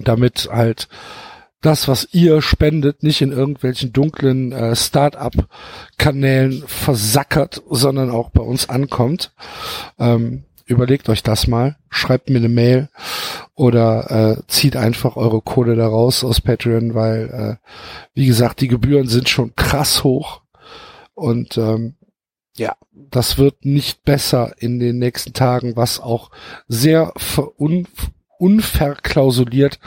damit halt das, was ihr spendet, nicht in irgendwelchen dunklen äh, Start-up-Kanälen versackert, sondern auch bei uns ankommt. Ähm, überlegt euch das mal, schreibt mir eine Mail oder äh, zieht einfach eure Kohle da raus aus Patreon, weil, äh, wie gesagt, die Gebühren sind schon krass hoch und ähm, ja, das wird nicht besser in den nächsten Tagen, was auch sehr verun unverklausuliert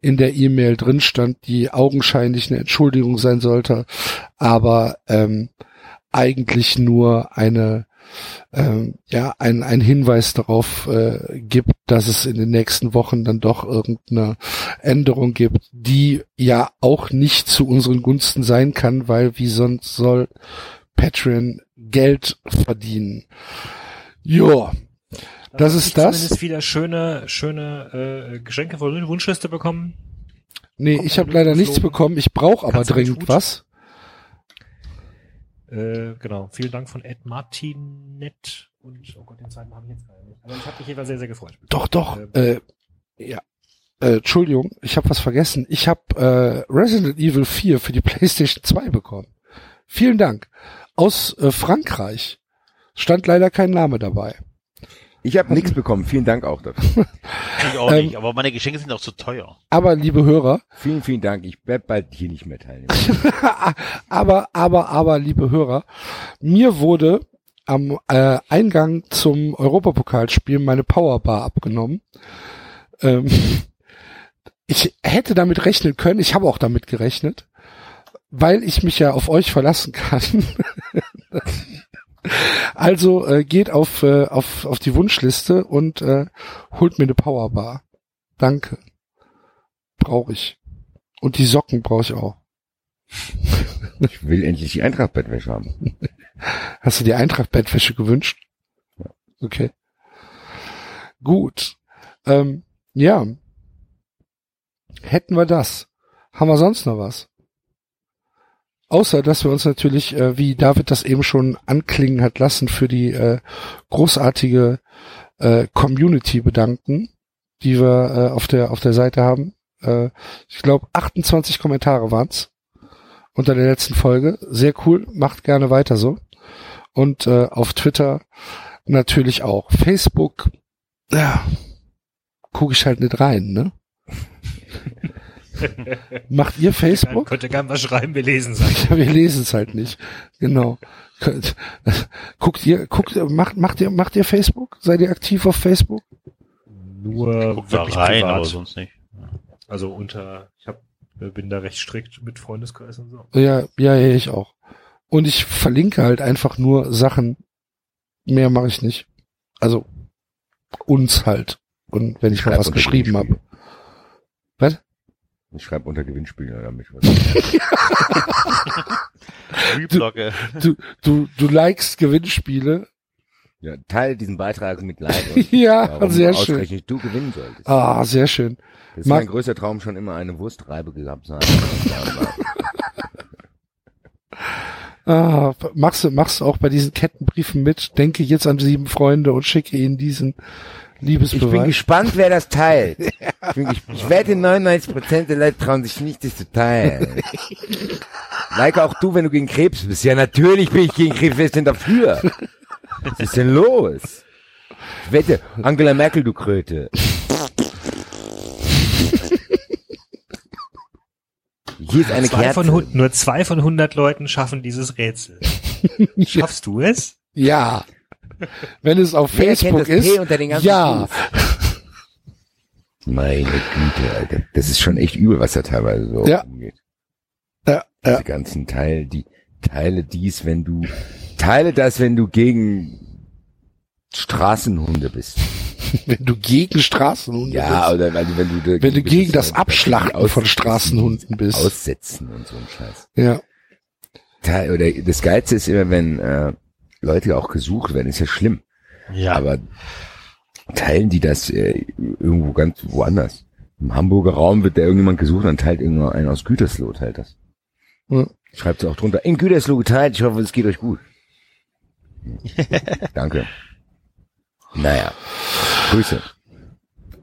in der E-Mail drin stand, die augenscheinlich eine Entschuldigung sein sollte, aber ähm, eigentlich nur eine ähm, ja ein, ein Hinweis darauf äh, gibt, dass es in den nächsten Wochen dann doch irgendeine Änderung gibt, die ja auch nicht zu unseren Gunsten sein kann, weil wie sonst soll Patreon Geld verdienen. Ja, das ist das. Zumindest wieder schöne, schöne äh, Geschenke von Wunschliste bekommen. Nee, ich habe leider nichts bekommen. Ich brauche aber Kannst dringend was. Äh, genau. Vielen Dank von Ed Martinet und oh Gott, den zweiten habe ich jetzt gerade nicht. Aber ich habe mich jedenfalls sehr, sehr gefreut. Doch, doch. Ähm, Äh, ja. Äh, Entschuldigung, ich habe was vergessen. Ich habe äh, Resident Evil 4 für die <laughs> PlayStation 2 bekommen. Vielen Dank. Aus äh, Frankreich. Stand leider kein Name dabei. Ich habe nichts bekommen. Vielen Dank auch dafür. <laughs> Ich auch Ähm, nicht, aber meine Geschenke sind auch zu teuer. Aber liebe Hörer, Vielen, vielen Dank. Ich werde bald hier nicht mehr teilnehmen. <laughs> aber, aber, aber, liebe Hörer, mir wurde am äh, Eingang zum Europapokalspiel meine Powerbar abgenommen. Ähm, <laughs> ich hätte damit rechnen können, ich habe auch damit gerechnet, weil ich mich ja auf euch verlassen kann. Also äh, geht auf, äh, auf, auf die Wunschliste und äh, holt mir eine Powerbar. Danke. Brauche ich. Und die Socken brauche ich auch. <laughs> Ich will endlich die Eintracht-Bettwäsche haben. Hast du die Eintracht-Bettwäsche gewünscht? Okay. Gut. Ähm, ja. Hätten wir das. Haben wir sonst noch was? Außer, dass wir uns natürlich, äh, wie David das eben schon anklingen hat lassen, für die äh, großartige äh, Community bedanken, die wir äh, auf der auf der Seite haben. Äh, ich glaube, 28 Kommentare waren's unter der letzten Folge. Sehr cool, macht gerne weiter so. Und äh, auf Twitter natürlich auch. Facebook, ja, gucke ich halt nicht rein, ne? <laughs> <laughs> Macht ihr Facebook? Könnt ihr gerne was schreiben, wir lesen es. Ja, <laughs> wir lesen es halt nicht. Genau. Guckt ihr, guckt, ihr- macht, macht ihr, macht ihr Facebook? Seid ihr aktiv auf Facebook? Nur da wirklich rein, privat. aber sonst nicht. Also unter, ich hab, bin da recht strikt mit Freundeskreis und so. Ja, ja, ja, ich auch. Und ich verlinke halt einfach nur Sachen. Mehr mache ich nicht. Also uns halt. Und wenn ich mal Schreib was unter geschrieben habe. Was? Ich schreibe unter Gewinnspiele damit. Reblogge. <laughs> Du, du, du likest Gewinnspiele. Ja, teile diesen Beitrag mit Like. <laughs> Ja, warum sehr schön. ausgerechnet du gewinnen solltest. Ah, sehr schön. Das ist Mag- mein größter Traum schon immer eine Wurstreibe gehabt sein. <laughs> Ah, machst du, machst du auch bei diesen Kettenbriefen mit? Denke jetzt an sieben Freunde und schicke ihnen diesen Ich bin Liebesbeweis. gespannt, wer das teilt. <laughs> Ich, bin ich wette, 99% der Leute trauen sich nicht, das zu teilen. Like auch du, wenn du gegen Krebs bist. Ja, natürlich bin ich gegen Krebs. Wer ist denn dafür? Was ist denn los? Ich wette, Angela Merkel, du Kröte. Hier ist eine Zwei von, Kerze. hun- nur zwei von hundert Leuten schaffen dieses Rätsel. <laughs> Schaffst du es? ja. Wenn es auf Wer kennt Facebook das ist. P unter den ganzen ja. Meine Güte, Alter. Das ist schon echt übel, was da teilweise so Ja. umgeht. Ja, Diese ja. ganzen Teile, die teile dies, wenn du teile das, wenn du gegen Straßenhunde bist. <laughs> Wenn du gegen Straßenhunde Ja, bist. oder weil du, wenn du Wenn du bist, gegen das Abschlachten aus- von Straßenhunden bist. Aussetzen und so ein Scheiß. Ja. Teil- Oder das Geilste ist immer, wenn äh, Leute auch gesucht werden, ist ja schlimm. Ja. Aber teilen die das äh, irgendwo ganz woanders? Im Hamburger Raum wird da irgendjemand gesucht, dann teilt irgendeiner aus Gütersloh, teilt das. Ja. Schreibt sie auch drunter, in Gütersloh geteilt, ich hoffe, es geht euch gut. <laughs> Danke. Naja, Grüße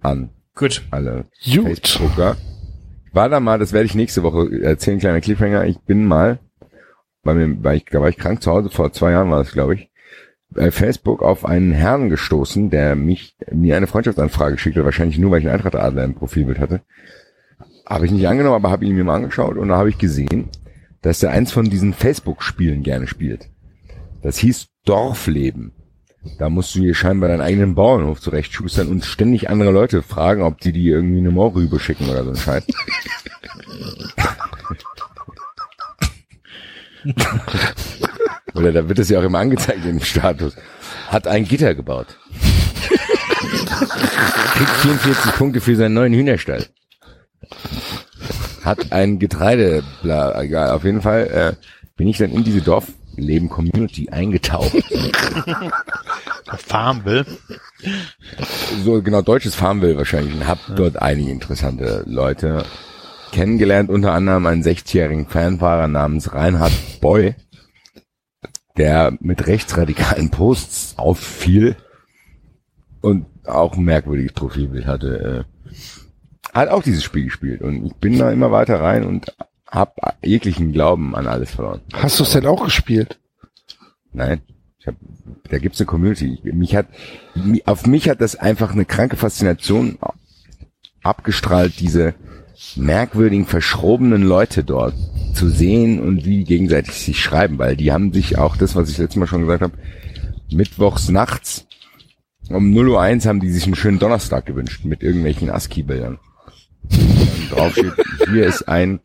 an Gut. alle Gut. Facebooker. war da mal, das werde ich nächste Woche erzählen, kleiner Cliffhanger. Ich bin mal, bei mir, war ich, da war ich krank zu Hause, vor zwei Jahren war das, glaube ich, bei Facebook auf einen Herrn gestoßen, der mich, mir eine Freundschaftsanfrage schickte, wahrscheinlich nur, weil ich einen Eintracht-Adler im Profilbild hatte. Habe ich nicht angenommen, aber habe ihn mir mal angeschaut und da habe ich gesehen, dass er eins von diesen Facebook-Spielen gerne spielt. Das hieß Dorfleben. Da musst du dir scheinbar deinen eigenen Bauernhof zurechtschustern und ständig andere Leute fragen, ob die dir irgendwie eine Moorrübe schicken oder so ein Scheiß. <laughs> <laughs> oder da wird es ja auch immer angezeigt im Status. Hat ein Gitter gebaut. Kriegt 44 Punkte für seinen neuen Hühnerstall. Hat ein Getreide, bla, egal, auf jeden Fall äh, bin ich dann in diese Dorfleben-Community eingetaucht. Farmville. so genau deutsches Farmville wahrscheinlich und hab dort einige interessante Leute kennengelernt, unter anderem einen 60-jährigen Fanfahrer namens Reinhard Boy, der mit rechtsradikalen Posts auffiel und auch ein merkwürdiges Profilbild hatte. Äh, hat auch dieses Spiel gespielt und ich bin da immer weiter rein und hab jeglichen Glauben an alles verloren. Hast du es denn auch gespielt? Nein. Ich hab, da gibt's eine Community. Ich- Mich hat, auf mich hat das einfach eine kranke Faszination abgestrahlt, diese merkwürdigen, verschrobenen Leute dort zu sehen und wie die gegenseitig sich schreiben, weil die haben sich auch das, was ich letztes Mal schon gesagt habe, mittwochs nachts um 0.01 Uhr haben die sich einen schönen Donnerstag gewünscht mit irgendwelchen ASCII-Bildern. Drauf steht, hier ist ein,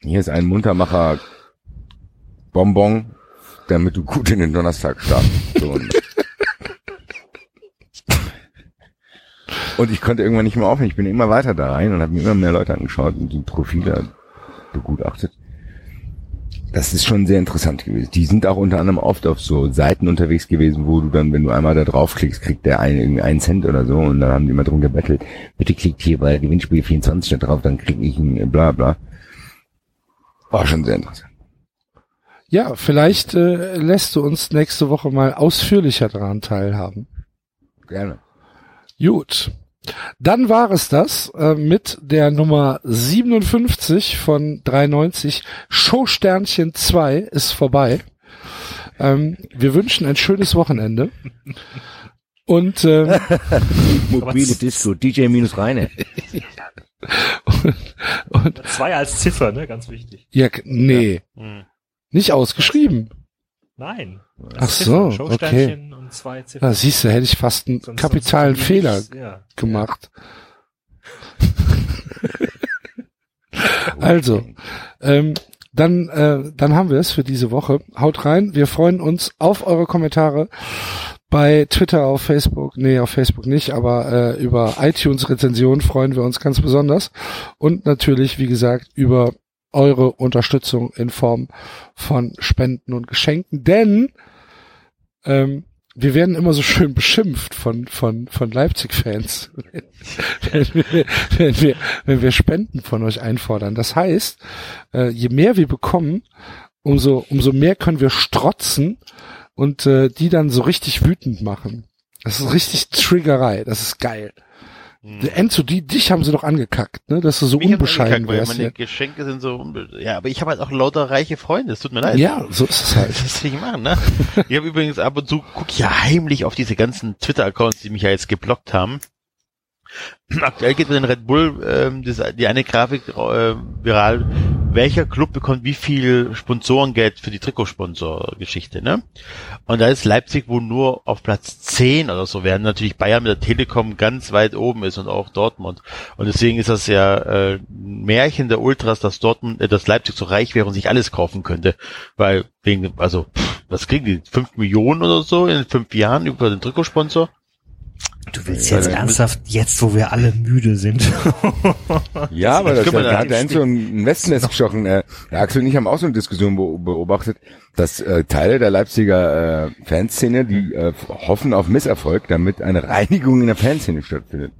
hier ist ein Muntermacher Bonbon, damit du gut in den Donnerstag startest. So, und ich konnte irgendwann nicht mehr aufhören. Ich bin immer weiter da rein und habe mir immer mehr Leute angeschaut und die Profile begutachtet. Das ist schon sehr interessant gewesen. Die sind auch unter anderem oft auf so Seiten unterwegs gewesen, wo du dann, wenn du einmal da draufklickst, kriegt der einen, irgendwie einen Cent oder so und dann haben die immer drum gebettelt, bitte klickt hier bei Gewinnspiel 24 da drauf, dann krieg ich ein bla bla. War schon sehr interessant. Ja, vielleicht äh, lässt du uns nächste Woche mal ausführlicher daran teilhaben. Gerne. Gut. Dann war es das äh, mit der Nummer 57 von 93. Showsternchen 2 ist vorbei. Ähm, wir wünschen ein schönes Wochenende. Und, ähm, <laughs> Mobile Disco, DJ minus Reine. <laughs> und Zwei als Ziffer, ne? Ganz wichtig. ja, nee, Hm. nicht ausgeschrieben. Nein. Ach so, Showsternchen und zwei Ziffern. Da siehst du, hätte ich fast einen Sonst- kapitalen sonst- Fehler Ja. gemacht. <laughs> Also, ähm, dann, äh, dann haben wir es für diese Woche. Haut rein. Wir freuen uns auf eure Kommentare bei Twitter, auf Facebook, nee, auf Facebook nicht, aber äh, über iTunes-Rezensionen freuen wir uns ganz besonders. Und natürlich, wie gesagt, über eure Unterstützung in Form von Spenden und Geschenken, denn ähm, wir werden immer so schön beschimpft von, von, von Leipzig-Fans, <laughs> wenn, wir, wenn, wir, wenn wir Spenden von euch einfordern. Das heißt, äh, je mehr wir bekommen, umso, umso mehr können wir strotzen und äh, die dann so richtig wütend machen. Das ist richtig Triggerei. Das ist geil. Enzo, die, dich haben sie doch angekackt, ne? Dass du so Mich unbescheiden wärst. Meine Ja. Geschenke sind so, unbe ja, aber ich habe halt auch lauter reiche Freunde, es tut mir leid. ja, so ist es halt. <laughs> Das will ich machen, ne? Ich habe übrigens ab und zu, guck ich ja heimlich auf diese ganzen Twitter-Accounts, die mich ja jetzt geblockt haben. Aktuell geht mit den Red Bull ähm, das, die eine Grafik äh, viral, welcher Club bekommt wie viel Sponsorengeld für die Trikotsponsor-Geschichte, ne? Und da ist Leipzig wohl nur auf Platz 10 oder so, während natürlich Bayern mit der Telekom ganz weit oben ist und auch Dortmund. Und deswegen ist das ja äh, ein Märchen der Ultras, dass Dortmund, äh, dass Leipzig so reich wäre und sich alles kaufen könnte. Weil wegen, also, pff, was kriegen die? Fünf Millionen oder so in fünf Jahren über den Trikotsponsor? Du willst jetzt ernsthaft, jetzt wo wir alle müde sind. <laughs> Ja, aber das, können wir da hat der Enzo ein Westennest geschochen. Äh, der Axel und ich haben auch so eine Diskussion be beobachtet, dass äh, Teile der Leipziger äh, Fanszene, die äh, hoffen auf Misserfolg, damit eine Reinigung in der Fanszene stattfindet.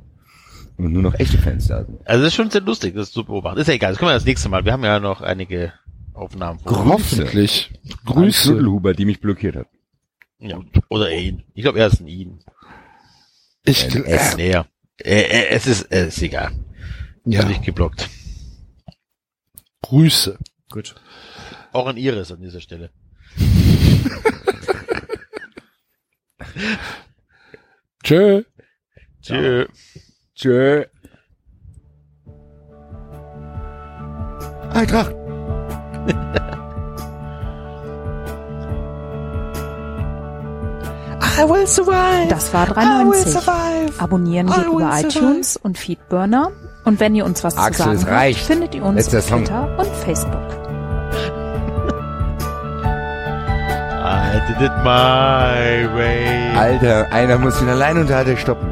Und nur noch echte Fans da sind. Also das ist schon sehr lustig, das zu beobachten. Ist ja egal, das können wir das nächste Mal. Wir haben ja noch einige Aufnahmen vor. Hoffentlich. An Grüße. Knuddelhuber, die mich blockiert hat. Ja. Oder ihn. Ich glaube, er ist ein ihn. Ich, ist näher. Äh, äh, es ist, äh, ist egal. Ja, Nicht geblockt. Grüße. Gut. Auch an Iris an dieser Stelle. <laughs> Tschö. Tschö. Tschö. Eintracht. <laughs> Das war 390. Abonnieren geht über iTunes und Feedburner. Und wenn ihr uns was Axel, zu sagen habt, reicht. findet ihr uns Letzter auf Song. Twitter und Facebook. I did it my way. Alter, einer muss den Alleinunterhalter stoppen.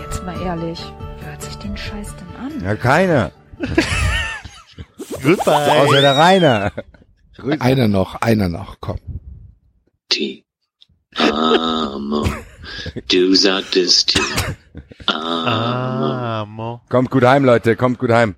Jetzt mal ehrlich, wer hört sich den Scheiß denn an? Ja, keiner. Goodbye. Außer der Rainer. Einer noch, einer noch, komm. T. Amo. Du sagtest T. Amo. Amo. Kommt gut heim, Leute, kommt gut heim.